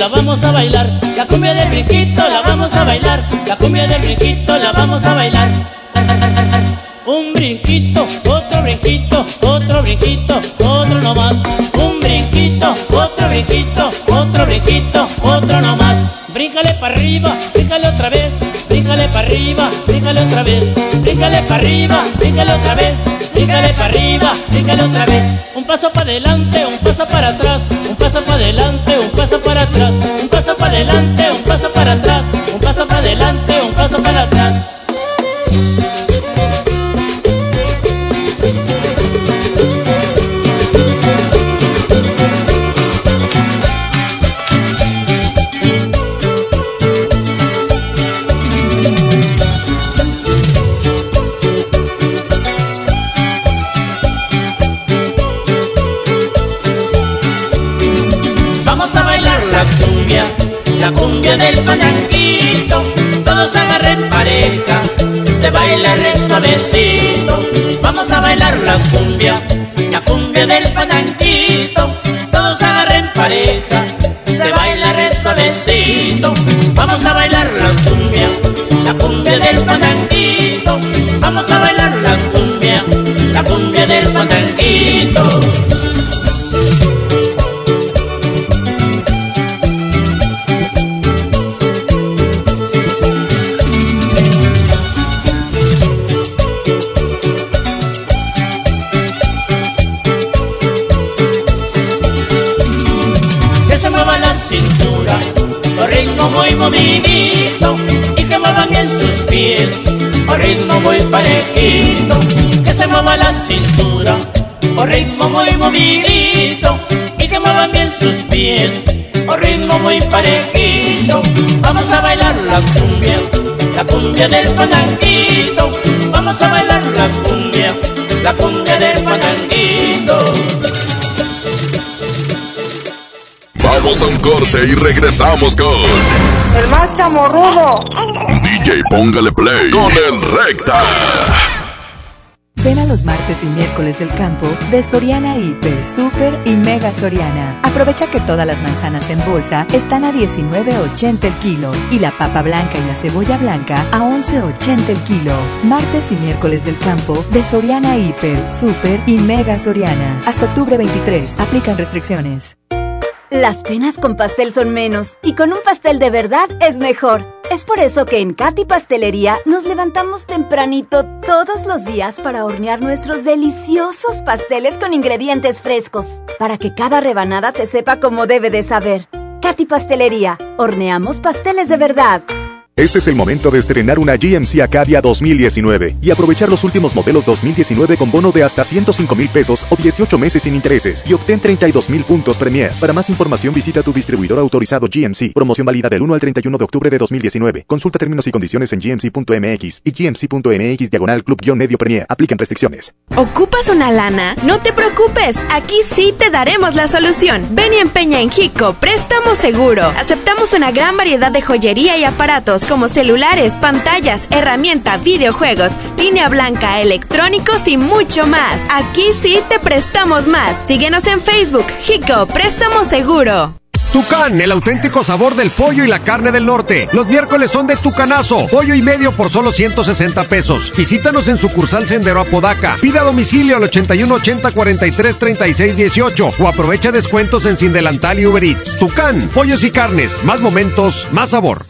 La vamos a bailar. La cumbia del brinquito la vamos a bailar. La cumbia del brinquito la vamos a bailar. Un brinquito, otro brinquito, otro brinquito, otro nomás. Un brinquito, otro brinquito, otro brinquito, otro nomás. Bríncale para arriba, bríncale otra vez. Bríncale para arriba, bríncale otra vez. Bríncale para arriba, bríncale otra vez. Bríncale para arriba, bríncale otra vez. Un paso para adelante, un paso para atrás. Un paso para adelante, Vamos a bailar la cumbia, la cumbia del palanquito. Todos agarren pareja, se baila re suavecito. Vamos a bailar la cumbia, la cumbia del palanquito. Vamos a bailar la cumbia, la cumbia del palanquito. Mueva la cintura, con ritmo muy movidito y que muevan bien sus pies, con ritmo muy parejito. Vamos a bailar la cumbia, la cumbia del palanquito, vamos a bailar la cumbia, la cumbia del palanquito. Vamos a un corte y regresamos con El más chamorrudo. DJ Póngale Play con el Recta. Del campo de Soriana Hiper, Super y Mega Soriana. Aprovecha que todas las manzanas en bolsa están a 19.80 el kilo y la papa blanca y la cebolla blanca a 11.80 el kilo. Martes y miércoles del campo de Soriana Hiper, Super y Mega Soriana. Hasta octubre 23. Aplican restricciones. Las penas con pastel son menos y con un pastel de verdad es mejor. Es por eso que en Katy Pastelería nos levantamos tempranito todos los días para hornear nuestros deliciosos pasteles con ingredientes frescos, para que cada rebanada te sepa como debe de saber. Katy Pastelería, horneamos pasteles de verdad. Este es el momento de estrenar una GMC Acadia 2019 y aprovechar los últimos modelos 2019 con bono de hasta 105 mil pesos o 18 meses sin intereses y obtén 32 mil puntos Premier. Para más información visita tu distribuidor autorizado GMC. Promoción válida del 1 al 31 de octubre de 2019. Consulta términos y condiciones en gmc.mx y gmc.mx diagonal club-medio Premier. Aplican restricciones. ¿Ocupas una lana? No te preocupes, aquí sí te daremos la solución. Ven y empeña en Hico, préstamo seguro. Aceptamos una gran variedad de joyería y aparatos como celulares, pantallas, herramienta, videojuegos, línea blanca, electrónicos y mucho más. Aquí sí te prestamos más. Síguenos en Facebook, Hico, préstamo seguro. Tucán, el auténtico sabor del pollo y la carne del norte. Los miércoles son de Tucanazo, pollo y medio por solo 160 pesos. Visítanos en sucursal Sendero Apodaca. Pida domicilio al 8180 43 36 18 o aprovecha descuentos en Sin Delantal y Uber Eats. Tucán, pollos y carnes, más momentos, más sabor.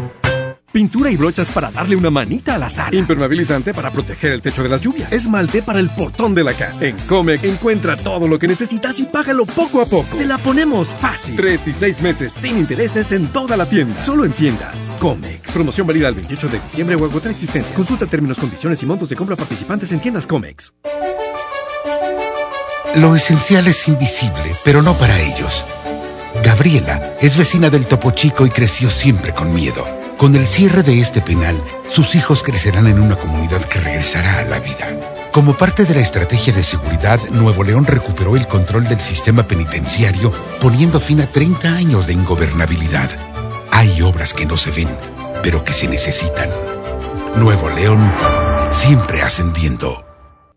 Pintura y brochas para darle una manita a la sala. Impermeabilizante para proteger el techo de las lluvias. Esmalte para el portón de la casa. En Comex encuentra todo lo que necesitas y págalo poco a poco. Te la ponemos fácil. Tres y seis meses sin intereses en toda la tienda. Solo en tiendas Comex. Promoción válida el 28 de diciembre o agotar existencia. Consulta términos, condiciones y montos de compra participantes en tiendas Comex. Lo esencial es invisible, pero no para ellos. Gabriela es vecina del Topo Chico y creció siempre con miedo. Con el cierre de este penal, sus hijos crecerán en una comunidad que regresará a la vida. Como parte de la estrategia de seguridad, Nuevo León recuperó el control del sistema penitenciario, poniendo fin a 30 años de ingobernabilidad. Hay obras que no se ven, pero que se necesitan. Nuevo León, siempre ascendiendo.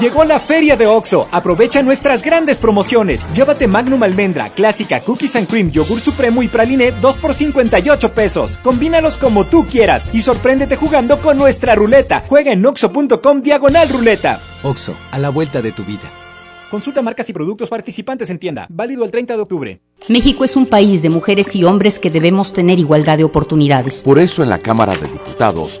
Llegó la feria de OXO. Aprovecha nuestras grandes promociones. Llévate Magnum Almendra, Clásica, Cookies and Cream, Yogur Supremo y Praliné 2 por 58 pesos. Combínalos como tú quieras y sorpréndete jugando con nuestra ruleta. Juega en oxo.com diagonal ruleta. OXO, a la vuelta de tu vida. Consulta marcas y productos participantes en tienda. Válido el 30 de octubre. México es un país de mujeres y hombres que debemos tener igualdad de oportunidades. Por eso en la Cámara de Diputados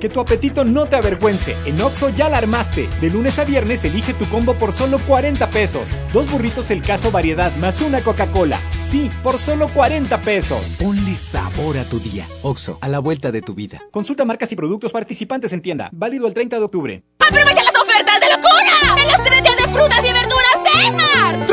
Que tu apetito no te avergüence. En Oxo ya la armaste. De lunes a viernes elige tu combo por solo 40 pesos. Dos burritos el caso variedad más una Coca-Cola. Sí, por solo 40 pesos. Ponle sabor a tu día. Oxo, a la vuelta de tu vida. Consulta marcas y productos participantes en tienda. Válido el 30 de octubre. ¡Aprovecha las ofertas de locura! En los tres días de frutas y verduras.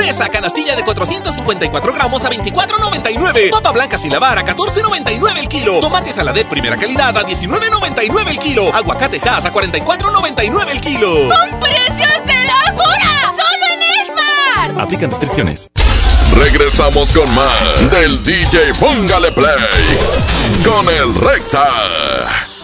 Fresa canastilla de 454 gramos a 24.99. Papa blanca sin lavar a 14.99 el kilo. Tomate saladet primera calidad a 19.99 el kilo. Aguacate Hass a 44.99 el kilo. ¡Con precios de locura! ¡Solo en Esmar! Aplican restricciones. Regresamos con más del DJ Póngale Play con el Recta.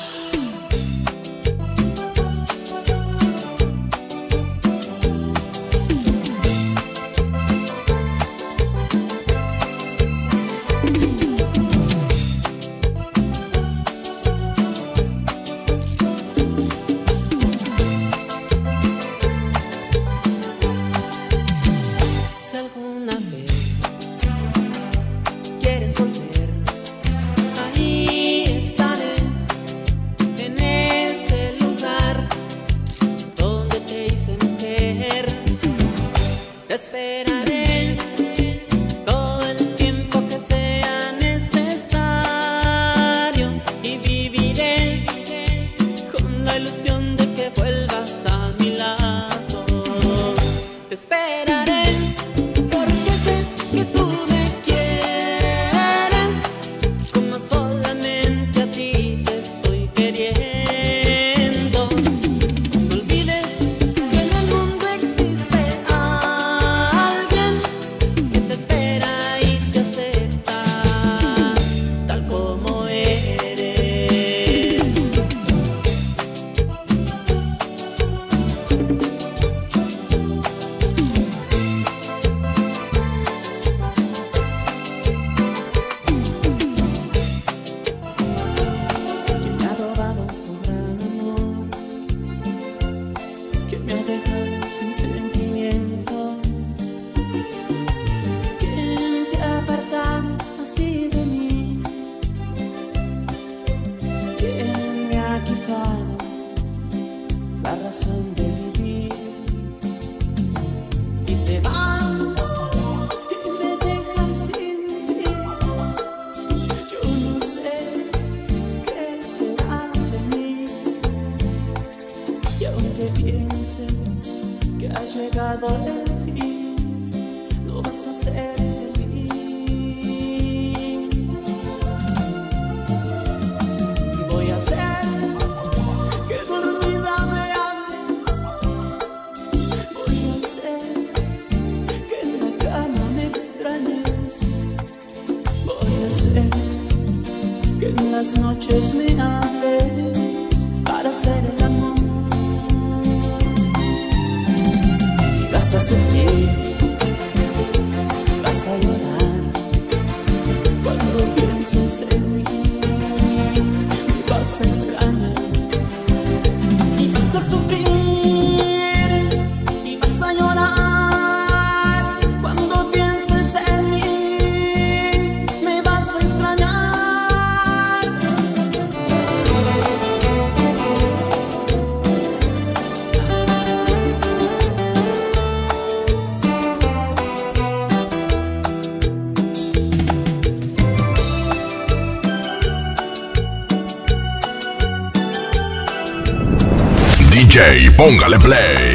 Póngale play.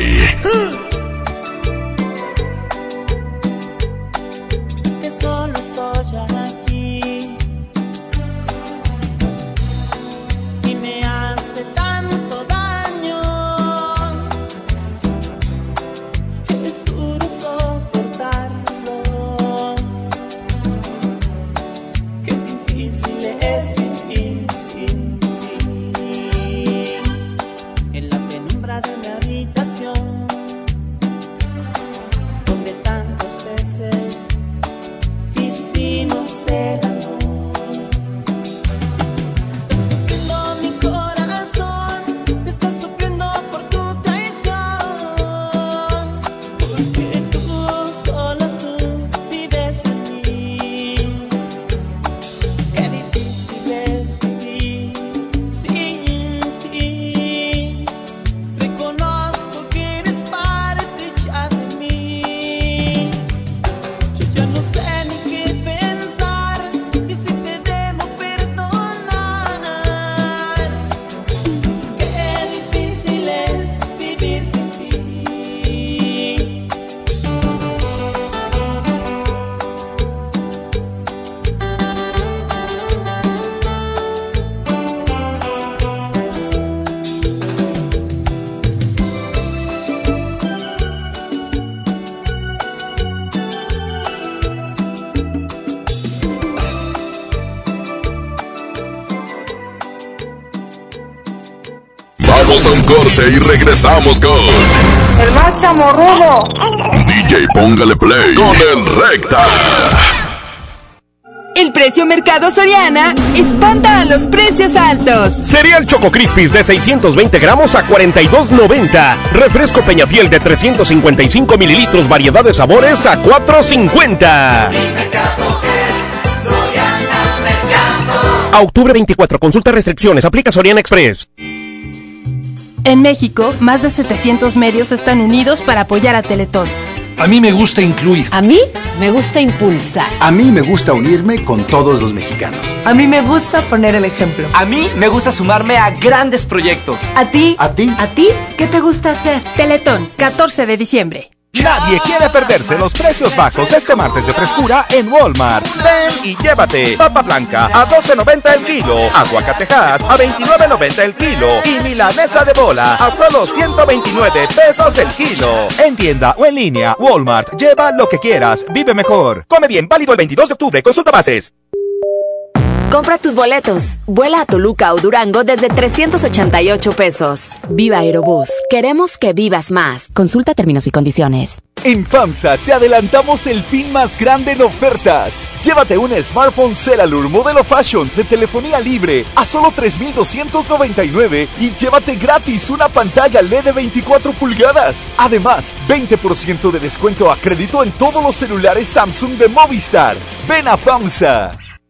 Corte y regresamos con. El más chamorrudo. DJ Póngale Play con el Recta. El precio Mercado Soriana espanta a los precios altos. Cereal Choco Crispis de 620 gramos a 42.90. Refresco Peñafiel de 355 mililitros, variedad de sabores a 4.50. A octubre 24, consulta restricciones, aplica Soriana Express. En México, más de 700 medios están unidos para apoyar a Teletón. A mí me gusta incluir. A mí me gusta impulsar. A mí me gusta unirme con todos los mexicanos. A mí me gusta poner el ejemplo. A mí me gusta sumarme a grandes proyectos. ¿A ti? ¿A ti? ¿A ti? ¿Qué te gusta hacer? Teletón, 14 de diciembre. Nadie quiere perderse los precios bajos este martes de frescura en Walmart. Ven y llévate papa blanca a 12.90 el kilo, aguacatejas a 29.90 el kilo y milanesa de bola a solo 129 pesos el kilo. En tienda o en línea, Walmart, lleva lo que quieras, vive mejor. Come bien, válido el 22 de octubre, consulta bases. Compra tus boletos. Vuela a Toluca o Durango desde 388 pesos. Viva Aerobús. Queremos que vivas más. Consulta términos y condiciones. En FAMSA te adelantamos el fin más grande en ofertas. Llévate un smartphone Celalur modelo Fashion de telefonía libre a solo 3,299 y llévate gratis una pantalla LED de 24 pulgadas. Además, 20% de descuento a crédito en todos los celulares Samsung de Movistar. Ven a FAMSA.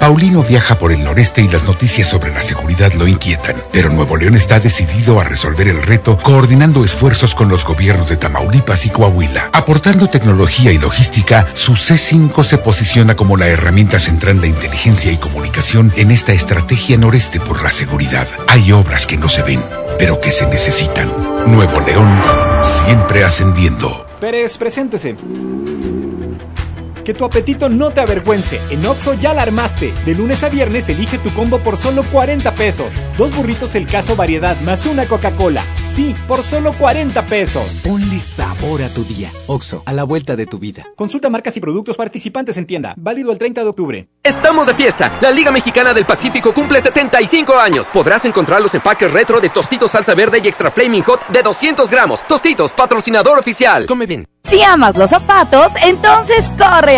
Paulino viaja por el noreste y las noticias sobre la seguridad lo inquietan, pero Nuevo León está decidido a resolver el reto coordinando esfuerzos con los gobiernos de Tamaulipas y Coahuila. Aportando tecnología y logística, su C5 se posiciona como la herramienta central de inteligencia y comunicación en esta estrategia noreste por la seguridad. Hay obras que no se ven, pero que se necesitan. Nuevo León, siempre ascendiendo. Pérez, preséntese. Que tu apetito no te avergüence. En Oxo ya la armaste. De lunes a viernes elige tu combo por solo 40 pesos. Dos burritos el caso variedad más una Coca-Cola. Sí, por solo 40 pesos. Ponle sabor a tu día. Oxo, a la vuelta de tu vida. Consulta marcas y productos participantes en tienda. Válido el 30 de octubre. Estamos de fiesta. La Liga Mexicana del Pacífico cumple 75 años. Podrás encontrar los empaques retro de Tostitos Salsa Verde y Extra Flaming Hot de 200 gramos. Tostitos, patrocinador oficial. Come bien. Si amas los zapatos, entonces corre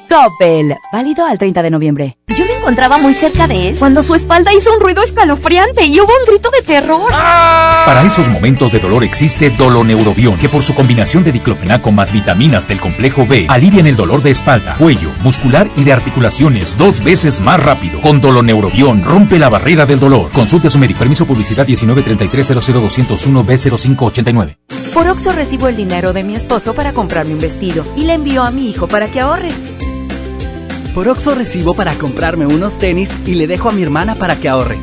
Coppel. Válido al 30 de noviembre. Yo me encontraba muy cerca de él cuando su espalda hizo un ruido escalofriante y hubo un grito de terror. Para esos momentos de dolor existe Doloneurobion, que por su combinación de diclofenaco más vitaminas del complejo B, alivian el dolor de espalda, cuello, muscular y de articulaciones dos veces más rápido. Con Doloneurobion rompe la barrera del dolor. Consulte a su médico. Permiso publicidad 193300201 B0589. Por Oxo recibo el dinero de mi esposo para comprarme un vestido y le envío a mi hijo para que ahorre. Por Oxo recibo para comprarme unos tenis y le dejo a mi hermana para que ahorre.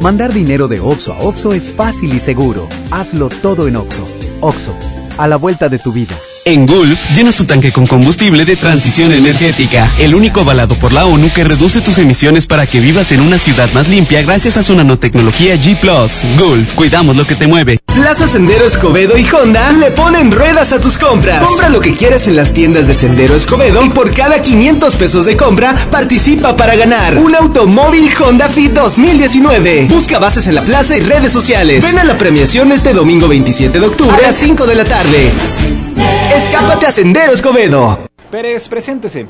Mandar dinero de Oxo a Oxo es fácil y seguro. Hazlo todo en Oxo. Oxo, a la vuelta de tu vida. En Gulf, llenas tu tanque con combustible de transición energética, el único avalado por la ONU que reduce tus emisiones para que vivas en una ciudad más limpia gracias a su nanotecnología G ⁇ Gulf, cuidamos lo que te mueve. Plaza Sendero Escobedo y Honda le ponen ruedas a tus compras. Compra lo que quieras en las tiendas de Sendero Escobedo y por cada 500 pesos de compra participa para ganar un automóvil Honda Fit 2019. Busca bases en la plaza y redes sociales. Ven a la premiación este domingo 27 de octubre a las 5 de la tarde. Escápate a Sendero Escobedo. Pérez, preséntese.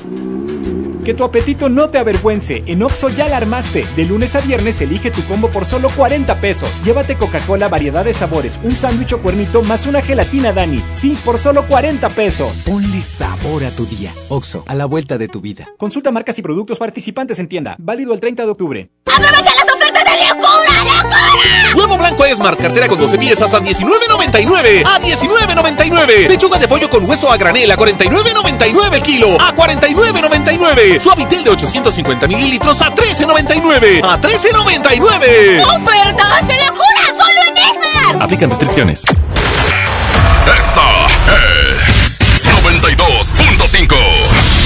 Que tu apetito no te avergüence. En Oxo ya la armaste. De lunes a viernes elige tu combo por solo 40 pesos. Llévate Coca-Cola, variedad de sabores, un sándwich o cuernito más una gelatina Dani. Sí, por solo 40 pesos. Ponle sabor a tu día. Oxo, a la vuelta de tu vida. Consulta marcas y productos participantes en tienda. Válido el 30 de octubre. ¡Aprovecha las ofertas de locura, locura! Huevo blanco Esmar, cartera con 12 piezas a 19.99. A 19.99. Pechuga de pollo con hueso a granel a 49.99 el kilo. A 49.99. Suavitel de 850 mililitros a 13.99. A 13.99. ¡Ofertas de locura! ¡Solo en Esmar! Aplican restricciones. Esta es 92.5.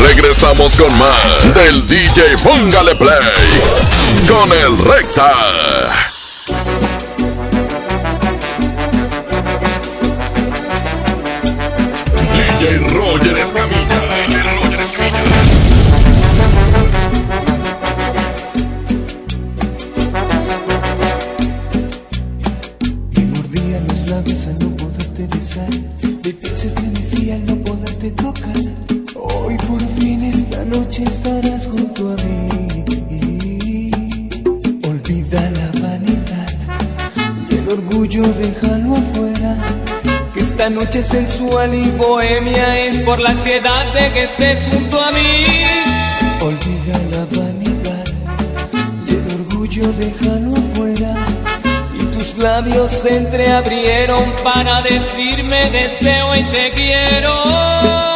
Regresamos con más del DJ Póngale Play con el Recta. DJ Roger Escamilla. Noche estarás junto a mí. Olvida la vanidad y el orgullo déjalo afuera. Que esta noche sensual y bohemia es por la ansiedad de que estés junto a mí. Olvida la vanidad y el orgullo déjalo afuera. Y tus labios se entreabrieron para decirme deseo y te quiero.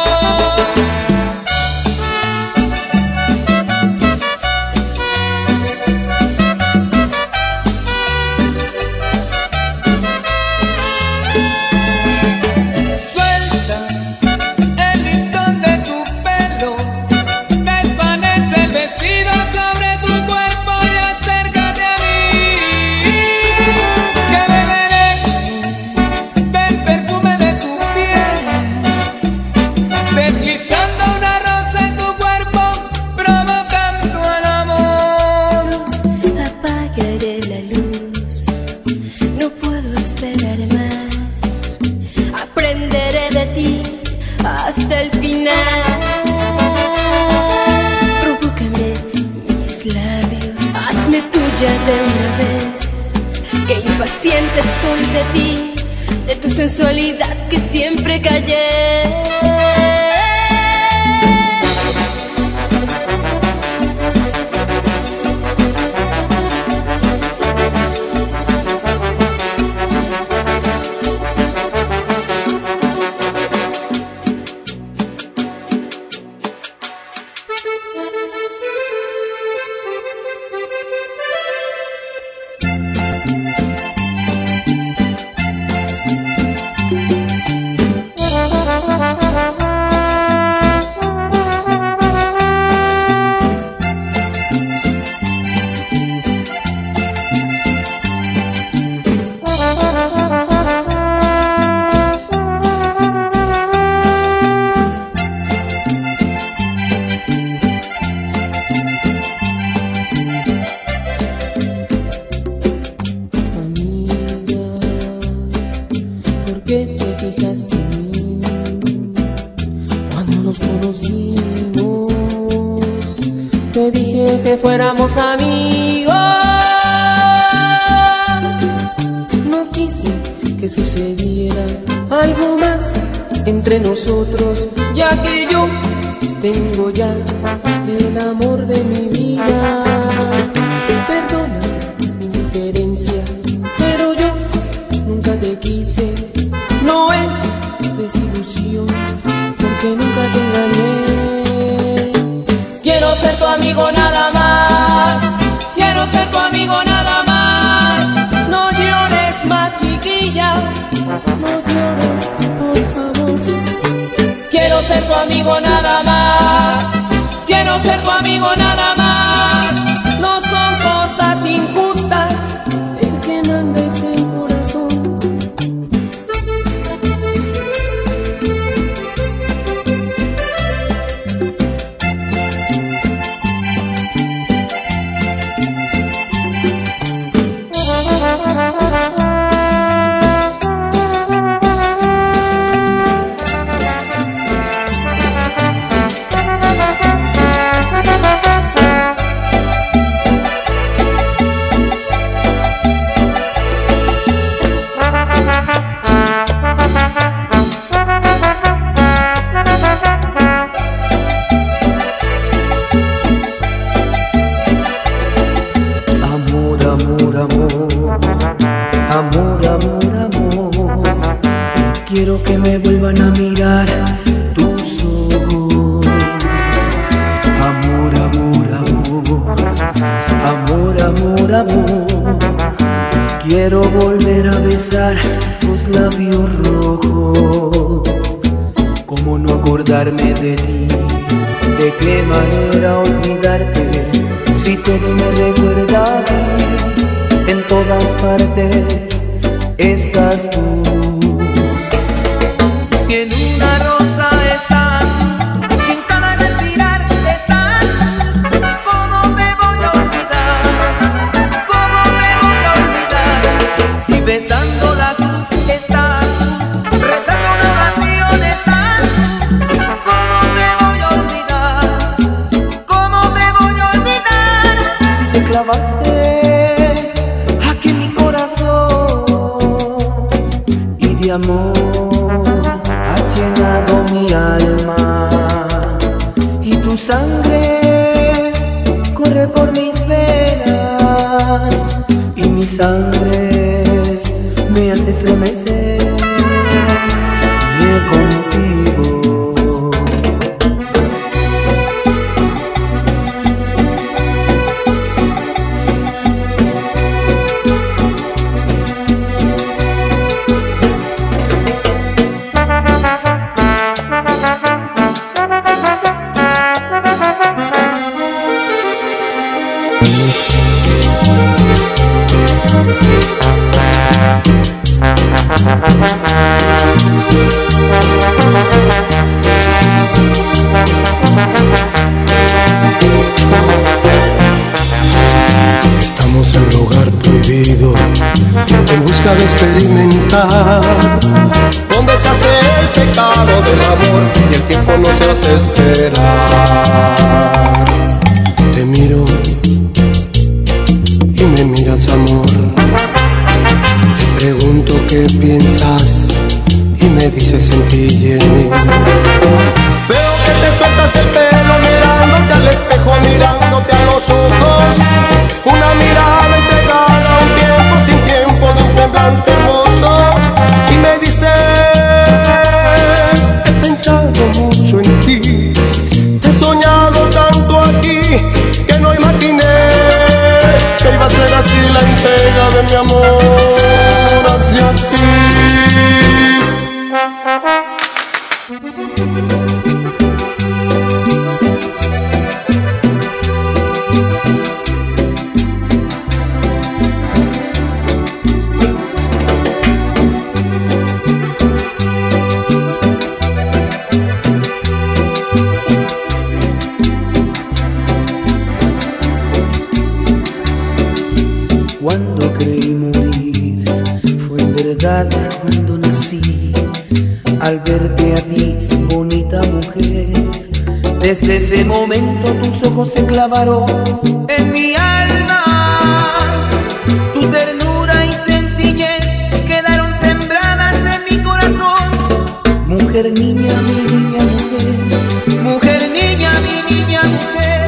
mujer, niña, mi niña, mujer, mujer, niña, mi niña, mujer.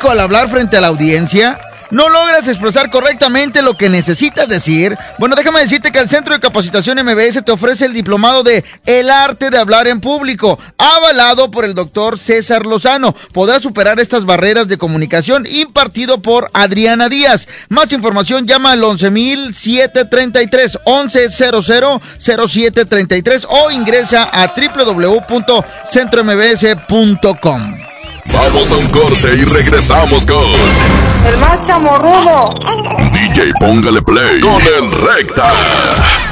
al hablar frente a la audiencia? ¿No logras expresar correctamente lo que necesitas decir? Bueno, déjame decirte que el Centro de Capacitación MBS te ofrece el diplomado de El Arte de Hablar en Público, avalado por el doctor César Lozano. Podrás superar estas barreras de comunicación impartido por Adriana Díaz. Más información llama al 11733 11000733 o ingresa a www.centrombs.com. Vamos a un corte y regresamos con El más chamorrudo. DJ Póngale Play con el Recta.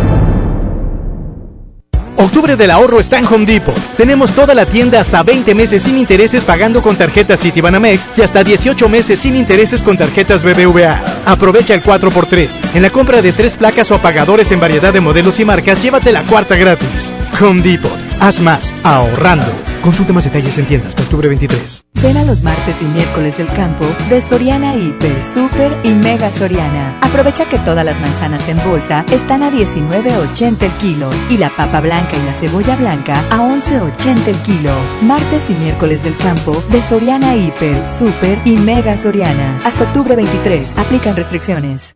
Octubre del ahorro está en Home Depot. Tenemos toda la tienda hasta 20 meses sin intereses pagando con tarjetas Citibanamex y hasta 18 meses sin intereses con tarjetas BBVA. Aprovecha el 4x3. En la compra de tres placas o apagadores en variedad de modelos y marcas, llévate la cuarta gratis. Home Depot. Haz más ahorrando. Consulte más detalles en tiendas hasta octubre 23. Ven a los martes y miércoles del campo de Soriana Hiper, Super y Mega Soriana. Aprovecha que todas las manzanas en bolsa están a 19.80 el kilo y la papa blanca y la cebolla blanca a 11.80 el kilo. Martes y miércoles del campo de Soriana Hiper, Super y Mega Soriana. Hasta octubre 23. Aplican restricciones.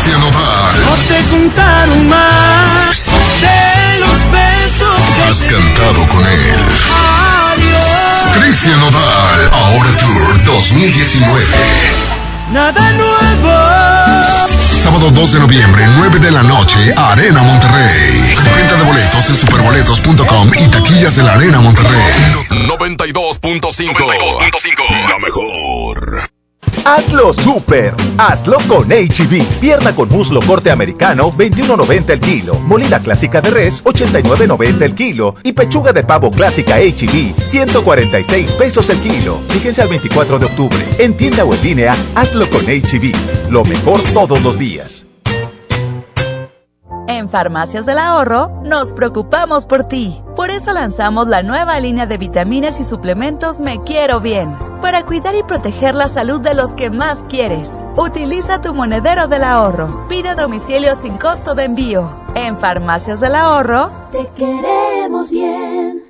Cristian Odal. No te contaron más de los besos que Has cantado con él. Adiós. Cristian Odal, Ahora Tour 2019. Nada nuevo. Sábado 2 de noviembre, 9 de la noche, Arena Monterrey. Venta de boletos en superboletos.com y taquillas de la Arena Monterrey. 92.5. La mejor. Hazlo super. Hazlo con HB. Pierna con muslo corte americano, 21.90 el kilo. Molida clásica de res, 89.90 el kilo. Y pechuga de pavo clásica HB, 146 pesos el kilo. Fíjense al 24 de octubre. En tienda o en línea, hazlo con HB. Lo mejor todos los días. En Farmacias del Ahorro nos preocupamos por ti. Por eso lanzamos la nueva línea de vitaminas y suplementos Me Quiero Bien, para cuidar y proteger la salud de los que más quieres. Utiliza tu monedero del ahorro. Pide domicilio sin costo de envío. En Farmacias del Ahorro te queremos bien.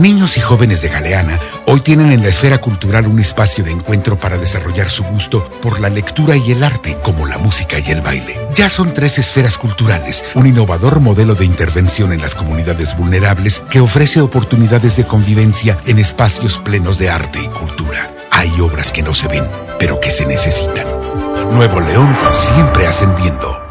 Niños y jóvenes de Galeana hoy tienen en la esfera cultural un espacio de encuentro para desarrollar su gusto por la lectura y el arte, como la música y el baile. Ya son tres esferas culturales, un innovador modelo de intervención en las comunidades vulnerables que ofrece oportunidades de convivencia en espacios plenos de arte y cultura. Hay obras que no se ven, pero que se necesitan. Nuevo León siempre ascendiendo.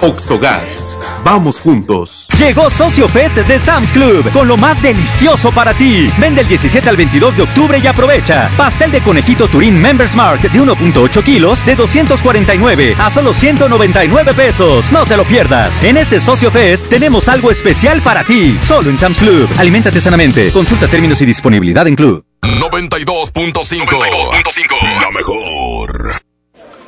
Oxogas. Vamos juntos. Llegó Socio Fest de Sam's Club con lo más delicioso para ti. Vende el 17 al 22 de octubre y aprovecha. Pastel de conejito Turín Members Mark de 1.8 kilos de 249 a solo 199 pesos. No te lo pierdas. En este Socio Fest tenemos algo especial para ti. Solo en Sam's Club. Aliméntate sanamente. Consulta términos y disponibilidad en Club. 92.5. La mejor.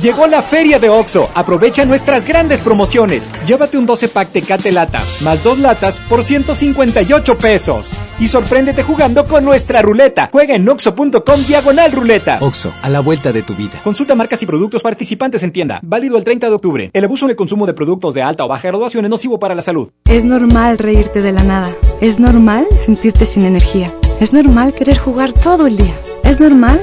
Llegó la feria de OXO. Aprovecha nuestras grandes promociones. Llévate un 12 pack Tecate Lata, más dos latas por 158 pesos. Y sorpréndete jugando con nuestra ruleta. Juega en oxo.com diagonal ruleta. OXO, a la vuelta de tu vida. Consulta marcas y productos participantes en tienda. Válido el 30 de octubre. El abuso en el consumo de productos de alta o baja graduación es nocivo para la salud. Es normal reírte de la nada. Es normal sentirte sin energía. Es normal querer jugar todo el día. Es normal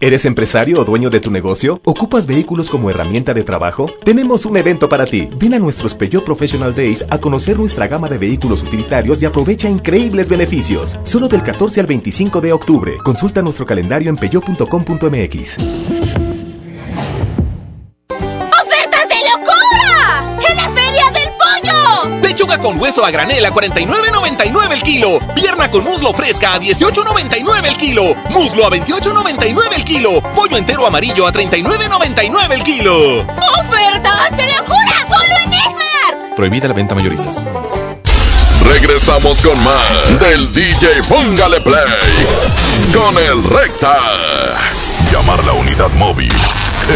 ¿Eres empresario o dueño de tu negocio? ¿Ocupas vehículos como herramienta de trabajo? Tenemos un evento para ti. Ven a nuestros Peugeot Professional Days a conocer nuestra gama de vehículos utilitarios y aprovecha increíbles beneficios. Solo del 14 al 25 de octubre. Consulta nuestro calendario en peugeot.com.mx. Pechuga con hueso a granel a 49.99 el kilo. Pierna con muslo fresca a 18.99 el kilo. Muslo a 28.99 el kilo. Pollo entero amarillo a 39.99 el kilo. ¡Ofertas de locura! ¡Solo en Esmar! Prohibida la venta mayoristas. Regresamos con más del DJ Póngale Play con el Recta. Llamar la unidad móvil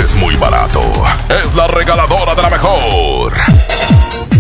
es muy barato. Es la regaladora de la mejor.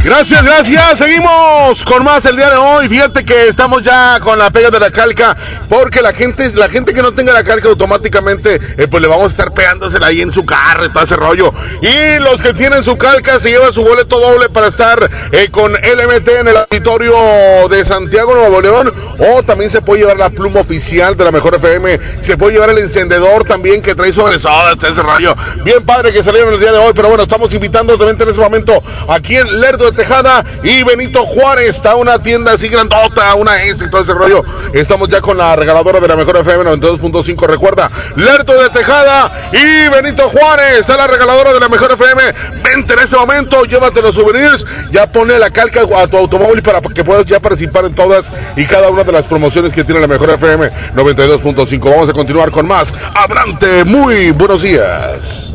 Gracias, gracias. Seguimos con más el día de hoy. Fíjate que estamos ya con la pega de la calca, porque la gente, la gente que no tenga la calca automáticamente, eh, pues le vamos a estar pegándosela ahí en su carro y todo ese rollo. Y los que tienen su calca se llevan su boleto doble para estar eh, con LMT en el auditorio de Santiago, Nuevo León. O también se puede llevar la pluma oficial de la mejor FM. Se puede llevar el encendedor también que trae agresor, todo ese rollo. Bien padre que salieron el día de hoy, pero bueno, estamos invitando también en ese momento aquí en Lerdo de Tejada y Benito Juárez. Está una tienda así grandota, una S y todo ese rollo. Estamos ya con la regaladora de la mejor FM 92.5. Recuerda, Lerdo de Tejada y Benito Juárez. Está la regaladora de la mejor FM. Vente en ese momento, llévate los souvenirs. Ya pone la calca a tu automóvil para que puedas ya participar en todas y cada una de las promociones que tiene la mejor FM 92.5. Vamos a continuar con más. Abrante, muy buenos días.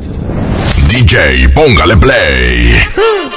DJ, póngale play.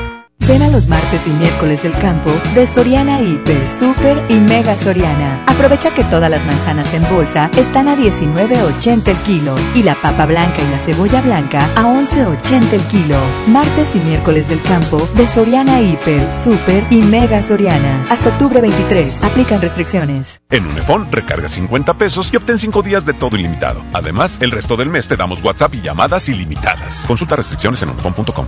Ven a los martes y miércoles del campo de Soriana Hiper, Super y Mega Soriana. Aprovecha que todas las manzanas en bolsa están a 19.80 el kilo y la papa blanca y la cebolla blanca a 11.80 el kilo. Martes y miércoles del campo de Soriana Hiper, Super y Mega Soriana. Hasta octubre 23. Aplican restricciones. En Unifón, recarga 50 pesos y obtén 5 días de todo ilimitado. Además, el resto del mes te damos WhatsApp y llamadas ilimitadas. Consulta restricciones en unifón.com.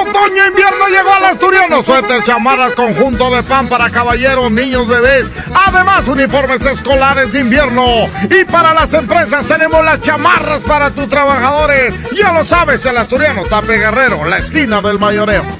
Otoño invierno llegó al asturiano. Suéter, chamarras, conjunto de pan para caballeros, niños, bebés. Además, uniformes escolares de invierno. Y para las empresas tenemos las chamarras para tus trabajadores. Ya lo sabes, el asturiano Tape Guerrero, la esquina del mayoreo.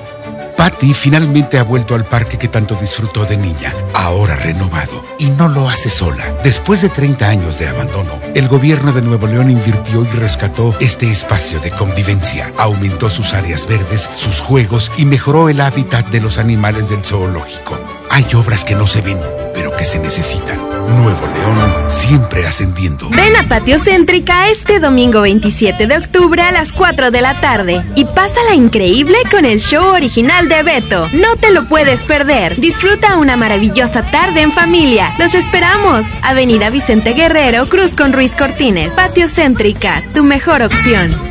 Patty finalmente ha vuelto al parque que tanto disfrutó de niña, ahora renovado. Y no lo hace sola. Después de 30 años de abandono, el gobierno de Nuevo León invirtió y rescató este espacio de convivencia. Aumentó sus áreas verdes, sus juegos y mejoró el hábitat de los animales del zoológico. Hay obras que no se ven, pero que se necesitan. Nuevo León, siempre ascendiendo. Ven a Patio Céntrica este domingo 27 de octubre a las 4 de la tarde y pásala increíble con el show original de Beto. No te lo puedes perder. Disfruta una maravillosa tarde en familia. Los esperamos. Avenida Vicente Guerrero, Cruz con Ruiz Cortines. Patio Céntrica, tu mejor opción.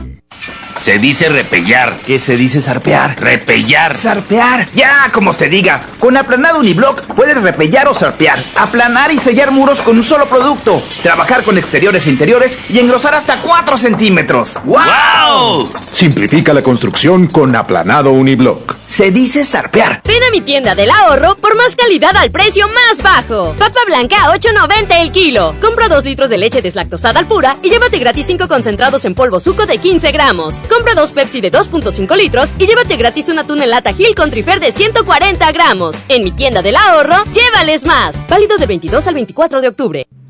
Se dice repellar. ¿Qué se dice zarpear? Repellar. Zarpear. Ya, como se diga. Con aplanado uniblock puedes repellar o zarpear. Aplanar y sellar muros con un solo producto. Trabajar con exteriores e interiores y engrosar hasta 4 centímetros. ¡Wow! Simplifica la construcción con aplanado uniblock. Se dice zarpear. Ven a mi tienda del ahorro por más calidad al precio más bajo. Papa blanca a 8.90 el kilo. Compra 2 litros de leche deslactosada al pura y llévate gratis 5 concentrados en polvo suco de 15 gramos. Compra dos Pepsi de 2.5 litros y llévate gratis una tuna en lata Gil con trifer de 140 gramos. En mi tienda del ahorro, llévales más. Válido del 22 al 24 de octubre.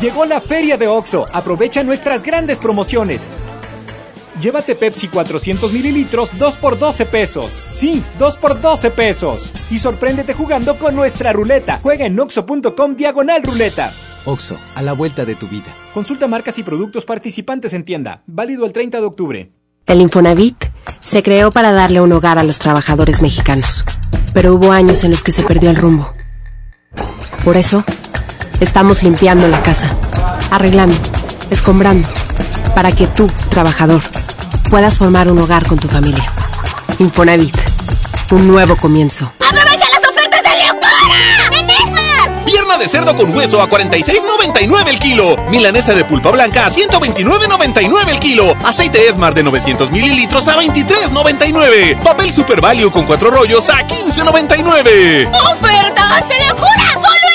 Llegó la feria de OXO. Aprovecha nuestras grandes promociones. Llévate Pepsi 400 mililitros 2 por 12 pesos. Sí, 2 por 12 pesos. Y sorpréndete jugando con nuestra ruleta. Juega en oxo.com diagonal ruleta. OXO, a la vuelta de tu vida. Consulta marcas y productos participantes en tienda. Válido el 30 de octubre. El Infonavit se creó para darle un hogar a los trabajadores mexicanos. Pero hubo años en los que se perdió el rumbo. Por eso, estamos limpiando la casa, arreglando, escombrando, para que tú, trabajador, puedas formar un hogar con tu familia. Infonavit, un nuevo comienzo. ¡Aprovecha las ofertas de locura! ¡En Esmar! Pierna de cerdo con hueso a 46.99 el kilo. Milanesa de pulpa blanca a 129.99 el kilo. Aceite Esmar de 900 mililitros a 23.99. Papel Super Value con cuatro rollos a 15.99. ¡Ofertas de locura! ¡Solo!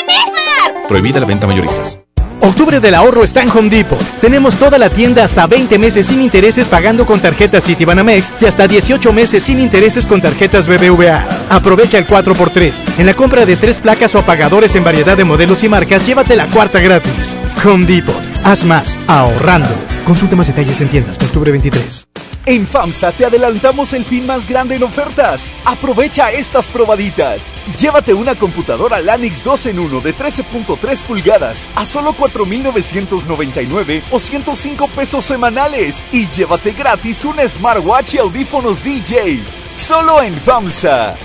Prohibida la venta mayoristas. Octubre del ahorro está en Home Depot. Tenemos toda la tienda hasta 20 meses sin intereses pagando con tarjetas Citibanamex y hasta 18 meses sin intereses con tarjetas BBVA. Aprovecha el 4x3. En la compra de tres placas o apagadores en variedad de modelos y marcas, llévate la cuarta gratis. Home Depot. Haz más ahorrando. Consulta más detalles en tiendas de octubre 23. En FAMSA te adelantamos el fin más grande en ofertas. Aprovecha estas probaditas. Llévate una computadora Lanix 2 en 1 de 13.3 pulgadas a solo 4.999 o 105 pesos semanales. Y llévate gratis un smartwatch y audífonos DJ. Solo en FAMSA.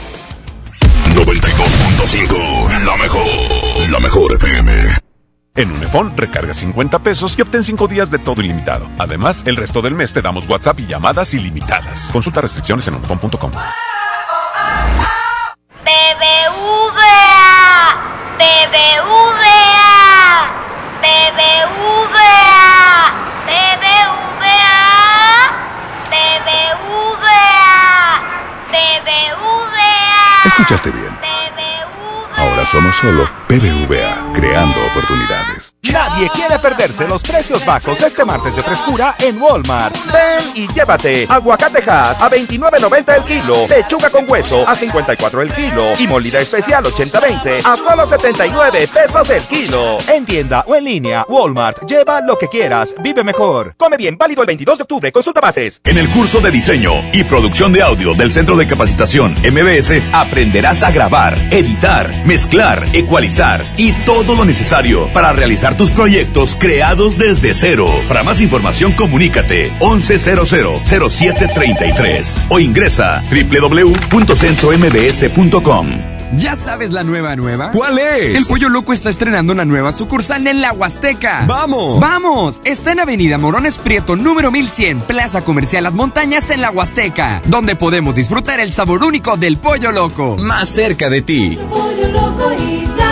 92.5, la mejor, la mejor FM. En Unifón, recarga 50 pesos y obtén 5 días de todo ilimitado. Además, el resto del mes te damos WhatsApp y llamadas ilimitadas. Consulta restricciones en unifón.com. BBVA, BBVA, BBVA, BBVA, BBVA, BBVA. Escuchaste bien. Ahora somos solo BBVA, creando oportunidades. Nadie quiere perderse los precios bajos este martes de frescura en Walmart. Ven y llévate aguacatejas a 29.90 el kilo, lechuga con hueso a 54 el kilo y molida especial 80-20 a solo 79 pesos el kilo. En tienda o en línea, Walmart. Lleva lo que quieras, vive mejor. Come bien, válido el 22 de octubre. Consulta bases. En el curso de diseño y producción de audio del Centro de Capacitación MBS aprenderás a grabar, editar, mezclar, ecualizar y todo lo necesario para realizar tus proyectos creados desde cero. Para más información comunícate 11000733 o ingresa www.centrombs.com. ¿Ya sabes la nueva nueva? ¿Cuál es? El Pollo Loco está estrenando una nueva sucursal en la Huasteca. ¡Vamos! ¡Vamos! Está en Avenida Morones Prieto, número 1100, Plaza Comercial Las Montañas en la Huasteca, donde podemos disfrutar el sabor único del Pollo Loco. Más cerca de ti. Pollo loco y ya.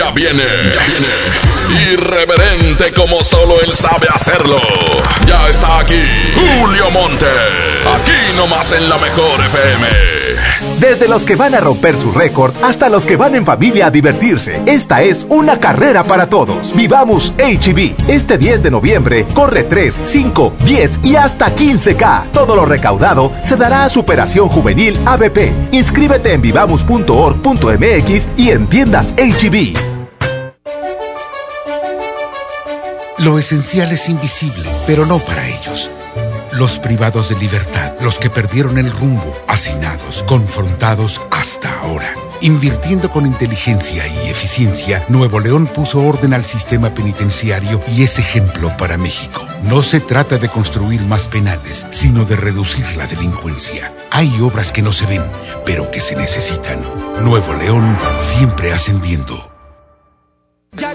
Ya viene, ya viene. Irreverente como solo él sabe hacerlo. Ya está aquí Julio Monte. Aquí nomás en la mejor FM. Desde los que van a romper su récord hasta los que van en familia a divertirse, esta es una carrera para todos. Vivamos HB. Este 10 de noviembre corre 3, 5, 10 y hasta 15K. Todo lo recaudado se dará a Superación Juvenil ABP. Inscríbete en vivamos.org.mx y en tiendas HB. Lo esencial es invisible, pero no para ellos. Los privados de libertad, los que perdieron el rumbo, hacinados, confrontados hasta ahora. Invirtiendo con inteligencia y eficiencia, Nuevo León puso orden al sistema penitenciario y es ejemplo para México. No se trata de construir más penales, sino de reducir la delincuencia. Hay obras que no se ven, pero que se necesitan. Nuevo León siempre ascendiendo. ¡Ya!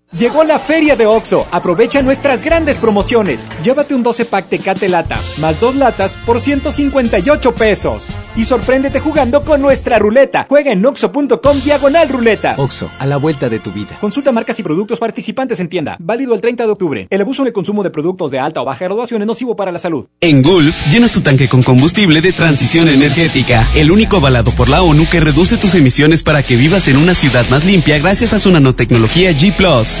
Llegó la feria de OXO. Aprovecha nuestras grandes promociones. Llévate un 12 pack Tecate Lata, más dos latas por 158 pesos. Y sorpréndete jugando con nuestra ruleta. Juega en oxo.com diagonal ruleta. Oxo, a la vuelta de tu vida. Consulta marcas y productos participantes en tienda. Válido el 30 de octubre. El abuso en el consumo de productos de alta o baja graduación es nocivo para la salud. En Gulf, llenas tu tanque con combustible de transición energética, el único avalado por la ONU que reduce tus emisiones para que vivas en una ciudad más limpia gracias a su nanotecnología G ⁇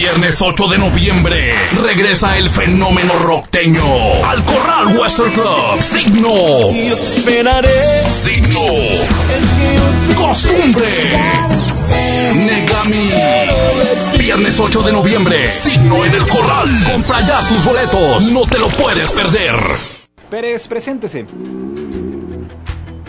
Viernes 8 de noviembre regresa el fenómeno rockteño al Corral Western Club. Signo. Yo te esperaré. Signo. Costumbre. Negami. Viernes 8 de noviembre. Signo en el Corral. Compra ya tus boletos. No te lo puedes perder. Pérez, preséntese.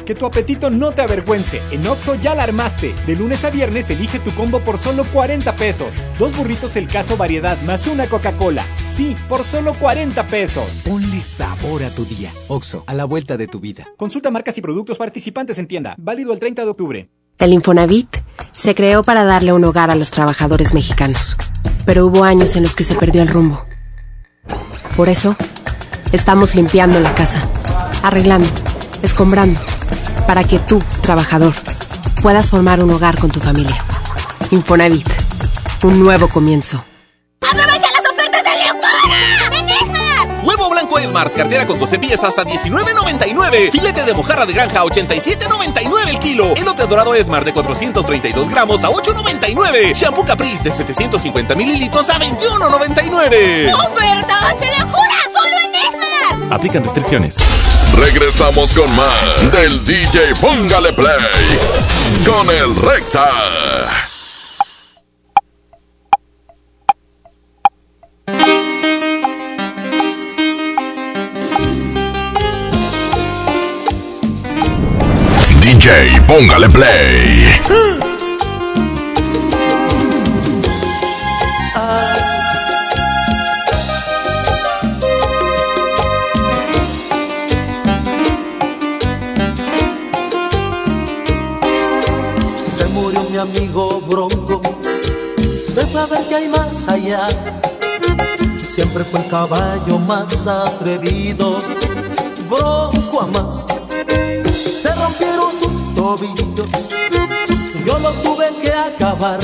Que tu apetito no te avergüence. En Oxo ya la armaste. De lunes a viernes elige tu combo por solo 40 pesos. Dos burritos el caso variedad más una Coca-Cola. Sí, por solo 40 pesos. Ponle sabor a tu día. Oxo, a la vuelta de tu vida. Consulta marcas y productos participantes en tienda. Válido el 30 de octubre. El Infonavit se creó para darle un hogar a los trabajadores mexicanos. Pero hubo años en los que se perdió el rumbo. Por eso, estamos limpiando la casa, arreglando, escombrando, para que tú, trabajador, puedas formar un hogar con tu familia. Infonavit, un nuevo comienzo. ¡Aprovecha las ofertas de locura! ¡En Esmar! Huevo blanco Smart, cartera con 12 piezas a 19.99. Filete de mojarra de granja a 87.99 el kilo. Elote dorado Smart de 432 gramos a 8.99. Shampoo Caprice de 750 mililitros a 21.99. ¡Ofertas de locura! Aplican restricciones. Regresamos con más del DJ Póngale Play con el Recta. DJ Póngale Play. A ver qué hay más allá. Siempre fue el caballo más atrevido, Bronco a más. Se rompieron sus tobillos, yo lo tuve que acabar.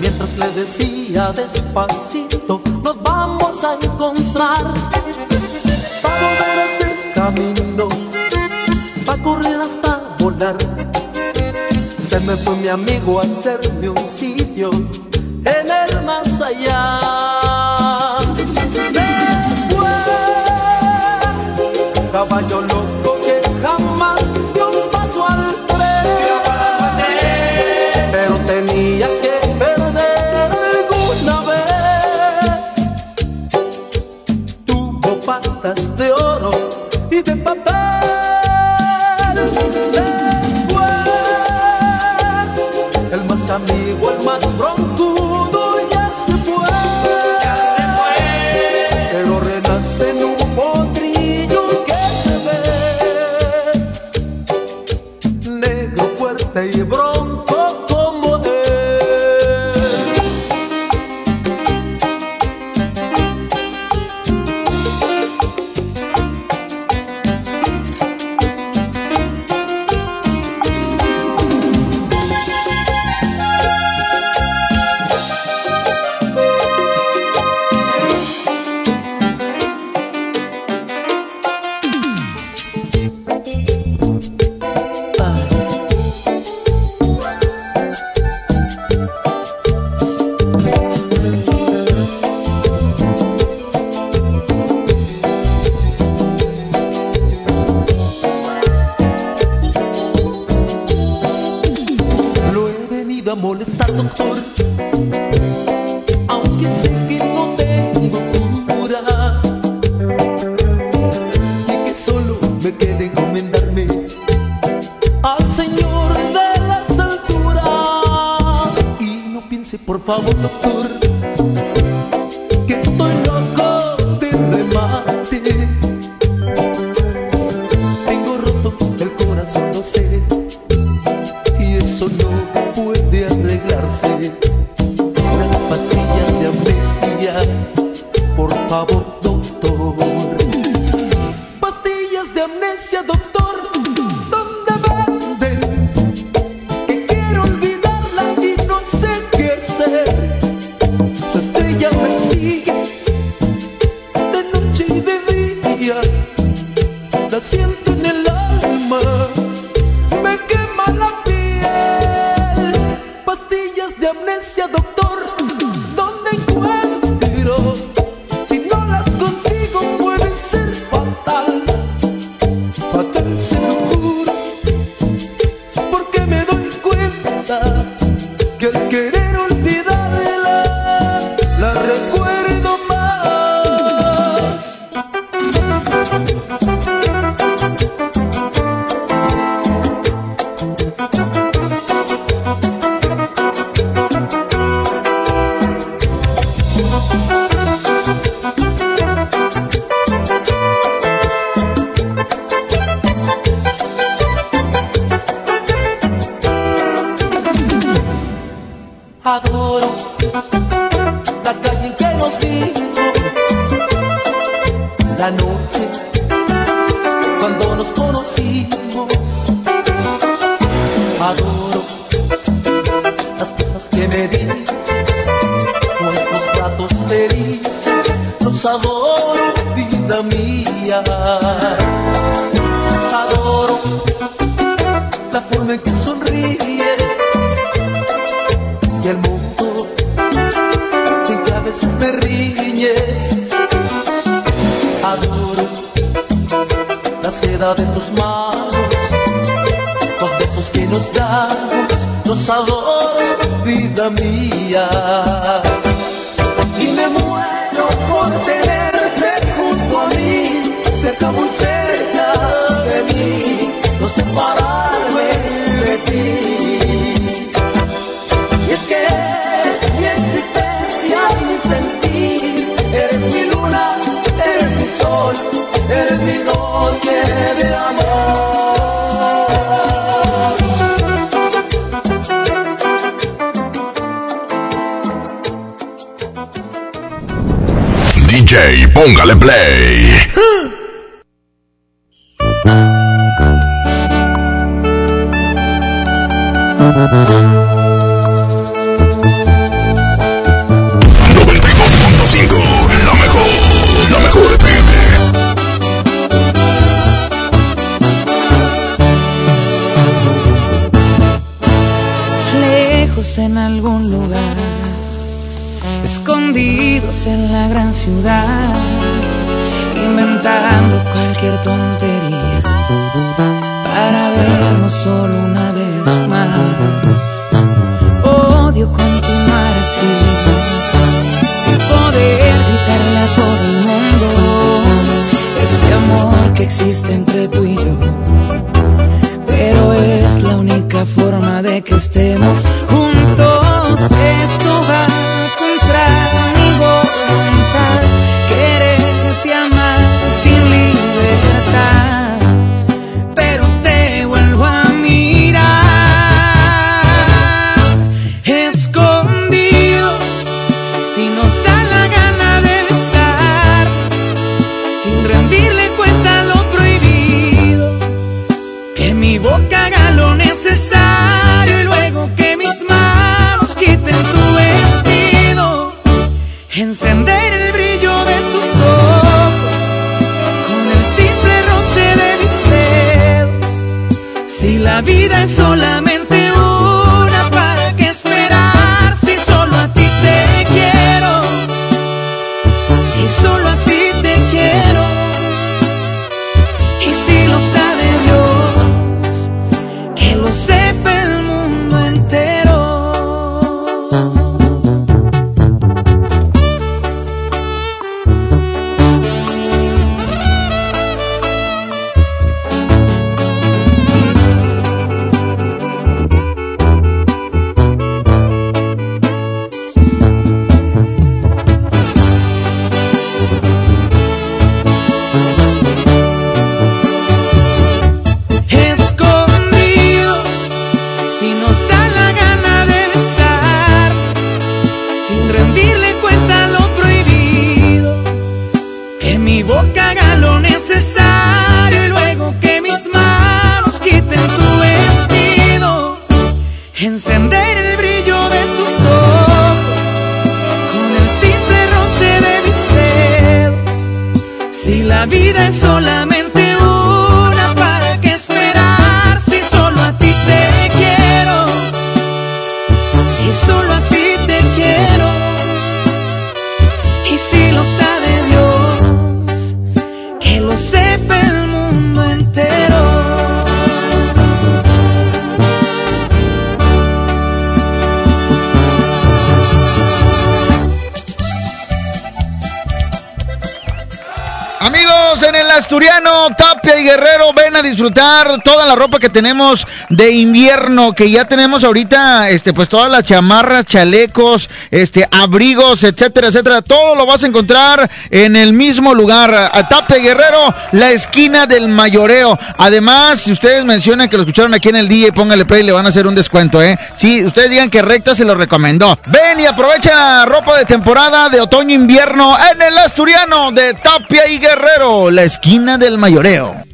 Mientras le decía despacito, nos vamos a encontrar. Pa' volver a ese camino, pa' correr hasta volar. Se me fue mi amigo a hacerme un sitio en el más allá. Se fue, caballo amigo, el más broncudo Unas pastillas de amnesia, por favor, doctor. Pastillas de amnesia, doctor. DJ, toda la ropa que tenemos de invierno, que ya tenemos ahorita, este, pues todas las chamarras, chalecos, este, abrigos, etcétera, etcétera. Todo lo vas a encontrar en el mismo lugar. A Tapia y Guerrero, la esquina del mayoreo. Además, si ustedes mencionan que lo escucharon aquí en el día, póngale play, le van a hacer un descuento, ¿eh? Si ustedes digan que recta se lo recomendó. Ven y aprovecha la ropa de temporada de otoño-invierno en el Asturiano de Tapia y. Guerrero, la esquina del mayoreo.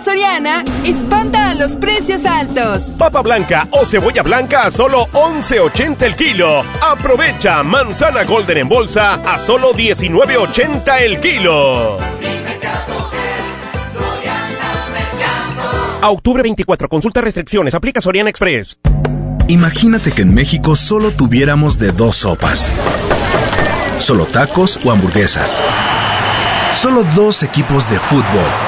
Soriana espanta a los precios altos. Papa blanca o cebolla blanca a solo 11.80 el kilo. Aprovecha manzana golden en bolsa a solo 19.80 el kilo. A octubre 24, consulta restricciones, aplica Soriana Express. Imagínate que en México solo tuviéramos de dos sopas. Solo tacos o hamburguesas. Solo dos equipos de fútbol.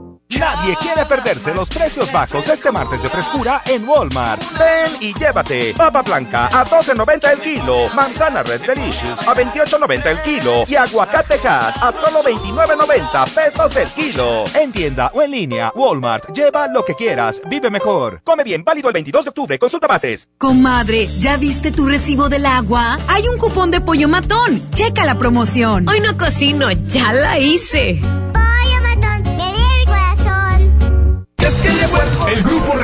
Nadie quiere perderse los precios bajos este martes de frescura en Walmart. Ven y llévate papa blanca a 12.90 el kilo, manzana Red Delicious a 28.90 el kilo y aguacate Hass a solo 29.90 pesos el kilo. En tienda o en línea, Walmart. Lleva lo que quieras, vive mejor. Come bien, válido el 22 de octubre. Consulta bases. Comadre, ¿ya viste tu recibo del agua? Hay un cupón de pollo matón. Checa la promoción. Hoy no cocino, ya la hice.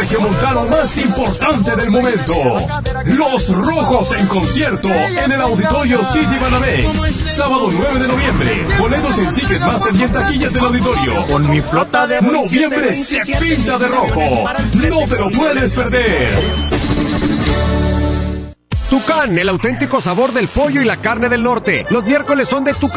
Grupo regiomontano más importante del momento. Los Rojos en concierto en el Auditorio City Banamex. Sábado 9 de noviembre. Boletos en Ticketmaster y en taquillas del auditorio. Con mi flota de Noviembre se pinta de rojo. No te lo puedes perder. Tucán, el auténtico sabor del pollo y la carne del norte. Los miércoles son de Tucán.